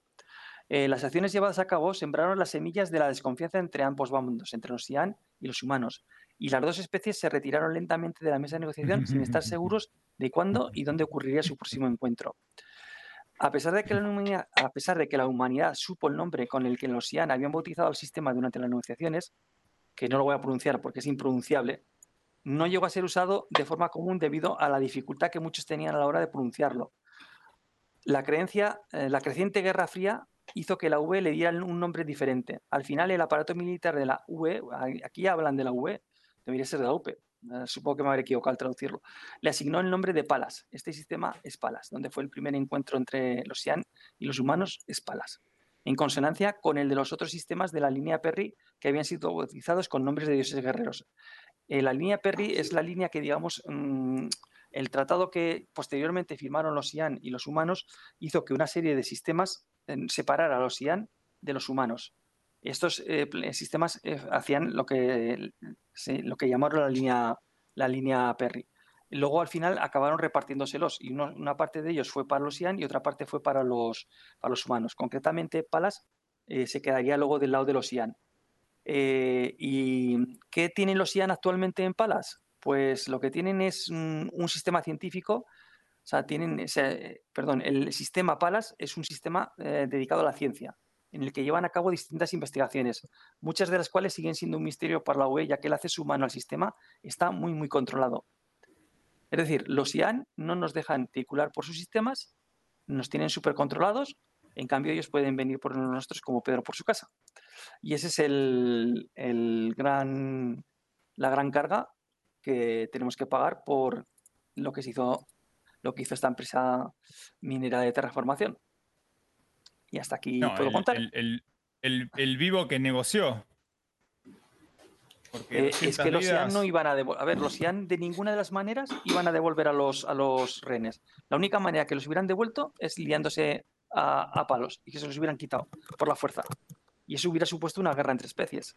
Eh, las acciones llevadas a cabo sembraron las semillas de la desconfianza entre ambos bandos, entre los Sian y los humanos, y las dos especies se retiraron lentamente de la mesa de negociación sin estar seguros de cuándo y dónde ocurriría su próximo encuentro. A pesar, de que la humanidad, a pesar de que la humanidad supo el nombre con el que los Sian habían bautizado al sistema durante las negociaciones, que no lo voy a pronunciar porque es impronunciable, no llegó a ser usado de forma común debido a la dificultad que muchos tenían a la hora de pronunciarlo. La, creencia, eh, la creciente Guerra Fría hizo que la UE le diera un nombre diferente. Al final, el aparato militar de la UE, aquí hablan de la UE, debería ser de la UP, eh, supongo que me habré equivocado al traducirlo, le asignó el nombre de Palas. Este sistema es Palas, donde fue el primer encuentro entre los Sian y los humanos, es Palas. En consonancia con el de los otros sistemas de la línea Perry que habían sido bautizados con nombres de dioses guerreros. Eh, la línea Perry es la línea que, digamos, mm, el tratado que posteriormente firmaron los Sian y los humanos hizo que una serie de sistemas separara a los Sian de los humanos. Estos eh, sistemas eh, hacían lo que, lo que llamaron la línea, la Perry. Luego al final acabaron repartiéndoselos y una parte de ellos fue para los Sian y otra parte fue para los, para los humanos. Concretamente, Palas eh, se quedaría luego del lado de los Sian. Eh, ¿Y qué tienen los Sian actualmente en Palas? Pues lo que tienen es un, sistema científico, o sea, tienen, ese- perdón, el sistema Palas es un sistema eh, dedicado a la ciencia. en el que llevan a cabo distintas investigaciones, muchas de las cuales siguen siendo un misterio para la UE, ya que el acceso humano al sistema está muy, muy controlado. Es decir, los IAN no nos dejan circular por sus sistemas, nos tienen súper controlados, en cambio ellos pueden venir por nosotros como Pedro por su casa. Y ese es el, el gran, la gran carga que tenemos que pagar por lo que se hizo, lo que hizo esta empresa minera de terraformación. Y hasta aquí No, puedo el, contar. el- el- el- el vivo que negoció. Porque Eh, es 200 que los IAN no iban a devolver. A ver, los IAN de ninguna de las maneras iban a devolver a los, a los rehenes. La única manera que los hubieran devuelto es liándose a, a palos y que se los hubieran quitado por la fuerza. Y eso hubiera supuesto una guerra entre especies.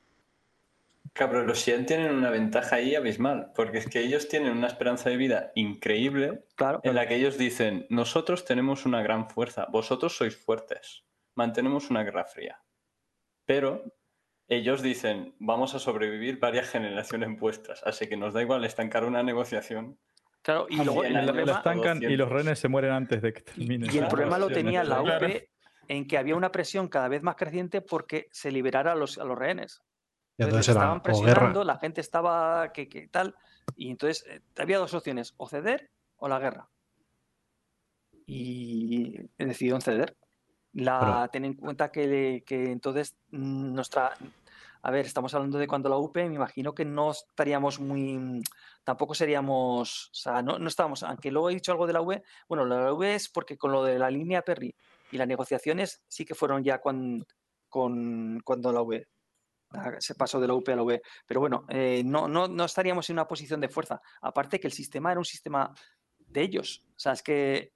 Claro, pero los Xian tienen una ventaja ahí abismal, porque es que ellos tienen una esperanza de vida increíble Claro. en la que ellos dicen, nosotros tenemos una gran fuerza, vosotros sois fuertes, mantenemos una guerra fría. Pero ellos dicen, vamos a sobrevivir varias generaciones vuestras, así que nos da igual estancar una negociación. Claro, y luego el problema, estancan y 200. los rehenes se mueren antes de que termine. y el la problema lo tenía la Claro. UP en que había una presión cada vez más creciente porque se liberara a los, a los rehenes. Y Entonces entonces era estaban presionando, la gente estaba que, que tal, y entonces eh, había dos opciones, o ceder o la guerra. Y decidieron ceder. La, Bueno. ten en cuenta que, que entonces nuestra... A ver, estamos hablando de cuando la UP, me imagino que no estaríamos muy... Tampoco seríamos... O sea, no, no estábamos... Aunque luego he dicho algo de la UE, bueno, la UE es porque con lo de la línea Perry y las negociaciones sí que fueron ya con, con, cuando la ah, se pasó de la UP a la UE. Pero bueno, eh, no, no, no estaríamos en una posición de fuerza. Aparte que el sistema era un sistema de ellos. O sea, es que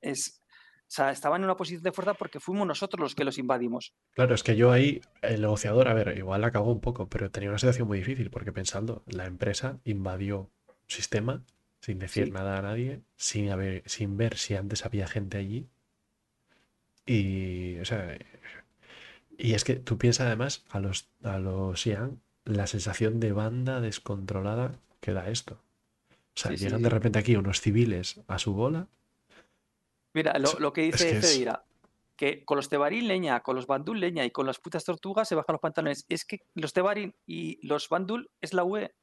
es, o sea, estaban en una posición de fuerza porque fuimos nosotros los que los invadimos. Claro, es que yo ahí, el negociador, a ver, igual la cagó un poco, pero tenía una situación muy difícil, porque pensando, la empresa invadió sistema sin decir Sí. nada a nadie, sin, haber, sin ver si antes había gente allí. Y, o sea, y es que tú piensas además a los, a los Xi'an la sensación de banda descontrolada que da esto. O sea, Sí, llegan sí. de repente aquí unos civiles a su bola. Mira, lo, lo que es dice es- que con los Tebarín leña, con los Bandul leña y con las putas tortugas se bajan los pantalones. Es que los Tebarín y los Bandul es la UE.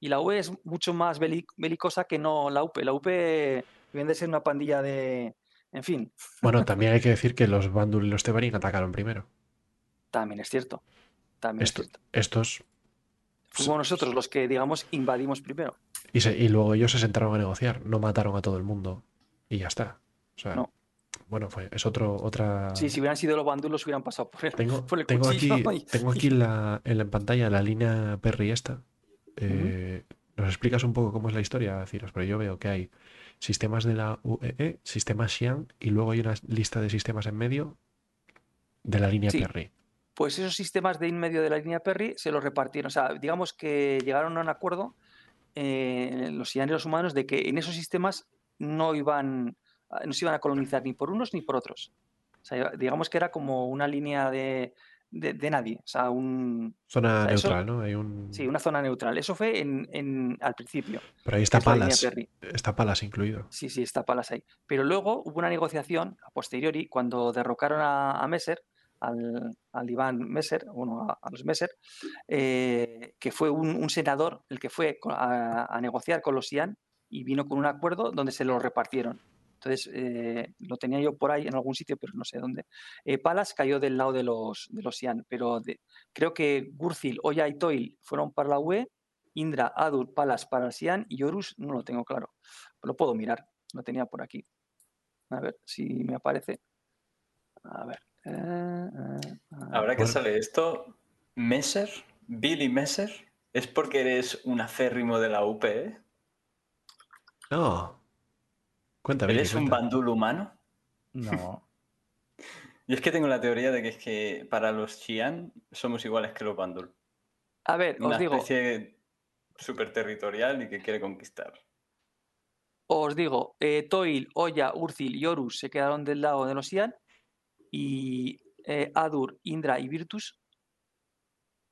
Y la UE es mucho más beli- belicosa que no la UP. La UP viene de ser una pandilla de... En fin, Bueno, también hay que decir que los Bandul y los Tebarín atacaron primero. También es cierto. También Esto- es cierto. estos Fuimos nosotros los que, digamos, invadimos primero. Y, se- y luego ellos se sentaron a negociar, no mataron a todo el mundo y ya está. O sea, No. bueno, fue, es otro, otra. Sí, si hubieran sido los Bandul, los hubieran pasado por el, Tengo, por el tengo aquí, y- tengo aquí la, en la pantalla la línea Perry esta. Eh, ¿Nos explicas un poco cómo es la historia, Ciros? Pero yo veo que hay sistemas de la UEE, sistemas Xi'an y luego hay una lista de sistemas en medio de la línea Sí. Perry. Pues esos sistemas de en medio de la línea Perry se los repartieron. O sea, digamos que llegaron a un acuerdo eh, los los humanos de que en esos sistemas no iban, no se iban a colonizar ni por unos ni por otros. O sea, digamos que era como una línea de, de- de nadie. O sea, un, Zona o sea, eso- neutral, ¿no? Hay un... sí, una zona neutral. Eso fue en, en- al principio. Pero ahí está Palas. Está Palas incluido. Sí, sí, está Palas ahí. Pero luego hubo una negociación a posteriori cuando derrocaron a, a Messer, al, Iván Messer, bueno, a, los Messer, eh, que fue un, senador el que fue a, negociar con los Ian y vino con un acuerdo donde se lo repartieron. Entonces, eh, lo tenía yo por ahí en algún sitio, pero no sé dónde. Eh, Palas cayó del lado de los, de los Ian, pero creo que Gurthil, Oya y Toil fueron para la UE, Indra, Adur, Palas para el Sian y Horus no lo tengo claro. Lo puedo mirar, lo tenía por aquí. A ver si me aparece. A ver. Ahora que sale esto, Messer, Billy Messer, ¿es porque eres un aférrimo de la UP? ¿eh? No. Cuenta, Vicky, ¿Eres un bandul humano? No. Yo es que tengo la teoría de que es que para los Xi'an somos iguales que los bandul. A ver, os Una digo, especie súper territorial y que quiere conquistar. os digo, eh, Toil, Oya, Urthil y Horus se quedaron del lado de los Sian y eh, Adur, Indra y Virtus.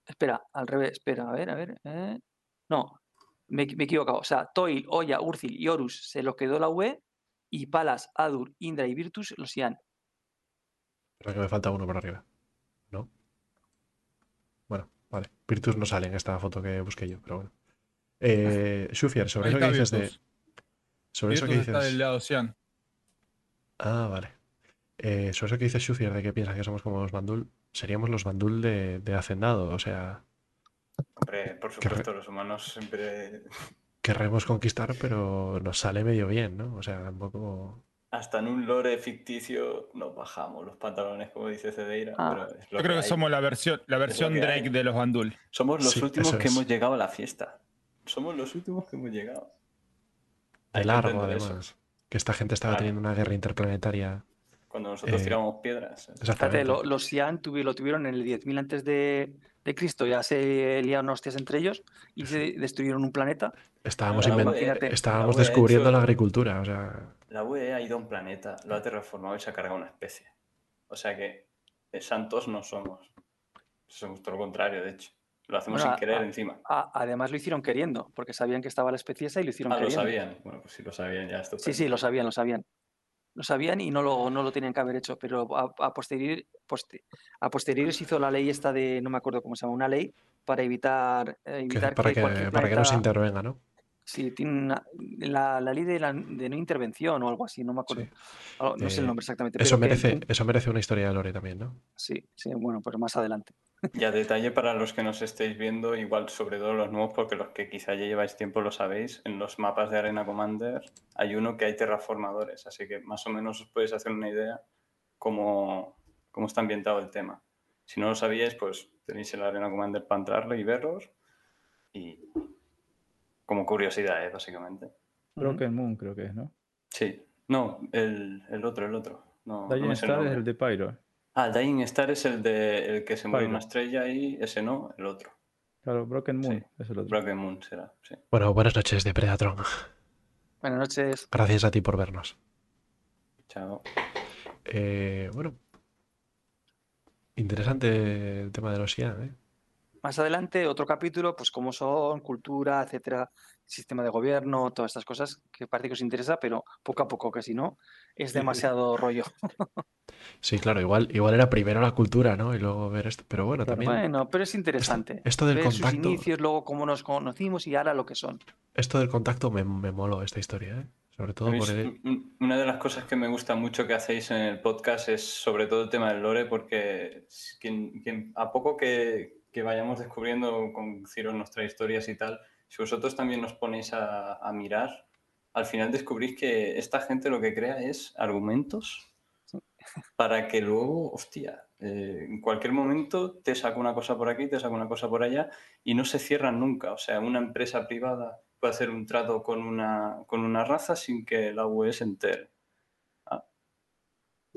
Espera, al revés, espera, a ver, a ver. eh, No, me, me he equivocado. O sea, Toil, Oya, Urthil y Horus se lo quedó la UE y Palas, Adur, Indra y Virtus los Sian. Creo que me falta uno por arriba. Vale. Virtus no sale en esta foto que busqué yo, pero bueno. Eh, Shufier, sobre eso que dices de. Virtus. Sobre eso que está dices. del lado. Ah, vale. Eh, sobre eso que dice Shufier de que piensa que somos como los Bandul, seríamos los Bandul de, de Hacendado. O sea, Hombre, por supuesto, los humanos siempre. querremos conquistar, pero nos sale medio bien, ¿no? O sea, tampoco. Hasta en un lore ficticio nos bajamos los pantalones, como dice Cedeira. Ah. pero Yo creo que somos la versión, la versión Drake hay. de los Bandul. Somos los Sí, últimos que es. hemos llegado a la fiesta. Somos los últimos que hemos llegado. De largo, eso. además. Que esta gente estaba Claro. teniendo una guerra interplanetaria. Cuando nosotros Eh, tiramos piedras. Fíjate, Exactamente. lo- los Xi'an tuvi- lo tuvieron en el 10.000 antes de, de Cristo, ya se liaron hostias entre ellos y se destruyeron un planeta. Estábamos, La Imagínate. estábamos la ha descubriendo hecho- la agricultura. O sea, La UE ha ido a un planeta, lo ha terraformado y se ha cargado una especie. O sea que santos no somos. Somos todo lo contrario, de hecho. Lo hacemos Bueno, sin querer a- encima. A- además lo hicieron queriendo, porque sabían que estaba la especie esa y lo hicieron Ah, lo queriendo. sabían. Bueno, pues si lo sabían ya esto. Sí, sí, lo sabían, lo sabían. Lo sabían y no lo, no lo tenían que haber hecho, pero a, a posteriori, poste- a posteriori se hizo la ley esta de, no me acuerdo cómo se llama, una ley para evitar, eh, que- evitar para, que que, cualquier para que no se planeta- intervenga, ¿no? Sí, tiene una- la, la ley de, la- de no intervención o algo así, no me acuerdo. Sí. Ah, No sé el Eh, nombre exactamente. Eso pero que- merece, eso merece una historia de Lore también, ¿no? Sí, sí, bueno, pues más adelante. Ya detalle para los que nos estéis viendo, igual sobre todo los nuevos, porque los que quizá ya lleváis tiempo lo sabéis, en los mapas de Arena Commander hay uno que hay terraformadores, así que más o menos os podéis hacer una idea cómo, cómo está ambientado el tema. Si no lo sabíais, pues tenéis el Arena Commander para entrarlo y verlos, y como curiosidad, ¿eh? básicamente. Broken Moon creo que es, ¿no? Sí, no, el, el otro, el otro. No, no Dying me sé el Star es nombre. el de Pyro. Ah, Dying Star es el de el que se mueve Pyro. una estrella y ese no, el otro. Claro, Broken Moon Sí. es el otro. Broken Moon será, sí. Bueno, buenas noches, Depredatron. Buenas noches. Gracias a ti por vernos. Chao. Eh, bueno, interesante el tema de los IA, ¿eh? Más adelante, otro capítulo, pues cómo son, cultura, etcétera, sistema de gobierno, todas estas cosas que parece que os interesa, pero poco a poco, que si no, es demasiado rollo. Sí, claro, igual, igual era primero la cultura, ¿no? Y luego ver esto. Pero bueno, también Bueno, pero es interesante. esto del Ver sus contacto- inicios, luego cómo nos conocimos y ahora lo que son. esto del contacto me, me moló esta historia, ¿eh? Sobre todo por el... un- Una de las cosas que me gusta mucho que hacéis en el podcast es sobre todo el tema del lore, porque es quien, quien- a poco que, que vayamos descubriendo con Ciro nuestras historias y tal, si vosotros también nos ponéis a, a mirar, al final descubrís que esta gente lo que crea es argumentos para que luego, hostia, eh, en cualquier momento te saca una cosa por aquí, te saca una cosa por allá y no se cierran nunca. O sea, una empresa privada puede hacer un trato con una, con una raza sin que la UE se entere. Ah.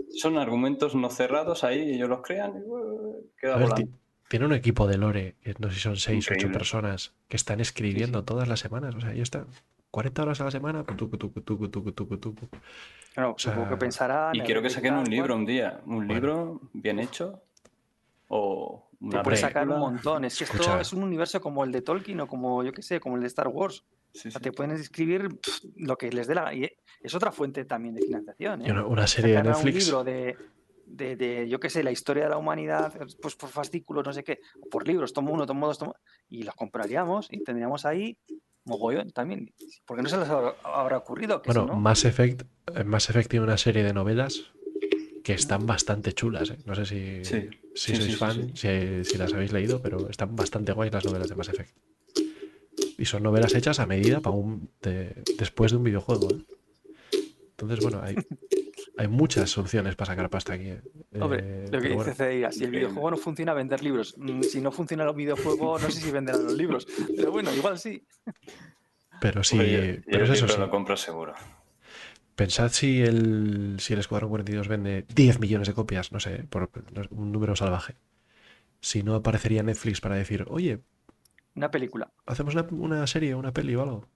Son argumentos no cerrados ahí, ellos los crean y uh, queda volando. Ti- tiene un equipo de Lore, que no sé si son 6 o 8 Increíble. personas, que están escribiendo todas las semanas. O sea, ya está. 40 horas a la semana. tucu, tucu, tucu. Claro, O sea, supongo que pensarán. Y quiero que saquen un libro un día, un Bueno. libro bien hecho o Te una puedes sacar un montón. Es que esto Escucha. es un universo como el de Tolkien o como, yo qué sé, como el de Star Wars. Sí, O sea, te pueden escribir pff, lo que les dé la... Y es otra fuente también de financiación. Y ¿eh? una, una serie de a un Netflix. libro de, de, de, yo qué sé, la historia de la humanidad, pues por fascículos, no sé qué, o por libros, tomo uno, tomo dos, tomo... Y los compraríamos y tendríamos ahí mogollón también. Porque no se les habrá, habrá ocurrido que Bueno, si no... Mass Effect, eh, Mass Effect tiene una serie de novelas que están bastante chulas. ¿eh? No sé si, Sí. si Sí, sois sí, sí, fan, Si, si las habéis leído, pero están bastante guays las novelas de Mass Effect. Y son novelas hechas a medida para un, de- después de un videojuego. ¿eh? Entonces, bueno, hay, hay muchas soluciones para sacar pasta aquí. ¿eh? Hombre, Eh, lo que dice bueno, si el videojuego no funciona, vender libros. Mm, Si no funciona el videojuego, no sé si venderán los libros. Pero bueno, igual sí. pero sí, yo pero es eso sí. lo compro seguro. Pensad si el, si el Escuadrón 42 vende 10 millones de copias, no sé, por no sé, un número salvaje. Si no aparecería Netflix para decir, oye, Una película. hacemos una, una serie, una peli o algo.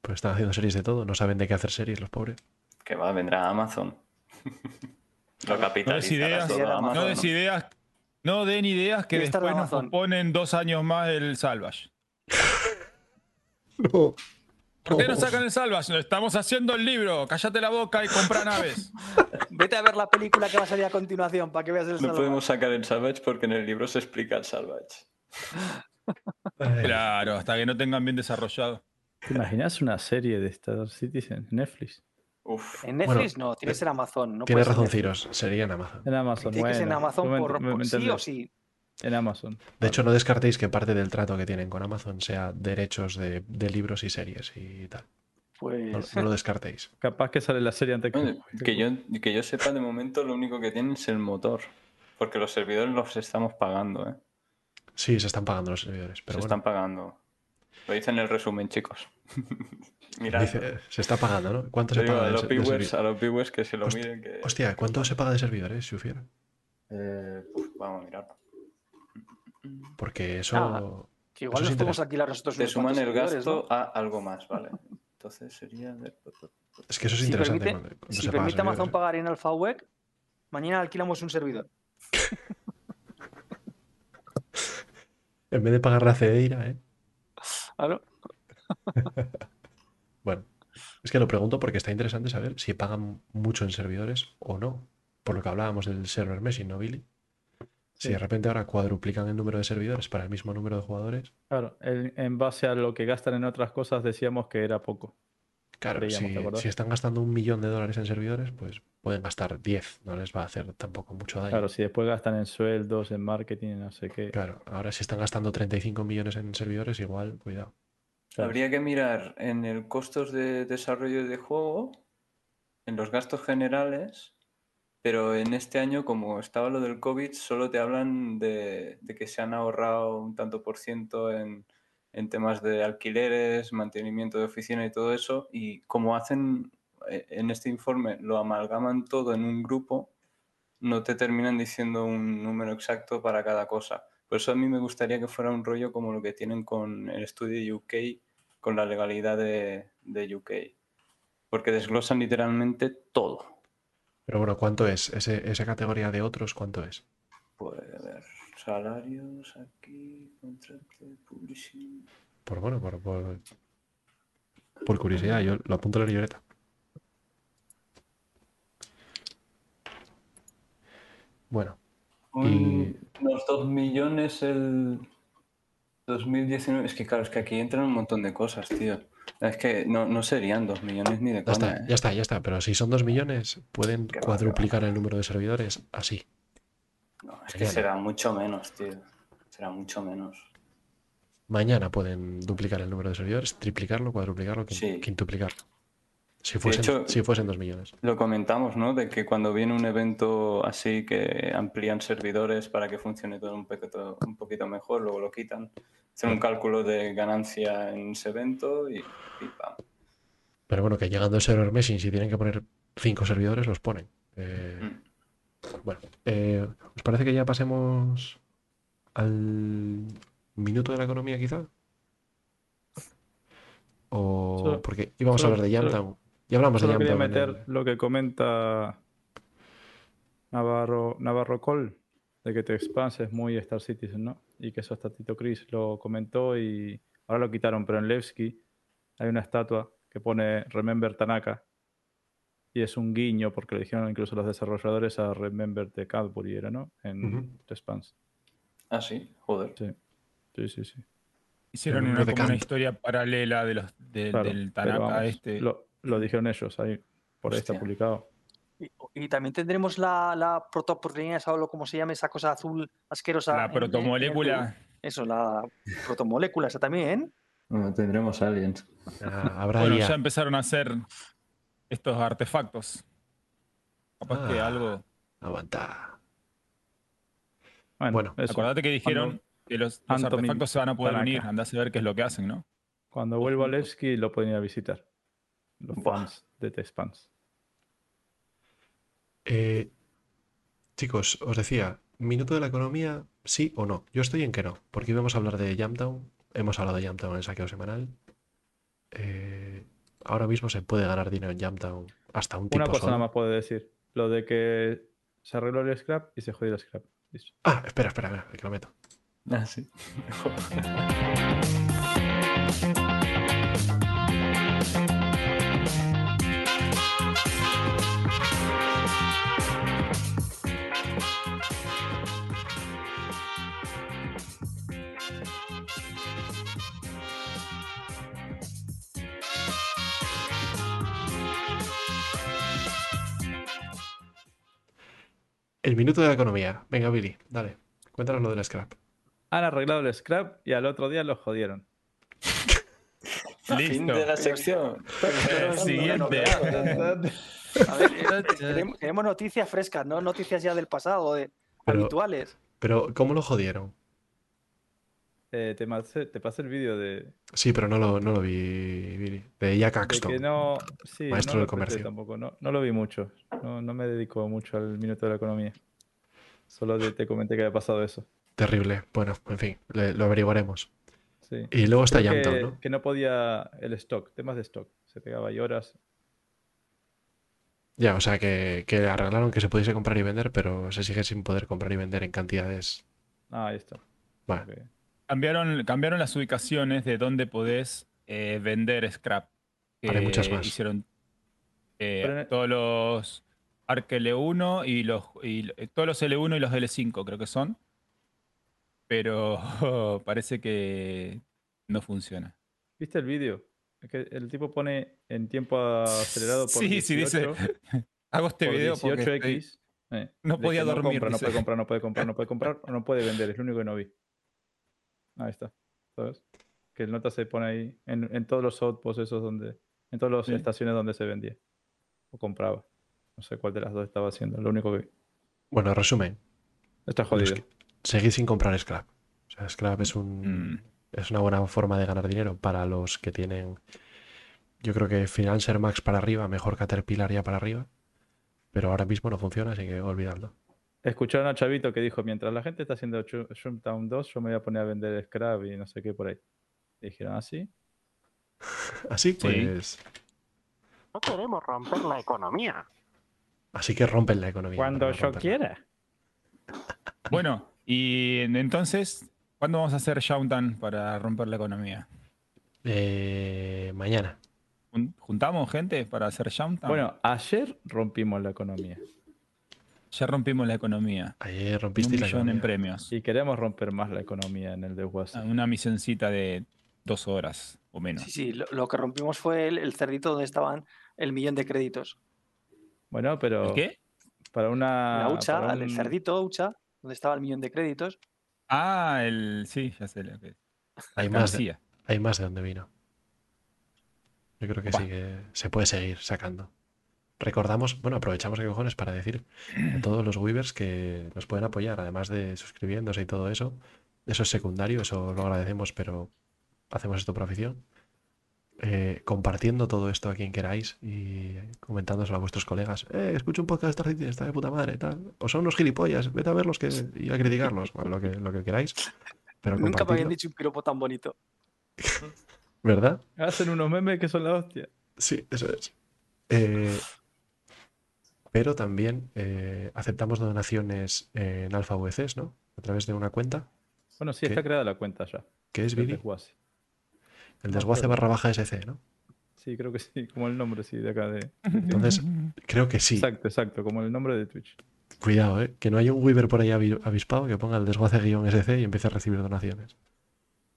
Pues están haciendo series de todo, no saben de qué hacer series los pobres. Que va, vendrá Amazon. lo No des capitalizará ideas, todo Amazon, Amazon. no des ideas, no den ideas que después nos ponen dos años más el Salvage. No. ¿Por qué no sacan el Salvage? No, Estamos haciendo el libro. Cállate la boca y compra naves. Vete a ver la película que va a salir a continuación para que veas el No Salvador. podemos sacar el Salvage porque en el libro se explica el Salvage. Claro, hasta que no tengan bien desarrollado. ¿Te imaginas una serie de Star Citizen en Netflix? Uf. En Netflix no, tiene que ser Amazon. No Tienes razón. Ciros. Sería en Amazon. En Amazon, en Amazon me- por, me- me por sí o sí. En Amazon. De hecho, no descartéis que parte del trato que tienen con Amazon sea derechos de, de libros y series y tal. No, Pues no lo descartéis. Capaz que sale la serie antes que. Bueno, que, yo, que yo sepa, de momento lo único que tienen es el motor. Porque los servidores los estamos pagando, ¿eh? Sí, se están pagando los servidores, pero se bueno. están pagando. Lo dice en el resumen, chicos. Mirad. Dice, se está pagando, ¿no? ¿Cuánto Yo se digo, paga a de, los de viewers, a los viewers que se lo miren. Que, Hostia, ¿cuánto se paga de servidores, Shufier? Eh, uf, vamos a mirarlo. Porque eso. Ah, que igual eso es nos podemos alquilar nosotros Te suman el gasto ¿no? a algo más, ¿vale? Entonces sería... Es que eso es Si interesante. permite, cuando- cuando si permite Amazon pagar en AlphaWeb, mañana alquilamos un servidor. En vez de pagar la cedeira, ¿eh? Claro. Bueno, es que lo pregunto porque está interesante saber si pagan mucho en servidores o no. Por lo que hablábamos del server meshing, ¿no, Billy? Si de repente ahora cuadruplican el número de servidores para el mismo número de jugadores, Claro, en base a lo que gastan en otras cosas decíamos que era poco. Claro, si, si están gastando un millón de dólares en servidores, pues pueden gastar 10, no les va a hacer tampoco mucho daño. Claro, si después gastan en sueldos, en marketing, no sé qué. Claro, ahora si están gastando 35 millones en servidores, igual, cuidado. Claro. Habría que mirar en el costos de desarrollo de juego, en los gastos generales, pero en este año, como estaba lo del COVID, solo te hablan de, de que se han ahorrado un tanto por ciento en, en temas de alquileres, mantenimiento de oficina y todo eso, y como hacen eh, en este informe, lo amalgaman todo en un grupo, no te terminan diciendo un número exacto para cada cosa. Por eso a mí me gustaría que fuera un rollo como lo que tienen con el estudio UK, con la legalidad de, de UK. Porque desglosan literalmente todo. Pero bueno, ¿cuánto es? Ese, esa categoría de otros, ¿cuánto es? Pues a ver, salarios aquí, contrato, publishing. Por bueno, por, por, por curiosidad, yo lo apunto en la libreta. Bueno, Un- Unos 2 millones el 2019. Es que claro, es que aquí entran un montón de cosas, tío. Es que no, no serían 2 millones ni de ya coña, está, ¿eh? ya está, ya está. Pero si son dos millones, pueden va, cuadruplicar el número de servidores así. No, es que será mucho menos, tío. Será mucho menos. Mañana pueden duplicar el número de servidores, triplicarlo, cuadruplicarlo, Sí. quintuplicarlo. Si fuesen, hecho- si fuesen dos millones. Lo comentamos, ¿no? De que cuando viene un evento así que amplían servidores para que funcione todo un poquito, un poquito mejor, luego lo quitan, hacen un cálculo de ganancia en ese evento y, y pam. Pero bueno, que llegando el server meshing, si tienen que poner cinco servidores, los ponen. Eh, Mm. Bueno, eh, ¿os parece que ya pasemos al minuto de la economía, quizá? O Solo- porque íbamos a hablar de Jamtown. Ya hablamos de Solo quería Jamtown. en meter el- lo que comenta Navarro, Navarro Col, de que te expands es muy Star Citizen, ¿no? Y que eso hasta Tito Chris lo comentó y ahora lo quitaron, pero en Levski hay una estatua que pone Remember Tanaka y es un guiño, porque lo dijeron incluso los desarrolladores a Remember de Cadbury, era, ¿no? En. The Expanse. Ah, sí, joder. Sí, sí, sí. sí. Hicieron una, como historia paralela de los, del- Claro, del pero Tanaka vamos, este. Lo, lo dijeron ellos ahí, por ahí está publicado. Y, y también tendremos la, la protoproteína, o lo como se llame, esa cosa azul asquerosa. la en- en- en protomolécula. Eso, la protomolécula, esa también. Bueno, tendremos aliens. Ah, habrá Bueno, ya empezaron a hacer estos artefactos. Capaz que Ah. algo. Aguanta. Bueno, Bueno, eso. Acordate que dijeron Cuando- que los, artefactos se van a poder unir. Andás a ver qué es lo que hacen, ¿no? Cuando vuelva a Levski lo pueden ir a visitar. Los Buah. fans de T-Spans. Eh, chicos, os decía, minuto de la economía, sí o no. Yo estoy en que no, porque íbamos a hablar de Jamtown. Hemos hablado de Jamtown en el saqueo semanal. Eh, ahora mismo se puede ganar dinero en Jamtown hasta un tipo Una cosa solo. nada más puedo decir. Lo de que se arregló el scrap y se jodió el scrap. Listo. Ah, espera, espera, espera, que lo meto. Ah, sí. El minuto de la economía. Venga, Billy, dale. Cuéntanos lo del scrap. Han arreglado el scrap y al otro día lo jodieron. Fin Listo. de la sección. Eh, siguiente. A ver, eh, queremos, queremos noticias frescas, no noticias ya del pasado, de Pero- habituales. Pero, ¿cómo lo jodieron? Eh, te, pasé, te pasé el vídeo de, Sí, pero no lo, no lo vi, Billy. De Jack de Axton. que no. Sí, maestro no del comercio. Tampoco, no, no lo vi mucho. No, no me dedico mucho al minuto de la economía. Solo te, te comenté que había pasado eso. Terrible. Bueno, en fin, le- lo averiguaremos. Sí. Y luego está que, ¿no? que no podía el stock, temas de stock. Se pegaba ahí horas. Ya, o sea, que, que arreglaron que se pudiese comprar y vender, pero se sigue sin poder comprar y vender en cantidades. Ah, ahí está. Vale. Cambiaron, cambiaron las ubicaciones de donde podés eh, vender scrap. Ahora hay muchas más. Hicieron eh, todos los ARC L1 y los y, eh, todos los L1 y los L5 creo que son. Pero parece que no funciona. ¿Viste el vídeo? Es que el tipo pone en tiempo acelerado por Sí, sí, dice, 18, Hago este por video porque 18X. estoy- eh, no podía que dormir, compra, no puede comprar, no puede comprar, no puede comprar, o no puede vender. Es lo único que no vi. Ahí está. ¿Sabes? Que el nota se pone ahí en, en todos los outposts esos donde. En todas las Sí. estaciones donde se vendía. O compraba. No sé cuál de las dos estaba haciendo. Lo único que. Bueno, resumen. Está jodido. Seguid sin comprar scrap. O sea, scrap es un Mm. es una buena forma de ganar dinero para los que tienen. Yo creo que Financer Max para arriba, mejor Caterpillar ya para arriba. Pero ahora mismo no funciona, así que olvidadlo. Escucharon a Chavito que dijo: mientras la gente está haciendo Shroomtown 2, yo me voy a poner a vender scrap y no sé qué por ahí. Y dijeron: ¿ah, sí? Así pues. No queremos romper la economía. Así que rompen la economía. Cuando yo romperla. quiera. Bueno, y entonces, ¿cuándo vamos a hacer Shoutan para romper la economía? Eh, mañana. Jun- ¿Juntamos gente para hacer Shoutan? Bueno, ayer rompimos la economía. Ya rompimos la economía. Ayer Un rompiste la millón en economía. premios. Y queremos romper más la economía en el de Ah, WhatsApp. Una misioncita de dos horas o menos. Sí, sí, lo, lo que rompimos fue el, el cerdito donde estaban el millón de créditos. Bueno, pero ¿El qué? para una. la hucha, el un- cerdito hucha, donde estaba el millón de créditos. Ah, el. Sí, ya sé lo que. Hay más, de, hay más de donde vino. Yo creo que Opa. sí que se puede seguir sacando. Recordamos, bueno, aprovechamos que cojones para decir a todos los Weavers que nos pueden apoyar, además de suscribiéndose y todo eso. Eso es secundario, eso lo agradecemos, pero hacemos esto por afición. Eh, compartiendo todo esto a quien queráis y comentándoselo a vuestros colegas. Eh, escucho un podcast de Star City, está de puta madre, tal. O son unos gilipollas, vete a verlos que, y a criticarlos, bueno, lo, que, lo que queráis. Pero Nunca me habían dicho un piropo tan bonito. ¿Verdad? Hacen unos memes que son la hostia. Sí, eso es. Eh, pero también eh, aceptamos donaciones en Alfa VCs, ¿no? A través de una cuenta, Bueno, sí, ¿Qué? está creada la cuenta ya. que es del Billy, desguace. el desguace pero- barra baja SC, ¿no? Sí, creo que sí, como el nombre, sí, de acá de. Entonces, creo que sí. Exacto, exacto, como el nombre de Twitch. Cuidado, ¿eh? Que no haya un Weaver por ahí avi- avispado que ponga el desguace-SC y empiece a recibir donaciones.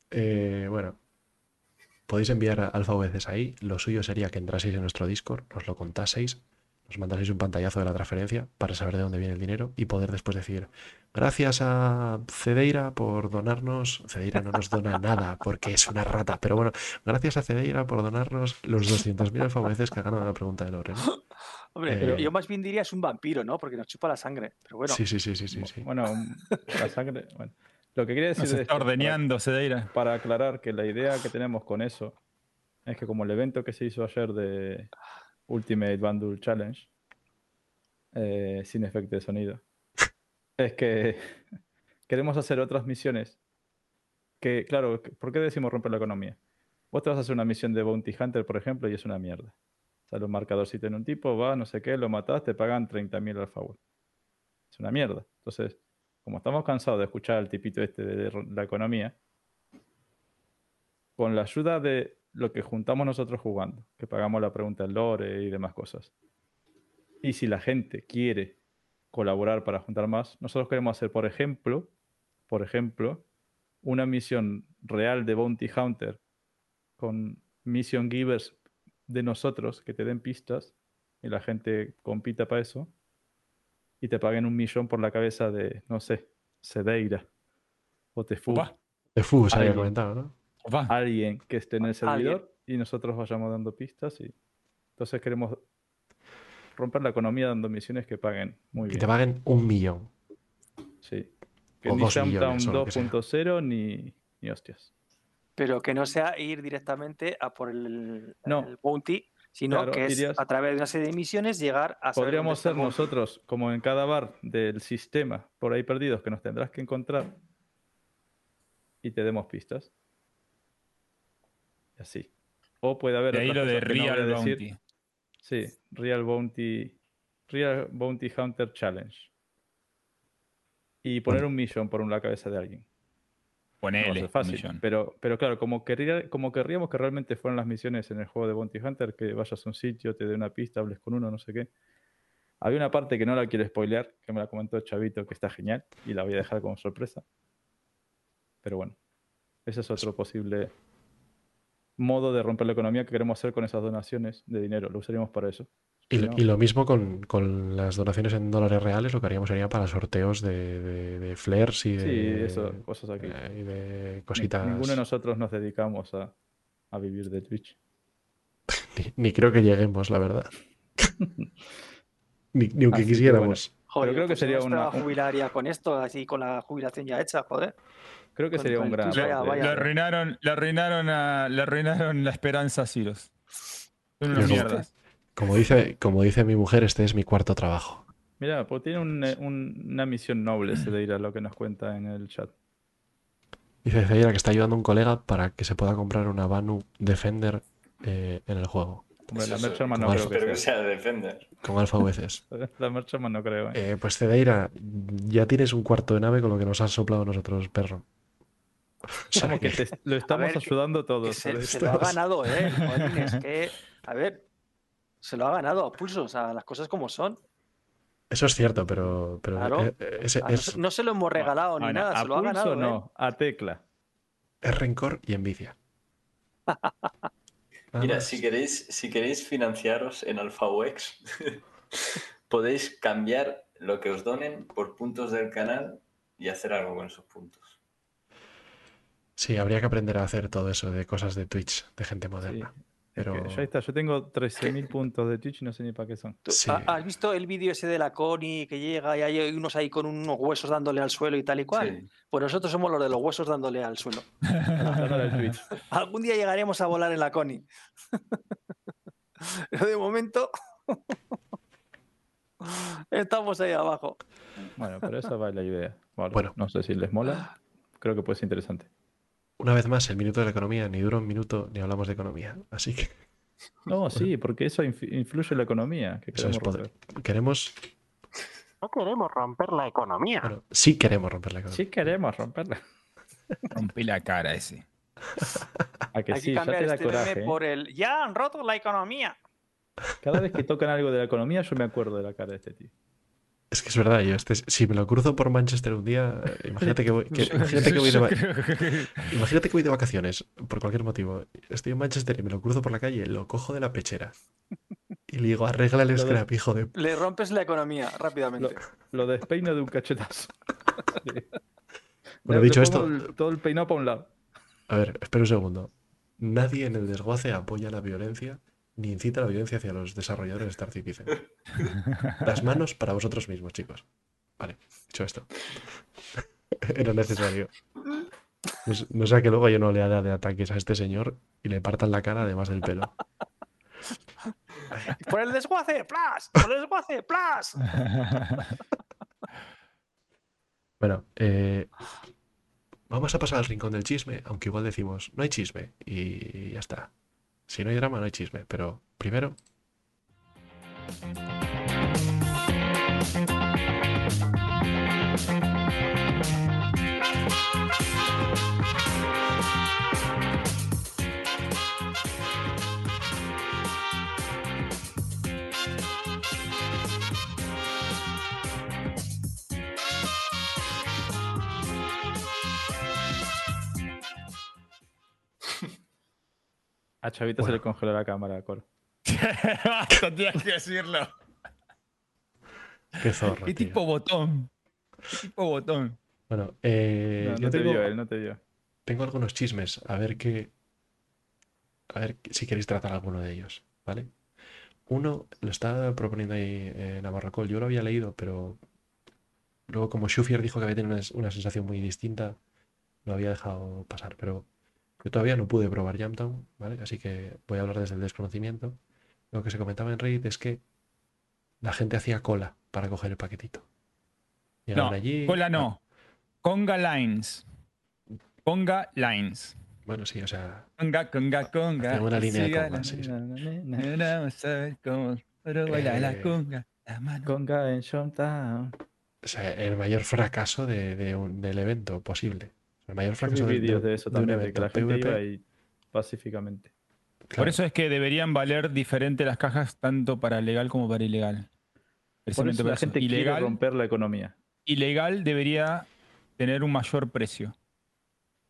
Eh, bueno, podéis enviar Alfa VCs ahí. Lo suyo sería que entraseis en nuestro Discord, nos lo contaseis, nos mandaseis un pantallazo de la transferencia para saber de dónde viene el dinero y poder después decir, gracias a Cedeira por donarnos. Cedeira no nos dona nada porque es una rata, pero bueno, gracias a Cedeira por donarnos los 200.000 Alfa VCs que ha ganado la pregunta de Lore. ¿no? Hombre, Eh, pero yo más bien diría es un vampiro, ¿no? Porque nos chupa la sangre. Pero bueno, Sí, sí, sí, sí, sí, sí. Bueno, la sangre. Bueno, lo que quería decir Nos está para- ordeñando, Cedeira. para aclarar que la idea que tenemos con eso es que como el evento que se hizo ayer de Ultimate Bundle Challenge, eh, sin efecto de sonido, es que queremos hacer otras misiones que, claro, ¿por qué decimos romper la economía? Vos te vas a hacer una misión de Bounty Hunter, por ejemplo, y es una mierda. Sale un marcadorcito en un tipo, va, no sé qué, lo matás, te pagan 30.000 alfa World. Es una mierda. Entonces, como estamos cansados de escuchar al tipito este de la economía, con la ayuda de lo que juntamos nosotros jugando, que pagamos la pregunta del lore y demás cosas. Y si la gente quiere colaborar para juntar más, nosotros queremos hacer, por ejemplo, por ejemplo, una misión real de Bounty Hunter con mission givers de nosotros que te den pistas y la gente compita para eso. y te paguen un millón por la cabeza de, no sé, Sedeira o De Fu se había comentado, ¿no? Alguien que esté en el Alguien. servidor y nosotros vayamos dando pistas y entonces queremos romper la economía dando misiones que paguen muy Y bien. te paguen un millón. Sí. Que O ni dos sea un millones, Town o lo que sea. 2.0 ni, ni hostias. Pero que no sea ir directamente a por el, No. el bounty, sino Claro, que es irías- a través de una serie de misiones llegar a Podríamos ser nosotros, como en cada bar del sistema, por ahí perdidos, que nos tendrás que encontrar y te demos pistas. Y así. O puede haber De ahí lo de no Real decir. Bounty. Sí, Real Bounty, Real Bounty Hunter Challenge. Y poner un millón por la cabeza de alguien. Ponele. fácil, pero, pero claro, como, querría- como querríamos que realmente fueran las misiones en el juego de Bounty Hunter, que vayas a un sitio, te dé una pista, hables con uno, no sé qué. Había una parte que no la quiero spoilear, que me la comentó Chavito, que está genial, y la voy a dejar como sorpresa. Pero bueno, ese es otro posible modo de romper la economía que queremos hacer con esas donaciones de dinero. Lo usaríamos para eso. Y, Si lo- no- y lo mismo con, con las donaciones en dólares reales, lo que haríamos sería para sorteos de, de, de flares y de, Sí, eso, cosas aquí. eh, y de Ni- cositas. Ninguno de nosotros nos dedicamos a, a vivir de Twitch. Ni, ni creo que lleguemos, la verdad. ni, ni aunque Así que quisiéramos. Joder, Pero creo que pues sería una- estaba jubilaría con esto, así con la jubilación ya hecha, joder. Creo que sería un gran. Vaya. Le arruinaron, le arruinaron, a- le arruinaron la esperanza a Ciros. Son unos Yo como- mierdas. Como dice, como dice mi mujer, este es mi cuarto trabajo. Mira, pues tiene un- un- una misión noble ese de ir a lo que nos cuenta en el chat. Dice Zaira que está ayudando a un colega para que se pueda comprar una Banu Defender eh, en el juego. Hombre, la Merchantman no como creo Espero que que sea. de Defender. Con Alpha VCs. La Merchantman no creo. ¿eh? Eh, pues Cedeira, ya tienes un cuarto de nave con lo que nos has soplado nosotros, perro. O sea Como que te- lo estamos ver, ayudando Que todos. se, lo ha ganado, ¿eh? Que, a ver, se lo ha ganado a pulso, o sea, las cosas como son. Eso es cierto, pero, pero Claro. eh, eh, Ah, no, es, se- no se lo hemos regalado ni Bueno, nada, a se lo ha ganado. ¿eh? no, a tecla. es rencor y envidia. Mira, si queréis, si queréis financiaros en AlphaUX, podéis cambiar lo que os donen por puntos del canal y hacer algo con esos puntos. Sí, habría que aprender a hacer todo eso de cosas de Twitch, de gente Sí. moderna. Es Pero que ya está, yo tengo 13.000 puntos de Twitch y no sé ni para qué son. ¿Tú Sí. ha- ¿Has visto el vídeo ese de la Connie que llega y hay unos ahí con unos huesos dándole al suelo y tal y cual? Sí. Pues nosotros somos los de los huesos dándole al suelo. Algún día llegaremos a volar en la Connie. Pero de momento estamos ahí abajo. Bueno, pero esa va la idea. Vale, Bueno. No sé si les mola. Creo que puede ser interesante. Una vez más, el minuto de la economía ni dura un minuto ni hablamos de economía. Así que No, sí, porque eso inf- influye en la economía. Que eso es queremos poder. romper. Queremos, No queremos romper la economía. bueno, sí queremos romper la economía. Sí queremos romperla. Rompí la cara ese. A que Hay sí, que ya cambiar te da este coraje. ¿eh? por el ya han roto la economía. Cada vez que tocan algo de la economía, yo me acuerdo de la cara de este tío. Es que es verdad, yo este, si me lo cruzo por Manchester un día, imagínate que voy, que- imagínate que voy de, va- imagínate que voy de vacaciones por cualquier motivo. Estoy en Manchester y me lo cruzo por la calle, lo cojo de la pechera y le digo, arregla el Lo de- scrap, hijo de... Le rompes la economía rápidamente. Lo despeino de un cachetazo. Sí. Bueno, Le- dicho le esto- el- todo el peinado para un lado. A ver, espera un segundo. Nadie en el desguace apoya la violencia ni incita la violencia hacia los desarrolladores de Star Citizen. Las manos para vosotros mismos, chicos. Vale, dicho esto. Era necesario. No, sea que luego yo no le haga de ataques a este señor y le partan la cara además del pelo. Por el desguace, ¡plas! Por el desguace, ¡plas! Bueno, eh, vamos a pasar al rincón del chisme, aunque igual decimos, no hay chisme y ya está. Si no hay drama, no hay chisme, pero primero... A Chavito se Bueno. le congeló la cámara, Cor. Basta, tenías que decirlo. Qué zorro. Qué tío. tipo botón. Qué tipo botón. Bueno, eh, No, no yo te tengo, dio él, no te dio. tengo algunos chismes. A ver qué. A ver si queréis tratar alguno de ellos, ¿vale? Uno lo está proponiendo ahí eh, Navarrocol. Yo lo había leído, pero luego, como Schufier dijo que había tenido una, una sensación muy distinta, lo había dejado pasar. Pero yo todavía no pude probar Jamtown, ¿vale? Así que voy a hablar desde el desconocimiento. Lo que se comentaba en Reddit es que la gente hacía cola para coger el paquetito. Llegaban No, allí. cola no. Conga Lines. Conga Lines. Bueno, sí, o sea, Conga, conga, conga. Hacía una línea de conga, la- sí, sí. Vamos a ver cómo. Pero baila la Eh, conga. La mano. Conga en Showdown. o sea, el mayor fracaso de, de un- del evento posible. El mayor Yo vi fracaso de, vídeos de- de eso de un también, de que la gente PvP. iba ahí pacíficamente. Por eso es que deberían valer diferente las cajas tanto para legal como para ilegal. Por Precisamente eso la eso. gente quiere Ilegal, romper la economía. ilegal debería tener un mayor precio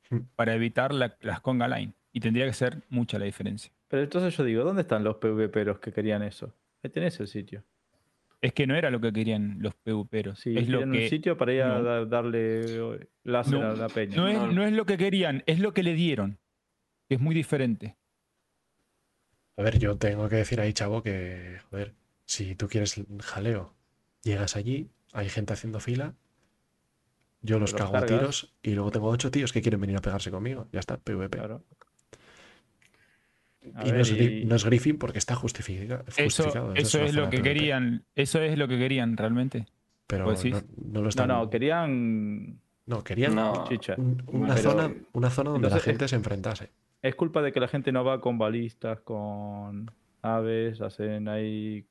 Hmm. para evitar la- las conga line. Y tendría que ser mucha la diferencia. Pero entonces yo digo, ¿dónde están los PvPeros que querían eso? Ahí tenés el sitio. Es que no era lo que querían los PvPeros. Sí, es lo que un sitio para ir a no. da- darle eh, láser No, a la peña. no es, No. no es lo que querían, es lo que le dieron. Que es muy diferente. A ver, yo tengo que decir ahí, chavo, que, joder, si tú quieres jaleo, llegas allí, hay gente haciendo fila, yo los Los cago a tiros y luego tengo ocho tíos que quieren venir a pegarse conmigo. Ya está, PvP. Claro. A Y no es, y- no es Griffin porque está justifica- Eso, justificado. eso una es lo que PvP. querían. Eso es lo que querían realmente. Pero Pues sí. no, no lo No, están. no, querían no, querían No. chicha. un- una, Pero- zona, una zona donde Entonces, la gente se enfrentase. Es culpa de que la gente no va con balistas, con aves, hacen ahí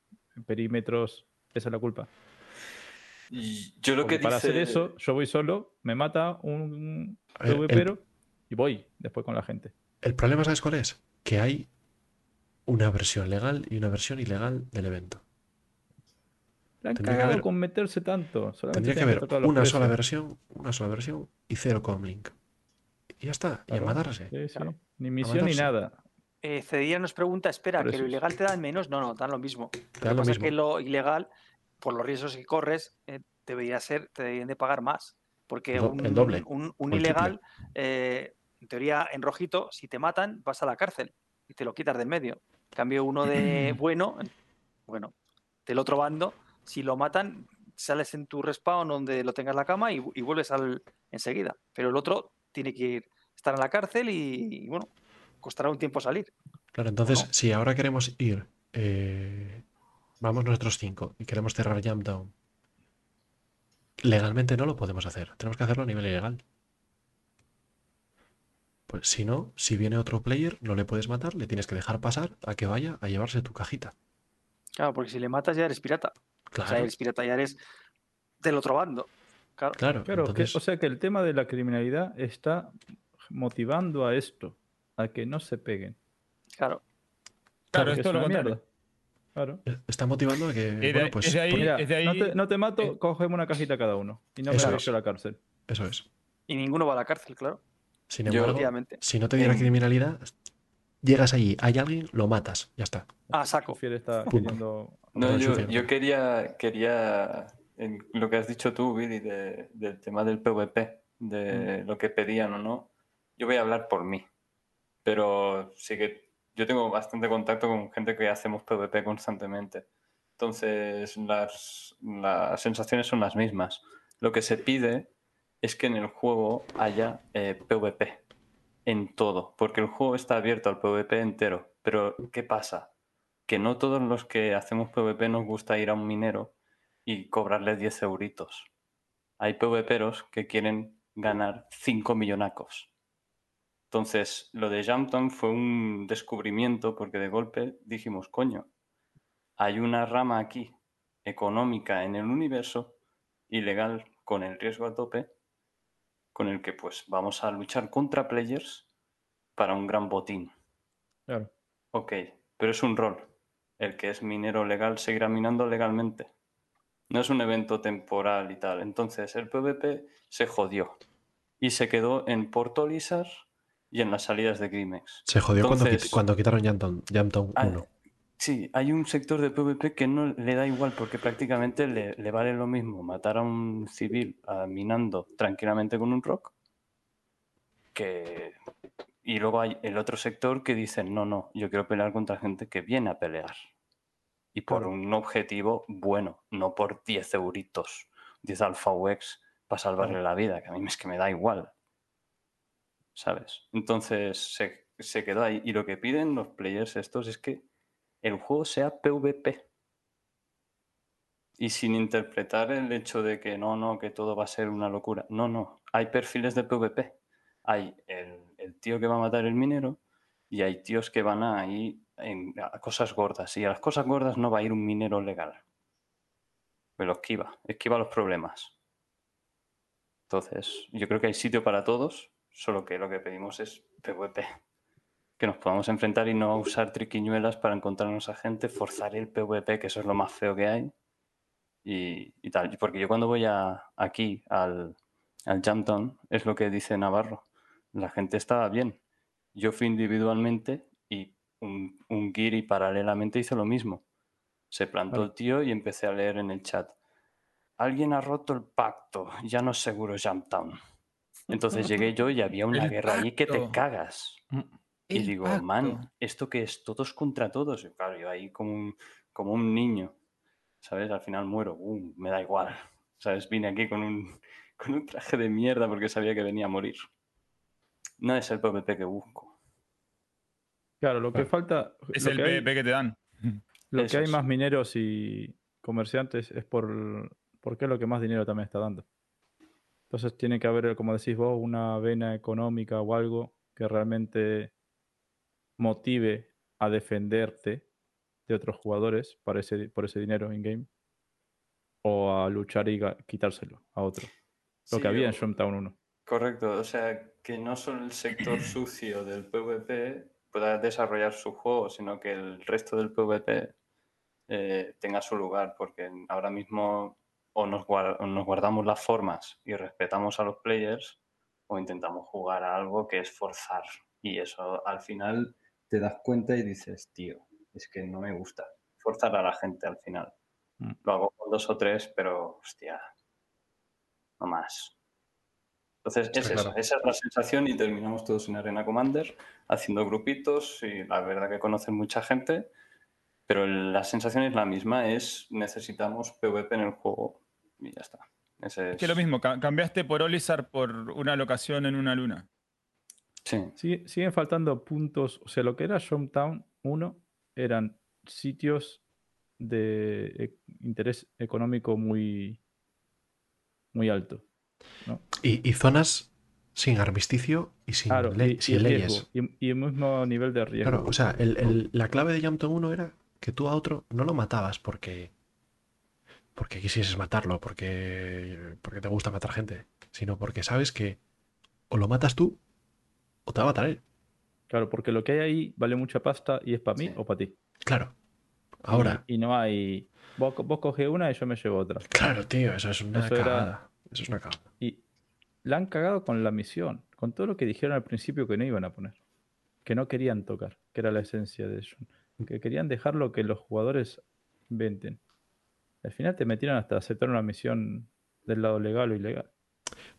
perímetros. Esa es la culpa. Y yo lo Porque que para dice- hacer eso, yo voy solo, me mata un A ver, el- PvPero y voy después con la gente. El problema, ¿sabes cuál es? Que hay una versión legal y una versión ilegal del evento. La han Tendría que cagado haber- con meterse tanto. Solamente Tendría que haber una sola versión, una sola versión y cero comlink. Y ya está, y a Claro. matarse. Sí, sí. Claro. Ni misión ni matarse. nada. Eh, Cedilla nos pregunta, espera, ¿que lo ilegal te dan menos? No, no, dan lo mismo. Te Lo que lo pasa es que lo ilegal, por los riesgos que corres, eh, debería ser, te deberían de pagar más. Porque El do- un, el doble, un- un ilegal, eh, en teoría, en rojito, si te matan, vas a la cárcel y te lo quitas de en medio. En cambio, uno de bueno, bueno, del otro bando, si lo matan, sales en tu respawn donde lo tengas la cama y, y vuelves al enseguida. Pero el otro tiene que ir, estar en la cárcel y, y, bueno, costará un tiempo salir. Claro, entonces, no? si ahora queremos ir, eh, vamos nosotros cinco y queremos cerrar Jump Down, legalmente no lo podemos hacer. Tenemos que hacerlo a nivel ilegal. Pues si no, si viene otro player, no le puedes matar, le tienes que dejar pasar a que vaya a llevarse tu cajita. Claro, porque si le matas ya eres pirata. O sea, Claro, eres pirata, ya eres del otro bando. Claro. claro. Claro, que- o sea que el tema de la criminalidad está motivando a esto, a que no se peguen. Claro. Claro, esto es lo mierda. Claro. está motivando a que, de- bueno, pues es de ahí- Mira, es de ahí- no, te, no te mato, eh, cogemos una cajita cada uno. Y no me es. a la cárcel. eso es. Y ninguno va a la cárcel, claro. Sin embargo, si no te diera en- criminalidad, llegas allí, hay alguien, lo matas, ya está. Ah, saco. Fiel está Pum. queriendo. No, yo, quería, quería en lo que has dicho tú, Billy, de- del tema del PvP, de lo que pedían o no. Yo voy a hablar por mí, pero sí que yo tengo bastante contacto con gente que hacemos PvP constantemente. Entonces, las, las sensaciones son las mismas. Lo que se pide es que en el juego haya eh, PvP en todo, porque el juego está abierto al PvP entero. Pero, ¿qué pasa? Que no todos los que hacemos PvP nos gusta ir a un minero y cobrarle 10 euritos. Hay PvPeros que quieren ganar 5 millonacos. Entonces, lo de Jumpton fue un descubrimiento porque de golpe dijimos, coño, hay una rama aquí económica en el universo, ilegal, con el riesgo a tope, con el que pues vamos a luchar contra players para un gran botín. Claro. Ok, pero es un rol. El que es minero legal seguirá minando legalmente. No es un evento temporal y tal. Entonces el PvP se jodió y se quedó en Portolizar y en las salidas de Grimex. Se jodió cuando, Entonces- cuando quitaron Jamtown, Jamtown Ah, 1. Sí, hay un sector de PvP que no le da igual porque prácticamente le, le vale lo mismo matar a un civil ah, minando tranquilamente con un rock que... Y luego hay el otro sector que dice, no, no, yo quiero pelear contra gente que viene a pelear. Y por Claro. un objetivo bueno, no por 10 euritos, 10 alfa UX para salvarle la vida, que a mí es que me da igual. ¿Sabes? Entonces se, se quedó ahí. Y lo que piden los players estos es que el juego sea PvP. Y sin interpretar el hecho de que no, no, que todo va a ser una locura. No, no. Hay perfiles de PvP. Hay el, tío que va a matar el minero y hay tíos que van a ir en, a cosas gordas. Y a las cosas gordas no va a ir un minero legal. Pero esquiva, esquiva los problemas. Entonces, yo creo que hay sitio para todos, solo que lo que pedimos es PvP. Que nos podamos enfrentar y no usar triquiñuelas para encontrarnos a gente, forzar el PvP, que eso es lo más feo que hay. Y, y tal. Porque yo cuando voy a, aquí al, al Jumpdown, es lo que dice Navarro. La gente estaba bien. Yo fui individualmente y un, un Giri paralelamente hizo lo mismo. Se plantó el tío y empecé a leer en el chat. Alguien ha roto el pacto, ya no es seguro Jumptown. Entonces llegué yo y había una guerra allí que te pacto. Y digo, pacto. man, ¿esto qué es? Todos contra todos. Y claro, yo ahí como un, como un niño, ¿sabes? Al final muero, uh, me da igual. ¿Sabes? Vine aquí con un, con un traje de mierda porque sabía que venía a morir. No es el PvP que busco. Claro, lo que falta. Es el que hay- que te dan. Lo Eso que hay es. más mineros y comerciantes es por porque es lo que más dinero también está dando. Entonces tiene que haber, como decís vos, una vena económica o algo que realmente motive a defenderte de otros jugadores para ese, por ese dinero in-game o a luchar y quitárselo a otro. Lo Sí, que había en Showdown 1. Correcto, o sea, que no solo el sector sucio del PvP pueda desarrollar su juego, sino que el resto del PvP eh, tenga su lugar, porque ahora mismo o nos, nos guardamos las formas y respetamos a los players, o intentamos jugar a algo que es forzar. Y eso al final te das cuenta y dices, tío, es que no me gusta forzar a la gente al final. Mm. Lo hago con dos o tres, pero hostia, no más. Entonces, es claro. esa es la sensación y terminamos todos en Arena Commander haciendo grupitos y la verdad que conocen mucha gente, pero la sensación es la misma, es necesitamos PvP en el juego y ya está. Ese Es que lo mismo, ca- cambiaste por Olizar por una locación en una luna. Sí, Sigue- siguen faltando puntos. O sea, lo que era Showdown 1 eran sitios de e- interés económico muy, muy alto. ¿no? Y, y zonas sin armisticio y sin, Claro, ley- y, y sin el leyes. riesgo, y, y el mismo nivel de riesgo. Claro, o sea, el- el- la clave de Jumpton 1 era que tú a otro no lo matabas porque porque quisieses matarlo, porque, porque te gusta matar gente, sino porque sabes que o lo matas tú o te va a matar él. Claro, porque lo que hay ahí vale mucha pasta y es para mí Sí. o para ti. Claro. Ahora, Y, y no hay. Vos, co- vos coges una y yo me llevo otra. claro, tío, eso es una Eso era- cagada. Eso es una cagada. Y la han cagado con la misión, con todo lo que dijeron al principio que no iban a poner. Que no querían tocar, que era la esencia de eso. Que querían dejar lo que los jugadores venden. Al final te metieron hasta aceptar una misión del lado legal o ilegal.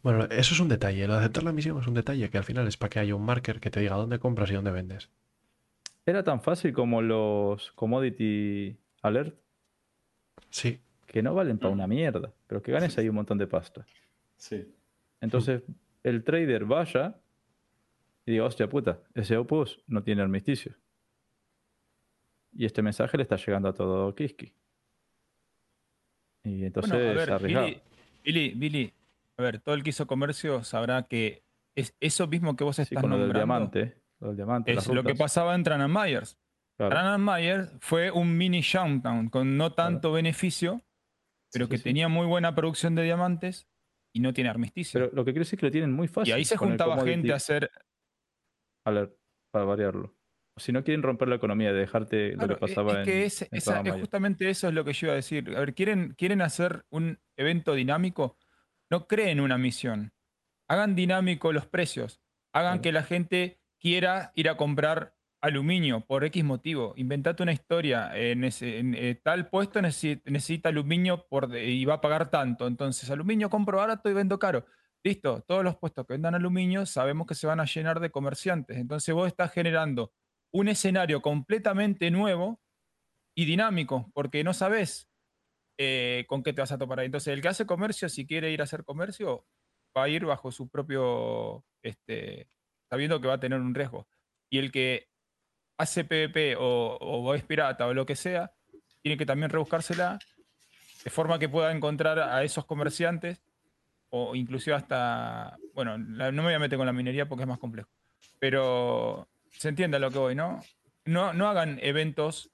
Bueno, eso es un detalle. Lo de aceptar la misión es un detalle que al final es para que haya un marker que te diga dónde compras y dónde vendes. Era tan fácil como los commodity alert, Sí, que no valen para una mierda, pero que ganes ahí un montón de pasta. sí. Entonces, el trader vaya y diga, hostia puta, ese Opus no tiene armisticio. Y este mensaje le está llegando a todo Kiski. Y entonces, Bueno, a ver, arriesgado. Billy, Billy, Billy, a ver, todo el que hizo comercio sabrá que es eso mismo que vos Sí, estás con lo del nombrando diamante. Lo del diamante, las es lo que pasaba en Tran Myers. Claro. Tran Myers fue un mini Shoutdown con no tanto beneficio, pero Sí, que sí. tenía muy buena producción de diamantes y no tiene armisticio. Pero lo que quiere decir es que lo tienen muy fácil. y ahí se con juntaba gente a hacer. alert, para variarlo. Si no quieren romper la economía, de dejarte Claro, lo que pasaba es que en, es- en esa- es justamente eso es lo que yo iba a decir. A ver, ¿quieren, quieren hacer un evento dinámico? No creen una misión. Hagan dinámico los precios. Hagan que la gente quiera ir a comprar aluminio por X motivo. Inventate una historia. En ese, en, eh, tal puesto necesi- necesita, aluminio por y va a pagar tanto. Entonces, aluminio compro barato y vendo caro. Listo, todos los puestos que vendan aluminio sabemos que se van a llenar de comerciantes. Entonces vos estás generando un escenario completamente nuevo y dinámico, porque no sabes eh, con qué te vas a topar ahí. Entonces, el que hace comercio, si quiere ir a hacer comercio, va a ir bajo su propio, este, sabiendo que va a tener un riesgo. Y el que hace PvP o, o es pirata o lo que sea, tiene que también rebuscársela de forma que pueda encontrar a esos comerciantes o inclusive hasta, bueno, no me voy a meter con la minería porque es más complejo, pero se entiende a lo que voy, ¿no? No, no hagan eventos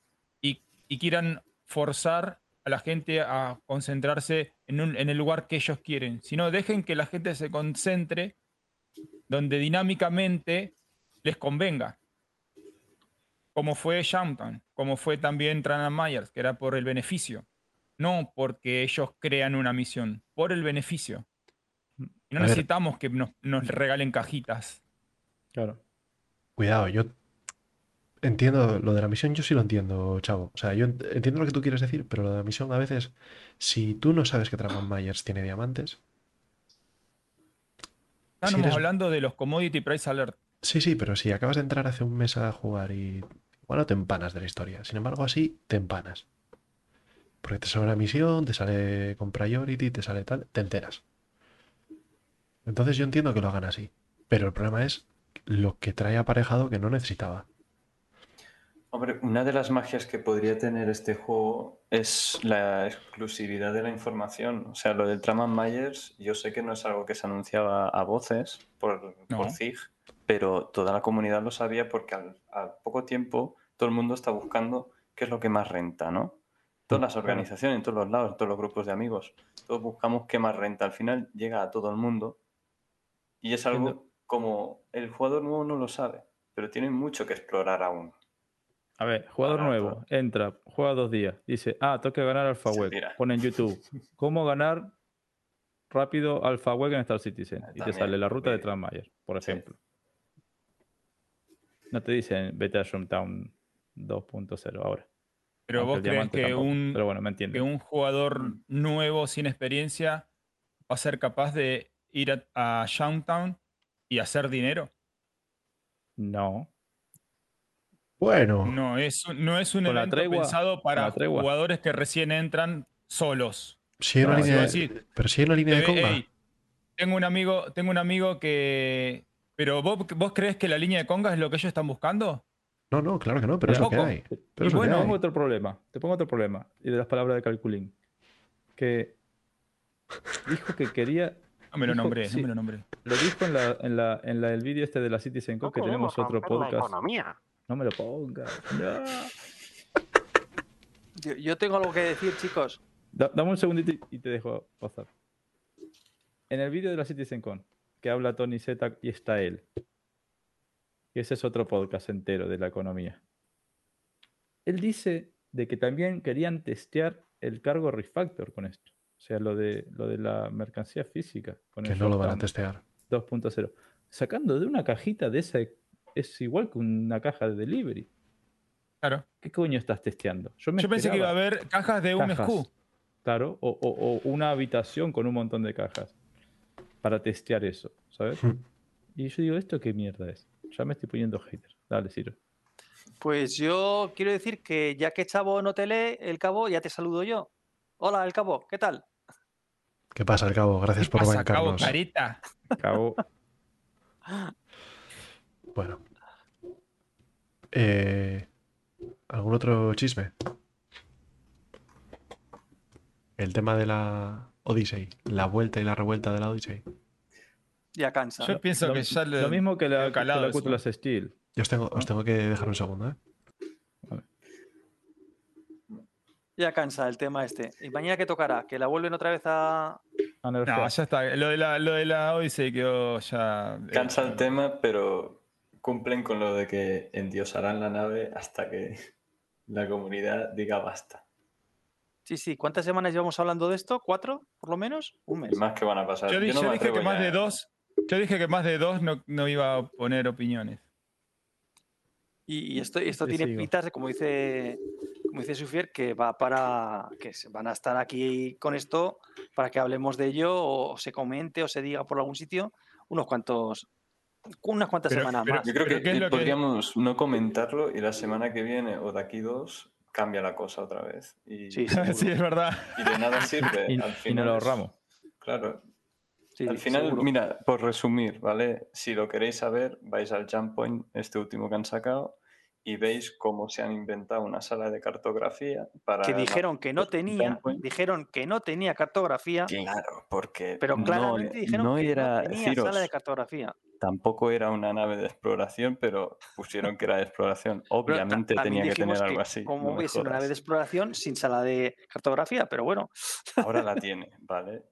y quieran forzar a la gente a concentrarse en, un- en el lugar que ellos quieren, sino dejen que la gente se concentre donde dinámicamente les convenga como fue Shampton, como fue también Tranan Myers, que era por el beneficio, no porque ellos crean una misión, por el beneficio. Y no A ver. necesitamos que nos, nos regalen cajitas. Claro. Cuidado, yo entiendo lo de la misión, yo sí lo entiendo, chavo. O sea, yo ent- entiendo lo que tú quieres decir, pero lo de la misión a veces, si tú no sabes que Traman Myers tiene diamantes, Estábamos eres- hablando de los commodity price alert. sí, sí, pero si acabas de entrar hace un mes a jugar y igual no te empanas de la historia. Sin embargo, así te empanas. Porque te sale una misión, te sale con priority, te sale tal, te enteras. Entonces yo entiendo que lo hagan así. Pero el problema es lo que trae aparejado que no necesitaba. Hombre, una de las magias que podría tener este juego es la exclusividad de la información. O sea, lo del Traman Myers, yo sé que no es algo que se anunciaba a voces por, No. por ZIG, pero toda la comunidad lo sabía porque al, al poco tiempo todo el mundo está buscando qué es lo que más renta, ¿no? Todas las organizaciones, en todos los lados, en todos los grupos de amigos, todos buscamos qué más renta. Al final llega a todo el mundo y es algo como el jugador nuevo no lo sabe, pero tiene mucho que explorar aún. A ver, jugador Barato. nuevo, entra, juega dos días, dice, ah, tengo que ganar Alpha Se Web. pira. Pone en YouTube, ¿cómo ganar rápido Alpha Web en Star Citizen? Y te sale la ruta de. Transmayer, por Sí. ejemplo. No te dicen, vete a Shroomtown 2.0 ahora. Pero Aunque vos crees que tampoco, un, Pero bueno, me que un jugador nuevo sin experiencia va a ser capaz de ir a, a y hacer dinero. No. Bueno, No es, un- no es un evento tregua, pensado para jugadores que recién entran solos. si No, línea pero si hay una línea de Te ve- conga. ey, tengo un amigo, tengo un amigo que. Pero vos, vos crees que la línea de conga es lo que ellos están buscando? No, no, claro que no, pero es lo que hay. Pero Y es lo que bueno, hay. pongo otro problema. Te pongo otro problema. Y de las palabras de Calculín. Que dijo que quería. No me lo dijo- nombré, sí, no me lo nombré. Lo dijo en, la, en, la, en la, el vídeo este de la Citizen No Co, que tenemos otro romper la podcast. economía. No me lo pongas. No. Yo, yo tengo algo que decir, chicos. Da- dame un segundito y- y te dejo pasar. En el vídeo de la CitizenCon, que habla Tony Z y está él, y ese es otro podcast entero de la economía. Él dice de que también querían testear el cargo refactor con esto. O sea, lo de, lo de la mercancía física. Con Que el no lo van a testear. 2.0. Sacando de una cajita de esa es igual que una caja de delivery. Claro. ¿Qué coño estás testeando? Yo, me Yo pensé que iba a haber cajas de un cajas, SKU. Claro, o, o- o una habitación con un montón de cajas para testear eso, ¿sabes? Hmm. Y yo digo, ¿esto qué mierda es? Ya me estoy poniendo hater. Dale, Ciro. Pues yo quiero decir que ya que Chavo no te lee, el cabo, ya te saludo yo. Hola, el cabo, ¿qué tal? ¿Qué pasa, al cabo? Gracias ¿Qué por pasa, cabo bancarnos. carita? Acabo. Bueno. Eh, ¿Algún otro chisme? El tema de la Odyssey. La vuelta y la revuelta de la Odyssey. Ya cansa. Yo pienso lo, que ya le- lo mismo que la, que la Steel. Yo os tengo, os tengo que dejar un segundo, ¿eh? Ya cansa el tema este. ¿Y mañana qué tocará? ¿Que la vuelven otra vez a...? A No, ya está. Lo de la, lo de la Odyssey quedó ya. eh, Cansa el tema, pero cumplen con lo de que endiosarán la nave hasta que la comunidad diga basta. Sí, sí. ¿Cuántas semanas llevamos hablando de esto? ¿Cuatro, por lo menos? Un mes. Y más que van a pasar. Yo, no dije que más de ¿eh? dos. Yo dije que más de dos no, no iba a poner opiniones. Y, y esto, esto tiene sigo. pintas de, como dice, como dice Sufier, que va para que se van a estar aquí con esto para que hablemos de ello o, se comente o se diga por algún sitio unos cuantos, unas cuantas Pero- semanas pero- más. Yo creo que, ¿qué es eh, lo podríamos no comentarlo y la semana que viene o de aquí dos cambia la cosa otra vez. Y, Sí, seguro. sí, es verdad. y de nada sirve. Y, al y final nos lo es- ahorramos. Claro. Sí, al final, seguro. mira, por resumir, ¿vale? Si lo queréis saber, vais al Jump Point, este último que han sacado, y veis cómo se han inventado una sala de cartografía para... que la- dijeron que no tenía, dijeron que no tenía cartografía, Claro, porque pero no- claramente dijeron no que era, no tenía Ciros, sala de cartografía. Tampoco era una nave de exploración, pero pusieron que era de exploración. Obviamente tenía que tener algo así. ¿Cómo no hubiese una nave de exploración sin sala de cartografía? Pero bueno, Ahora la tiene, ¿vale?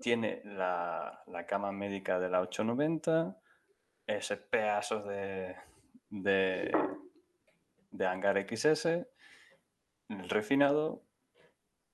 Tiene la, la cama médica de la 890, ese pedazo de, de, de hangar XS, el refinado.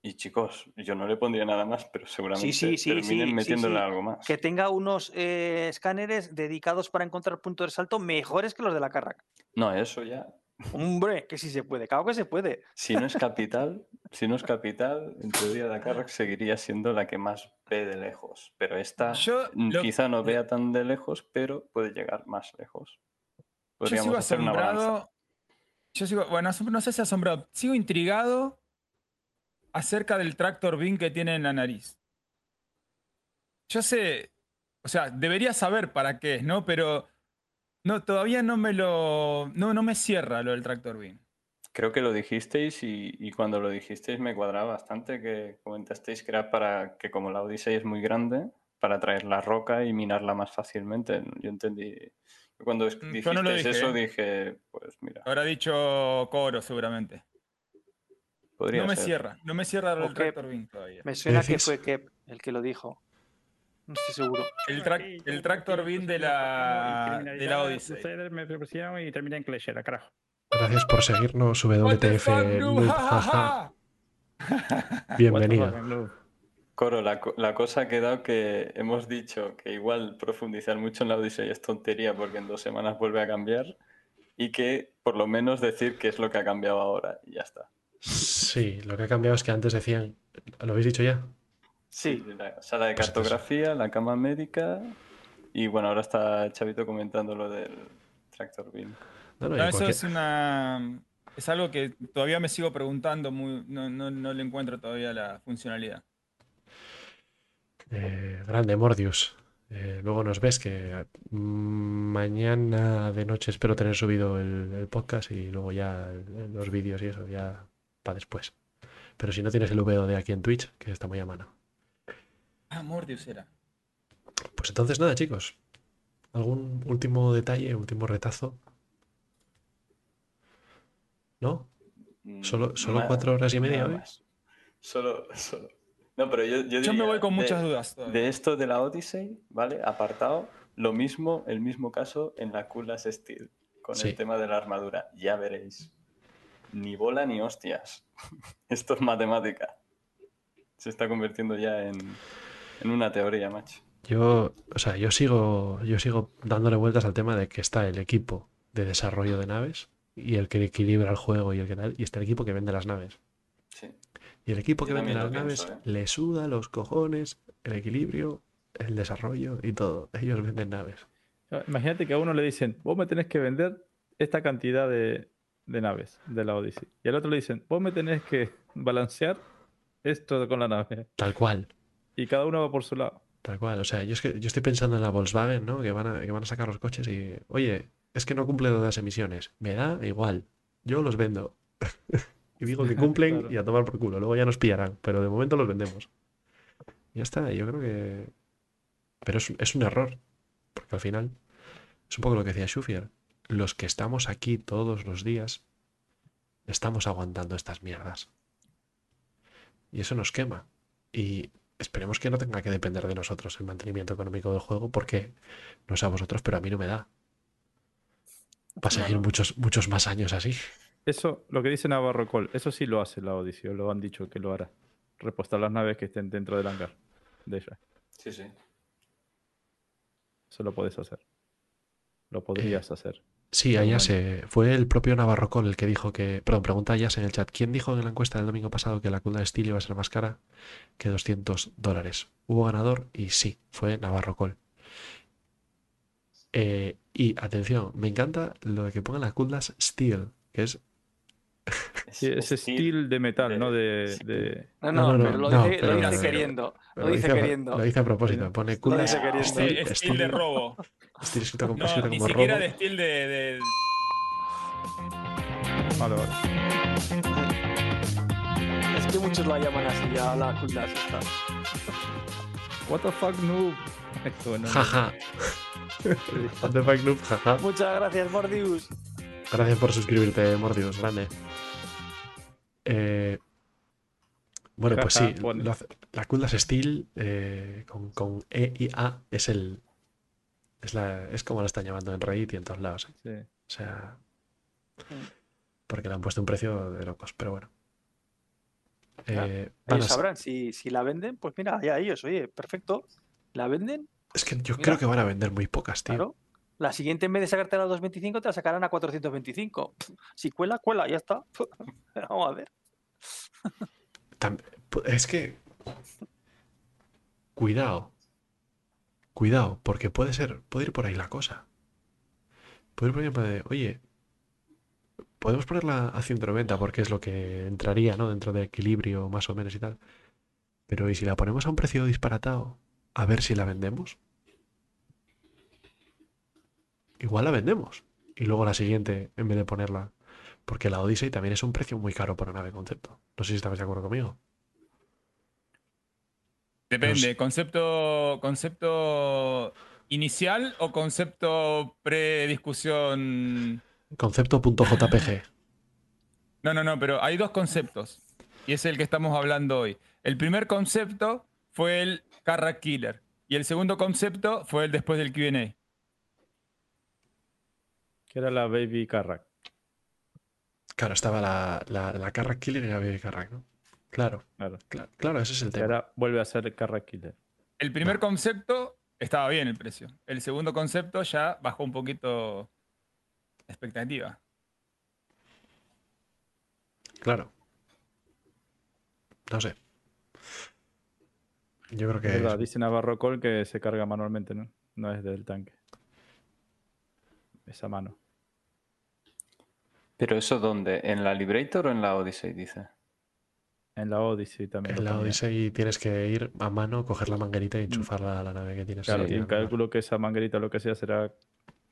Y chicos, yo no le pondría nada más, pero seguramente sí, sí, terminen sí, metiéndole sí. algo más. que tenga unos eh, escáneres dedicados para encontrar puntos de salto mejores que los de la Carrack. No, eso ya. Hombre, que sí se puede, claro que se puede. Si no es capital, si no es capital, en teoría la Carrack seguiría siendo la que más ve de lejos. Pero esta Yo lo- quizá no vea tan de lejos, pero puede llegar más lejos. Yo Podríamos sigo hacer una asombrado. Yo sigo, bueno, no sé si asombrado. Sigo intrigado acerca del tractor beam que tiene en la nariz. Yo sé, o sea, debería saber para qué es, ¿no? Pero no, todavía no me lo, no, no me cierra lo del tractor beam. Creo que lo dijisteis y, y cuando lo dijisteis me cuadraba bastante que comentasteis que era para que como la Odyssey es muy grande, para traer la roca y minarla más fácilmente. Yo entendí. Cuando Mm, yo dijisteis no lo dije, eso ¿eh? dije, pues mira, Habrá dicho Coro seguramente. Podría no me ser. cierra, no me cierra Ok. tractor beam todavía. Me suena que fue Kep el que lo dijo. No estoy seguro. El, trac- el tractor beam de la, de la Odyssey. Ustedes me propusieron y terminé en carajo. Gracias por seguirnos, WTF. Bienvenido. Coro, la, co- la cosa ha quedado que hemos dicho que igual profundizar mucho en la Odyssey es tontería porque en dos semanas vuelve a cambiar y que por lo menos decir qué es lo que ha cambiado ahora y ya está. Sí, lo que ha cambiado es que antes decían. ¿Lo habéis dicho ya? Sí. La sala de Pues entonces- cartografía, la cama médica y bueno, ahora está Chavito comentando lo del tractor beam. No, no, y No, eso cualquier- es una. Es algo que todavía me sigo preguntando, muy, no, no, no le encuentro todavía la funcionalidad. Eh, grande, Mordius. Eh, luego nos ves que mm, mañana de noche espero tener subido el, el podcast y luego ya los vídeos y eso ya para después. Pero si no tienes el VO de aquí en Twitch, que está muy a mano. Ah, Mordius era. Pues entonces nada, chicos. ¿Algún último detalle, último retazo? ¿No? Mm, Solo- solo nada- cuatro horas y media hoy. más. Solo, solo. No, pero yo, yo Yo me voy con de- muchas dudas. todavía. De esto de la Odyssey, ¿vale? Apartado, lo mismo, el mismo caso en la Kulas Steel, con Sí. el tema de la armadura. Ya veréis. Ni bola ni hostias. Esto es matemática. Se está convirtiendo ya en, en una teoría, macho. Yo, o sea, yo sigo, yo sigo dándole vueltas al tema de que está el equipo de desarrollo de naves y el que equilibra el juego y el que tal, y está el equipo que vende las naves. Sí. Y el equipo Yo que vende las naves pienso, ¿eh? le suda los cojones, el equilibrio, el desarrollo y todo. Ellos venden naves. Imagínate que a uno le dicen, vos me tenés que vender esta cantidad de, de naves de la Odyssey. Y al otro le dicen, vos me tenés que balancear esto con la nave. Tal cual, Y cada uno va por su lado. tal cual. O sea, yo, es que, yo estoy pensando en la Volkswagen, ¿no? Que van a, que van a sacar los coches y, oye, es que no cumple todas las emisiones. Me da igual. Yo los vendo. y digo que cumplen Claro. y a tomar por culo. Luego ya nos pillarán, pero de momento los vendemos. Ya está, yo creo que... Pero es, es un error, porque al final es un poco lo que decía Schufier. Los que estamos aquí todos los días estamos aguantando estas mierdas. Y eso nos quema. Y esperemos que no tenga que depender de nosotros el mantenimiento económico del juego, porque no sé a vosotros, pero a mí no me da. Va a seguir muchos, muchos más años así. Eso, lo que dice Navarro Cole, eso sí lo hace la Odyssey, o lo han dicho que lo hará. Repostar las naves que estén dentro del hangar de ella. Sí, sí. Eso lo podés hacer. Lo podrías hacer. Sí, a Yase, fue el propio Navarro Col el que dijo que. Perdón, pregunta a Yase en el chat. ¿Quién dijo en la encuesta del domingo pasado que la cooldown Steel iba a ser más cara que 200 dólares? Hubo ganador y sí, fue Navarro Col. Eh, y atención, me encanta lo de que pongan las cooldown Steel, que es. Sí, ese steel de metal, ¿no? De, de- No, No, no, no, pero lo no, dice, lo pero- dice queriendo. Lo Lo dice queriendo. lo hice a propósito. Pone cooldown dice queriendo. Steel, Es Steel- steel de robo. Steel escrito como, No, escrito ni como siquiera robo. de steel de. de- Vale, vale. Es que muchos la llaman así, ya la cooldown está. What the fuck, noob. Jaja. What the fuck, noob, jaja. Muchas gracias, Mordius. Gracias por suscribirte, Mordius, grande. Eh, bueno, pues sí, hace- la Cooldas Steel eh, con, con E y A es el. Es, la, es como la están llamando en Reddit y en todos lados. ¿eh? Sí. O sea. Porque le han puesto un precio de locos, pero bueno. Eh, Ellos a- sabrán, si, si la venden, pues mira, ya ellos, oye, perfecto. La venden, es que yo mira. creo que van a vender muy pocas, tío. claro. La siguiente, en vez de sacarte a la 225, te la sacarán a 425. Pff, Si cuela, cuela, ya está. Vamos a ver. Es que. Cuidado. Cuidado, porque puede ser, puede ir por ahí la cosa. Puede ir por ahí de, oye, podemos ponerla a 190 porque es lo que entraría, ¿no? Dentro del equilibrio, más o menos y tal. Pero ¿y si la ponemos a un precio disparatado? A ver si la vendemos. Igual la vendemos. Y luego la siguiente, en vez de ponerla. Porque la Odyssey también es un precio muy caro para una nave concepto. No sé si estabais de acuerdo conmigo. Depende, concepto, concepto inicial o concepto prediscusión. Concepto.jpg. No, no, no, pero hay dos conceptos. Y es el que estamos hablando hoy. El primer concepto fue el Carrack Killer. Y el segundo concepto fue el después del QA. Que era la Baby Carrack. Claro, estaba la, la, la Carrack Killer y la Baby Carrack, ¿no? Claro, Claro. claro, claro, ese es el Y tema. ahora vuelve a ser Carrack Killer. El primer concepto estaba bien el precio. El segundo concepto ya bajó un poquito la expectativa. Claro. No sé. Yo creo que Es verdad, es- dice Navarro Col que se carga manualmente, ¿no? No es del tanque. Esa mano. ¿Pero eso dónde? ¿En la Liberator o en la Odyssey, dice? En la Odyssey también. en la. Odyssey tienes que ir a mano, coger la manguerita Mm. y enchufarla a la nave que tienes. Claro, ahí y en- calculo que esa manguerita lo que sea será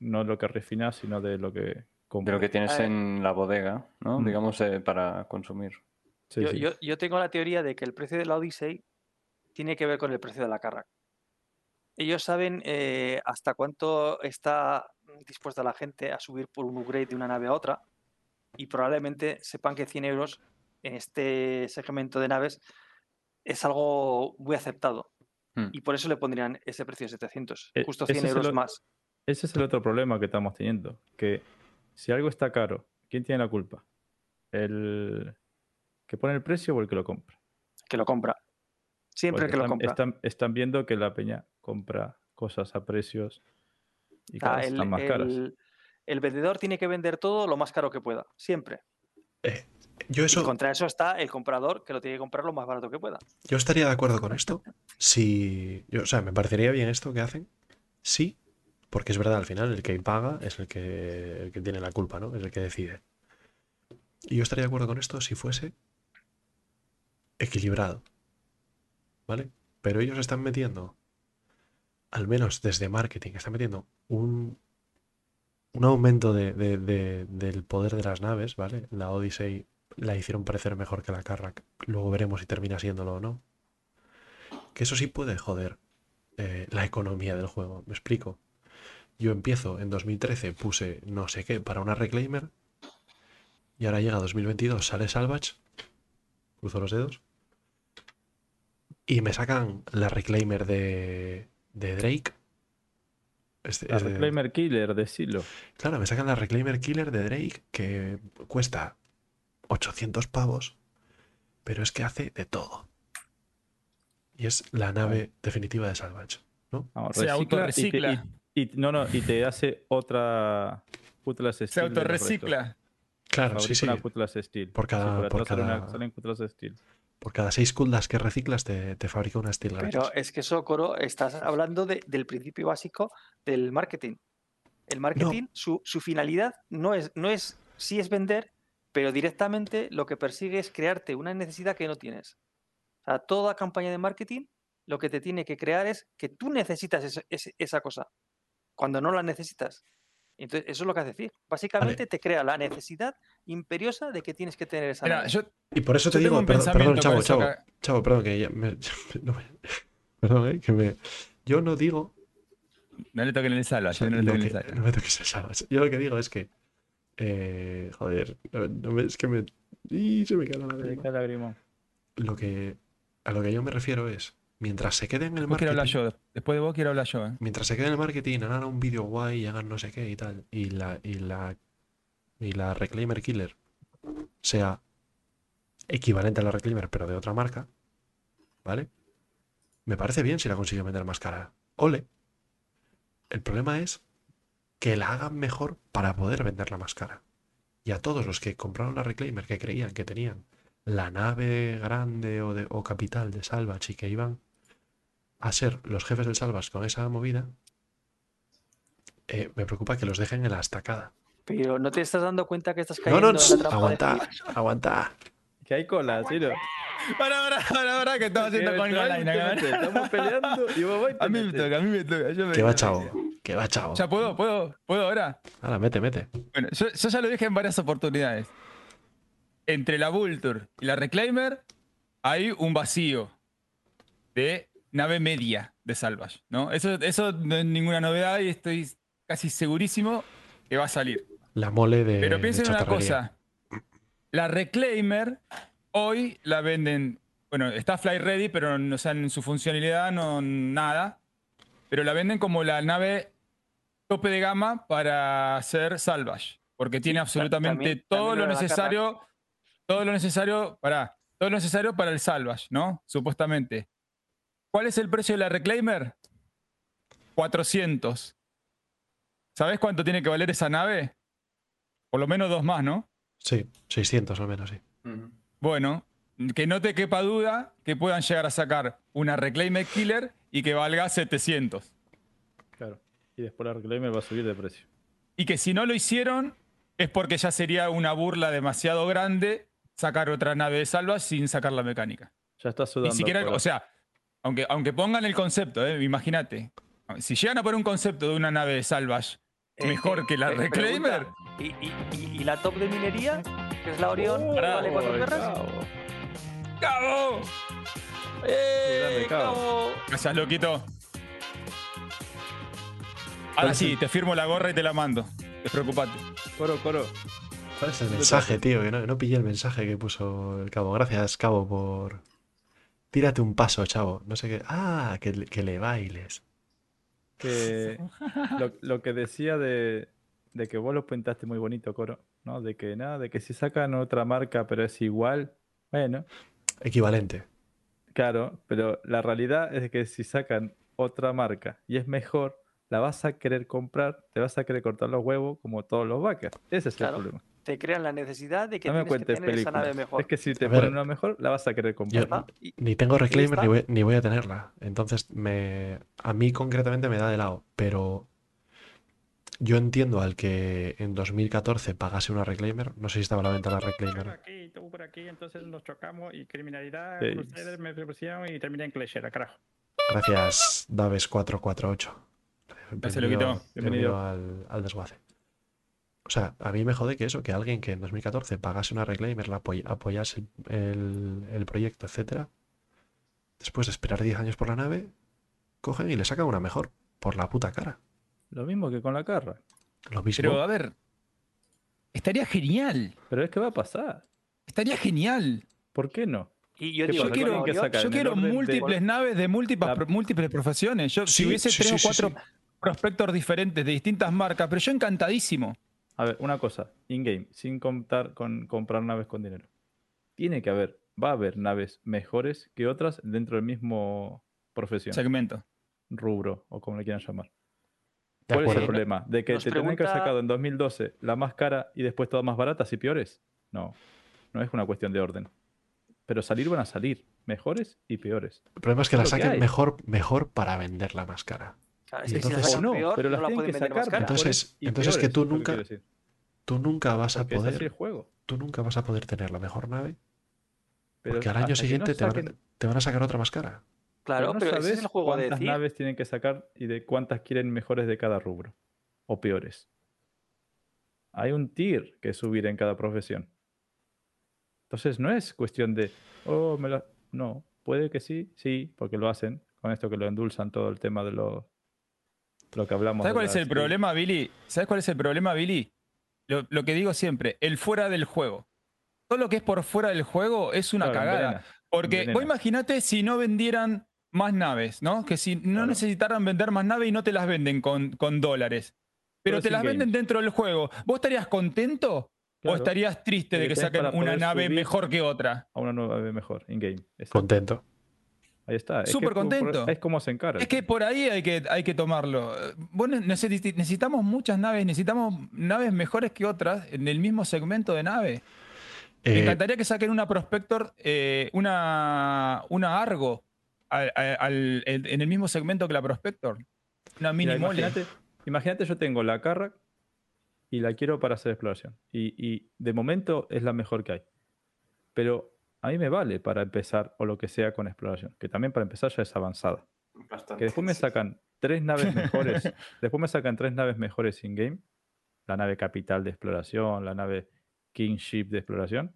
no lo que refinas, sino de lo que De compras. lo que tienes en la bodega, ¿no? Mm. Digamos, eh, para consumir. Sí, yo, sí. yo- yo tengo la teoría de que el precio de la Odyssey tiene que ver con el precio de la Carrack. Ellos saben eh, hasta cuánto está dispuesta la gente a subir por un upgrade de una nave a otra y probablemente sepan que 100 euros en este segmento de naves es algo muy aceptado Hmm. y por eso le pondrían ese precio de 700, Eh, justo ese 100 es el euros más. Ese es el otro problema que estamos teniendo. Que si algo está caro, ¿quién tiene la culpa? ¿El que pone el precio o el que lo compra? Que lo compra. Siempre Porque que lo están, compra. Están, están viendo que la peña compra cosas a precios y cada Ah, vez el, están más caras. El- vendedor tiene que vender todo lo más caro que pueda, siempre. Eh, yo Y eso, contra eso está el comprador que lo tiene que comprar lo más barato que pueda. yo estaría de acuerdo con esto. Si, yo, o sea, me parecería bien esto que hacen. Sí, porque es verdad, al final el que paga es el que, el que tiene la culpa, ¿no? Es el que decide. Y yo estaría de acuerdo con esto si fuese equilibrado. ¿Vale? Pero ellos están metiendo, al menos desde marketing, están metiendo un, un aumento de- de- de- del poder de las naves, ¿vale? La Odyssey la hicieron parecer mejor que la Carrack. Luego veremos si termina siéndolo o no. Que eso sí puede joder eh, la economía del juego. Me explico. Yo empiezo en 2013, puse no sé qué para una Reclaimer. Y ahora llega 2022, sale Salvage. Cruzo los dedos. Y me sacan la Reclaimer de, de Drake. Es- La es de- Reclaimer Killer de Silo. Claro, me sacan la Reclaimer Killer de Drake que cuesta 800 pavos, pero es que hace de todo. Y es la nave definitiva de Salvage, ¿no? Se recicla y te- autorrecicla. Y, y- no, no, y te hace otra cútulas steel. Se autorrecicla. Claro, sí, Fabrica sí. steel. Por cada- Sí, por cada- salen cútulas de steel. Por cada seis culdas que reciclas te, te fabrica una steel. Pero es que eso, Coro, estás hablando de- del principio básico del marketing. El marketing, su, su finalidad no es, no es, sí es vender, pero directamente lo que persigue es crearte una necesidad que no tienes. O sea, toda campaña de marketing lo que te tiene que crear es que tú necesitas esa cosa, cuando no la necesitas. Entonces, eso es lo que hace decir. Básicamente te crea la necesidad imperiosa de que tienes que tener esa Mira, nave. yo, Y por eso te digo, perdón, chavo, chavo, que- chavo, perdón, que ya me- no me- perdón, eh, que me, yo no digo, no le toquen el salva, yo no le lo toquen el que- salva. no me toques el salvas. Yo lo que digo es que, eh, joder, no, no me- es que me, y se me cae la lágrima. cae. Lo que, a lo que yo me refiero es, mientras se quede en el Después quiero hablar marketing, yo. Después de vos quiero hablar yo, ¿eh? mientras se quede en el marketing, hagan un vídeo guay y hagan no sé qué y tal, y la, y la, y la Reclaimer Killer sea equivalente a la Reclaimer, pero de otra marca, ¿vale? Me parece bien si la consiguen vender más cara. Ole. El problema es que la hagan mejor para poder venderla más cara. Y a todos los que compraron la Reclaimer que creían que tenían la nave grande o, de, o capital de Salvage y que iban a ser los jefes del Salvage con esa movida, eh, me preocupa que los dejen en la estacada. Pero no te estás dando cuenta que estás No, cayendo no, en la trampa de aguanta, aguanta. Que hay cola, ¿sí? no? Para, para, para, para, que estamos haciendo Que con metes, Estamos peleando y vos vas y te A mí me toca, a mí me toca. Yo me Que va, chavo. Que va, chavo. Ya puedo, puedo, puedo ahora. Ahora, mete, mete. Bueno, yo, yo ya lo dije en varias oportunidades. Entre la Vulture y la Reclaimer hay un vacío de nave media de Salvage, ¿no? Eso, eso no es ninguna novedad y estoy casi segurísimo que va a salir. La mole de. Pero piensen de una cosa. La Reclaimer hoy la venden, bueno, está Fly Ready, pero no, o sea, en su funcionalidad no nada. Pero la venden como la nave tope de gama para hacer salvage, porque tiene absolutamente también- todo también lo necesario, todo lo necesario para todo lo necesario para el salvage, ¿no? Supuestamente. ¿Cuál es el precio de la Reclaimer? 400. ¿Sabes cuánto tiene que valer esa nave? Por lo menos dos más, ¿no? Sí, 600 al menos, sí. Bueno, que no te quepa duda que puedan llegar a sacar una Reclaimer Killer y que valga 700. Claro. Y después la Reclaimer va a subir de precio. Y que si no lo hicieron es porque ya sería una burla demasiado grande sacar otra nave de salva sin sacar la mecánica. Ya está sudando. Ni siquiera, o sea, aunque, aunque pongan el concepto, eh, imagínate, si llegan a poner un concepto de una nave de salvage Eh, mejor eh, que la eh, Reclaimer, pregunta, ¿Y, y, y- y la top de minería? Que es la Orión, Oh, vale cuatro perras. cabo. ¡Eh, Grande, cabo. Gracias, loquito. Ahora sí, te firmo la gorra y te la mando. Despreocupate. Coro, coro. ¿Cuál es el mensaje, tío? Que no, no pillé el mensaje que puso el cabo. Gracias, cabo, por. Tírate un paso, chavo. No sé qué. Ah, que, le- que le bailes. Que lo, lo que decía de, de que vos lo pintaste muy bonito, Coro, ¿no? De que nada, de que si sacan otra marca pero es igual, bueno, Equivalente. claro, pero la realidad es que si sacan otra marca y es mejor, la vas a querer comprar, te vas a querer cortar los huevos como todos los backers. Ese es Claro. el problema. Te crean la necesidad de que No me tienes que tener esa nave mejor. Es que si te A ver, ponen una mejor, la vas a querer comprar. Yo ¿verdad? Y- ni tengo Reclaimer ni voy, ni voy a tenerla. Entonces, me, a mí concretamente me da de lado. Pero yo entiendo al que en 2014 pagase una Reclaimer. No sé si estaba a la venta la Por Reclaimer. aquí, tú por aquí, entonces nos chocamos y criminalidad, Sí. Me propusieron y terminé en Cleshera, carajo. Gracias, Daves448. Gracias, Loquito. Bienvenido. al, al desguace. O sea, a mí me jode que eso, que alguien que en 2014 pagase una Reclaimer, la apoy- apoyase el, el proyecto, etcétera, después de esperar 10 años por la nave, cogen y le sacan una mejor, por la puta cara. Lo mismo que con la carra. Lo mismo. Pero a ver, estaría genial. Pero es que va a pasar. Estaría genial. ¿Por qué no? Y yo ¿Qué digo, quiero- que Yo quiero de- múltiples naves de múltiples, La- pro- múltiples profesiones. Yo, Sí, si hubiese sí, tres sí, o cuatro sí. prospectors diferentes de distintas marcas, pero yo encantadísimo. A ver, una cosa, in-game, sin contar con comprar naves con dinero. Tiene que haber, va a haber naves mejores que otras dentro del mismo profesión, Segmento. rubro o como le quieran llamar. ¿Cuál es el problema? ¿De que Nos te tendrían que haber pregunta- sacado en 2012 la más cara y después todas más baratas y peores? No, no es una cuestión de orden. Pero salir van a salir, mejores y peores. El problema es que la que saquen mejor, mejor para venderla más cara. Claro, Y que si la entonces- no, peor, pero no las la tienen pueden que vender más sacar cara. Entonces- entonces que peores, tú es lo nunca- decir. Tú nunca vas a Porque el poder, juego. tú nunca vas a poder tener la mejor nave Pero porque al año que no siguiente te, van, te van a sacar otra más cara. Claro, no pero ese sabes es el juego de cuántas decir. naves tienen que sacar y de cuántas quieren mejores de cada rubro o peores. Hay un tier que subir en cada profesión. Entonces no es cuestión de, oh, me la... No, puede que sí, sí, porque lo hacen. Con esto que lo endulzan todo el tema de lo, lo que hablamos. ¿Sabes de cuál es el problema, Billy? ¿Sabes cuál es el problema, Billy? Lo, lo que digo siempre, el fuera del juego. Todo lo que es por fuera del juego es una Claro, cagada. envenena, Porque envenena. vos imagínate si no vendieran más naves, ¿no? Que si no Claro. necesitaran vender más naves y no te las venden con, con dólares. Pero Todo te las venden dentro del juego. ¿Vos estarías contento? ¿O estarías triste De que saquen una nave mejor que otra? A una nueva nave mejor, in-game. Contento. Ahí está. Súper contento. Es como se encara. Es que por ahí hay que, hay que tomarlo. Necesi- necesitamos muchas naves, necesitamos naves mejores que otras en el mismo segmento de nave. Me Eh, encantaría que saquen una Prospector, eh, una, una Argo al- al- al- en el mismo segmento que la Prospector. Una mini imagínate, imagínate, yo tengo la Carrack y la quiero para hacer exploración. Y, y de momento es la mejor que hay. Pero a mí me vale para empezar o lo que sea con exploración. Que también para empezar ya es avanzada. Bastante. Que después me sacan tres naves mejores. después me sacan tres naves mejores in-game. La nave capital de exploración, la nave Kingship de exploración.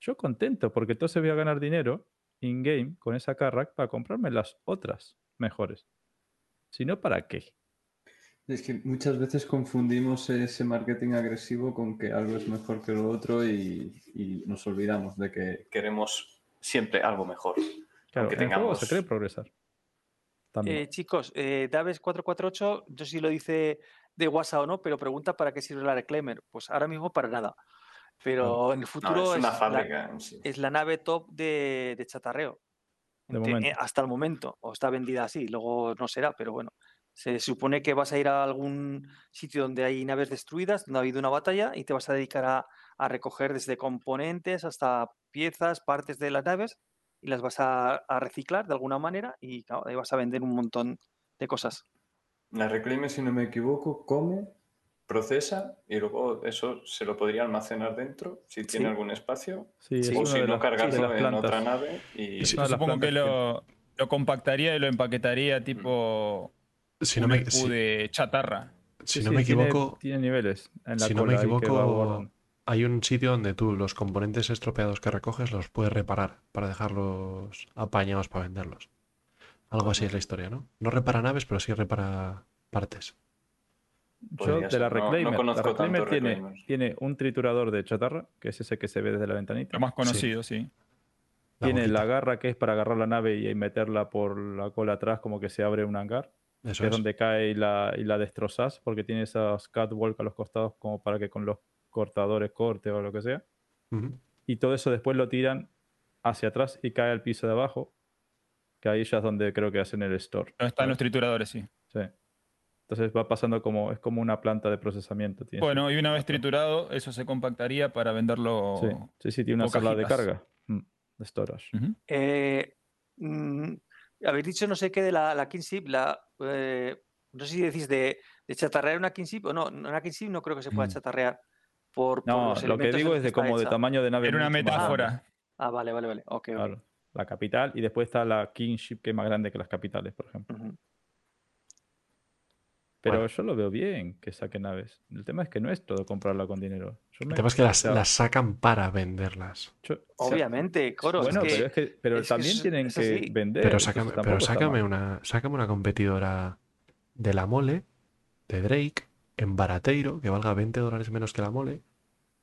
Yo contento porque entonces voy a ganar dinero in-game con esa Carrack para comprarme las otras mejores. Si no, ¿para qué? Es que muchas veces confundimos ese marketing agresivo con que algo es mejor que lo otro y, y nos olvidamos de que queremos siempre algo mejor. Claro, juego tengamos- se cree progresar. También. Eh, chicos, eh, Daves 448, no sé si lo dice de WhatsApp o no, pero pregunta para qué sirve la Reclaimer. Pues ahora mismo para nada. Pero en el futuro No, es una la- fábrica en sí. es la nave top de, de chatarreo. De Ente- momento. eh, hasta el momento. O está vendida así, luego no será, pero bueno. Se supone que vas a ir a algún sitio donde hay naves destruidas, donde ha habido una batalla, y te vas a dedicar a, a recoger desde componentes hasta piezas, partes de las naves, y las vas a, a reciclar de alguna manera, y claro, ahí vas a vender un montón de cosas. La Reclaime, si no me equivoco, come, procesa y luego eso se lo podría almacenar dentro si tiene Sí. algún espacio. Sí, es o si no, cargarlo en otra nave y Supongo que lo, lo compactaría y lo empaquetaría tipo si no un me, si- de chatarra. si no sí, me tiene- equivoco, Tiene, niveles en la si no me equivoco, hay un sitio donde tú los componentes estropeados que recoges los puedes reparar para dejarlos apañados para venderlos. Algo así es la historia, ¿no? No repara naves, pero sí repara partes. Yo Podría de la ser, no- no Reclaimer, la conozco Reclaimer tanto tiene, tiene un triturador de chatarra, que es ese que se ve desde la ventanita. Lo más conocido, sí. La Tiene la garra que es para agarrar la nave y meterla por la cola atrás como que se abre un hangar, Eso que es es. donde cae y la, y la destrozas porque tiene esos catwalk a los costados como para que con los cortadores corte o lo que sea. Y todo eso después lo tiran hacia atrás y cae al piso de abajo, que ahí ya es donde creo que hacen el store. Donde están los trituradores, sí. Sí. Entonces va pasando como, es como una planta de procesamiento. tiene Bueno, y una vez triturado, eso se compactaría para venderlo. Sí, sí, sí, tiene una sala de carga, mm, de storage. Eh, mm, habéis dicho no sé qué de la, la Kingship, la, eh, no sé si decís de, de chatarrear una Kingship o no, una Kingship no creo que se pueda Mm. chatarrear por, por No, los lo que digo es de como de tamaño de nave. Era una metáfora. Ah, vale, vale, vale. Ok, ok. Claro, la capital y después está la Kingship que es más grande que las capitales, por ejemplo. Ujú. Pero Bueno. yo lo veo bien que saquen naves. El tema es que no es todo comprarla con dinero. El me- tema es que las, sacan para venderlas. yo- Obviamente, Coro. bueno, es que, pero, es que, pero es que también tienen es que vender. Pero sácame, pero sácame una, sácame una competidora de la mole, de Drake, en barateiro, que valga 20 dólares menos que la mole,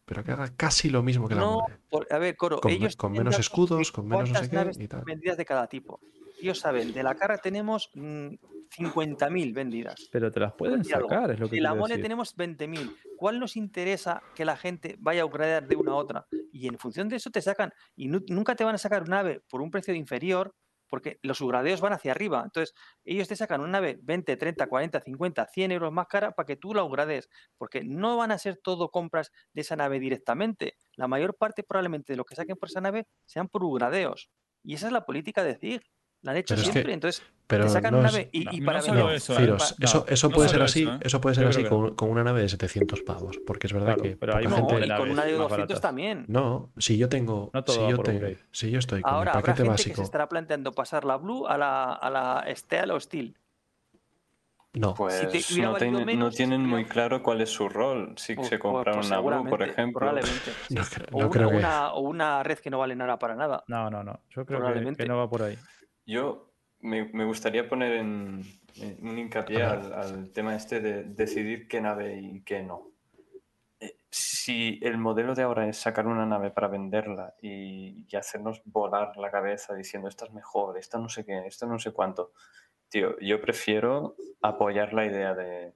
pero que haga casi lo mismo que la no, mole. por- a ver, Coro, Con ellos menos escudos, con menos no sé qué y tal. vendidas de cada tipo. Ellos saben, de la cara tenemos mm, 50.000 vendidas. Pero te las pueden sacar, es lo que De la mole decir. tenemos 20.000. ¿Cuál nos interesa que la gente vaya a upgradear de una a otra? Y en función de eso te sacan. Y nu- nunca te van a sacar una nave por un precio inferior porque los upgradeos van hacia arriba. Entonces, ellos te sacan una nave 20, 30, 40, 50, 100 euros más cara para que tú la upgrades, porque no van a ser todo compras de esa nave directamente. La mayor parte probablemente de lo que saquen por esa nave sean por upgradeos. Y esa es la política de ZIG. La han hecho Pero es que- siempre. Entonces, pero te sacan no una nave y, y no para solo vender- eso, ¿eh? Firos, pa- eso, eso no puede ser solo así, eso, ¿eh? eso puede ser Yo así con, con una nave de 700 pavos, porque es verdad Claro, que pero hay No, gente... y con una de más 200 baratas. también. No, si yo tengo, No todo si yo tengo, si yo estoy con Ahora habrá paquete gente que se básico, estará planteando pasar la Blue a la, a la Steel o Steel. no, Pues Si te hubiera no, tienen- menos, no tienen muy claro cuál es su rol. Si Pues- se pues- compraron pues una Blue, por ejemplo. Probablemente. sí. no, cre- O, no una, creo o que... una- o una red que no vale nada para nada. No, no, no. Yo creo que, que no va por ahí. Yo me, me gustaría poner en, en un hincapié al, al tema este de decidir qué nave y qué no. Eh, Si el modelo de ahora es sacar una nave para venderla y, y hacernos volar la cabeza diciendo esta es mejor, esta no sé qué, esta no sé cuánto, tío, yo prefiero apoyar la idea de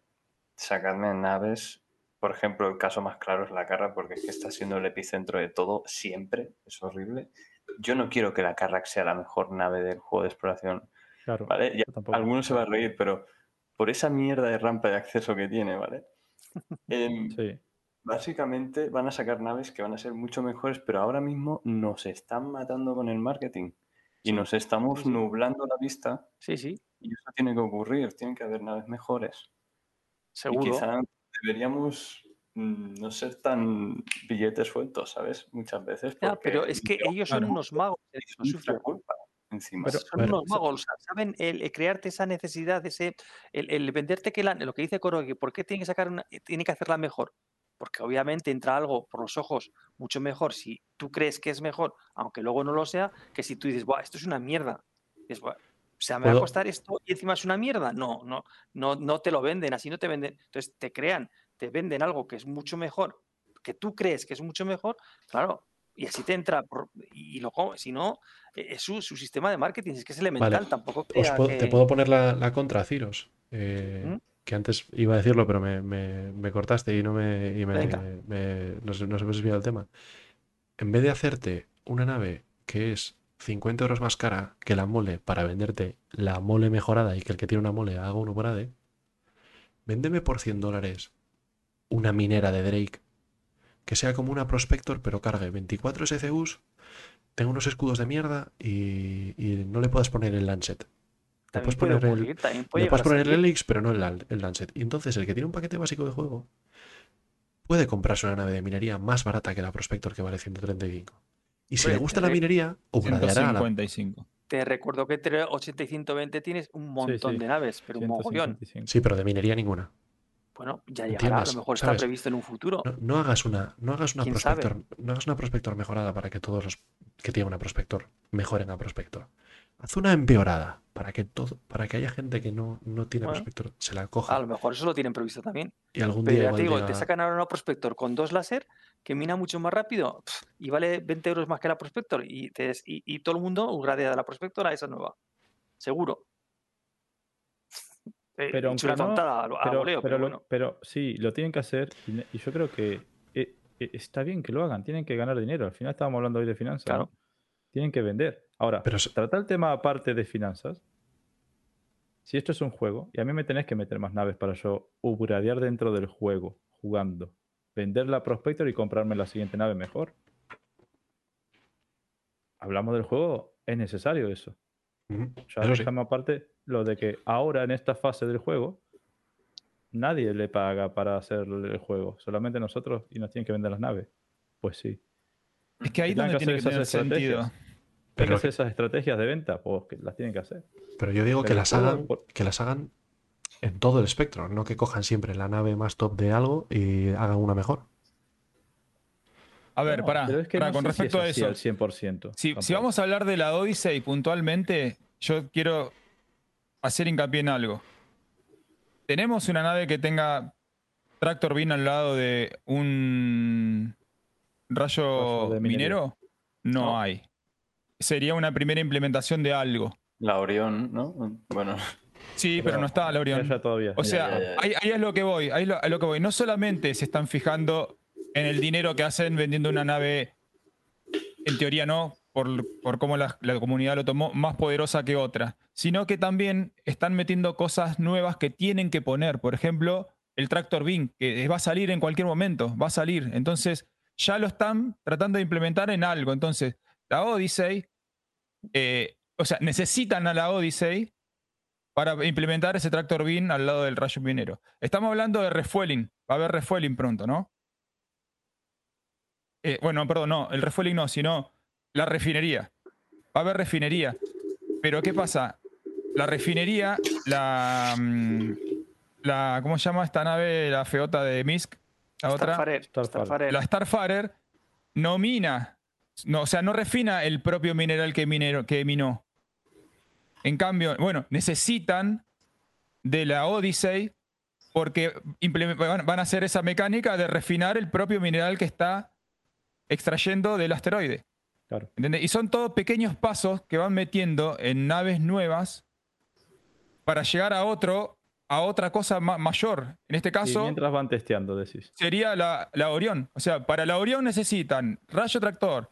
sacarme naves. Por ejemplo, el caso más claro es la Carra, porque es que está siendo el epicentro de todo siempre, es horrible. Yo no quiero que la Carrack sea la mejor nave del juego de exploración Claro. ¿vale? Ya algunos se va a reír, pero por esa mierda de rampa de acceso que tiene, ¿vale? Em, Sí. Básicamente van a sacar naves que van a ser mucho mejores, pero ahora mismo nos están matando con el marketing y nos estamos sí, sí. nublando la vista Sí, sí, y eso tiene que ocurrir, tienen que haber naves mejores. Y seguro. quizá deberíamos no ser tan billetes sueltos, ¿sabes? Muchas veces. Pero es que ellos son claro. unos magos. en es eso, nuestra Sufran. culpa encima. Pero- son unos magos, sa- saben el, el crearte esa necesidad, ese, el, el venderte que la- lo que dice Coro, que por qué tiene que sacar una, tiene que hacerla mejor. Porque obviamente entra algo por los ojos mucho mejor si tú crees que es mejor, aunque luego no lo sea, que si tú dices, Buah, esto es una mierda. "Buah, o sea, ¿me va a ¿Puedo- costar esto y encima es una mierda? No, no, no, no te lo venden, así no te venden. Entonces te crean, te venden algo que es mucho mejor, que tú crees que es mucho mejor, claro, y así te entra, por- y lo co- si no, eh, es su, su sistema de marketing, es que es elemental, tampoco crea puedo- que- Te puedo poner la, la contra, Ciros. eh, ¿Mm? Que antes iba a decirlo, pero me, me- me cortaste y no me, y me- me- no, se, no se me desvía el tema. En vez de hacerte una nave que es 50 euros más cara que la mole para venderte la mole mejorada y que el que tiene una mole haga un upgrade, véndeme por 100 dólares una minera de Drake que sea como una Prospector pero cargue 24 SCUs, tenga unos escudos de mierda y, y no le puedas poner el Lancet. Le puedes puede poner el, ocurrir, le puedes poner el. Helix, pero no el, el Lancet. Y entonces el que tiene un paquete básico de juego puede comprarse una nave de minería más barata que la Prospector que vale 135. Y si le gusta la minería, upgradeará a la... 155. Te recuerdo que entre 80 y 120 tienes un montón sí. de naves, pero un mogollón. 155. Sí, pero de minería ninguna. Bueno, ya llegará, a lo mejor está ¿Sabes? previsto en un futuro. No, no hagas una, no hagas una. Prospector, no hagas una Prospector mejorada para que todos los que tienen una Prospector mejoren a Prospector. Haz una empeorada para que todo, para que haya gente que no, no tiene Bueno. Prospector, se la A coja lo mejor eso lo tienen previsto también. y algún Pero día ya te digo, diga, te sacan ahora una Prospector con dos láser que mina mucho más rápido y vale 20 euros más que la Prospector y, te y, y todo el mundo upgradea de la Prospector a esa nueva. Seguro. Eh, Pero una aunque no- tontada a, pero, voleo, pero pero lo- bueno. pero sí, lo tienen que hacer y, yo creo que eh, eh, está bien que lo hagan, tienen que ganar dinero. Al final estábamos hablando hoy de finanzas. Claro. Tienen que vender. Ahora, Pero se- tratar el tema aparte de finanzas. Si esto es un juego, y a mí me tenés que meter más naves para yo upgradear dentro del juego, jugando, vender la Prospector y comprarme la siguiente nave mejor. Hablamos del juego, es necesario eso. Ujú, Ya eso sí. déjame aparte lo de que ahora en esta fase del juego nadie le paga para hacer el juego, solamente nosotros y nos tienen que vender las naves. Pues sí. Es que ahí donde que tiene que hacer tener esas estrategias. sentido. Pero que hacer esas estrategias de venta, pues que las tienen que hacer. Pero yo digo que las hagan, por- que las hagan en todo el espectro, no que cojan siempre la nave más top de algo y hagan una mejor. A ver, No, pará, pero es que pará, no con sé si respecto es a eso. al 100%. Si, si vamos a hablar de la Odyssey puntualmente, yo quiero hacer hincapié en algo. Tenemos una nave que tenga tractor beam al lado de un rayo, Rayo de minería. minero. No, No. hay. Sería una primera implementación de algo. La Orión, ¿no? Bueno, Sí, pero, no está la todavía. O sea, ya, ya. Ahí, ahí es lo que voy, ahí es lo, a lo que voy. No solamente se están fijando en el dinero que hacen vendiendo una nave, en teoría no, por, por cómo la, comunidad lo tomó, más poderosa que otra, sino que también están metiendo cosas nuevas que tienen que poner. Por ejemplo, el Tractor Beam, que va a salir en cualquier momento, va a salir. Entonces, ya lo están tratando de implementar en algo. Entonces, la Odyssey, eh, o sea, necesitan a la Odyssey para implementar ese Tractor Beam al lado del rayo minero. Estamos hablando de refueling. Va a haber refueling pronto, ¿no? Eh, bueno, perdón, no, el refueling no, sino la refinería. Va a haber refinería. Pero ¿qué pasa? La refinería, la, mm, la ¿cómo se llama esta nave, la feota de Misk? La otra. Starfarer, Starfarer. La Starfarer no mina, no, o sea, no refina el propio mineral que, minero, que minó. En cambio, bueno, necesitan de la Odyssey porque van a hacer esa mecánica de refinar el propio mineral que está extrayendo del asteroide. Claro. ¿Entendés? Y son todos pequeños pasos que van metiendo en naves nuevas para llegar a otro, a otra cosa ma- mayor. En este Y caso, mientras van testeando, decís. sería la, la Orión. O sea, para la Orión necesitan rayo tractor,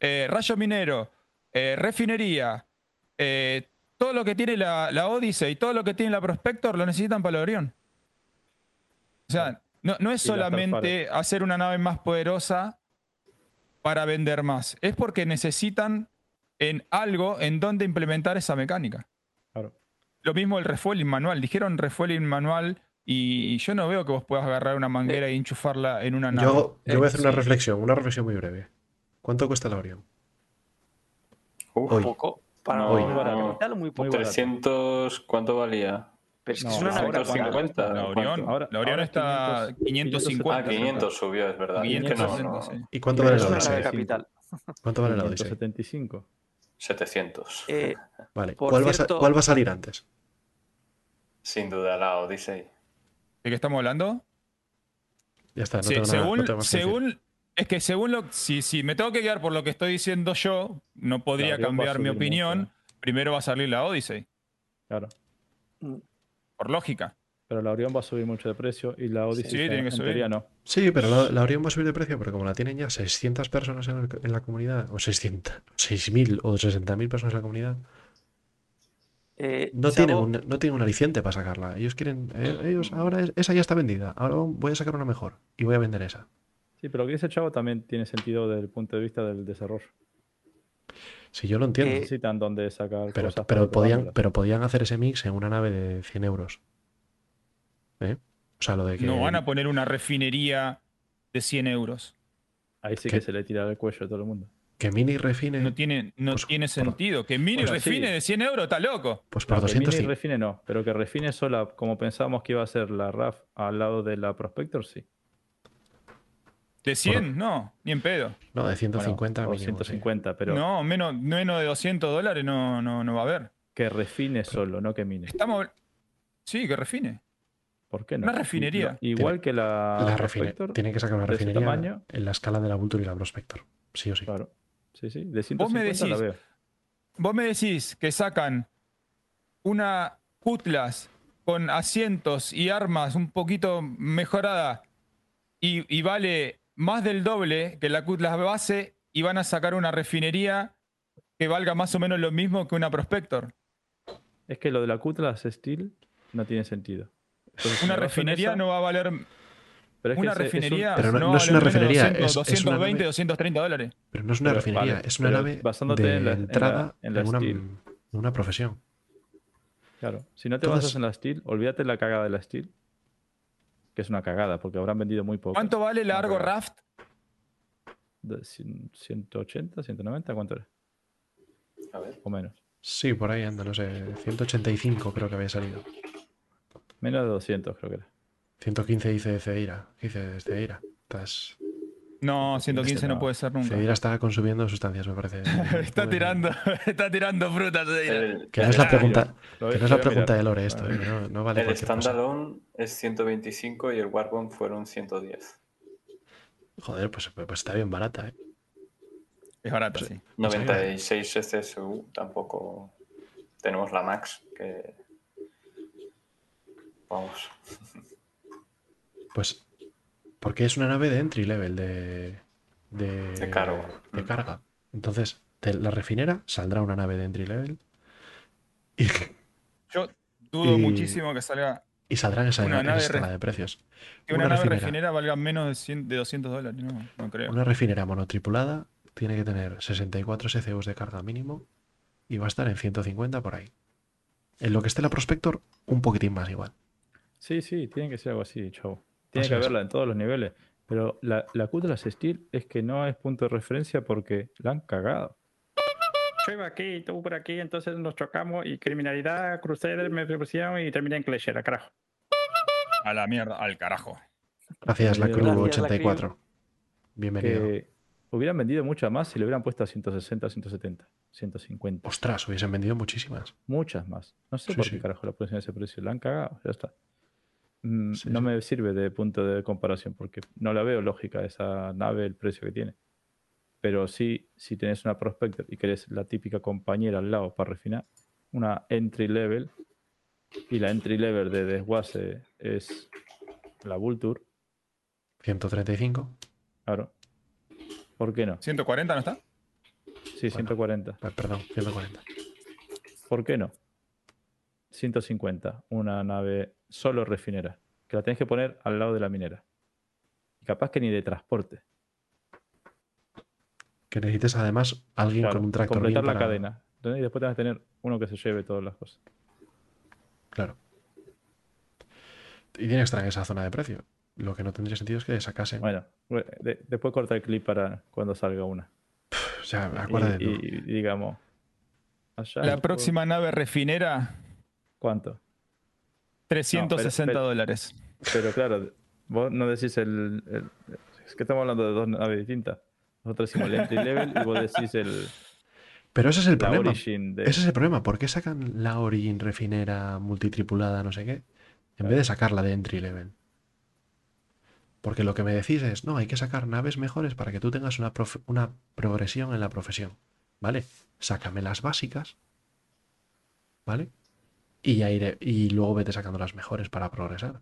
eh, rayo minero, eh, refinería, eh, todo lo que tiene la, la Odyssey y todo lo que tiene la Prospector lo necesitan para la Orión. O sea, no, no es solamente hacer una nave más poderosa para vender más. Es porque necesitan en algo en donde implementar esa mecánica. Claro. Lo mismo el refueling manual. Dijeron refueling manual y yo no veo que vos puedas agarrar una manguera y enchufarla en una nave. Yo, yo voy a hacer una Sí. reflexión, una reflexión muy breve. ¿Cuánto cuesta la Orión? Uf, Hoy. Poco. Para No, una muy barato. Muy barato. 300, ¿cuánto valía? Pero es que No, es una 350. La. Orión, Ahora- la Orión ahora está 500, 550. Ah, 500 subió, es verdad. Es que no, 560, no, sí. ¿Y cuánto vale la Odyssey? capital. ¿Cuánto vale la Odyssey? 575. 700. Eh, Vale. ¿Cuál, va a sa- cierto- cuál va a salir antes? Sin duda la Odyssey. ¿De qué estamos hablando? Ya está, no Sí, tengo nada, según, no tengo más que decir. según es que según lo si, si me tengo que guiar por lo que estoy diciendo yo, no podría cambiar mi opinión. mucho. Primero va a salir la Odyssey, Claro. Por lógica. Pero la Orión va a subir mucho de precio y la Odyssey Sí, tiene que en subir. teoría no. Sí, pero la, la Orión va a subir de precio, pero como la tienen ya 600 personas en, el- en la comunidad, o 600, 6.000 o 60.000 personas en la comunidad, eh, no tienen, un, no tienen un aliciente para sacarla. Ellos quieren, eh, ellos ahora es- esa ya está vendida, ahora voy a sacar una mejor y voy a vender esa. Sí, pero lo que dice Chavo también tiene sentido desde el punto de vista del desarrollo. Si yo lo entiendo, Necesitan dónde sacar pero, cosas pero para podían, pero podían hacer ese mix en una nave de 100 euros. ¿Eh? O sea, lo de que... No van a poner una refinería de 100 euros. Ahí sí ¿Qué? que se le tira el cuello a todo el mundo. que Mini refine, No tiene, no Pues, tiene por- sentido. Que mini Bueno, refine sí. de 100 euros, está loco. pues por No, que 200 Mini sí. refine no, pero que refine sola, como pensábamos que iba a ser la RAF al lado de la Prospector, sí. De 100, no, ni en pedo. No, de Bueno, 150 o mínimo, sí. 150, pero No, menos, menos de 200 dólares no, no, no va a haber. que refine solo, no que mine. Estamos. Sí, que refine. ¿Por qué no? Una refinería. No, Igual que la, La refine- tiene que sacar una refinería tamaño. en la escala de la Vulture y la Prospector. Sí o sí. Claro. Sí, sí. De Vos me 150 la decís- veo. Vos me decís que sacan una Cutlass con asientos y armas un poquito mejorada y, y vale más del doble que la Cutlass base y van a sacar una refinería que valga más o menos lo mismo que una Prospector. Es que lo de la Cutlass Steel no tiene sentido. Entonces, Una en refinería esa- no va a valer. pero es que Una ese- es un- refinería Pero no- no, no va es a una de refinería, 200, es- es una 220, nave- 230 dólares. Pero no es una Pero, refinería, vale, es una nave basándote de en la- en la- entrada en la una, Steel. en una profesión. Claro. Si no te Todas- basas en la Steel, olvídate la cagada de la Steel. Que es una cagada, porque habrán vendido muy poco. ¿Cuánto vale el Una Argo cagada. Raft? De cien- 180, 190, ¿cuánto era? A ver. O menos. Sí, por ahí anda, no sé, 185 creo que había salido. Menos de 200, creo que era. 115 dice Ceira. Dice Ceira. Estás... No, 115 no no. puede ser nunca. Ceira está consumiendo sustancias, me parece. Está tirando, está tirando frutas. El, Que no es la pregunta, que no es la pregunta de Lore esto, eh, no, no vale el standalone es 125 y el Warbomb fueron 110. Joder, pues, pues está bien barata, ¿eh? Es barato, sí. 96 CSU tampoco tenemos la Max que vamos Pues porque es una nave de entry level, de, de, De carga. de carga. Entonces, de la refinera saldrá una nave de entry level y, Yo dudo Y- muchísimo que salga y saldrá en esa, Una en nave esa escala re- de precios. que una, Una nave refinera. refinera valga menos de, 100 de 200 dólares. No, no creo. Una refinera monotripulada tiene que tener 64 SCUs de carga mínimo y va a estar en 150 por ahí. En lo que esté la Prospector, un poquitín más igual. Sí, sí, tiene que ser algo así, chavo. Tiene Así que es. haberla en todos los niveles. Pero la, la Q de las Steel es que no es punto de referencia porque la han cagado. Yo iba aquí, tú por aquí, entonces nos chocamos y criminalidad, Crusader me propusieron y terminé en Clasher, carajo. A la mierda, al carajo. Gracias, la Gracias, Crew la 84. Bienvenido. Que hubieran vendido muchas más si le hubieran puesto a 160, 170, 150. Ostras, hubiesen vendido muchísimas. Muchas más. No sé Sí, por sí. qué carajo la pusieron a ese precio. La han cagado, ya está. Mm, Sí, no sí. me sirve de punto de comparación porque no la veo lógica esa nave, el precio que tiene. Pero sí, si tenés una Prospector y querés la típica compañera al lado para refinar, una entry level, y la entry level de desguace es la Vulture, 135. claro. ¿Por qué no? 140 no está. Sí, 140. Eh, Perdón, 140. ¿Por qué no? 150, una nave solo refinera, que la tenés que poner al lado de la minera. Y capaz que ni de transporte. Que necesites además alguien Claro, con un tractor completar la para- cadena. ¿entendés? Y después tenés que tener uno que se lleve todas las cosas. Claro. Y tiene que estar en esa zona de precio. Lo que no tendría sentido es que sacasen. Bueno, de- después corta el clip para cuando salga una. o sea, acuérdate y, y- y digamos. allá La próxima nave refinera, ¿Cuánto? 360 pero- dólares. Pero claro, vos no decís el, el- Es que estamos hablando de dos naves distintas. Nosotros decimos el entry level y vos decís el. Pero ese es el problema. de. Ese es el problema. ¿Por qué sacan la Origin refinera multitripulada, no sé qué? En vez de sacarla de entry level. Porque lo que me decís es, no, hay que sacar naves mejores para que tú tengas una, una progresión en la profesión. ¿Vale? Sácame las básicas. ¿Vale? Y, ya iré- y luego vete sacando las mejores para progresar.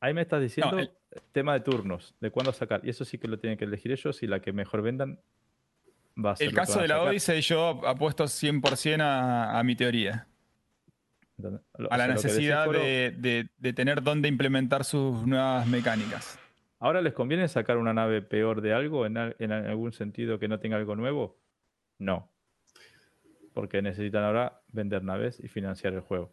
Ahí me estás diciendo No, el- tema de turnos, de cuándo sacar. Y eso sí que lo tienen que elegir ellos y la que mejor vendan va a ser. El caso de la. Odyssey yo apuesto 100% a, a mi teoría. A la decís, necesidad de, de- de tener dónde implementar sus nuevas mecánicas. ¿Ahora les conviene sacar una nave peor de algo en, al- en algún sentido que no tenga algo nuevo? No. Porque necesitan ahora vender naves y financiar el juego.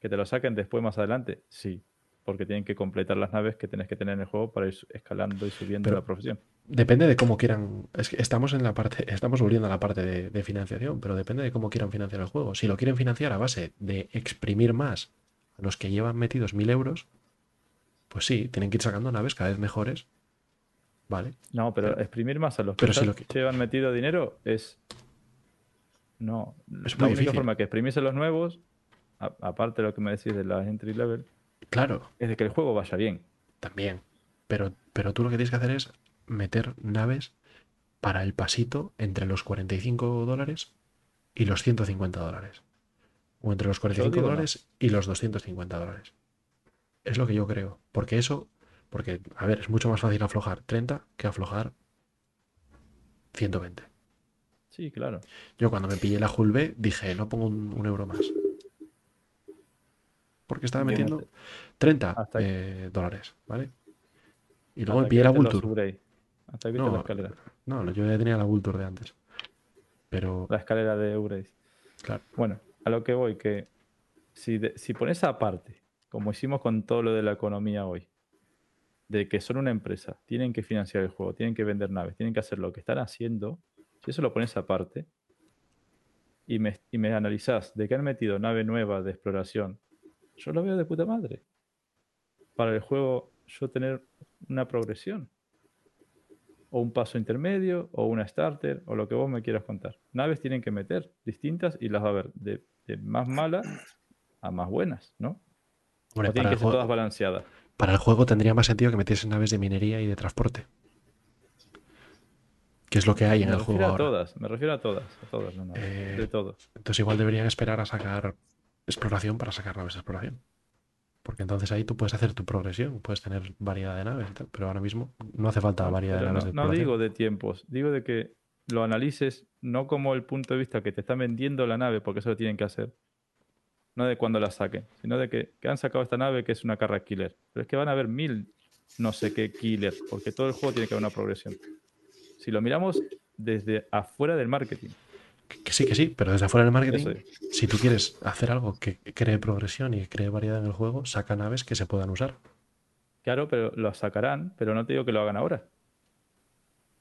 ¿Que te lo saquen después más adelante? Sí. Porque tienen que completar las naves que tenés que tener en el juego para ir escalando y subiendo Pero- la profesión. Depende de cómo quieran. Es que estamos en la parte, estamos volviendo a la parte de, de financiación, pero depende de cómo quieran financiar el juego. Si lo quieren financiar a base de exprimir más a los que llevan metidos mil euros, pues sí, tienen que ir sacando naves cada vez mejores. Vale. No, pero exprimir más a los que, pero si ya lo que- llevan metido dinero es. No. Es la única difícil. forma que exprimirse los nuevos, a- aparte de lo que me decís de la entry level, Claro, es de que el juego vaya bien. también. Pero, pero tú lo que tienes que hacer es meter naves para el pasito entre los 45 dólares y los 150 dólares. O entre los 45 digo no. dólares y los 250 dólares. Es lo que yo creo. Porque eso, porque, a ver, es mucho más fácil aflojar 30 que aflojar 120. Sí, claro. Yo cuando me pillé la Hull B dije, no pongo un, un euro más. Porque estaba Bien, metiendo 30 hasta aquí. eh, dólares, ¿vale? Y luego me pillé la Vulture. Hasta que viste No, la escalera. No, yo ya tenía la Vulture de antes. Pero, La escalera de upgrades. claro, Bueno, a lo que voy, que si, de- si pones aparte, como hicimos con todo lo de la economía hoy, de que son una empresa, tienen que financiar el juego, tienen que vender naves, tienen que hacer lo que están haciendo, si eso lo pones aparte y me, y me analizás de que han metido nave nueva de exploración, yo lo veo de puta madre. Para el juego, yo tener una progresión. O un paso intermedio, o una starter, o lo que vos me quieras contar. Naves tienen que meter distintas y las va a ver de, de más malas a más buenas, ¿no? Hombre, o tienen que ser todas balanceadas. para el juego tendría más sentido que metiesen naves de minería y de transporte. Que es lo que hay en Me el juego refiero a ahora. todas, me refiero a todas, a todas, no, no, Eh, de todo. Entonces igual deberían esperar a sacar exploración para sacar naves de exploración. Porque entonces ahí tú puedes hacer tu progresión, puedes tener variedad de naves y tal, pero ahora mismo no hace falta variedad de naves no, de no digo de tiempos, digo de que lo analices no como el punto de vista que te están vendiendo la nave, porque eso lo tienen que hacer. No de cuando la saquen, sino de que, que han sacado esta nave que es una carga killer. Pero es que van a haber mil no sé qué killer, porque todo el juego tiene que haber una progresión. Si lo miramos desde afuera del marketing, Que, sí, que sí, pero desde afuera del marketing, si tú quieres hacer algo que cree progresión y que cree variedad en el juego, saca naves que se puedan usar. claro, pero lo sacarán, pero no te digo que lo hagan ahora.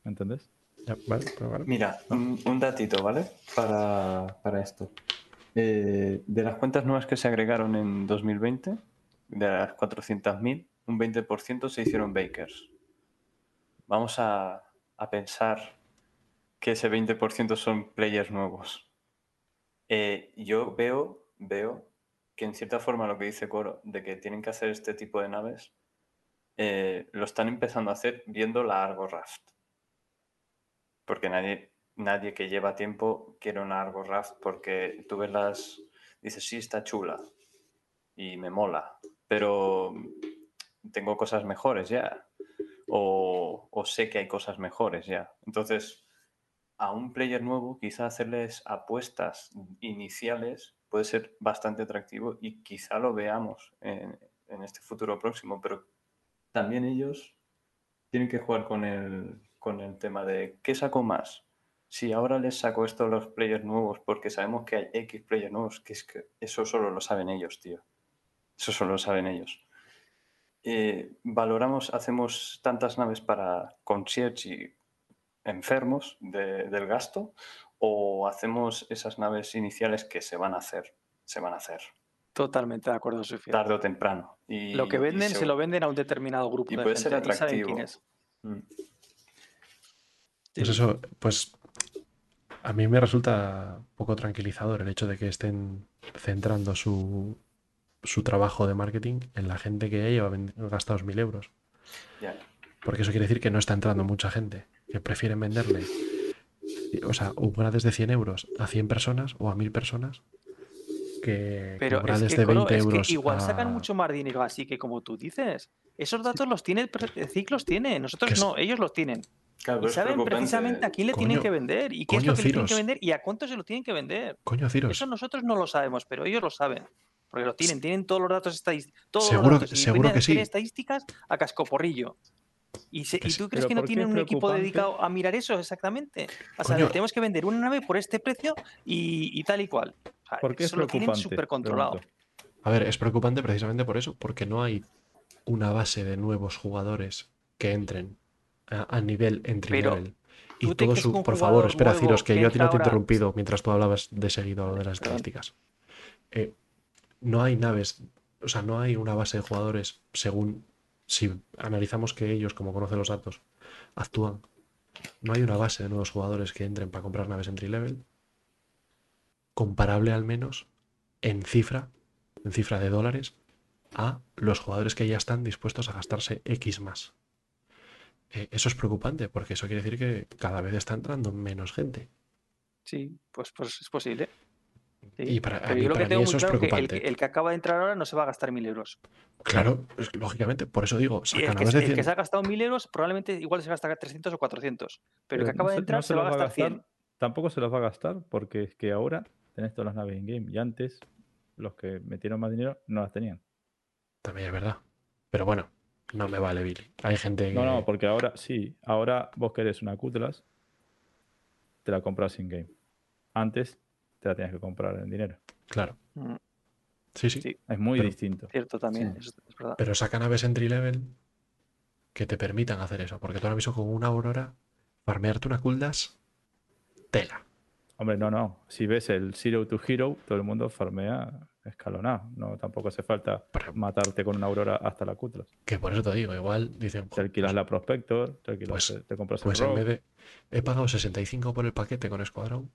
¿Me entendés? Ya, vale, pero vale. Mira, un, un datito, ¿vale? Para, para esto. Eh, de las cuentas nuevas que se agregaron en 2020, de las 400.000, un 20% se hicieron bakers. Vamos a, a pensar que ese 20% son players nuevos. Eh, yo veo, veo que en cierta forma lo que dice Coro, de que tienen que hacer este tipo de naves, eh, lo están empezando a hacer viendo la Argo Raft. Porque nadie, nadie que lleva tiempo quiere una Argo Raft porque tú ves las... Dices, sí, está chula y me mola, pero tengo cosas mejores ya. O, o sé que hay cosas mejores ya. Entonces, a un player nuevo, quizá hacerles apuestas iniciales puede ser bastante atractivo y quizá lo veamos en, en este futuro próximo, pero también ellos tienen que jugar con el, con el tema de ¿qué saco más? Si ahora les saco esto a los players nuevos porque sabemos que hay X players nuevos, que es que eso solo lo saben ellos, tío. Eso solo lo saben ellos. Eh, valoramos, hacemos tantas naves para concierge y enfermos de- del gasto o hacemos esas naves iniciales que se van a hacer, se van a hacer Totalmente de acuerdo, Sofía. tarde o temprano. Y, Lo que y venden se lo venden a un determinado grupo Y de puede gente. ser atractivo. quién es. Mm. Pues eso, pues a mí me resulta poco tranquilizador el hecho de que estén centrando su, su trabajo de marketing en la gente que ya lleva gastados mil euros. Porque eso quiere decir que no está entrando mucha gente, que prefieren venderle, o sea, upgrades de 100 euros a 100 personas o a 1000 personas que, Pero es que, de Coro, 20 es que euros. igual a- sacan mucho más dinero, así que como tú dices, esos datos los tiene el pre- el CIC los tiene, nosotros es- no, ellos los tienen. Claro, Y saben precisamente a quién le tienen que vender y qué es lo que le tienen que vender y a cuánto se lo tienen que vender. Coño, Ciros, Eso nosotros no lo sabemos, pero ellos lo saben. Porque lo tienen, tienen todos los datos estadísticos. Todos Seguro los que- datos, seguro que sí. estadísticas a cascoporrillo. ¿Y, se- Que ¿y sí. tú crees que no ¿por qué tienen es un equipo preocupante? dedicado a mirar eso exactamente? O sea, Coño. tenemos que vender una nave por este precio y, y tal y cual. O sea, ¿Por qué es eso lo tienen súper controlado. A ver, es preocupante precisamente por eso, porque no hay una base de nuevos jugadores que entren a, a nivel Pero, level. ¿tú Y todo su. Por favor, espera, Ciros, que que yo a ti no te he ahora- interrumpido mientras tú hablabas de seguido lo de las estadísticas. Eh, no hay naves, o sea, no hay una base de jugadores según. Si analizamos que ellos, como conocen los datos, actúan. No hay una base de nuevos jugadores que entren para comprar naves entry level comparable al menos en cifra, en cifra de dólares, a los jugadores que ya están dispuestos a gastarse X más. Eh, eso es preocupante porque eso quiere decir que cada vez está entrando menos gente. Sí, pues, pues es posible. Sí, Y para- a Pero mí- yo lo para que tengo eso muy es claro que el, preocupante. que el que acaba de entrar ahora no se va a gastar mil euros. Claro, es- lógicamente, por eso digo, el que, de el que 100. se ha gastado mil euros probablemente igual se gastará 300 o 400. Pero el que no acaba de se- no entrar se, va a gastar 100. Tampoco se los va a gastar porque es que ahora tenés todas las naves in-game y antes los que metieron más dinero no las tenían. También es verdad. Pero bueno, no me vale, Billy. Hay gente que. No, no, porque ahora sí, ahora vos querés una Cutlass, te la compras in-game. Antes te la tenías que comprar en dinero. Claro. Mm, Sí, sí. Sí. Es muy Pero- distinto. Cierto también, Sí. eso es verdad. Pero saca naves entry level que te permitan hacer eso. Porque tú ahora mismo con una Aurora, farmearte una Kuldas, tela. Hombre, no, no. Si ves el Zero to Hero, todo el mundo farmea escalonado. No, tampoco hace falta Pero- matarte con una Aurora hasta la Cutlass. Que por eso te digo, igual dicen, Te alquilas la Prospector, te, alquilas, Pues- te- compras pues el en Rogue. vez de he pagado 65 por el paquete con Escuadrón,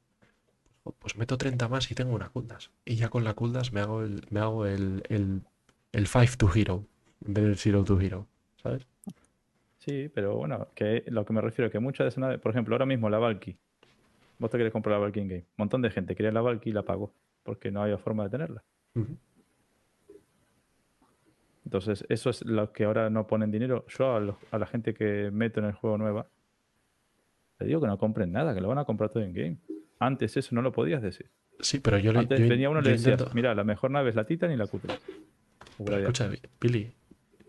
pues meto 30 más y tengo una Kuldas. Y ya con la Kuldas me hago el, me hago el, el, el 5 to Hero en vez del 0 to Hero. ¿Sabes? Sí, pero bueno, que lo que me refiero es que muchas de esas naves, por ejemplo, ahora mismo la Valky, vos te querés comprar la Valky in game. Un montón de gente quería la Valky y la pagó, porque no había forma de tenerla. Entonces, eso es lo que ahora no ponen dinero. Yo a, los- a la gente que meto en el juego nueva, te digo que no compren nada, que lo van a comprar todo en game. Antes eso no lo podías decir. Sí, pero yo le Antes yo venía uno y le decía, intento- mira, la mejor nave es la Titan y la Q3. O Pero Gladiator. escucha, Billy,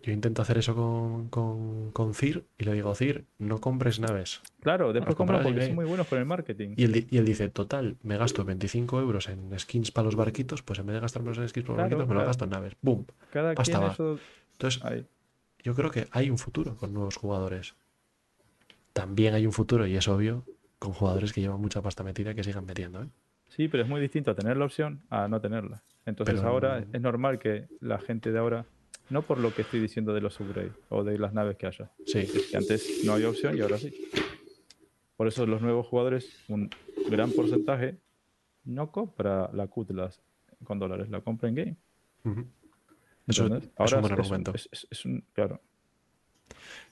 yo intento hacer eso con, con, con Cir y le digo, Cir, no compres naves. Claro, después compraba porque son muy buenos con el marketing. Y él, di- y él dice, total, me gasto 25 euros en skins para los barquitos, pues en vez de gastármelos en skins para los Claro, barquitos, me lo gasto en naves. ¡Boom! Cada Pasta quien va. eso... Entonces, Ahí. yo creo que hay un futuro con nuevos jugadores. También hay un futuro, y es obvio, con jugadores que llevan mucha pasta metida que sigan metiendo. ¿eh? Sí, pero es muy distinto a tener la opción a no tenerla. Entonces Pero- ahora es normal que la gente de ahora, no por lo que estoy diciendo de los upgrades o de las naves que haya, Sí. es que antes no había opción y ahora sí. Por eso los nuevos jugadores, un gran porcentaje, no compra la Cutlass con dólares, la compra en game. Eso ¿entendés? es un buen argumento. es- es- es un- claro.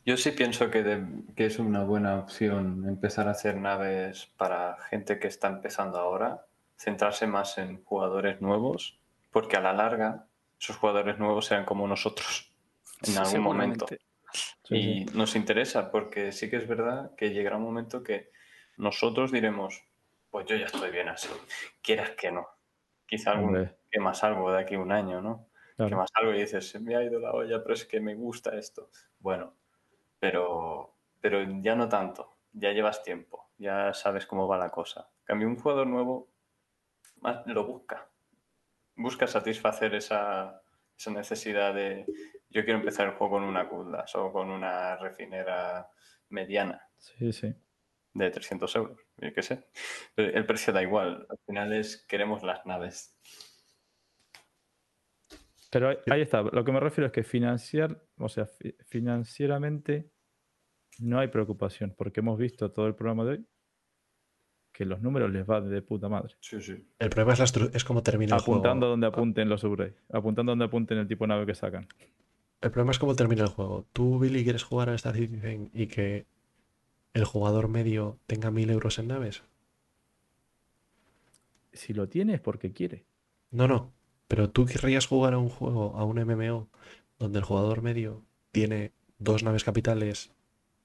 Yo sí pienso que, de- que es una buena opción empezar a hacer naves para gente que está empezando ahora, centrarse más en jugadores nuevos, porque a la larga esos jugadores nuevos sean como nosotros en Sí, algún momento. Sí, Y nos interesa porque sí que es verdad que llegará un momento que nosotros diremos, pues yo ya estoy bien así, quieras que no. Quizá algún que más algo de aquí a un año, ¿no? Claro. Que más algo y dices, se me ha ido la olla, pero es que me gusta esto. Bueno, pero, pero ya no tanto, ya llevas tiempo, ya sabes cómo va la cosa. Cambio, un jugador nuevo más lo busca. Busca satisfacer esa, esa necesidad de yo quiero empezar el juego con una Cutlass o con una refinera mediana Sí, sí. de 300 euros, yo qué sé. Pero El precio da igual, al final es queremos las naves. Pero ahí, está. Lo que me refiero es que financiar, o sea, fi- financieramente no hay preocupación, porque hemos visto todo el programa de hoy que los números les va de puta madre. Sí, sí. El problema es, la es cómo termina el Apuntando juego. donde apunten los upgrades, apuntando donde apunten el tipo de nave que sacan. El problema es cómo termina el juego. Tú, Billy, quieres jugar a Star Citizen y que el jugador medio tenga 1000 euros en naves. Si lo tiene es porque quiere. No, no. Pero tú querrías jugar a un juego, a un MMO, donde el jugador medio tiene dos naves capitales,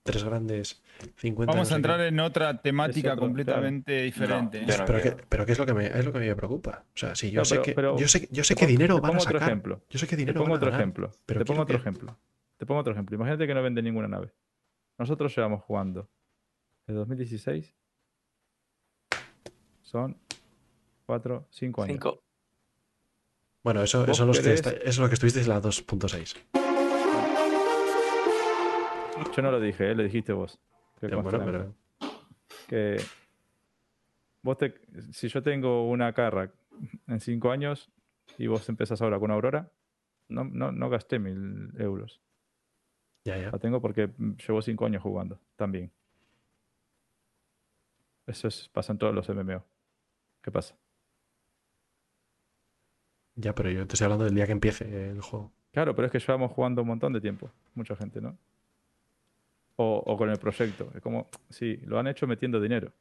tres grandes, 50 Vamos no a entrar qué. en otra temática otro, completamente diferente. No, yo no pero, que, pero ¿qué es lo que me, es lo que a mí me preocupa? O sea, si yo No, sé pero- que, pero yo sé, yo sé te que pongo- dinero te van a pongo otro sacar. ejemplo. Yo sé que Te dinero pongo van a otro ganar, ejemplo. pero Te pongo otro que- ejemplo. Te pongo otro ejemplo. Imagínate que no venden ninguna nave. Nosotros llevamos jugando desde 2016. Son 4, 5 años. Cinco. Bueno, eso, ¿Vos eso, los que está- eso es lo que estuviste en la 2.6. Yo no lo dije, ¿eh? lo dijiste vos. Que bueno, pero Que vos te, si yo tengo una carra en 5 años y vos empezás ahora con Aurora, no, no, no gasté mil euros. ya, ya. La tengo porque llevo 5 años jugando también. Eso es, pasa en todos los MMO. ¿Qué pasa? Ya, pero yo te estoy hablando del día que empiece el juego. Claro, pero es que llevamos jugando un montón de tiempo. Mucha gente, ¿no? O, o con el proyecto. Es como, sí, lo han hecho metiendo dinero.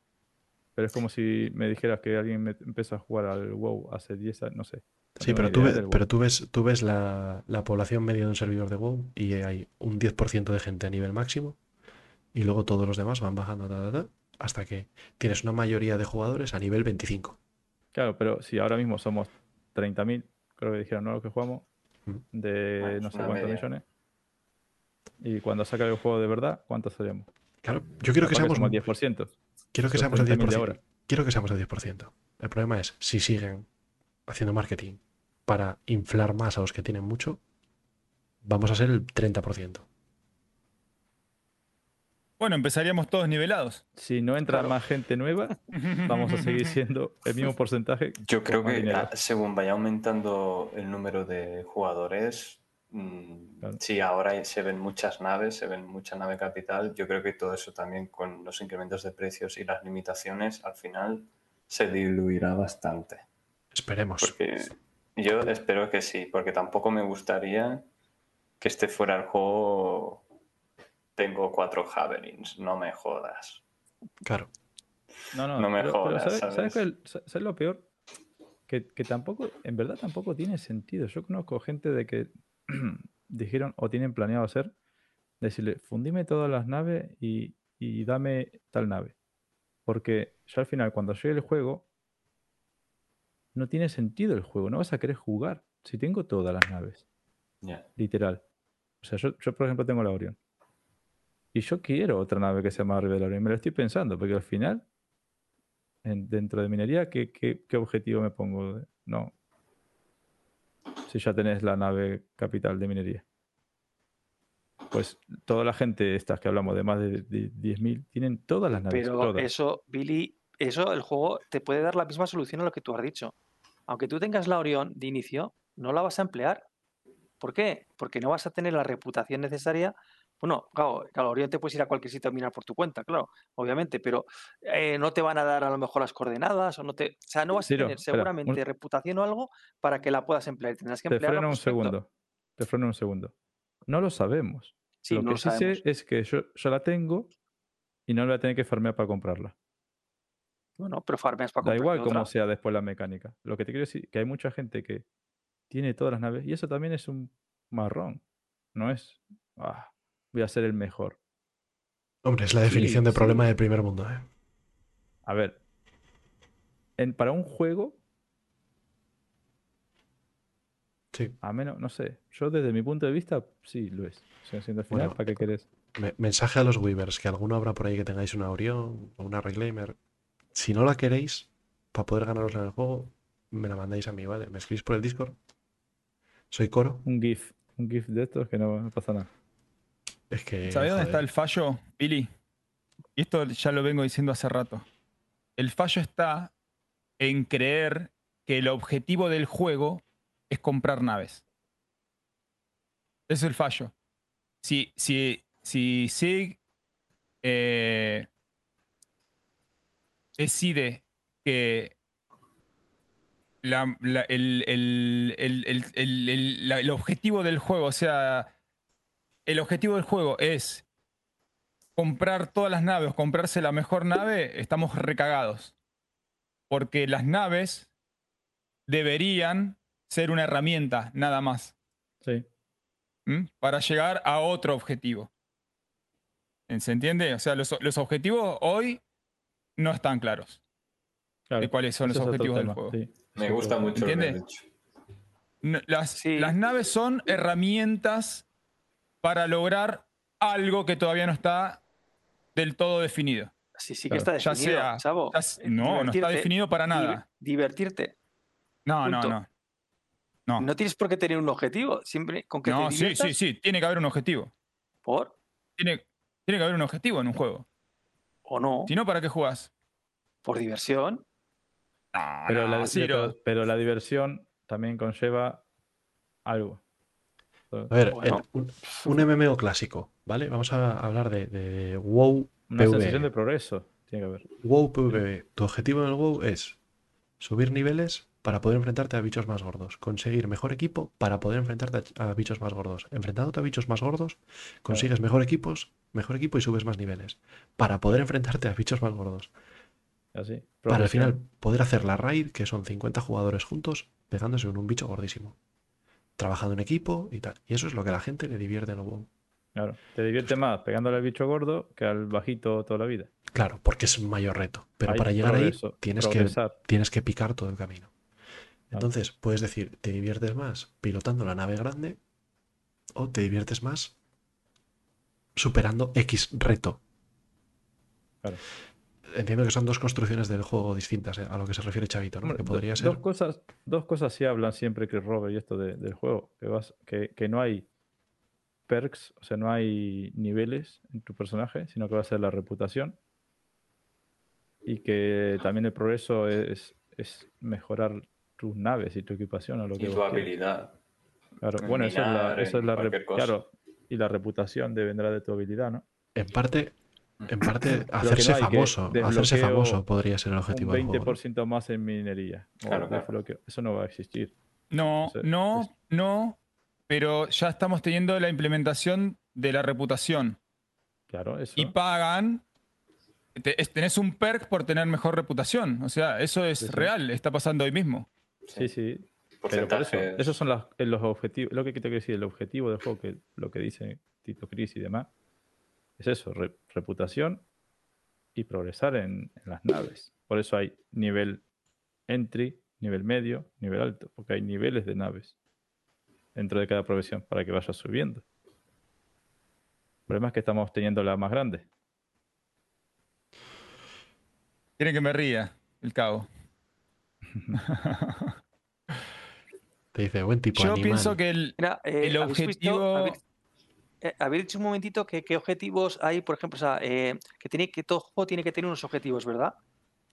Pero es como si me dijeras que alguien me- empezó a jugar al WoW hace 10 años, no sé. Sí, pero tú, WoW. pero tú ves, tú ves la, la población media de un servidor de WoW y hay un 10% de gente a nivel máximo y luego todos los demás van bajando ta, ta, ta, hasta que tienes una mayoría de jugadores a nivel 25. Claro, pero si ahora mismo somos 30.000, creo que dijeron, ¿no? Los que jugamos, de Ah, no sé cuántos media. millones. Y cuando saca el juego de verdad, ¿cuántos seríamos? Claro, yo quiero que Capaz seamos, somos el 10%. quiero que seamos el 30.000 de 10%. ahora. Quiero que seamos el 10%. El problema es si siguen haciendo marketing para inflar más a los que tienen mucho, vamos a ser el 30%. Bueno, empezaríamos todos nivelados. Si no entra Claro. más gente nueva, vamos a seguir siendo el mismo porcentaje. Yo creo que dinero. ah, según vaya aumentando el número de jugadores, mm, Claro. si ahora se ven muchas naves, se ven mucha nave capital, yo creo que todo eso también con los incrementos de precios y las limitaciones, al final se diluirá bastante. Esperemos. Porque yo espero que sí, porque tampoco me gustaría que este fuera el juego. Tengo cuatro Javelins, no me jodas. Claro. No, no, No me pero- pero jodas, ¿sabes, ¿sabes? ¿sabes cuál- sa- ¿sabes lo peor? Que, que tampoco, en verdad tampoco tiene sentido. Yo conozco gente de que dijeron o tienen planeado hacer, decirle, fundime todas las naves y, y dame tal nave. Porque yo al final, cuando llegue el juego, no tiene sentido el juego. No vas a querer jugar si tengo todas las naves. Ya. Literal. O sea, yo, yo, por ejemplo, tengo la Orion. Y yo quiero otra nave que sea más arriba de la Orion. Me lo estoy pensando, porque al final, en- dentro de minería, ¿qué, qué, qué objetivo me pongo? No. Si ya tenés la nave capital de minería. Pues toda la gente, estas que hablamos de más de, de 10.000, tienen todas las naves. Pero todas. eso, Billy, eso el juego te puede dar la misma solución a lo que tú has dicho. Aunque tú tengas la Orión de inicio, no la vas a emplear. ¿Por qué? Porque no vas a tener la reputación necesaria. Bueno, claro, claro, Orión te puedes ir a cualquier sitio a mirar por tu cuenta, claro, obviamente, pero eh, no te van a dar a lo mejor las coordenadas o no te. O sea, no vas a tener espera, seguramente un- reputación o algo para que la puedas emplear. Tendrás que Te emplearla. freno un segundo. Te freno un segundo. No lo sabemos. Sí, lo no que lo sí sabemos. sé es que yo, yo la tengo y no la voy a tener que farmear para comprarla. Bueno, pero farmeas para Da comprarte igual cómo sea después la mecánica. Lo que te quiero decir que hay mucha gente que tiene todas las naves y eso también es un marrón. No es, "Ah, voy a ser el mejor. Hombre, es la definición Sí, de problema del primer mundo, ¿eh? A ver, en, para un juego, Sí. a menos, no sé, yo desde mi punto de vista, sí lo es. O sea, siendo al final, Bueno, ¿para qué querés? Me- mensaje a los Weavers, que alguno habrá por ahí que tengáis una Orión o una Reclaimer. Si no la queréis, para poder ganaros en el juego, me la mandáis a mí, ¿vale? Me escribís por el Discord. Soy Coro. Un GIF, un GIF de estos que no, no pasa nada. Es que. ¿Sabés dónde está el fallo, Billy? Y esto ya lo vengo diciendo hace rato. El fallo está en creer que el objetivo del juego es comprar naves. Ese es el fallo. Si, si, si Sig eh, decide que la- la- el, el- el- el- el- el- la- el objetivo del juego, o sea, el objetivo del juego es comprar todas las naves, comprarse la mejor nave, estamos recagados. Porque las naves deberían ser una herramienta, nada más, Sí. ¿m? para llegar a otro objetivo. ¿Se entiende? O sea, los, los objetivos hoy no están claros. Claro, de cuáles son los objetivos del juego. sí. Me gusta mucho lo que has ¿Entiendes? dicho. No, Las, Sí. las naves son herramientas para lograr algo que todavía no está del todo definido. Sí, sí que Claro. está Ya definido, sea- chavo. ya s- Eh, no, no está definido para nada. Divertirte. No, no, punto. no. No, No tienes por qué tener un objetivo, siempre con que no te sí, diviertas. sí, sí. Tiene que haber un objetivo. ¿Por? Tiene, tiene que haber un objetivo en un juego. ¿O no? Si no, ¿para qué jugás? Por diversión. No, Pero, no, la, Ciro. pero- pero la diversión también conlleva algo. A ver, Bueno. un, un MMO clásico, ¿vale? Vamos a hablar de, de WoW Una PvE. sensación de progreso tiene que haber. WoW PvE. Tu objetivo en el WoW es subir niveles para poder enfrentarte a bichos más gordos. Conseguir mejor equipo para poder enfrentarte a, a bichos más gordos. Enfrentándote a bichos más gordos, consigues mejor equipos, mejor equipo y subes más niveles. Para poder enfrentarte a bichos más gordos. Así. Para al final poder hacer la raid, que son 50 jugadores juntos, pegándose en un bicho gordísimo. Trabajando en equipo y tal. Y eso es lo que a la gente le divierte en WoW. Claro. Te divierte más pegándole al bicho gordo que al bajito toda la vida. Claro, porque es un mayor reto. Pero Hay para llegar progreso, ahí tienes que, tienes que picar todo el camino. Claro. Entonces, puedes decir, te diviertes más pilotando la nave grande o te diviertes más superando X reto. Claro. Entiendo que son dos construcciones del juego distintas eh, a lo que se refiere Chavito, ¿no? Que do- podría dos ser. cosas, dos cosas sí hablan siempre Chris Robert y esto de- del juego, que, vas, que, que no hay perks, o sea, no hay niveles en tu personaje, sino que va a ser la reputación. Y que también el progreso es, es mejorar tus naves y tu equipación o lo Y que tu habilidad. Claro, en bueno, eso es la, minar, eso es la claro, y la reputación de- vendrá de tu habilidad, ¿no? En parte, en parte hacerse no famoso. Hacerse famoso podría ser el objetivo Un del juego. ¿no? 20% más en minería. o Claro, claro. Eso no va a existir. No, Sí, no, es- no. Pero ya estamos teniendo la implementación de la reputación. Claro, eso. Y pagan. te- es- tenés un perk por tener mejor reputación. O sea, eso es Sí, sí. real. Está pasando hoy mismo. Sí, sí. Pero por eso, esos son las- los objetivos. Lo que quiero decir, el objetivo del juego, que lo que dice Tito Cris y demás, es eso, re- reputación y progresar en, en las naves. Por eso hay nivel entry, nivel medio, nivel alto, porque hay niveles de naves dentro de cada profesión para que vaya subiendo. El problema es que estamos teniendo la más grande. Quieren que me ría, el cabo. Te dice, buen tipo Yo animal. pienso que el, Mira, eh, el ¿habéis visto- objetivo. habéis- habéis dicho un momentito que qué objetivos hay, por ejemplo, o sea, eh, que, tiene, que todo juego tiene que tener unos objetivos, ¿verdad?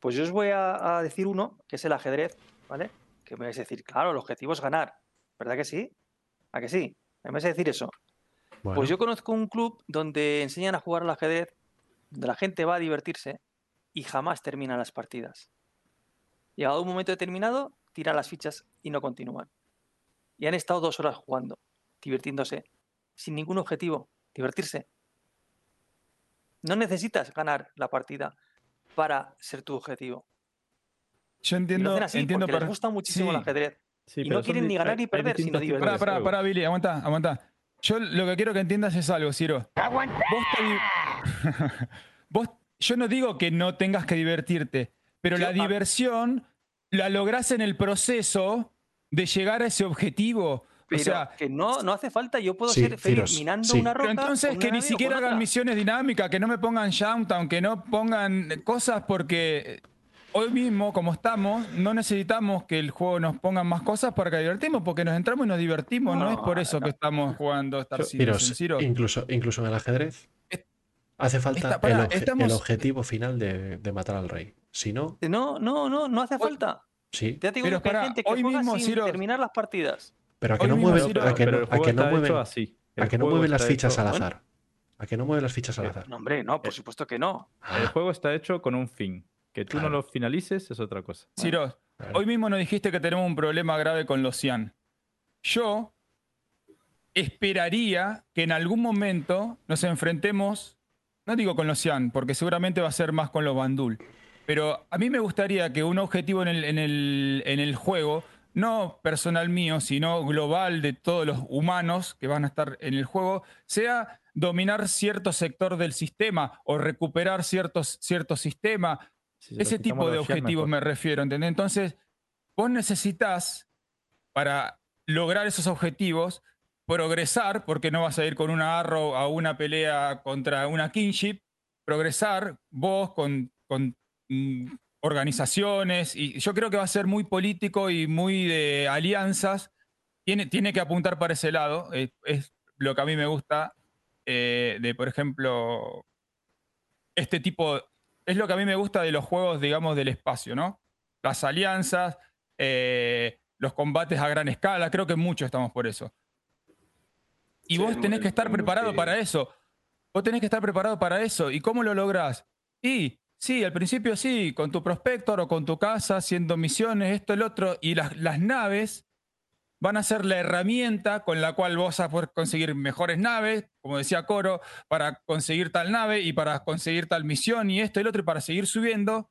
Pues yo os voy a, a decir uno, que es el ajedrez, ¿vale? Que me vais a decir, claro, el objetivo es ganar, ¿verdad que sí? ¿A que sí? Me vais a decir eso. Bueno, Pues yo conozco un club donde enseñan a jugar al ajedrez, donde la gente va a divertirse y jamás terminan las partidas. Llegado un momento determinado, tiran las fichas y no continúan. Y han estado dos horas jugando, divirtiéndose, sin ningún objetivo, divertirse. No necesitas ganar la partida para ser tu objetivo. Yo entiendo, hacen así entiendo porque les per- gusta muchísimo el ajedrez. Sí, Y pero no quieren ni ganar ni perder, sino divertirse. Pará, pará, pará, Billy, aguanta, aguanta. Yo lo que quiero que entiendas es algo, Ciro. Vos te Vos, yo no digo que no tengas que divertirte, pero Yo- la diversión la lográs en el proceso de llegar a ese objetivo. Pero o sea, que no, no hace falta, yo puedo Sí, ser feliz Ciros, minando sí. una roca. pero entonces que ni siquiera hagan misiones dinámicas, que no me pongan Shoutdown, que no pongan cosas porque hoy mismo, como estamos, no necesitamos que el juego nos ponga más cosas para que divertimos, porque nos entramos y nos divertimos. No, No, es por eso que estamos jugando Star Citizen, incluso, incluso en el ajedrez hace falta el, obje- estamos- el objetivo final de, de matar al rey. Si no, No, no, no, no hace falta. sí. Ya te digo Pero que hay pará, gente que hoy juega mismo, sin Ciro- terminar las partidas. Pero a que Hoy no mueven, a que no, a que mueven, hecho así. a El que no juego mueven las fichas hecho- al azar. A que no mueven las fichas al Eh, azar. No, hombre, no, por supuesto que no. El juego está hecho con un fin. Que tú Claro. no lo finalices es otra cosa. Ciro, Claro. hoy mismo nos dijiste que tenemos un problema grave con los Cian. Yo esperaría que en algún momento nos enfrentemos, no digo con los Cian, porque seguramente va a ser más con los Bandul, pero a mí me gustaría que un objetivo en el, en el- en el juego, no personal mío, sino global de todos los humanos que van a estar en el juego, sea dominar cierto sector del sistema o recuperar ciertos, cierto sistema Si ese tipo de objetivos me refiero, ¿entendés? Entonces, vos necesitas, para lograr esos objetivos, progresar, porque no vas a ir con una Arrow a una pelea contra una Kingship, progresar vos con, con, mm, organizaciones, y yo creo que va a ser muy político y muy de alianzas, tiene, tiene que apuntar para ese lado, es, es lo que a mí me gusta eh, de, por ejemplo, este tipo, es lo que a mí me gusta de los juegos, digamos, del espacio, ¿no? Las alianzas, eh, los combates a gran escala, creo que muchos estamos por eso. Y Sí, vos tenés que estar preparado para eso. Vos tenés que estar preparado para eso. ¿Y cómo lo lográs? Y sí, al principio sí, con tu prospector o con tu casa, haciendo misiones, esto, el otro, y las, las naves van a ser la herramienta con la cual vos vas a poder conseguir mejores naves, como decía Coro, para conseguir tal nave y para conseguir tal misión y esto y el otro, y para seguir subiendo,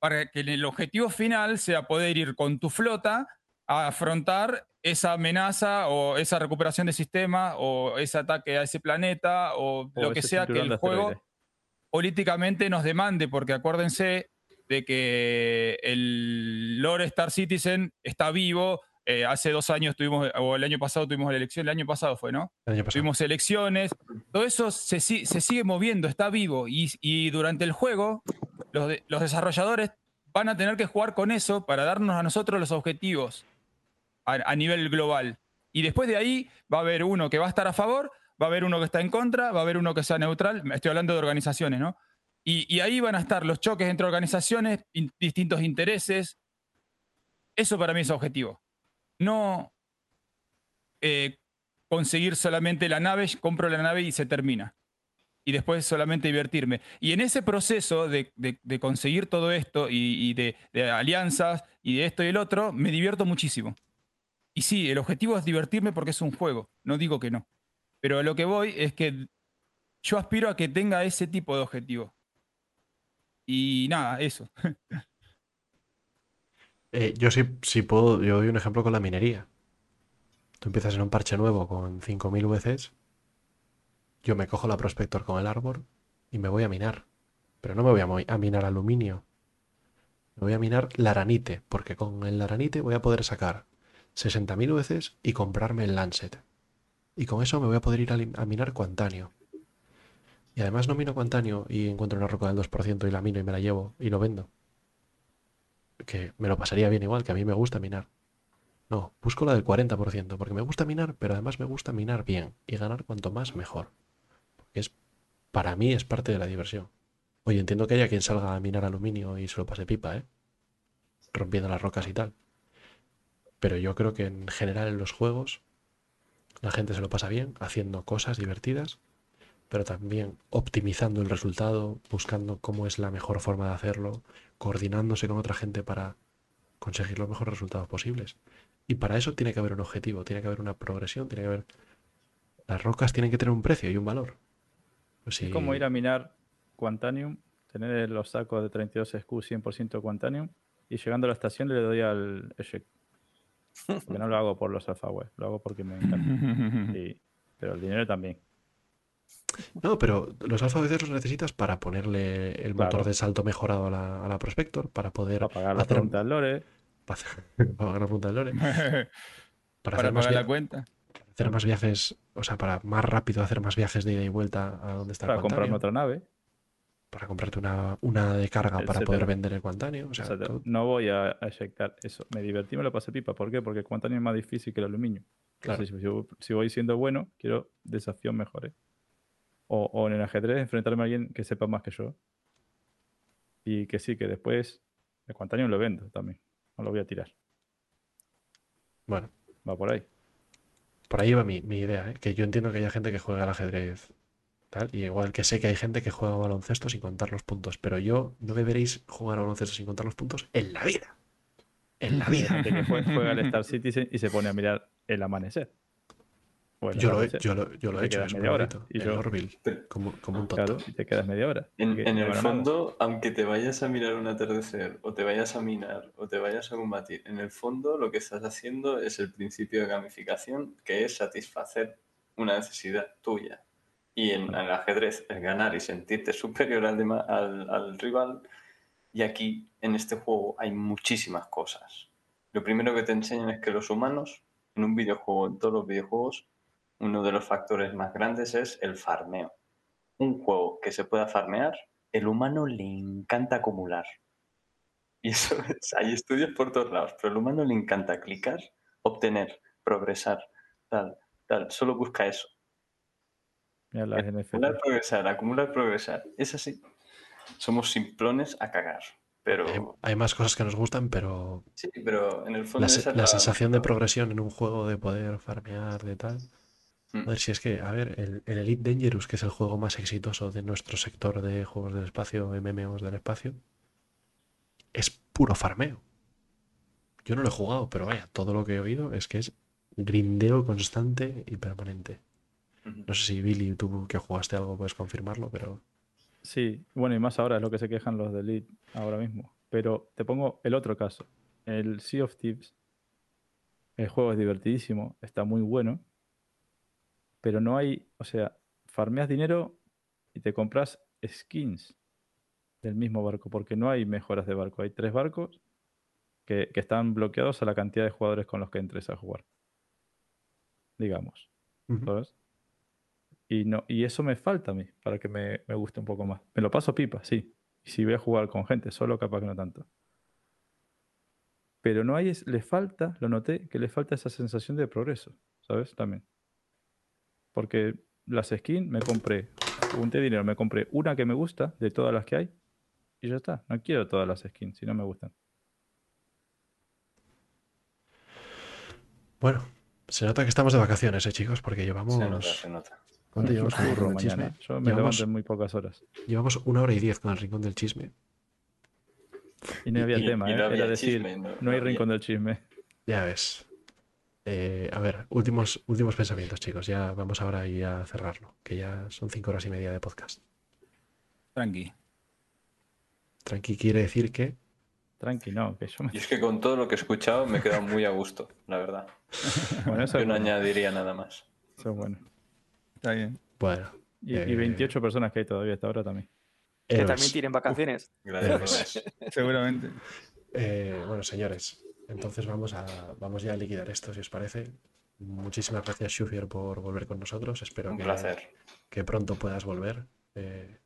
para que el objetivo final sea poder ir con tu flota a afrontar esa amenaza o esa recuperación de sistema o ese ataque a ese planeta o, O lo que sea que el juego. Políticamente nos demande, porque acuérdense de que el Lord Star Citizen está vivo. eh, hace dos años tuvimos, o el año pasado tuvimos la elección, el año pasado fue, ¿no? El año pasado. Tuvimos elecciones, todo eso se, si- se sigue moviendo, está vivo. Y, y durante el juego, los, de- los desarrolladores van a tener que jugar con eso para darnos a nosotros los objetivos a, a nivel global. Y después de ahí va a haber uno que va a estar a favor, va a haber uno que está en contra, va a haber uno que sea neutral. Estoy hablando de organizaciones, ¿no? Y, ahí van a estar los choques entre organizaciones, in- distintos intereses. Eso para mí es objetivo. No eh, conseguir solamente la nave, compro la nave y se termina. Y después solamente divertirme. Y en ese proceso de conseguir todo esto y, y de, de alianzas y de esto y el otro, me divierto muchísimo. Y sí, el objetivo es divertirme porque es un juego, no digo que no. Pero a lo que voy es que yo aspiro a que tenga ese tipo de objetivo. Y nada, eso. Eh, yo sí, sí puedo, yo doy un ejemplo con la minería. Tú empiezas en un parche nuevo con 5.000 VCs, yo me cojo la Prospector con el árbol y me voy a minar. Pero no me voy a, a minar aluminio. Me voy a minar laranite, porque con el laranite voy a poder sacar 60.000 veces y comprarme el Lancet. Y con eso me voy a poder ir a, minar cuantanio. Y además no mino cuantanio y encuentro una roca del 2% y la mino y me la llevo y lo vendo. Que me lo pasaría bien igual, que a mí me gusta minar. No, busco la del 40%, porque me gusta minar, pero además me gusta minar bien y ganar cuanto más mejor. Porque es, para mí es parte de la diversión. Oye, entiendo que haya quien salga a minar aluminio y se lo pase pipa, ¿eh? Rompiendo las rocas y tal. Pero yo creo que en general en los juegos la gente se lo pasa bien haciendo cosas divertidas, pero también optimizando el resultado, buscando cómo es la mejor forma de hacerlo, coordinándose con otra gente para conseguir los mejores resultados posibles. Y para eso tiene que haber un objetivo, tiene que haber una progresión, tiene que haber... Las rocas tienen que tener un precio y un valor. Pues Es como ir a minar Quantanium, tener los sacos de 32 SQ 100% Quantanium y llegando a la estación le doy al eject. Porque no lo hago por los alfaware, lo hago porque me encanta. Y- pero el dinero también. No, pero los alfa veces los necesitas para ponerle el motor de salto mejorado a la, a la Prospector, para poder Para pagar la hacer, pregunta del Lore. para hacer- para pagar la pregunta del Lore, para, Para hacer, la cuenta. hacer más viajes, o sea, para más rápido hacer más viajes de ida y vuelta a donde está el Para comprarme Quantanio, otra nave. Para comprarte una, una de carga para poder vender el Quantanio. O sea, Etcétera. todo- no voy a, eyectar eso. Me divertí, me lo pasé pipa. ¿Por qué? Porque el Quantanium es más difícil que el aluminio. Claro. Entonces, si, voy siendo bueno, quiero desafíos mejores. O, o en el ajedrez, enfrentarme a alguien que sepa más que yo. Y que sí, que después el Quantanium lo vendo también. No lo voy a tirar. bueno, Va por ahí. por ahí va mi, mi idea, ¿eh? que yo entiendo que haya gente que juega al ajedrez. Tal, y igual que sé que hay gente que juega baloncesto sin contar los puntos, pero yo no me veréis jugar a baloncesto sin contar los puntos en la vida. En la vida. que jue- juega al Star Citizen y se pone a mirar el amanecer. El Yo lo, he, atardecer. yo, lo, yo lo he Te hecho, es media hora. Y yo- Orville, como, como un tonto. Claro, y te quedas media hora. En, en el fondo, aunque te vayas a mirar un atardecer, o te vayas a minar, o te vayas a combatir, en el fondo lo que estás haciendo es el principio de gamificación, que es satisfacer una necesidad tuya. Y en el ajedrez, el ganar y sentirte superior al, al, al rival. Y aquí, en este juego, hay muchísimas cosas. Lo primero que te enseñan es que los humanos, en un videojuego, en todos los videojuegos, uno de los factores más grandes es el farmeo un juego que se pueda farmear, el humano le encanta acumular. Y eso es, hay estudios por todos lados, pero al humano le encanta clicar, obtener, progresar, tal, tal, solo busca eso. Mira las NFT. Acumular, progresar, acumular, progresar. Es así. Somos simplones a cagar. Pero Hay, hay más cosas que nos gustan, pero sí, pero en el fondo la, esa se- es la la- sensación de progresión en un juego, de poder farmear, de tal. Mm. A ver si es que, a ver, el, el Elite Dangerous, que es el juego más exitoso de nuestro sector de juegos del espacio, MMOs del espacio, es puro farmeo. Yo no lo he jugado, pero vaya, todo lo que he oído es que es grindeo constante y permanente. No sé si Billy, tú que jugaste algo, puedes confirmarlo, pero Sí, bueno, y más ahora es lo que se quejan los de Elite ahora mismo. Pero te pongo el otro caso. El Sea of Thieves. El juego es divertidísimo, está muy bueno. Pero no hay, o sea, farmeas dinero y te compras skins del mismo barco, porque no hay mejoras de barco. Hay tres barcos que, que están bloqueados a la cantidad de jugadores con los que entres a jugar. Digamos. Ujú. ¿Sabes? Y, no, y eso me falta a mí para que me, me guste un poco más. Me lo paso pipa, sí. Y si voy a jugar con gente, solo capaz que no tanto. Pero no hay, es- le falta, lo noté, que le falta esa sensación de progreso, ¿sabes? También. Porque las skins me compré, junté dinero, me compré una que me gusta de todas las que hay y ya está. No quiero todas las skins si no me gustan. bueno, se nota que estamos de vacaciones, ¿eh, chicos? Porque llevamos... Se nota, se nota. ¿Cuánto llevamos con el rincón del chisme? Yo me Llevamos, levanto en muy pocas horas. llevamos una hora y diez con el rincón del chisme. Y no había Y- tema, y ¿eh? no había Era decir, chisme, no- hay había. rincón del chisme. Ya ves. Eh, a ver, últimos, últimos pensamientos, chicos. Ya vamos ahora ahí a cerrarlo, que ya son cinco horas y media de podcast. Tranqui. Tranqui quiere decir que Tranqui, no, que yo me... Y es que con todo lo que he escuchado me he quedado muy a gusto, la verdad. Bueno, eso Yo no bueno. añadiría nada más. Eso es bueno. Está bien. Y, y Bueno, eh, 28 personas que hay todavía hasta ahora también. Que Héroes. también tienen vacaciones. Gracias. Seguramente. Eh, bueno, señores, entonces vamos a vamos ya a liquidar esto, si os parece. Muchísimas gracias, Shufier, por volver con nosotros. Espero Un que, placer. que pronto puedas volver. Eh,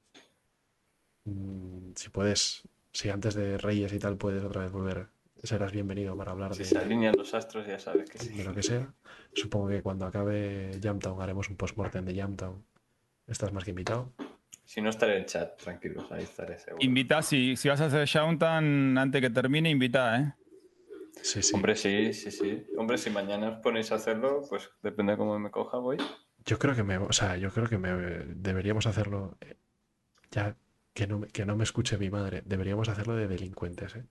mm, si puedes, si antes de Reyes y tal puedes otra vez volver, serás bienvenido para hablar Si de, se alinean los astros, ya sabes que sí. de lo que sea. Supongo que cuando acabe Jamtown haremos un postmortem de Jamtown. Estás más que invitado. Si no estaré en chat, tranquilos, ahí estaré seguro. Invita, si, si vas a hacer Shountan antes que termine, invita, ¿eh? Sí, sí. Hombre, sí, sí, sí. Hombre, si mañana os ponéis a hacerlo, pues depende de cómo me coja, voy. Yo creo que me, o sea, yo creo que me deberíamos hacerlo eh, ya que no, me- que no me escuche mi madre. Deberíamos hacerlo de delincuentes, ¿eh?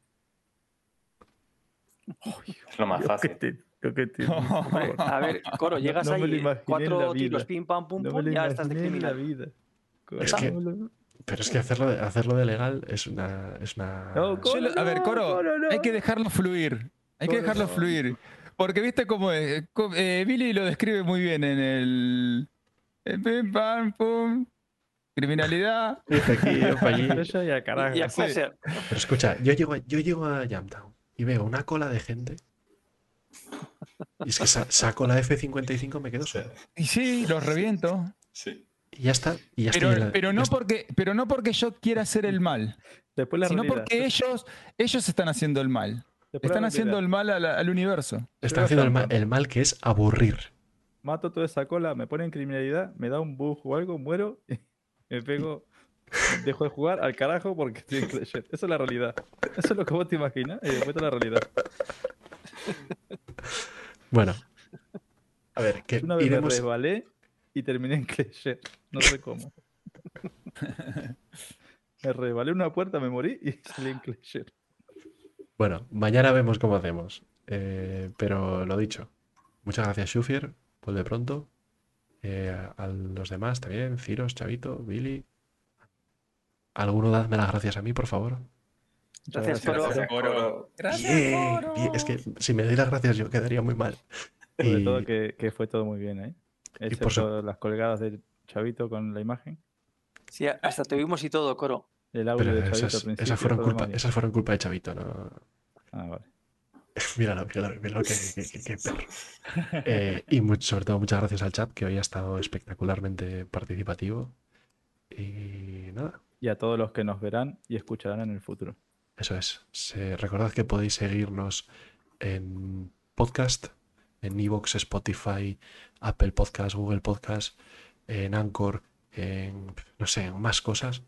Es lo más fácil. que te- yo que te- Hombre, a ver, Coro, llegas No lo ahí, cuatro tiros, pim, pam, pum, No pum, ya estás de criminal. vida. Es que- No lo- Pero es que hacerlo de, hacerlo de legal es una, es una... No, a ver, no, Coro, Coro, no. hay que dejarlo fluir. Hay que dejarlo no. fluir. Porque viste cómo es. Co- eh, Billy lo describe muy bien en el. el pim, pam, pum. Criminalidad. Aquí, yo pa' allí. Eso ya carajo. Y a sí. ser. Pero escucha, yo llego, a- yo llego a Jamtown y veo una cola de gente. Y es que sa- saco la F-55 me quedo solo. Y sí, los reviento. Sí. Y ya está. Y ya Pero, estoy en la- pero, no porque, pero no porque yo quiera hacer el mal, Después la sino realidad. porque ellos, ellos están haciendo el mal. Después Están haciendo el mal la- al universo. Están haciendo el mal, el mal que es aburrir. Mato toda esa cola, me pone en criminalidad, me da un bug o algo, muero, y me pego, dejo de jugar al carajo porque estoy en Clash. Esa es la realidad. Eso es lo que vos te imaginas y después está la realidad. Bueno. A ver, que Una vez iremos... me resbalé y terminé en Clash. No sé cómo. me resbalé en una puerta, me morí y salí en Clash. Bueno, mañana vemos cómo hacemos. Eh, pero lo dicho, muchas gracias, Shufier. Vuelve pronto. Eh, a, a los demás también, Ciros, Chavito, Billy. ¿Alguno dadme las gracias a mí, por favor? Gracias, Gracias, Coro. Gracias, Coro. Es que si me doy las gracias yo quedaría muy mal. Sobre Y- todo que, que fue todo muy bien, ¿eh? y por su- Excepto las colgadas del chavito con la imagen. Sí, hasta te vimos y todo, Coro. El audio pero de chavito esas, al principio. esas fueron culpa, esas fueron culpa de Chavito, ¿no? Ah, vale. Míralo, míralo, míralo, qué, qué- qué- qué perro. Eh, y sobre todo muchas gracias al chat, que hoy ha estado espectacularmente participativo. Y nada, Y a todos los que nos verán y escucharán en el futuro. eso es. Se- recordad que podéis seguirnos en podcast, en Evox, Spotify, Apple Podcast, Google Podcast, en Anchor, en no sé, en más cosas,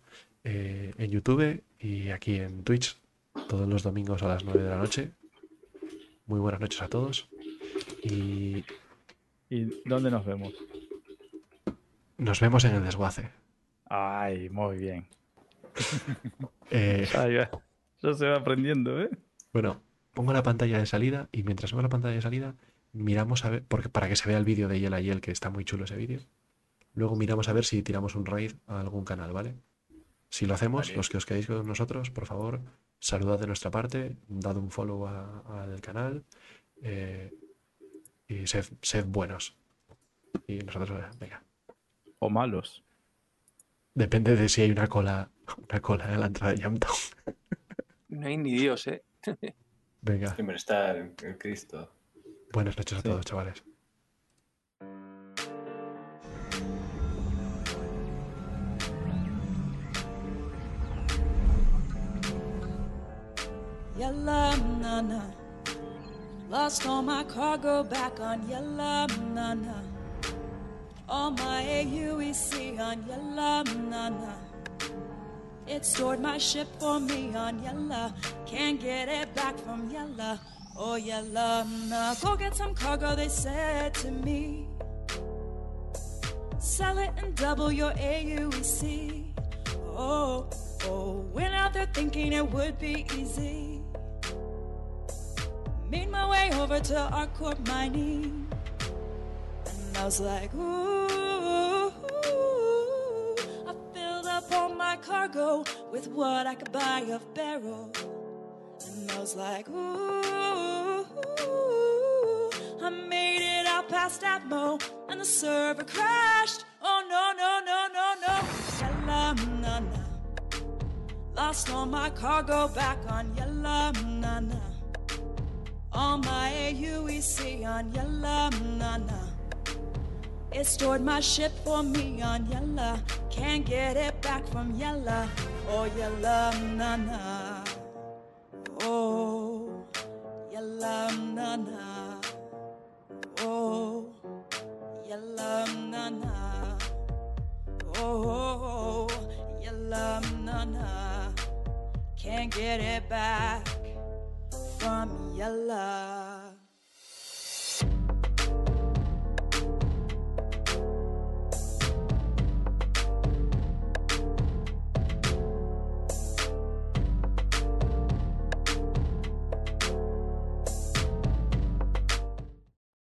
eh, en YouTube y aquí en Twitch, todos los domingos a las 9 de la noche. Muy buenas noches a todos. Y ¿Y dónde nos vemos? Nos vemos en el desguace. Ay, muy bien. Eh, Ya, se va aprendiendo, ¿eh? bueno, pongo la pantalla de salida y mientras veo la pantalla de salida, miramos a ver, porque para que se vea el vídeo de Yela y él, que está muy chulo ese vídeo. Luego miramos a ver si tiramos un raid a algún canal, ¿vale? Si lo hacemos, Vale. los que os quedéis con nosotros, por favor, saludad de nuestra parte, dad un follow a- al canal eh, y sed, sed buenos. Y nosotros, venga. O malos. Depende de si hay una cola, una cola en la entrada de Jamtown. No hay ni Dios, ¿eh? Venga, Siempre está el, el Cristo. buenas noches a Sí. todos, chavales. Yalla nana. Lost all my cargo back on Yalla nana. All my AUEC on Yalla nana. It stored my ship for me on Yalla. Can't get it back from Yalla. Oh Yalla na. Go get some cargo, they said to me. Sell it and double your AUEC. Oh, oh, went out there thinking it would be easy. Made my way over to Arcorp Mining. I was like, ooh, I filled up all my cargo with what I could buy of barrel. And I was like, ooh, I made it out past Atmo, and the server crashed. Oh no, no, no, no, no. Yalla. Lost all my cargo back on Nana. All my AUEC on Nana. It stored my ship for me on Yellow. Can't get it back from Yellow. Oh, Yellow Nana. Oh, Yellow Nana. Oh, Yellow Nana. Oh, Yellow Nana. Can't get it back from Yellow.